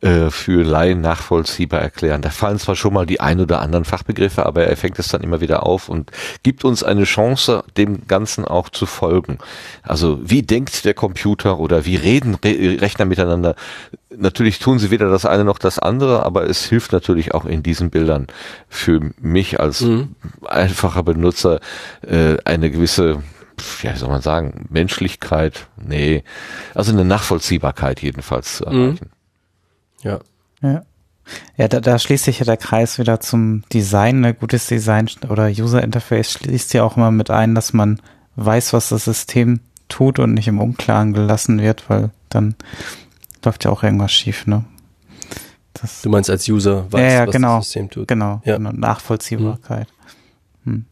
S1: äh, für Laien nachvollziehbar erklären. Da fallen zwar schon mal die ein oder anderen Fachbegriffe, aber er fängt es dann immer wieder auf und gibt uns eine Chance, dem Ganzen auch zu folgen. Also wie denkt der Computer oder wie reden Re Rechner miteinander? Natürlich tun sie weder das eine noch das andere, aber es hilft natürlich auch in diesen Bildern für mich als mhm. einfacher Benutzer äh, eine gewisse ja, wie soll man sagen, Menschlichkeit, nee, also eine Nachvollziehbarkeit jedenfalls zu mhm. erreichen.
S4: Ja.
S3: Ja. Ja, da, da schließt sich ja der Kreis wieder zum Design. Ne? Gutes Design oder User Interface schließt ja auch immer mit ein, dass man weiß, was das System tut und nicht im Unklaren gelassen wird, weil dann läuft ja auch irgendwas schief, ne?
S4: Das, du meinst als User
S3: weiß, ja, ja, was genau, das System tut. Genau, ja. genau Nachvollziehbarkeit.
S4: Hm.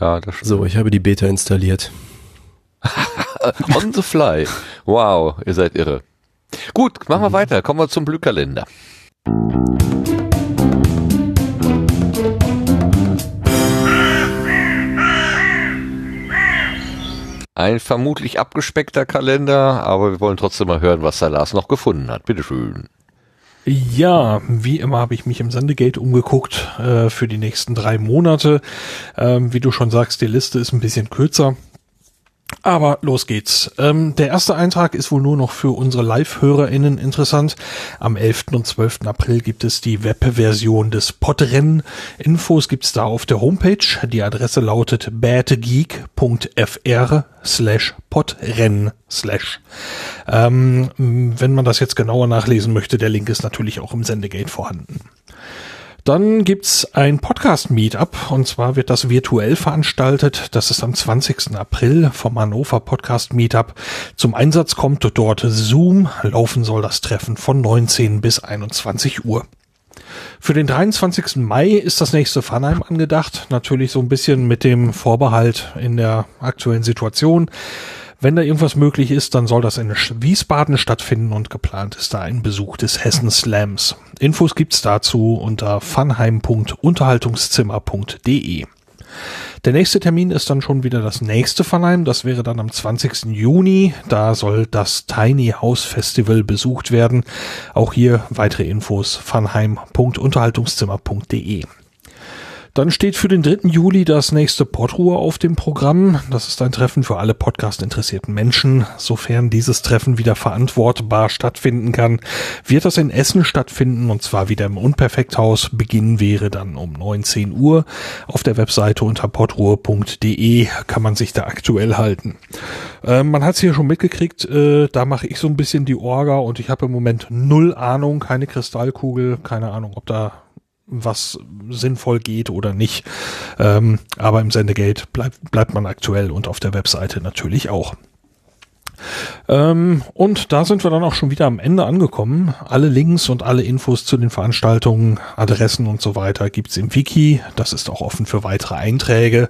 S4: Ja, das stimmt. So, ich habe die Beta installiert. [laughs]
S1: On the fly. Wow, ihr seid irre. Gut, machen wir weiter. Kommen wir zum Blühkalender. Ein vermutlich abgespeckter Kalender, aber wir wollen trotzdem mal hören, was der Lars noch gefunden hat. Bitteschön.
S2: Ja, wie immer habe ich mich im Sendegate umgeguckt äh, für die nächsten drei Monate. Ähm, wie du schon sagst, die Liste ist ein bisschen kürzer. Aber los geht's. Ähm, der erste Eintrag ist wohl nur noch für unsere Live-HörerInnen interessant. Am 11. und 12. April gibt es die Webversion des Podrennen. Infos gibt's da auf der Homepage. Die Adresse lautet badgeek.fr slash podrennen slash. Ähm, wenn man das jetzt genauer nachlesen möchte, der Link ist natürlich auch im Sendegate vorhanden. Dann gibt's ein Podcast-Meetup und zwar wird das virtuell veranstaltet. Das ist am 20. April vom Hannover Podcast Meetup. Zum Einsatz kommt dort Zoom. Laufen soll das Treffen von 19 bis 21 Uhr. Für den 23. Mai ist das nächste Funheim angedacht. Natürlich so ein bisschen mit dem Vorbehalt in der aktuellen Situation. Wenn da irgendwas möglich ist, dann soll das in Wiesbaden stattfinden und geplant ist da ein Besuch des Hessen Slams. Infos gibt's dazu unter funheim.unterhaltungszimmer.de. Der nächste Termin ist dann schon wieder das nächste Funheim. Das wäre dann am 20. Juni. Da soll das Tiny House Festival besucht werden. Auch hier weitere Infos funheim.unterhaltungszimmer.de. Dann steht für den 3. Juli das nächste Podruhe auf dem Programm. Das ist ein Treffen für alle Podcast-interessierten Menschen. Sofern dieses Treffen wieder verantwortbar stattfinden kann, wird das in Essen stattfinden und zwar wieder im Unperfekthaus. Beginn wäre dann um 19 Uhr. Auf der Webseite unter podruhe.de kann man sich da aktuell halten. Äh, man hat es hier schon mitgekriegt, äh, da mache ich so ein bisschen die Orga und ich habe im Moment null Ahnung, keine Kristallkugel, keine Ahnung, ob da was sinnvoll geht oder nicht. Ähm, aber im Sendegeld bleibt, bleibt man aktuell und auf der Webseite natürlich auch. Ähm, und da sind wir dann auch schon wieder am Ende angekommen. Alle Links und alle Infos zu den Veranstaltungen, Adressen und so weiter gibt's im Wiki. Das ist auch offen für weitere Einträge,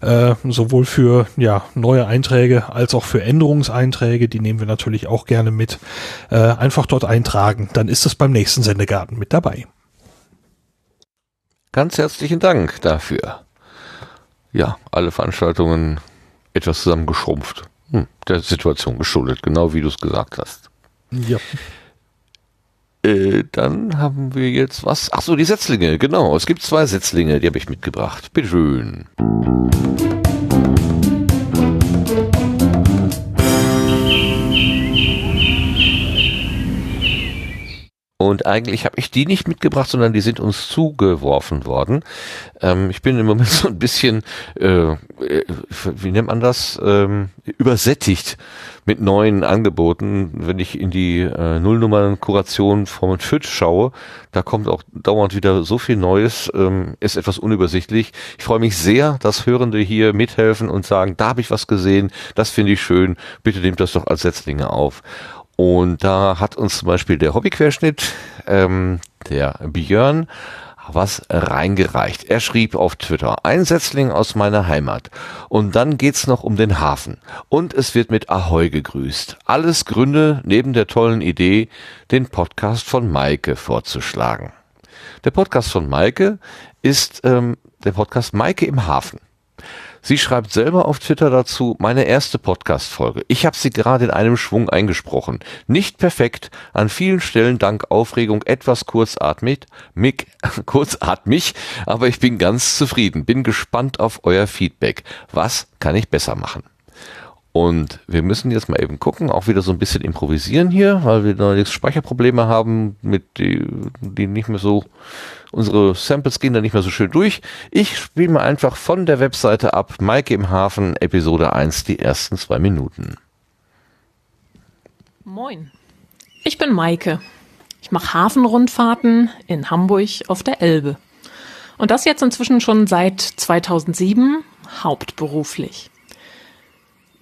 S2: äh, sowohl für ja, neue Einträge als auch für Änderungseinträge. Die nehmen wir natürlich auch gerne mit. Äh, einfach dort eintragen, dann ist es beim nächsten Sendegarten mit dabei.
S1: Ganz herzlichen Dank dafür. Ja, alle Veranstaltungen etwas zusammengeschrumpft. Hm, der Situation geschuldet, genau wie du es gesagt hast.
S2: Ja.
S1: Äh, dann haben wir jetzt was. Ach so, die Setzlinge, genau. Es gibt zwei Setzlinge, die habe ich mitgebracht. Bitteschön. schön. Und eigentlich habe ich die nicht mitgebracht, sondern die sind uns zugeworfen worden. Ähm, ich bin im Moment [laughs] so ein bisschen, äh, äh, wie nennt man das, ähm, übersättigt mit neuen Angeboten. Wenn ich in die äh, Nullnummern-Kuration vom FIT schaue, da kommt auch dauernd wieder so viel Neues, ähm, ist etwas unübersichtlich. Ich freue mich sehr, dass Hörende hier mithelfen und sagen, da habe ich was gesehen, das finde ich schön, bitte nehmt das doch als Setzlinge auf. Und da hat uns zum Beispiel der Hobbyquerschnitt, ähm, der Björn, was reingereicht. Er schrieb auf Twitter, ein Setzling aus meiner Heimat. Und dann geht's noch um den Hafen. Und es wird mit Ahoi gegrüßt. Alles Gründe neben der tollen Idee, den Podcast von Maike vorzuschlagen. Der Podcast von Maike ist ähm, der Podcast Maike im Hafen. Sie schreibt selber auf Twitter dazu, meine erste Podcast-Folge. Ich habe sie gerade in einem Schwung eingesprochen. Nicht perfekt, an vielen Stellen dank Aufregung etwas kurzatmig, mig, [laughs] kurzatmig, aber ich bin ganz zufrieden. Bin gespannt auf euer Feedback. Was kann ich besser machen? Und wir müssen jetzt mal eben gucken, auch wieder so ein bisschen improvisieren hier, weil wir jetzt Speicherprobleme haben, mit die, die nicht mehr so, unsere Samples gehen da nicht mehr so schön durch. Ich spiele mal einfach von der Webseite ab, Maike im Hafen, Episode 1, die ersten zwei Minuten.
S6: Moin. Ich bin Maike. Ich mache Hafenrundfahrten in Hamburg auf der Elbe. Und das jetzt inzwischen schon seit 2007 hauptberuflich.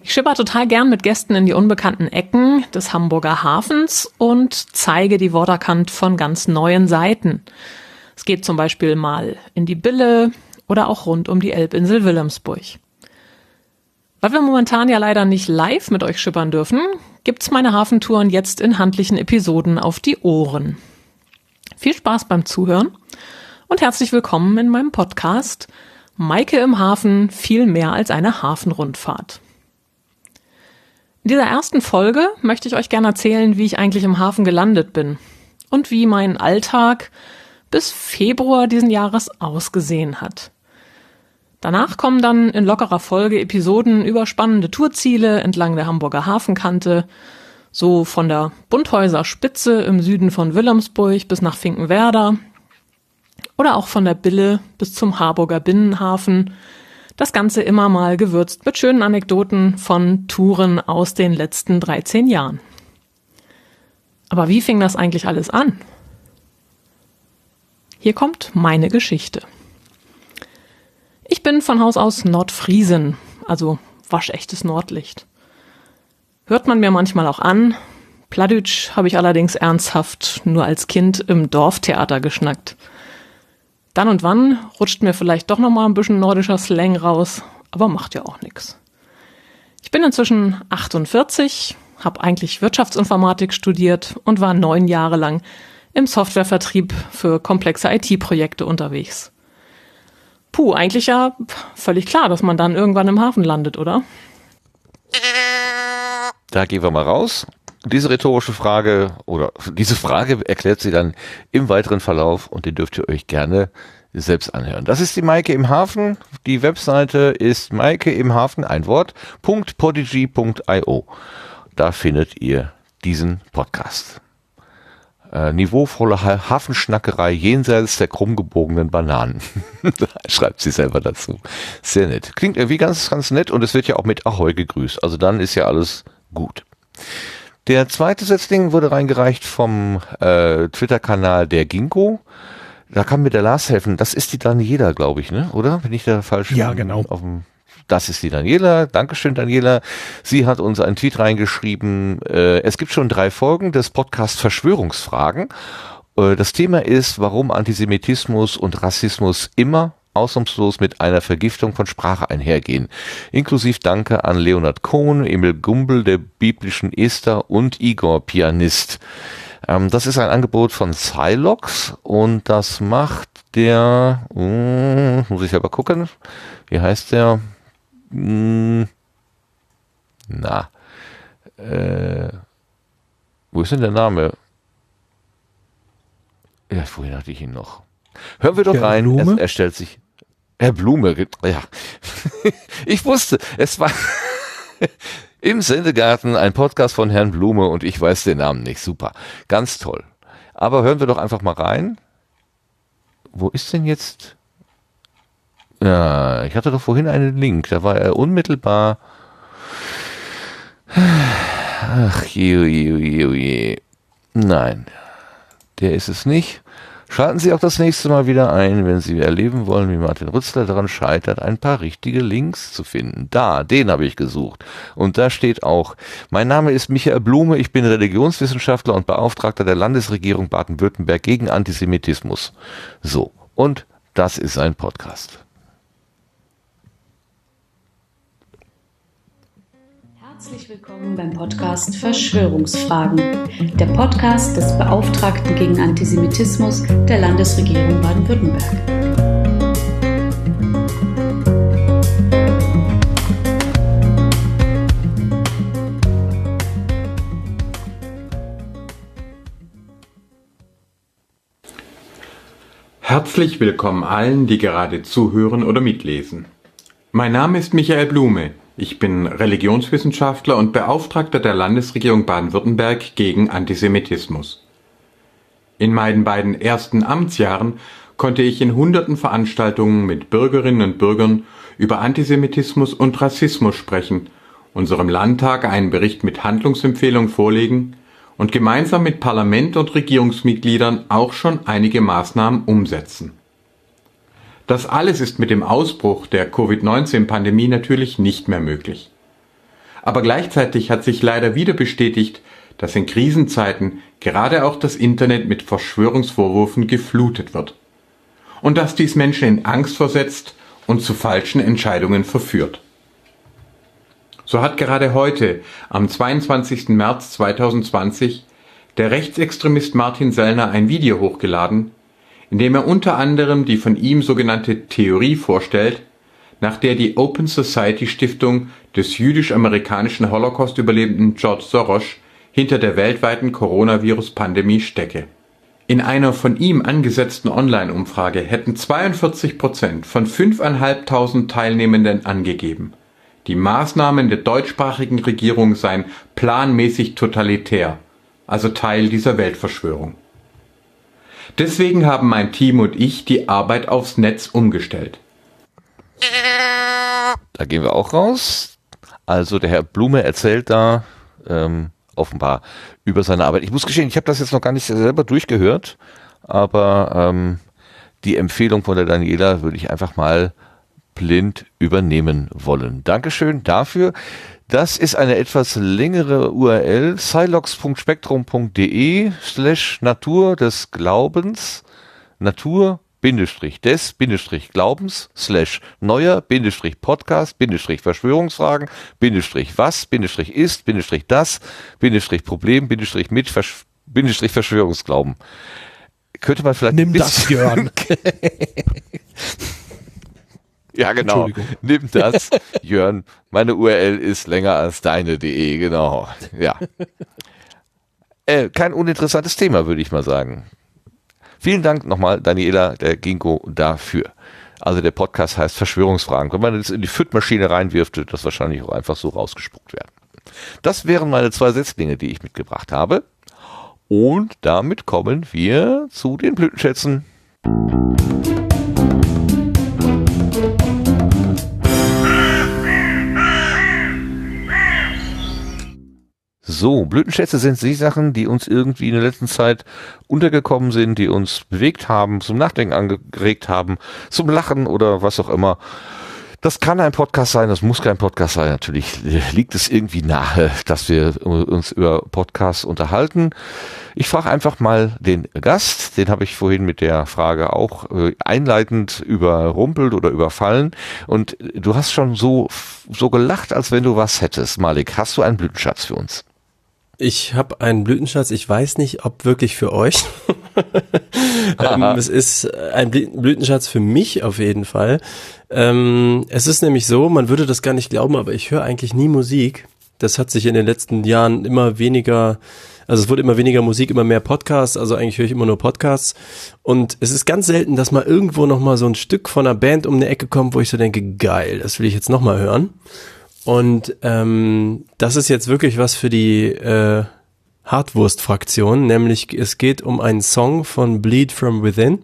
S6: Ich schipper total gern mit Gästen in die unbekannten Ecken des Hamburger Hafens und zeige die Waterkant von ganz neuen Seiten. Es geht zum Beispiel mal in die Bille oder auch rund um die Elbinsel Wilhelmsburg. Weil wir momentan ja leider nicht live mit euch schippern dürfen, gibt's meine Hafentouren jetzt in handlichen Episoden auf die Ohren. Viel Spaß beim Zuhören und herzlich willkommen in meinem Podcast Maike im Hafen viel mehr als eine Hafenrundfahrt. In dieser ersten Folge möchte ich euch gerne erzählen, wie ich eigentlich im Hafen gelandet bin und wie mein Alltag bis Februar diesen Jahres ausgesehen hat. Danach kommen dann in lockerer Folge Episoden über spannende Tourziele entlang der Hamburger Hafenkante, so von der Bunthäuser Spitze im Süden von Wilhelmsburg bis nach Finkenwerder oder auch von der Bille bis zum Harburger Binnenhafen. Das Ganze immer mal gewürzt mit schönen Anekdoten von Touren aus den letzten 13 Jahren. Aber wie fing das eigentlich alles an? Hier kommt meine Geschichte. Ich bin von Haus aus Nordfriesen, also waschechtes Nordlicht. Hört man mir manchmal auch an. Pladütsch habe ich allerdings ernsthaft nur als Kind im Dorftheater geschnackt. Dann und wann rutscht mir vielleicht doch noch mal ein bisschen nordischer Slang raus, aber macht ja auch nix. Ich bin inzwischen 48, habe eigentlich Wirtschaftsinformatik studiert und war neun Jahre lang im Softwarevertrieb für komplexe IT-Projekte unterwegs. Puh, eigentlich ja völlig klar, dass man dann irgendwann im Hafen landet, oder?
S1: Da gehen wir mal raus. Diese rhetorische Frage oder diese Frage erklärt sie dann im weiteren Verlauf und den dürft ihr euch gerne selbst anhören. Das ist die Maike im Hafen. Die Webseite ist Maike im Hafen, ein Wort, .podigy.io. Da findet ihr diesen Podcast. Äh, niveauvolle Hafenschnackerei jenseits der krumm gebogenen Bananen. [laughs] Schreibt sie selber dazu. Sehr nett. Klingt irgendwie ganz, ganz nett und es wird ja auch mit Ahoi gegrüßt. Also dann ist ja alles gut. Der zweite Setzling wurde reingereicht vom äh, Twitter-Kanal der Ginkgo. Da kann mir der Lars helfen. Das ist die Daniela, glaube ich, ne? Oder? Bin ich da falsch?
S2: Ja, genau.
S1: Auf dem das ist die Daniela. Dankeschön, Daniela. Sie hat uns einen Tweet reingeschrieben. Äh, es gibt schon drei Folgen des Podcasts Verschwörungsfragen. Äh, das Thema ist, warum Antisemitismus und Rassismus immer ausnahmslos mit einer Vergiftung von Sprache einhergehen. Inklusiv Danke an Leonard Kohn, Emil Gumbel, der biblischen Esther und Igor Pianist. Ähm, das ist ein Angebot von Cylox und das macht der, uh, muss ich aber gucken, wie heißt der? Hm, na, äh, wo ist denn der Name? Ja, vorhin hatte ich ihn noch. Hören wir doch rein. Er, stellt sich. Herr Blume, ja. [laughs] ich wusste, es war [laughs] im Sendegarten ein Podcast von Herrn Blume und ich weiß den Namen nicht. Super. Ganz toll. Aber hören wir doch einfach mal rein. Wo ist denn jetzt ja, ich hatte doch vorhin einen Link, da war er unmittelbar. [sighs] Ach, je, je, je, je. Nein, der ist es nicht. Schalten Sie auch das nächste Mal wieder ein, wenn Sie erleben wollen, wie Martin Rützler daran scheitert, ein paar richtige Links zu finden. Da, den habe ich gesucht. Und da steht auch, mein Name ist Michael Blume, ich bin Religionswissenschaftler und Beauftragter der Landesregierung Baden-Württemberg gegen Antisemitismus. So, und das ist ein Podcast.
S7: Herzlich willkommen beim Podcast Verschwörungsfragen, der Podcast des Beauftragten gegen Antisemitismus der Landesregierung Baden-Württemberg.
S8: Herzlich willkommen allen, die gerade zuhören oder mitlesen. Mein Name ist Michael Blume. Ich bin Religionswissenschaftler und Beauftragter der Landesregierung Baden-Württemberg gegen Antisemitismus. In meinen beiden ersten Amtsjahren konnte ich in hunderten Veranstaltungen mit Bürgerinnen und Bürgern über Antisemitismus und Rassismus sprechen, unserem Landtag einen Bericht mit Handlungsempfehlung vorlegen und gemeinsam mit Parlament und Regierungsmitgliedern auch schon einige Maßnahmen umsetzen. Das alles ist mit dem Ausbruch der Covid-19-Pandemie natürlich nicht mehr möglich. Aber gleichzeitig hat sich leider wieder bestätigt, dass in Krisenzeiten gerade auch das Internet mit Verschwörungsvorwürfen geflutet wird. Und dass dies Menschen in Angst versetzt und zu falschen Entscheidungen verführt. So hat gerade heute, am 22. März 2020, der Rechtsextremist Martin Sellner ein Video hochgeladen, indem er unter anderem die von ihm sogenannte Theorie vorstellt, nach der die Open Society Stiftung des jüdisch-amerikanischen Holocaust-Überlebenden George Soros hinter der weltweiten Coronavirus-Pandemie stecke. In einer von ihm angesetzten Online-Umfrage hätten 42 Prozent von 5.500 Teilnehmenden angegeben, die Maßnahmen der deutschsprachigen Regierung seien planmäßig totalitär, also Teil dieser Weltverschwörung. Deswegen haben mein Team und ich die Arbeit aufs Netz umgestellt.
S1: Da gehen wir auch raus. Also der Herr Blume erzählt da ähm, offenbar über seine Arbeit. Ich muss gestehen, ich habe das jetzt noch gar nicht selber durchgehört, aber ähm, die Empfehlung von der Daniela würde ich einfach mal blind übernehmen wollen. Dankeschön dafür. Das ist eine etwas längere URL, silox.spektrum.de slash Natur des Glaubens, Natur Bindestrich des Bindestrich Glaubens slash neuer Bindestrich Podcast Bindestrich Verschwörungsfragen Bindestrich was Bindestrich ist Bindestrich das Bindestrich Problem Bindestrich mit Versch Bindestrich Verschwörungsglauben. Könnte man vielleicht
S2: Nimm das, Jörn. [laughs] [laughs]
S1: ja, genau. [laughs] Nimm das, Jörn. Meine URL ist länger als deine.de, genau. Ja. Äh, kein uninteressantes Thema, würde ich mal sagen. Vielen Dank nochmal, Daniela, der Ginko, dafür. Also der Podcast heißt Verschwörungsfragen. Wenn man das in die FIT-Maschine reinwirft, wird das wahrscheinlich auch einfach so rausgespuckt werden. Das wären meine zwei Setzlinge, die ich mitgebracht habe. Und damit kommen wir zu den Blütenschätzen. So, Blütenschätze sind die Sachen, die uns irgendwie in der letzten Zeit untergekommen sind, die uns bewegt haben, zum Nachdenken angeregt haben, zum Lachen oder was auch immer. Das kann ein Podcast sein, das muss kein Podcast sein. Natürlich liegt es irgendwie nahe, dass wir uns über Podcasts unterhalten. Ich frage einfach mal den Gast, den habe ich vorhin mit der Frage auch äh, einleitend überrumpelt oder überfallen. Und du hast schon so, so gelacht, als wenn du was hättest. Malik, hast du einen Blütenschatz für uns?
S4: Ich habe einen Blütenschatz, ich weiß nicht, ob wirklich für euch. [laughs] ähm, es ist ein Blütenschatz für mich auf jeden Fall. Ähm, es ist nämlich so, man würde das gar nicht glauben, aber ich höre eigentlich nie Musik. Das hat sich in den letzten Jahren immer weniger, also es wurde immer weniger Musik, immer mehr Podcasts, also eigentlich höre ich immer nur Podcasts. Und es ist ganz selten, dass mal irgendwo nochmal so ein Stück von einer Band um eine Ecke kommt, wo ich so denke, geil, das will ich jetzt nochmal hören. Und ähm, das ist jetzt wirklich was für die äh, Hartwurst-Fraktion, nämlich es geht um einen Song von Bleed From Within.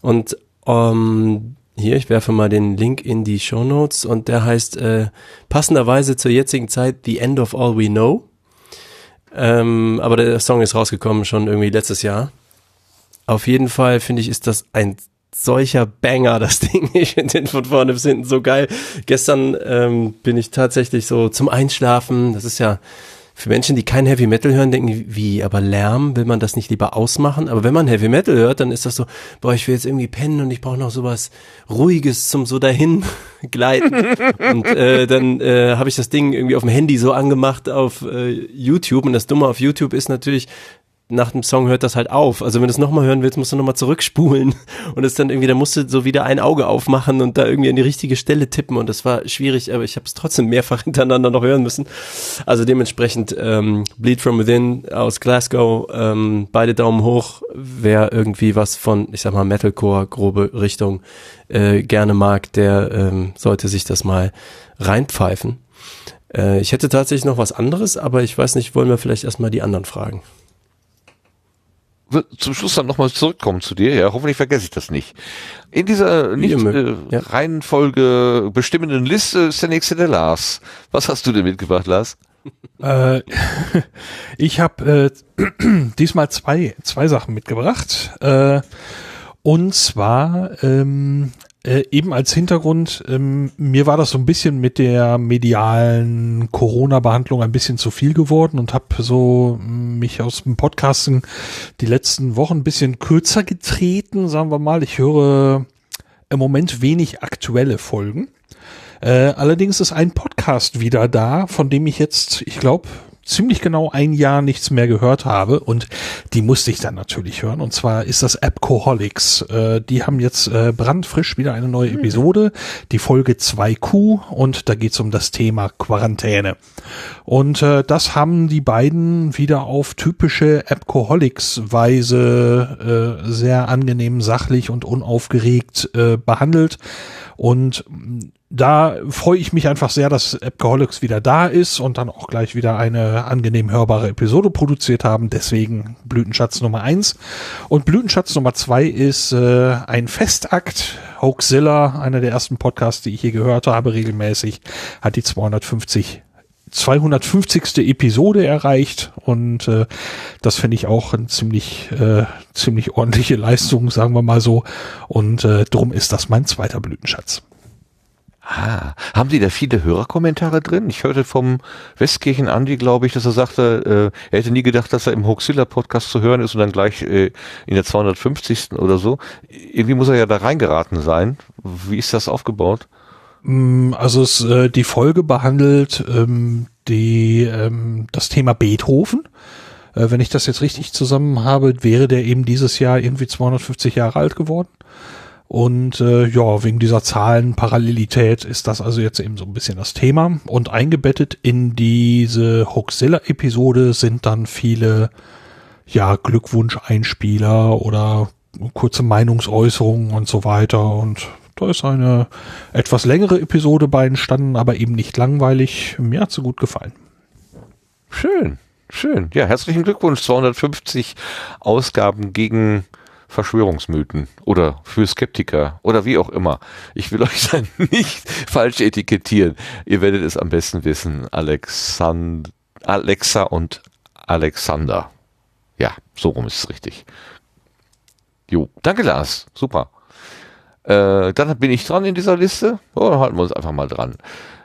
S4: Und ähm, hier, ich werfe mal den Link in die Show Notes und der heißt äh, passenderweise zur jetzigen Zeit The End of All We Know. Ähm, aber der Song ist rausgekommen schon irgendwie letztes Jahr. Auf jeden Fall finde ich, ist das ein solcher Banger, das [laughs] Ding. Ich finde den von vorne bis hinten so geil. Gestern ähm, bin ich tatsächlich so zum Einschlafen, das ist ja für Menschen, die kein Heavy Metal hören, denken, wie, aber Lärm, will man das nicht lieber ausmachen? Aber wenn man Heavy Metal hört, dann ist das so, boah, ich will jetzt irgendwie pennen und ich brauche noch sowas Ruhiges zum so dahin [laughs] gleiten. und äh, dann äh, habe ich das Ding irgendwie auf dem Handy so angemacht auf äh, YouTube. Und das Dumme auf YouTube ist natürlich, nach dem Song hört das halt auf. Also wenn du es nochmal hören willst, musst du nochmal zurückspulen [laughs] und es dann irgendwie, da musst du so wieder ein Auge aufmachen und da irgendwie an die richtige Stelle tippen und das war schwierig, aber ich habe es trotzdem mehrfach [laughs] hintereinander noch hören müssen. Also dementsprechend ähm, Bleed From Within aus Glasgow, ähm, beide Daumen hoch, wer irgendwie was von, ich sag mal, Metalcore, grobe Richtung äh, gerne mag, der ähm, sollte sich das mal reinpfeifen. Äh, ich hätte tatsächlich noch was anderes, aber ich weiß nicht, wollen wir vielleicht erstmal die anderen fragen
S1: zum Schluss dann nochmal zurückkommen zu dir. Ja, hoffentlich vergesse ich das nicht. In dieser nicht äh, ja. Reihenfolge bestimmenden Liste ist der nächste der Lars. Was hast du denn mitgebracht, Lars?
S2: äh, [laughs] ich habe äh, [clears throat] diesmal zwei, zwei Sachen mitgebracht. Äh, und zwar ähm, äh, eben als Hintergrund, ähm, mir war das so ein bisschen mit der medialen Corona-Behandlung ein bisschen zu viel geworden und habe so mm, mich aus dem Podcasten die letzten Wochen ein bisschen kürzer getreten, sagen wir mal. Ich höre im Moment wenig aktuelle Folgen. Äh, allerdings ist ein Podcast wieder da, von dem ich jetzt, ich glaube, ziemlich genau ein Jahr nichts mehr gehört habe und die musste ich dann natürlich hören. Und zwar ist das Appcoholics. Äh, die haben jetzt äh, brandfrisch wieder eine neue Episode, die Folge 2Q und da geht's um das Thema Quarantäne. Und äh, das haben die beiden wieder auf typische Appcoholics-Weise äh, sehr angenehm, sachlich und unaufgeregt äh, behandelt. Und da freue ich mich einfach sehr, dass Appgeholics wieder da ist und dann auch gleich wieder eine angenehm hörbare Episode produziert haben. Deswegen Blütenschatz Nummer eins Und Blütenschatz Nummer zwei ist äh, ein Festakt. Hoaxilla, einer der ersten Podcasts, die ich hier gehört habe, regelmäßig, hat die 250 250. Episode erreicht und äh, das finde ich auch eine ziemlich äh, ziemlich ordentliche Leistung, sagen wir mal so und äh, drum ist das mein zweiter Blütenschatz.
S1: Ah, haben Sie da viele Hörerkommentare drin? Ich hörte vom Westkirchen Andi, glaube ich, dass er sagte, äh, er hätte nie gedacht, dass er im Hoaxilla Podcast zu hören ist und dann gleich äh, in der 250. oder so. Irgendwie muss er ja da reingeraten sein. Wie ist das aufgebaut?
S2: Mm, also es, äh, die Folge behandelt ähm, die, ähm, das Thema Beethoven. Äh, wenn ich das jetzt richtig zusammen habe, wäre der eben dieses Jahr irgendwie 250 Jahre alt geworden. Und äh, ja, wegen dieser Zahlenparallelität ist das also jetzt eben so ein bisschen das Thema. Und eingebettet in diese Hoaxilla-Episode sind dann viele ja, Glückwunsch-Einspieler oder kurze Meinungsäußerungen und so weiter. Und da ist eine etwas längere Episode bei entstanden, aber eben nicht langweilig. Mir hat sie gut gefallen.
S1: Schön, schön. Ja, herzlichen Glückwunsch. 250 Ausgaben gegen Verschwörungsmythen oder für Skeptiker oder wie auch immer. Ich will euch [laughs] dann nicht falsch etikettieren. Ihr werdet es am besten wissen. Alexand Alexa und Alexander. Ja, so rum ist es richtig. Jo, danke Lars. Super. Äh, dann bin ich dran in dieser Liste. Oh, dann halten wir uns einfach mal dran.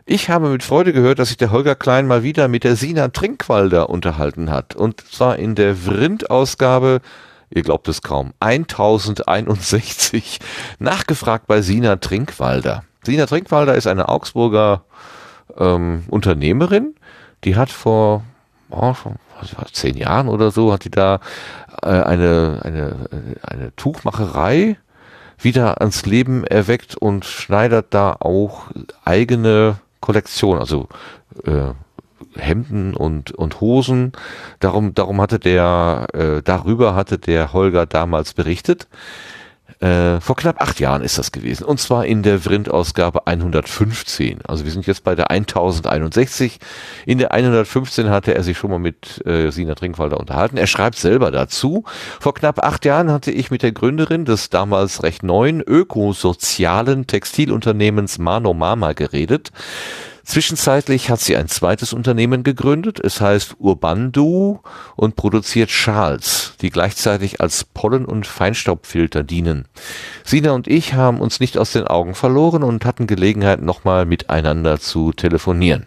S1: Ich habe mit Freude gehört, dass sich der Holger Klein mal wieder mit der Sina Trinkwalder unterhalten hat. Und zwar in der Vrind-Ausgabe ihr glaubt es kaum, 1061 nachgefragt bei Sina Trinkwalder. Sina Trinkwalder ist eine Augsburger ähm, Unternehmerin, die hat vor oh, zehn Jahren oder so, hat die da äh, eine, eine, eine Tuchmacherei wieder ans Leben erweckt und schneidert da auch eigene Kollektion, also äh, Hemden und, und Hosen. Darum, darum hatte der, äh, darüber hatte der Holger damals berichtet. Äh, vor knapp acht Jahren ist das gewesen. Und zwar in der Vrind-Ausgabe 115. Also wir sind jetzt bei der 1061. In der 115 hatte er sich schon mal mit äh, Sina Trinkwalder unterhalten. Er schreibt selber dazu. Vor knapp acht Jahren hatte ich mit der Gründerin des damals recht neuen ökosozialen Textilunternehmens Mano Mama geredet. Zwischenzeitlich hat sie ein zweites Unternehmen gegründet. Es heißt Urbandu und produziert Schals, die gleichzeitig als Pollen- und Feinstaubfilter dienen. Sina und ich haben uns nicht aus den Augen verloren und hatten Gelegenheit, nochmal miteinander zu telefonieren.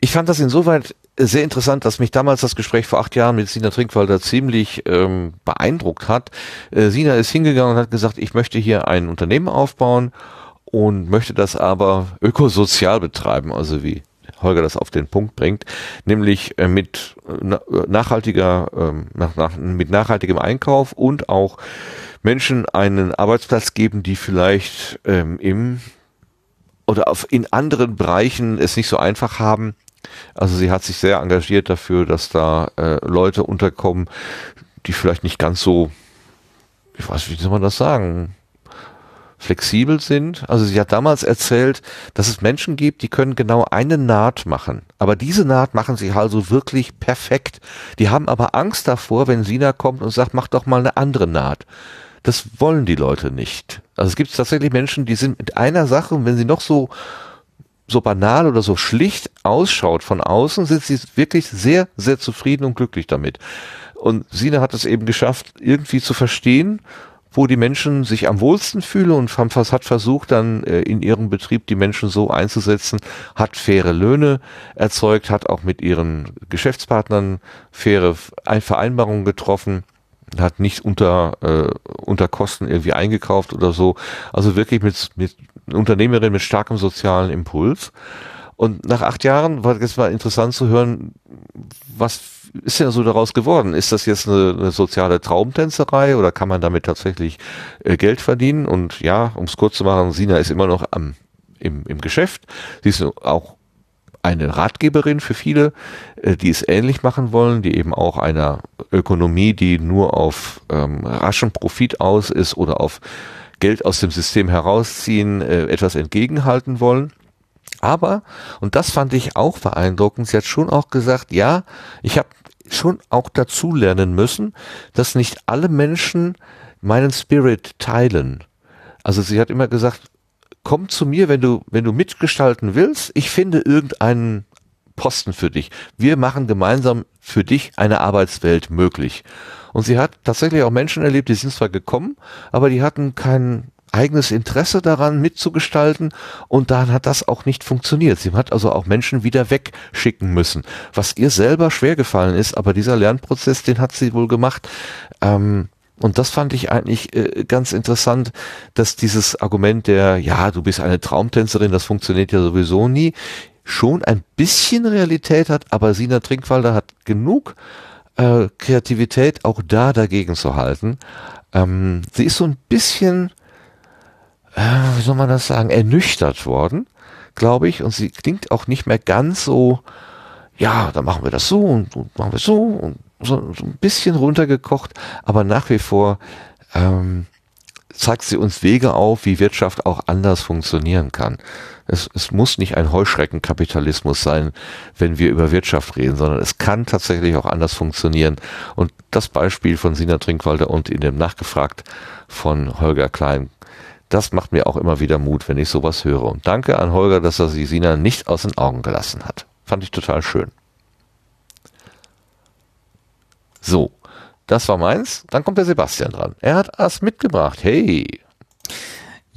S1: Ich fand das insoweit sehr interessant, dass mich damals das Gespräch vor acht Jahren mit Sina Trinkwalder ziemlich ähm, beeindruckt hat. Äh, Sina ist hingegangen und hat gesagt, ich möchte hier ein Unternehmen aufbauen und möchte das aber ökosozial betreiben, also wie Holger das auf den Punkt bringt, nämlich äh, mit nachhaltiger, ähm, nach, nach, mit nachhaltigem Einkauf und auch Menschen einen Arbeitsplatz geben, die vielleicht ähm, im oder auf, in anderen Bereichen es nicht so einfach haben. Also sie hat sich sehr engagiert dafür, dass da äh, Leute unterkommen, die vielleicht nicht ganz so, ich weiß, wie soll man das sagen, flexibel sind. Also sie hat damals erzählt, dass es Menschen gibt, die können genau eine Naht machen. Aber diese Naht machen sie also wirklich perfekt. Die haben aber Angst davor, wenn Sina kommt und sagt, mach doch mal eine andere Naht. Das wollen die Leute nicht. Also es gibt tatsächlich Menschen, die sind mit einer Sache wenn sie noch so so banal oder so schlicht ausschaut von außen, sind sie wirklich sehr, sehr zufrieden und glücklich damit. Und Sina hat es eben geschafft, irgendwie zu verstehen wo die Menschen sich am wohlsten fühlen und hat versucht dann äh, in ihrem Betrieb die Menschen so einzusetzen, hat faire Löhne erzeugt, hat auch mit ihren Geschäftspartnern faire Vereinbarungen getroffen, hat nicht unter, äh, unter Kosten irgendwie eingekauft oder so. Also wirklich mit, mit Unternehmerin mit starkem sozialen Impuls. Und nach acht Jahren war es mal interessant zu hören, was ist denn so daraus geworden? Ist das jetzt eine, eine soziale Traumtänzerei oder kann man damit tatsächlich äh, Geld verdienen? Und ja, um es kurz zu machen, Sina ist immer noch am, im, im Geschäft. Sie ist auch eine Ratgeberin für viele, äh, die es ähnlich machen wollen, die eben auch einer Ökonomie, die nur auf ähm, raschen Profit aus ist oder auf Geld aus dem System herausziehen, äh, etwas entgegenhalten wollen. Aber, und das fand ich auch beeindruckend, sie hat schon auch gesagt, ja, ich habe schon auch dazu lernen müssen, dass nicht alle Menschen meinen Spirit teilen. Also sie hat immer gesagt, komm zu mir, wenn du, wenn du mitgestalten willst. Ich finde irgendeinen Posten für dich. Wir machen gemeinsam für dich eine Arbeitswelt möglich. Und sie hat tatsächlich auch Menschen erlebt, die sind zwar gekommen, aber die hatten kein eigenes Interesse daran mitzugestalten und dann hat das auch nicht funktioniert. Sie hat also auch Menschen wieder wegschicken müssen, was ihr selber schwer gefallen ist, aber dieser Lernprozess, den hat sie wohl gemacht. Ähm, und das fand ich eigentlich äh, ganz interessant, dass dieses Argument der, ja, du bist eine Traumtänzerin, das funktioniert ja sowieso nie, schon ein bisschen Realität hat, aber Sina Trinkwalder hat genug äh, Kreativität auch da dagegen zu halten. Ähm, sie ist so ein bisschen, äh, wie soll man das sagen, ernüchtert worden, glaube ich, und sie klingt auch nicht mehr ganz so, ja, dann machen wir das so und, und machen wir so und so, so ein bisschen runtergekocht, aber nach wie vor ähm, zeigt sie uns Wege auf, wie Wirtschaft auch anders funktionieren kann. Es, es muss nicht ein Heuschreckenkapitalismus sein, wenn wir über Wirtschaft reden, sondern es kann tatsächlich auch anders funktionieren. Und das Beispiel von Sina Trinkwalder und in dem Nachgefragt von Holger Klein, das macht mir auch immer wieder Mut, wenn ich sowas höre. Und danke an Holger, dass er sie Sina nicht aus den Augen gelassen hat. Fand ich total schön. So, das war meins. Dann kommt der Sebastian dran. Er hat was mitgebracht. Hey.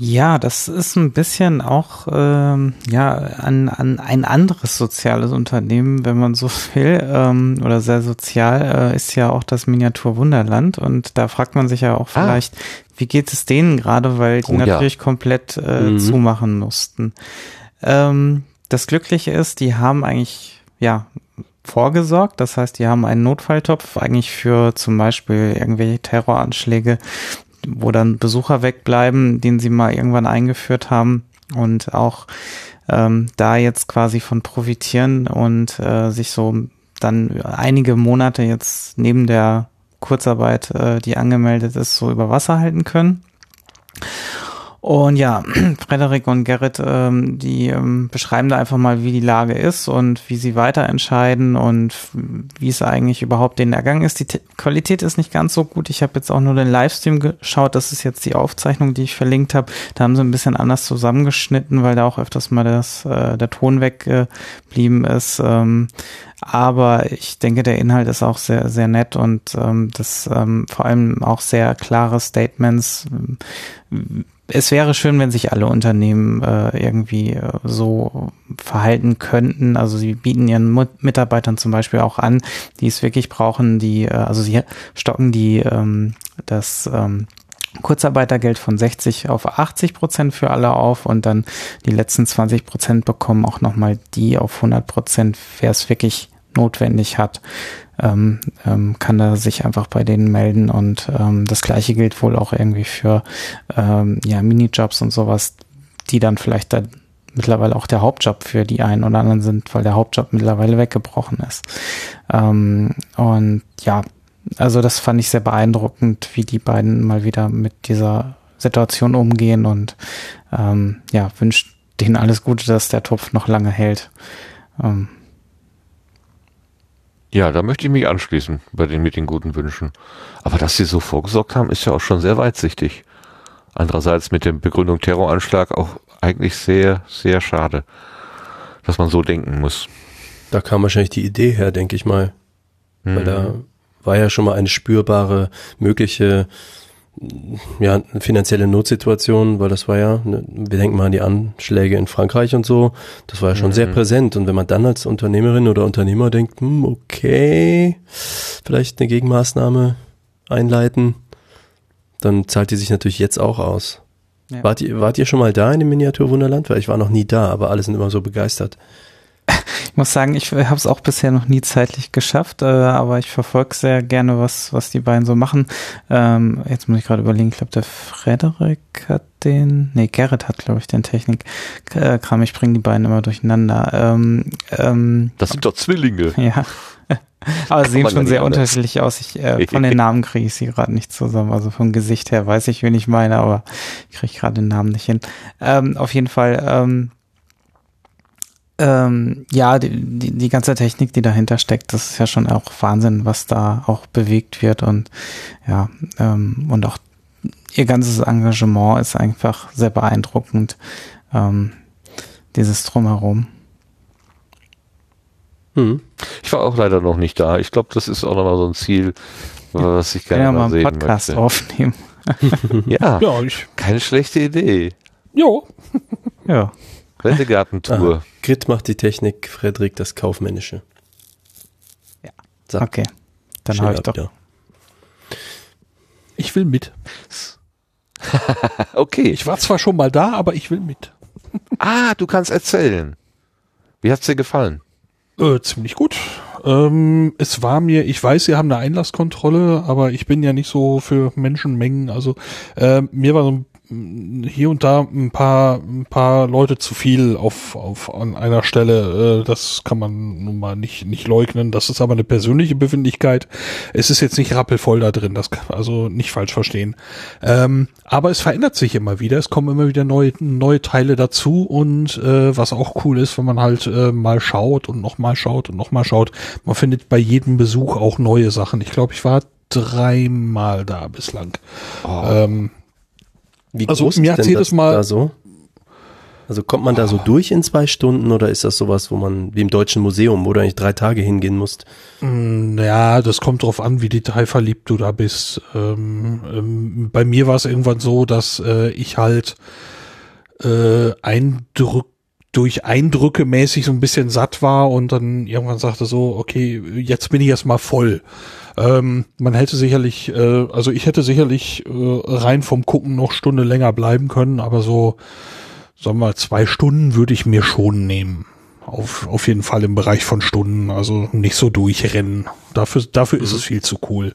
S3: Ja, das ist ein bisschen auch ähm, ja an, an ein anderes soziales Unternehmen, wenn man so [laughs] will, ähm, oder sehr sozial äh, ist ja auch das Miniatur Wunderland und da fragt man sich ja auch ah. Wie geht es denen gerade, weil die oh, natürlich ja. komplett äh, mhm. zumachen mussten. Ähm, das Glückliche ist, die haben eigentlich ja vorgesorgt. Das heißt, die haben einen Notfalltopf eigentlich für zum Beispiel irgendwelche Terroranschläge, wo dann Besucher wegbleiben, den sie mal irgendwann eingeführt haben und auch ähm, da jetzt quasi von profitieren und äh, sich so dann einige Monate jetzt neben der Kurzarbeit, äh, die angemeldet ist, so über Wasser halten können. Und ja, [clears throat] Frederik und Gerrit, ähm, die ähm, beschreiben da einfach mal, wie die Lage ist und wie sie weiter entscheiden und wie es eigentlich überhaupt den ergangen ist. Die T Qualität ist nicht ganz so gut. Ich habe jetzt auch nur den Livestream geschaut. Das ist jetzt die Aufzeichnung, die ich verlinkt habe. Da haben sie ein bisschen anders zusammengeschnitten, weil da auch öfters mal das, äh, der Ton weggeblieben ist. Ähm, aber ich denke, der Inhalt ist auch sehr, sehr nett und ähm, das ähm, vor allem auch sehr klare Statements es wäre schön, wenn sich alle Unternehmen äh, irgendwie äh, so verhalten könnten. Also sie bieten ihren Mitarbeitern zum Beispiel auch an, die es wirklich brauchen, die, äh, also sie stocken die ähm, das ähm, Kurzarbeitergeld von 60 auf 80 Prozent für alle auf und dann die letzten 20 Prozent bekommen auch nochmal die auf 100 Prozent, wer es wirklich notwendig hat ähm, ähm, kann da sich einfach bei denen melden und ähm, das gleiche gilt wohl auch irgendwie für ähm, ja, Minijobs und sowas, die dann vielleicht da mittlerweile auch der Hauptjob für die einen oder anderen sind, weil der Hauptjob mittlerweile weggebrochen ist. Ähm, und ja, also das fand ich sehr beeindruckend, wie die beiden mal wieder mit dieser Situation umgehen und ähm, ja, wünscht denen alles Gute, dass der Topf noch lange hält. Ähm,
S1: ja, da möchte ich mich anschließen bei den mit den guten Wünschen. Aber dass sie so vorgesorgt haben, ist ja auch schon sehr weitsichtig. Andererseits mit der Begründung Terroranschlag auch eigentlich sehr, sehr schade, dass man so denken muss.
S4: Da kam wahrscheinlich die Idee her, denke ich mal. Mhm. Weil da war ja schon mal eine spürbare mögliche ja, eine finanzielle Notsituation, weil das war ja, ne, wir denken mal an die Anschläge in Frankreich und so, das war ja schon mhm. sehr präsent. Und wenn man dann als Unternehmerin oder Unternehmer denkt, hm, okay, vielleicht eine Gegenmaßnahme einleiten, dann zahlt die sich natürlich jetzt auch aus. Ja. Wart, ihr, wart ihr schon mal da in dem Miniaturwunderland? Weil ich war noch nie da, aber alle sind immer so begeistert.
S3: Ich muss sagen, ich habe es auch bisher noch nie zeitlich geschafft, äh, aber ich verfolge sehr gerne, was, was die beiden so machen. Ähm, jetzt muss ich gerade überlegen, ich glaube, der Frederik hat den, nee, Gerrit hat, glaube ich, den Technik-Kram. Ich bringe die beiden immer durcheinander. Ähm, ähm,
S1: das sind doch Zwillinge. [laughs]
S3: Ja. Aber sie sehen schon sehr unterschiedlich aus. Ich, äh, [laughs] von den Namen kriege ich sie gerade nicht zusammen. Also vom Gesicht her weiß ich, wen ich meine, aber ich kriege gerade den Namen nicht hin. Ähm, auf jeden Fall, ähm, ähm, ja, die, die, die ganze Technik, die dahinter steckt, das ist ja schon auch Wahnsinn, was da auch bewegt wird und ja, ähm, und auch ihr ganzes Engagement ist einfach sehr beeindruckend, ähm, dieses Drumherum.
S1: Hm. Ich war auch leider noch nicht da. Ich glaube, das ist auch nochmal so ein Ziel, was ich gerne ja, mal, mal einen
S3: Podcast
S1: möchte.
S3: aufnehmen. [laughs] [laughs]
S1: ja, ja ich. keine schlechte Idee.
S2: Jo.
S3: ja.
S1: Wendegartentour.
S4: Ah, Grit macht die Technik, Frederik das Kaufmännische.
S3: Ja. So. Okay. Dann habe ich doch.
S2: Ja. Ich will mit. [laughs]
S1: okay.
S2: Ich war zwar schon mal da, aber ich will mit. [laughs]
S1: ah, du kannst erzählen. Wie hat's dir gefallen?
S2: Äh, ziemlich gut. Ähm, es war mir, ich weiß, sie haben eine Einlasskontrolle, aber ich bin ja nicht so für Menschenmengen. Also äh, mir war so ein hier und da ein paar, ein paar Leute zu viel auf, auf an einer Stelle. Äh, das kann man nun mal nicht, nicht leugnen. Das ist aber eine persönliche Befindlichkeit. Es ist jetzt nicht rappelvoll da drin. Das kann also nicht falsch verstehen. Ähm, aber es verändert sich immer wieder. Es kommen immer wieder neue, neue Teile dazu und äh, was auch cool ist, wenn man halt äh, mal schaut und nochmal schaut und nochmal schaut. Man findet bei jedem Besuch auch neue Sachen. Ich glaube, ich war dreimal da bislang. Oh. Ähm,
S4: wie also, groß mir ist denn das mal da so? Also kommt man da so durch in zwei Stunden oder ist das sowas, wo man wie im Deutschen Museum, wo du eigentlich drei Tage hingehen musst?
S2: Mm, ja, das kommt drauf an, wie detailverliebt du da bist. Ähm, ähm, bei mir war es irgendwann so, dass äh, ich halt äh, Eindruck durch Eindrücke mäßig so ein bisschen satt war und dann irgendwann sagte so, okay, jetzt bin ich erstmal voll. Ähm, man hätte sicherlich, äh, also ich hätte sicherlich äh, rein vom Gucken noch Stunde länger bleiben können, aber so, sagen wir mal, zwei Stunden würde ich mir schon nehmen. Auf, auf jeden Fall im Bereich von Stunden, also nicht so durchrennen. Dafür, dafür mhm. ist es viel zu cool.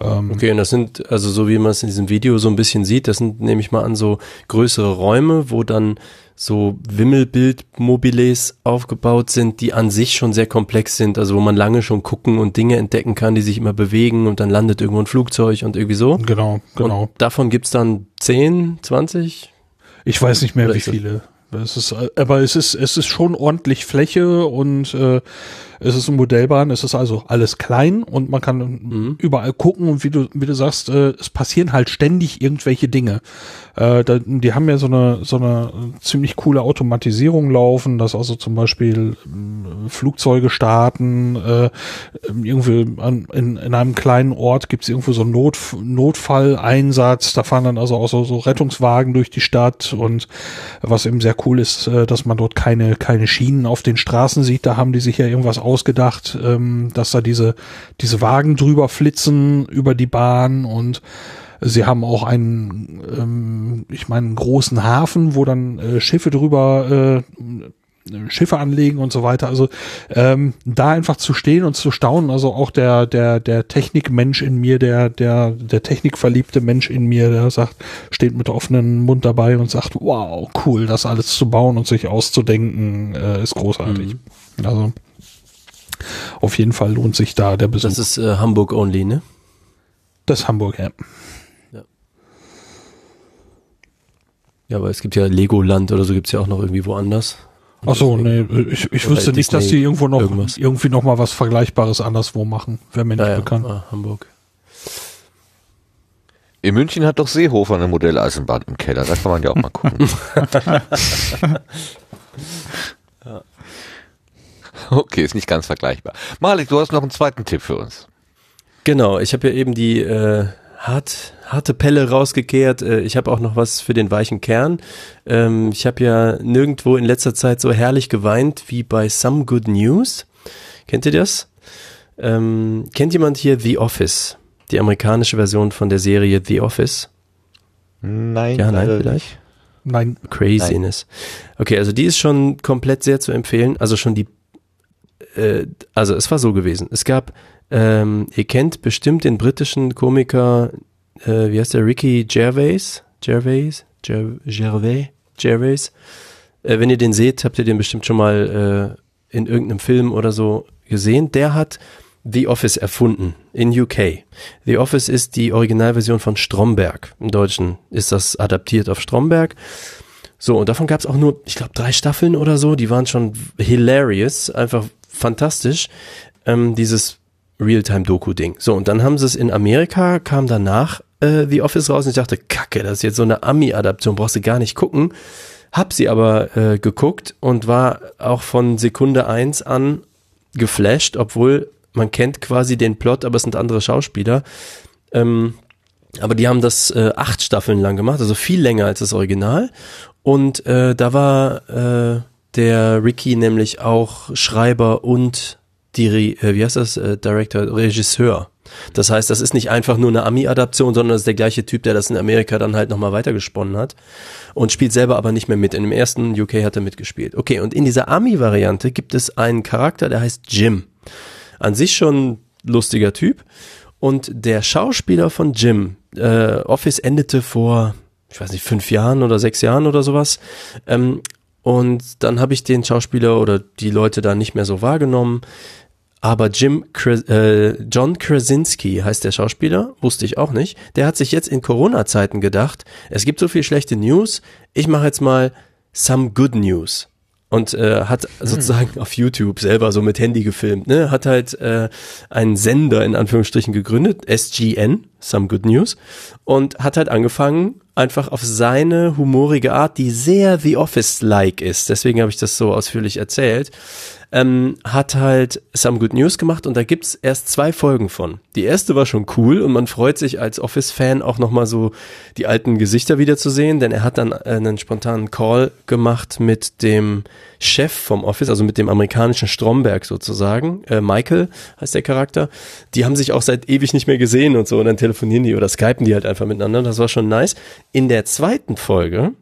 S4: Ähm, okay, und das sind, also so wie man es in diesem Video so ein bisschen sieht, das sind, nehme ich mal an, so größere Räume, wo dann so Wimmelbildmobiles aufgebaut sind, die an sich schon sehr komplex sind, also wo man lange schon gucken und Dinge entdecken kann, die sich immer bewegen und dann landet irgendwo ein Flugzeug und irgendwie so.
S2: Genau, genau. Und
S4: davon gibt's dann 10, 20?
S2: Ich weiß nicht mehr, Oder wie viele. Es ist, aber es ist, es ist schon ordentlich Fläche und äh, es ist eine Modellbahn, es ist also alles klein und man kann mhm. überall gucken und wie du, wie du sagst, äh, es passieren halt ständig irgendwelche Dinge. Äh, da, die haben ja so eine, so eine ziemlich coole Automatisierung laufen, dass also zum Beispiel äh, Flugzeuge starten, äh, irgendwie an, in, in einem kleinen Ort gibt es irgendwo so einen Not, Notfalleinsatz, da fahren dann also auch so, so Rettungswagen durch die Stadt und was eben sehr cool ist, äh, dass man dort keine, keine Schienen auf den Straßen sieht, da haben die sich ja irgendwas ausgedacht, ähm, dass da diese, diese Wagen drüber flitzen über die Bahn und sie haben auch einen, ähm, ich meine, einen großen Hafen, wo dann äh, Schiffe drüber äh, Schiffe anlegen und so weiter. Also ähm, da einfach zu stehen und zu staunen, also auch der der der Technikmensch in mir, der der der Technikverliebte Mensch in mir, der sagt, steht mit offenem Mund dabei und sagt, wow, cool, das alles zu bauen und sich auszudenken, äh, ist großartig. Mhm. Also auf jeden Fall lohnt sich da der Besuch.
S4: Das ist äh, Hamburg only, ne?
S2: Das ist Hamburg, ja.
S4: ja. Ja, aber es gibt ja Legoland oder so gibt es ja auch noch irgendwie woanders.
S2: Ach so, nee, ich, ich wüsste nicht, dass die irgendwo noch irgendwas. irgendwie noch mal was Vergleichbares anderswo machen. Wäre mir nicht ja, bekannt.
S4: Ah, Hamburg.
S1: In München hat doch Seehofer eine Modelleisenbahn im Keller. Da kann man ja auch mal gucken. [laughs] [laughs] [laughs] Okay, ist nicht ganz vergleichbar. Malik, du hast noch einen zweiten Tipp für uns.
S4: Genau, ich habe ja eben die äh, hart, harte Pelle rausgekehrt. Äh, ich habe auch noch was für den weichen Kern. Ähm, ich habe ja nirgendwo in letzter Zeit so herrlich geweint wie bei Some Good News. Kennt ihr das? Ähm, kennt jemand hier The Office? Die amerikanische Version von der Serie The Office?
S1: Nein.
S4: Ja, nein, vielleicht?
S2: Nein.
S4: Craziness. Nein. Okay, also die ist schon komplett sehr zu empfehlen. Also schon die äh, also es war so gewesen. Es gab, ähm, ihr kennt bestimmt den britischen Komiker, äh, wie heißt der, Ricky Gervais? Gervais? Ger Gervais? Gervais? Äh, wenn ihr den seht, habt ihr den bestimmt schon mal äh, in irgendeinem Film oder so gesehen. Der hat The Office erfunden in UK. The Office ist die Originalversion von Stromberg. Im Deutschen ist das adaptiert auf Stromberg. So, und davon gab es auch nur, ich glaube, drei Staffeln oder so. Die waren schon hilarious, einfach fantastisch. Ähm, dieses Realtime-Doku-Ding. So, und dann haben sie es in Amerika, kam danach äh, The Office raus und ich dachte, kacke, das ist jetzt so eine Ami-Adaption, brauchst du gar nicht gucken. Hab sie aber äh, geguckt und war auch von Sekunde eins an geflasht, obwohl man kennt quasi den Plot, aber es sind andere Schauspieler. Ähm, aber die haben das äh, acht Staffeln lang gemacht, also viel länger als das Original. Und äh, da war äh, der Ricky nämlich auch Schreiber und die, äh, wie heißt das, äh, Director, Regisseur. Das heißt, das ist nicht einfach nur eine Ami-Adaption, sondern das ist der gleiche Typ, der das in Amerika dann halt nochmal weitergesponnen hat und spielt selber aber nicht mehr mit. In dem ersten UK hat er mitgespielt. Okay, und in dieser Ami-Variante gibt es einen Charakter, der heißt Jim. An sich schon lustiger Typ. Und der Schauspieler von Jim, äh, Office endete vor, ich weiß nicht, fünf Jahren oder sechs Jahren oder sowas. Ähm, und dann habe ich den Schauspieler oder die Leute da nicht mehr so wahrgenommen. Aber Jim äh, John Krasinski heißt der Schauspieler, wusste ich auch nicht. Der hat sich jetzt in Corona-Zeiten gedacht, es gibt so viel schlechte News, ich mache jetzt mal some good news und äh, hat sozusagen auf YouTube selber so mit Handy gefilmt, ne? Hat halt äh, einen Sender in Anführungsstrichen gegründet, SGN, Some Good News, und hat halt angefangen, einfach auf seine humorige Art, die sehr The Office-like ist, deswegen habe ich das so ausführlich erzählt, ähm, hat halt Some Good News gemacht und da gibt's erst zwei Folgen von. Die erste war schon cool und man freut sich als Office-Fan auch nochmal so die alten Gesichter wiederzusehen, denn er hat dann einen spontanen Call gemacht mit dem Chef vom Office, also mit dem amerikanischen Stromberg sozusagen. Äh, Michael heißt der Charakter. Die haben sich auch seit ewig nicht mehr gesehen und so und dann telefonieren die oder skypen die halt einfach miteinander. Das war schon nice. In der zweiten Folge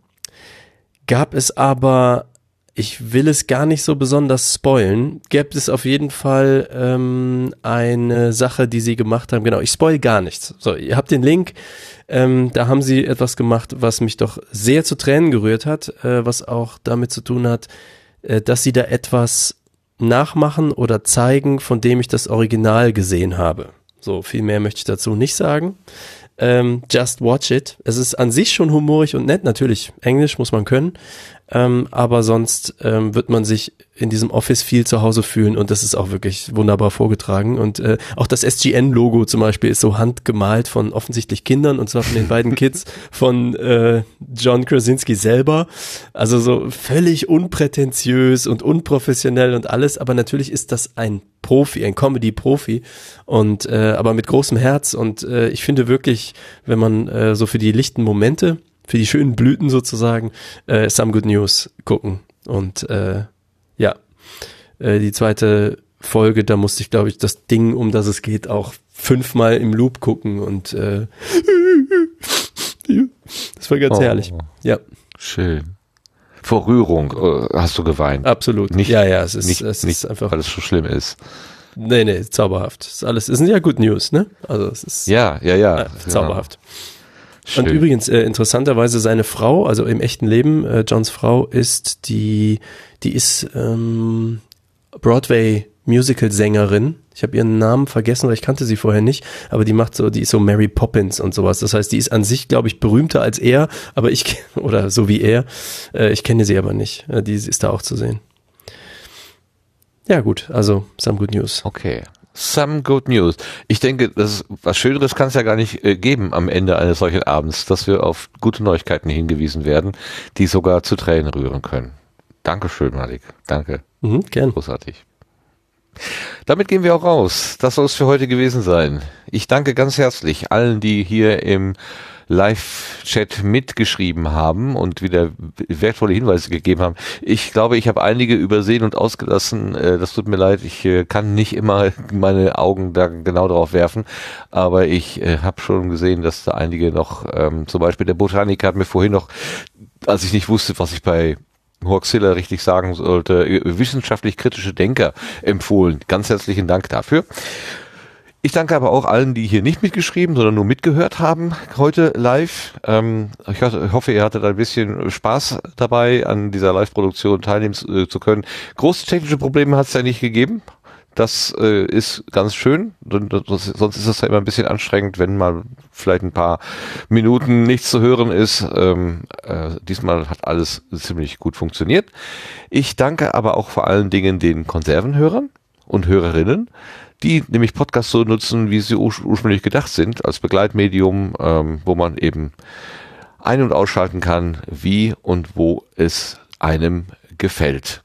S4: gab es aber ich will es gar nicht so besonders spoilen. Gibt es auf jeden Fall ähm, eine Sache, die sie gemacht haben. Genau, ich spoil gar nichts. So, ihr habt den Link. Ähm, da haben sie etwas gemacht, was mich doch sehr zu Tränen gerührt hat, äh, was auch damit zu tun hat, äh, dass sie da etwas nachmachen oder zeigen, von dem ich das Original gesehen habe. So, viel mehr möchte ich dazu nicht sagen. Ähm, just watch it. Es ist an sich schon humorig und nett. Natürlich, Englisch muss man können. Ähm, aber sonst ähm, wird man sich in diesem Office viel zu Hause fühlen und das ist auch wirklich wunderbar vorgetragen. Und äh, auch das SGN-Logo zum Beispiel ist so handgemalt von offensichtlich Kindern und zwar von den beiden Kids [laughs] von äh, John Krasinski selber. Also so völlig unprätentiös und unprofessionell und alles, aber natürlich ist das ein Profi, ein Comedy-Profi und äh, aber mit großem Herz und äh, ich finde wirklich, wenn man äh, so für die lichten Momente für die schönen Blüten sozusagen, äh, Some Good News gucken. Und äh, ja, äh, die zweite Folge, da musste ich, glaube ich, das Ding, um das es geht, auch fünfmal im Loop gucken und äh, [laughs] das war ganz oh, herrlich. Ja.
S1: Schön. Vor Rührung äh, hast du geweint.
S4: Absolut.
S1: Nicht,
S4: ja, ja, es ist,
S1: nicht,
S4: es
S1: nicht,
S4: ist einfach.
S1: Weil es so schlimm ist.
S4: Nee, nee, zauberhaft. Ist alles, es sind ja Good News, ne? Also es ist
S1: ja, ja, ja,
S4: ja zauberhaft. Genau. Schön. Und übrigens, äh, interessanterweise seine Frau, also im echten Leben, äh, Johns Frau ist die, die ist ähm, Broadway Musical-Sängerin. Ich habe ihren Namen vergessen, weil ich kannte sie vorher nicht, aber die macht so, die ist so Mary Poppins und sowas. Das heißt, die ist an sich, glaube ich, berühmter als er, aber ich, [laughs] oder so wie er. Äh, ich kenne sie aber nicht. Äh, die ist da auch zu sehen. Ja, gut, also some good news.
S1: Okay. Some good news. Ich denke, das was Schöneres kann es ja gar nicht äh, geben am Ende eines solchen Abends, dass wir auf gute Neuigkeiten hingewiesen werden, die sogar zu Tränen rühren können. Dankeschön, Malik. Danke.
S4: Mhm, gern.
S1: Großartig. Damit gehen wir auch raus. Das soll es für heute gewesen sein. Ich danke ganz herzlich allen, die hier im Live-Chat mitgeschrieben haben und wieder wertvolle Hinweise gegeben haben. Ich glaube, ich habe einige übersehen und ausgelassen. Äh, das tut mir leid. Ich äh, kann nicht immer [laughs] meine Augen da genau drauf werfen, aber ich äh, habe schon gesehen, dass da einige noch, ähm, zum Beispiel der Botaniker hat mir vorhin noch, als ich nicht wusste, was ich bei Hoaxilla richtig sagen sollte, wissenschaftlich kritische Denker empfohlen. Ganz herzlichen Dank dafür. Ich danke aber auch allen, die hier nicht mitgeschrieben, sondern nur mitgehört haben heute live. Ähm, ich hoffe, ihr hattet ein bisschen Spaß dabei, an dieser Live-Produktion teilnehmen äh, zu können. Große technische Probleme hat es ja nicht gegeben. Das äh, ist ganz schön. Sonst ist es ja immer ein bisschen anstrengend, wenn mal vielleicht ein paar Minuten nichts zu hören ist. Ähm, äh, diesmal hat alles ziemlich gut funktioniert. Ich danke aber auch vor allen Dingen den Konservenhörern und Hörerinnen, die nämlich Podcasts so nutzen, wie sie ursprünglich gedacht sind, als Begleitmedium, ähm, wo man eben ein- und ausschalten kann, wie und wo es einem gefällt.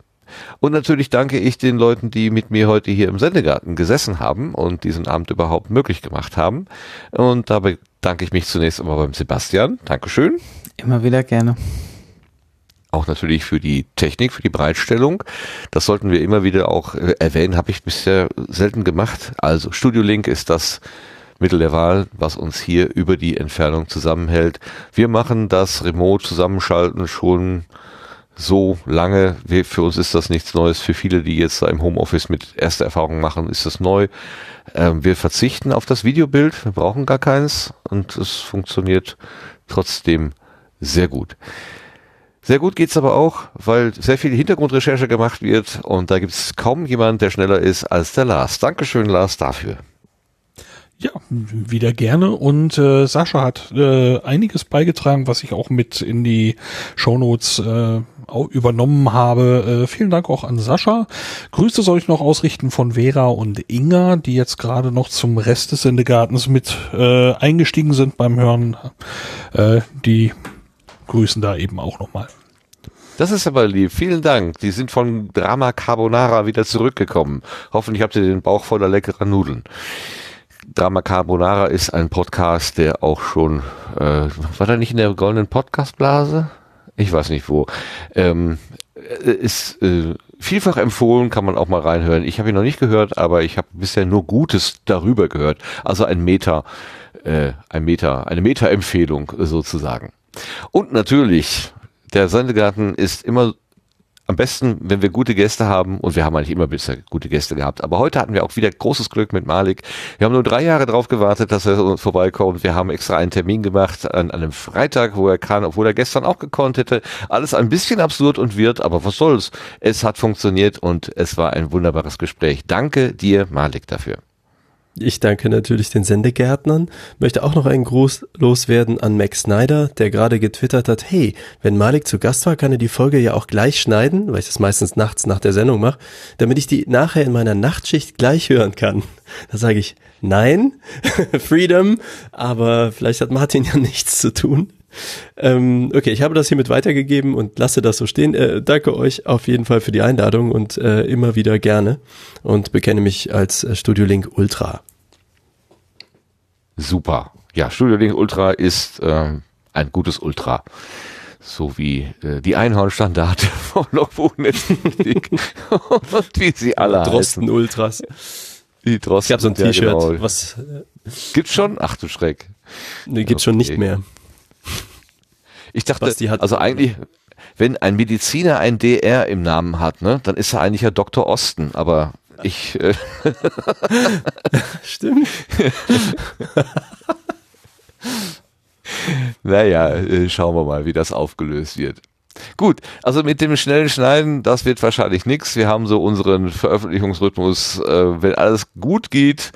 S1: Und natürlich danke ich den Leuten, die mit mir heute hier im Sendegarten gesessen haben und diesen Abend überhaupt möglich gemacht haben. Und dabei danke ich mich zunächst einmal beim Sebastian. Dankeschön.
S3: Immer wieder gerne.
S1: Auch natürlich für die Technik, für die Bereitstellung. Das sollten wir immer wieder auch äh, erwähnen, habe ich bisher selten gemacht. Also Studio Link ist das Mittel der Wahl, was uns hier über die Entfernung zusammenhält. Wir machen das Remote zusammenschalten schon so lange. Für uns ist das nichts Neues. Für viele, die jetzt da im Homeoffice mit erster Erfahrung machen, ist das neu. Ähm, wir verzichten auf das Videobild. Wir brauchen gar keins und es funktioniert trotzdem sehr gut. Sehr gut geht's aber auch, weil sehr viel Hintergrundrecherche gemacht wird und da gibt's kaum jemand, der schneller ist als der Lars. Dankeschön, Lars, dafür.
S2: Ja, wieder gerne. Und äh, Sascha hat äh, einiges beigetragen, was ich auch mit in die Shownotes äh, übernommen habe. Äh, vielen Dank auch an Sascha. Grüße soll ich noch ausrichten von Vera und Inga, die jetzt gerade noch zum Rest des Sendegartens mit äh, eingestiegen sind beim Hören. Äh, die grüßen da eben auch nochmal.
S1: Das ist aber lieb. Vielen Dank. Die sind von Drama Carbonara wieder zurückgekommen. Hoffentlich habt ihr den Bauch voller leckerer Nudeln. Drama Carbonara ist ein Podcast, der auch schon, äh, war der nicht in der goldenen Podcastblase? Ich weiß nicht wo. Ähm, äh, ist äh, vielfach empfohlen, kann man auch mal reinhören. Ich habe ihn noch nicht gehört, aber ich habe bisher nur Gutes darüber gehört. Also ein Meta, äh, ein Meta, eine Meta-Empfehlung sozusagen. Und natürlich, der Sendegarten ist immer am besten, wenn wir gute Gäste haben, und wir haben eigentlich immer bisher gute Gäste gehabt, aber heute hatten wir auch wieder großes Glück mit Malik. Wir haben nur drei Jahre drauf gewartet, dass er uns vorbeikommt. Wir haben extra einen Termin gemacht an, einem Freitag, wo er kann, obwohl er gestern auch gekonnt hätte. Alles ein bisschen absurd und wird, aber was soll's. Es hat funktioniert und es war ein wunderbares Gespräch. Danke dir, Malik, dafür.
S4: Ich danke natürlich den Sendegärtnern, möchte auch noch einen Gruß loswerden an Max Snyder, der gerade getwittert hat, hey, wenn Malik zu Gast war, kann er die Folge ja auch gleich schneiden, weil ich das meistens nachts nach der Sendung mache, damit ich die nachher in meiner Nachtschicht gleich hören kann. Da sage ich, nein, [laughs] Freedom, aber vielleicht hat Martin ja nichts zu tun. Ähm, okay, ich habe das hiermit weitergegeben und lasse das so stehen. Äh, danke euch auf jeden Fall für die Einladung und äh, immer wieder gerne und bekenne mich als äh, Studio Link Ultra.
S1: Super. Ja, Studio Link Ultra ist äh, ein gutes Ultra. So wie äh, die Einhornstandarte [laughs] von Logbuchnetzpolitik [laughs] und wie sie alle
S4: Drosten heißen. Ultras.
S1: Die Drosten.
S4: Ich habe so ein T-Shirt. Ja, genau. Was
S1: gibt's schon? Ach du Schreck.
S4: Nee, gibt's okay. schon nicht mehr. [laughs]
S1: Ich dachte, also eigentlich, wenn ein Mediziner ein DR im Namen hat, ne, dann ist er eigentlich ja Dr. Osten, aber ich. Äh [laughs]
S4: Stimmt. [laughs]
S1: naja, äh, schauen wir mal, wie das aufgelöst wird. Gut, also mit dem schnellen Schneiden, das wird wahrscheinlich nichts. Wir haben so unseren Veröffentlichungsrhythmus, äh, wenn alles gut geht,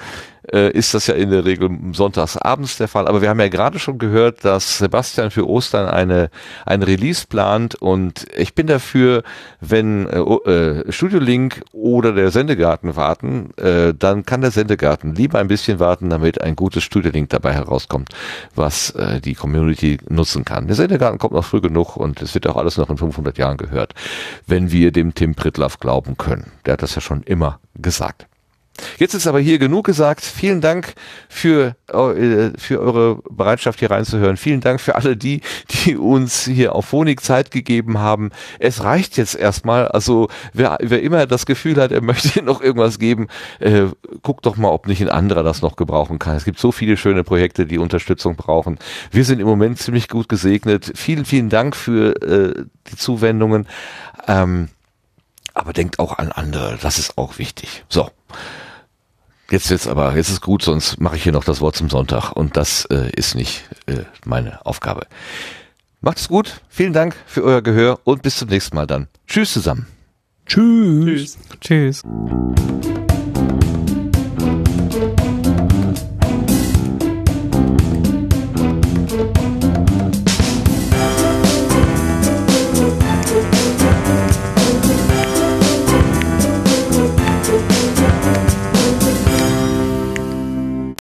S1: äh, ist das ja in der Regel sonntags abends der Fall. Aber wir haben ja gerade schon gehört, dass Sebastian für Ostern eine, ein Release plant und ich bin dafür, wenn äh, äh, Studio Link oder der Sendegarten warten, äh, dann kann der Sendegarten lieber ein bisschen warten, damit ein gutes Studio Link dabei herauskommt, was äh, die Community nutzen kann. Der Sendegarten kommt noch früh genug und es wird auch alles noch in 500 Jahren gehört, wenn wir dem Tim Pritlaff glauben können. Der hat das ja schon immer gesagt. Jetzt ist aber hier genug gesagt. Vielen Dank für, äh, für eure Bereitschaft hier reinzuhören. Vielen Dank für alle die, die uns hier auf Phonik Zeit gegeben haben. Es reicht jetzt erstmal. Also wer, wer immer das Gefühl hat, er möchte [laughs] noch irgendwas geben, äh, guckt doch mal, ob nicht ein anderer das noch gebrauchen kann. Es gibt so viele schöne Projekte, die Unterstützung brauchen. Wir sind im Moment ziemlich gut gesegnet. Vielen, vielen Dank für äh, die Zuwendungen. Ähm, aber denkt auch an andere. Das ist auch wichtig. So. Jetzt wird's aber, jetzt ist gut, sonst mache ich hier noch das Wort zum Sonntag und das äh, ist nicht äh, meine Aufgabe. Macht's gut, vielen Dank für euer Gehör und bis zum nächsten Mal dann. Tschüss zusammen.
S2: Tschüss.
S3: Tschüss. Tschüss.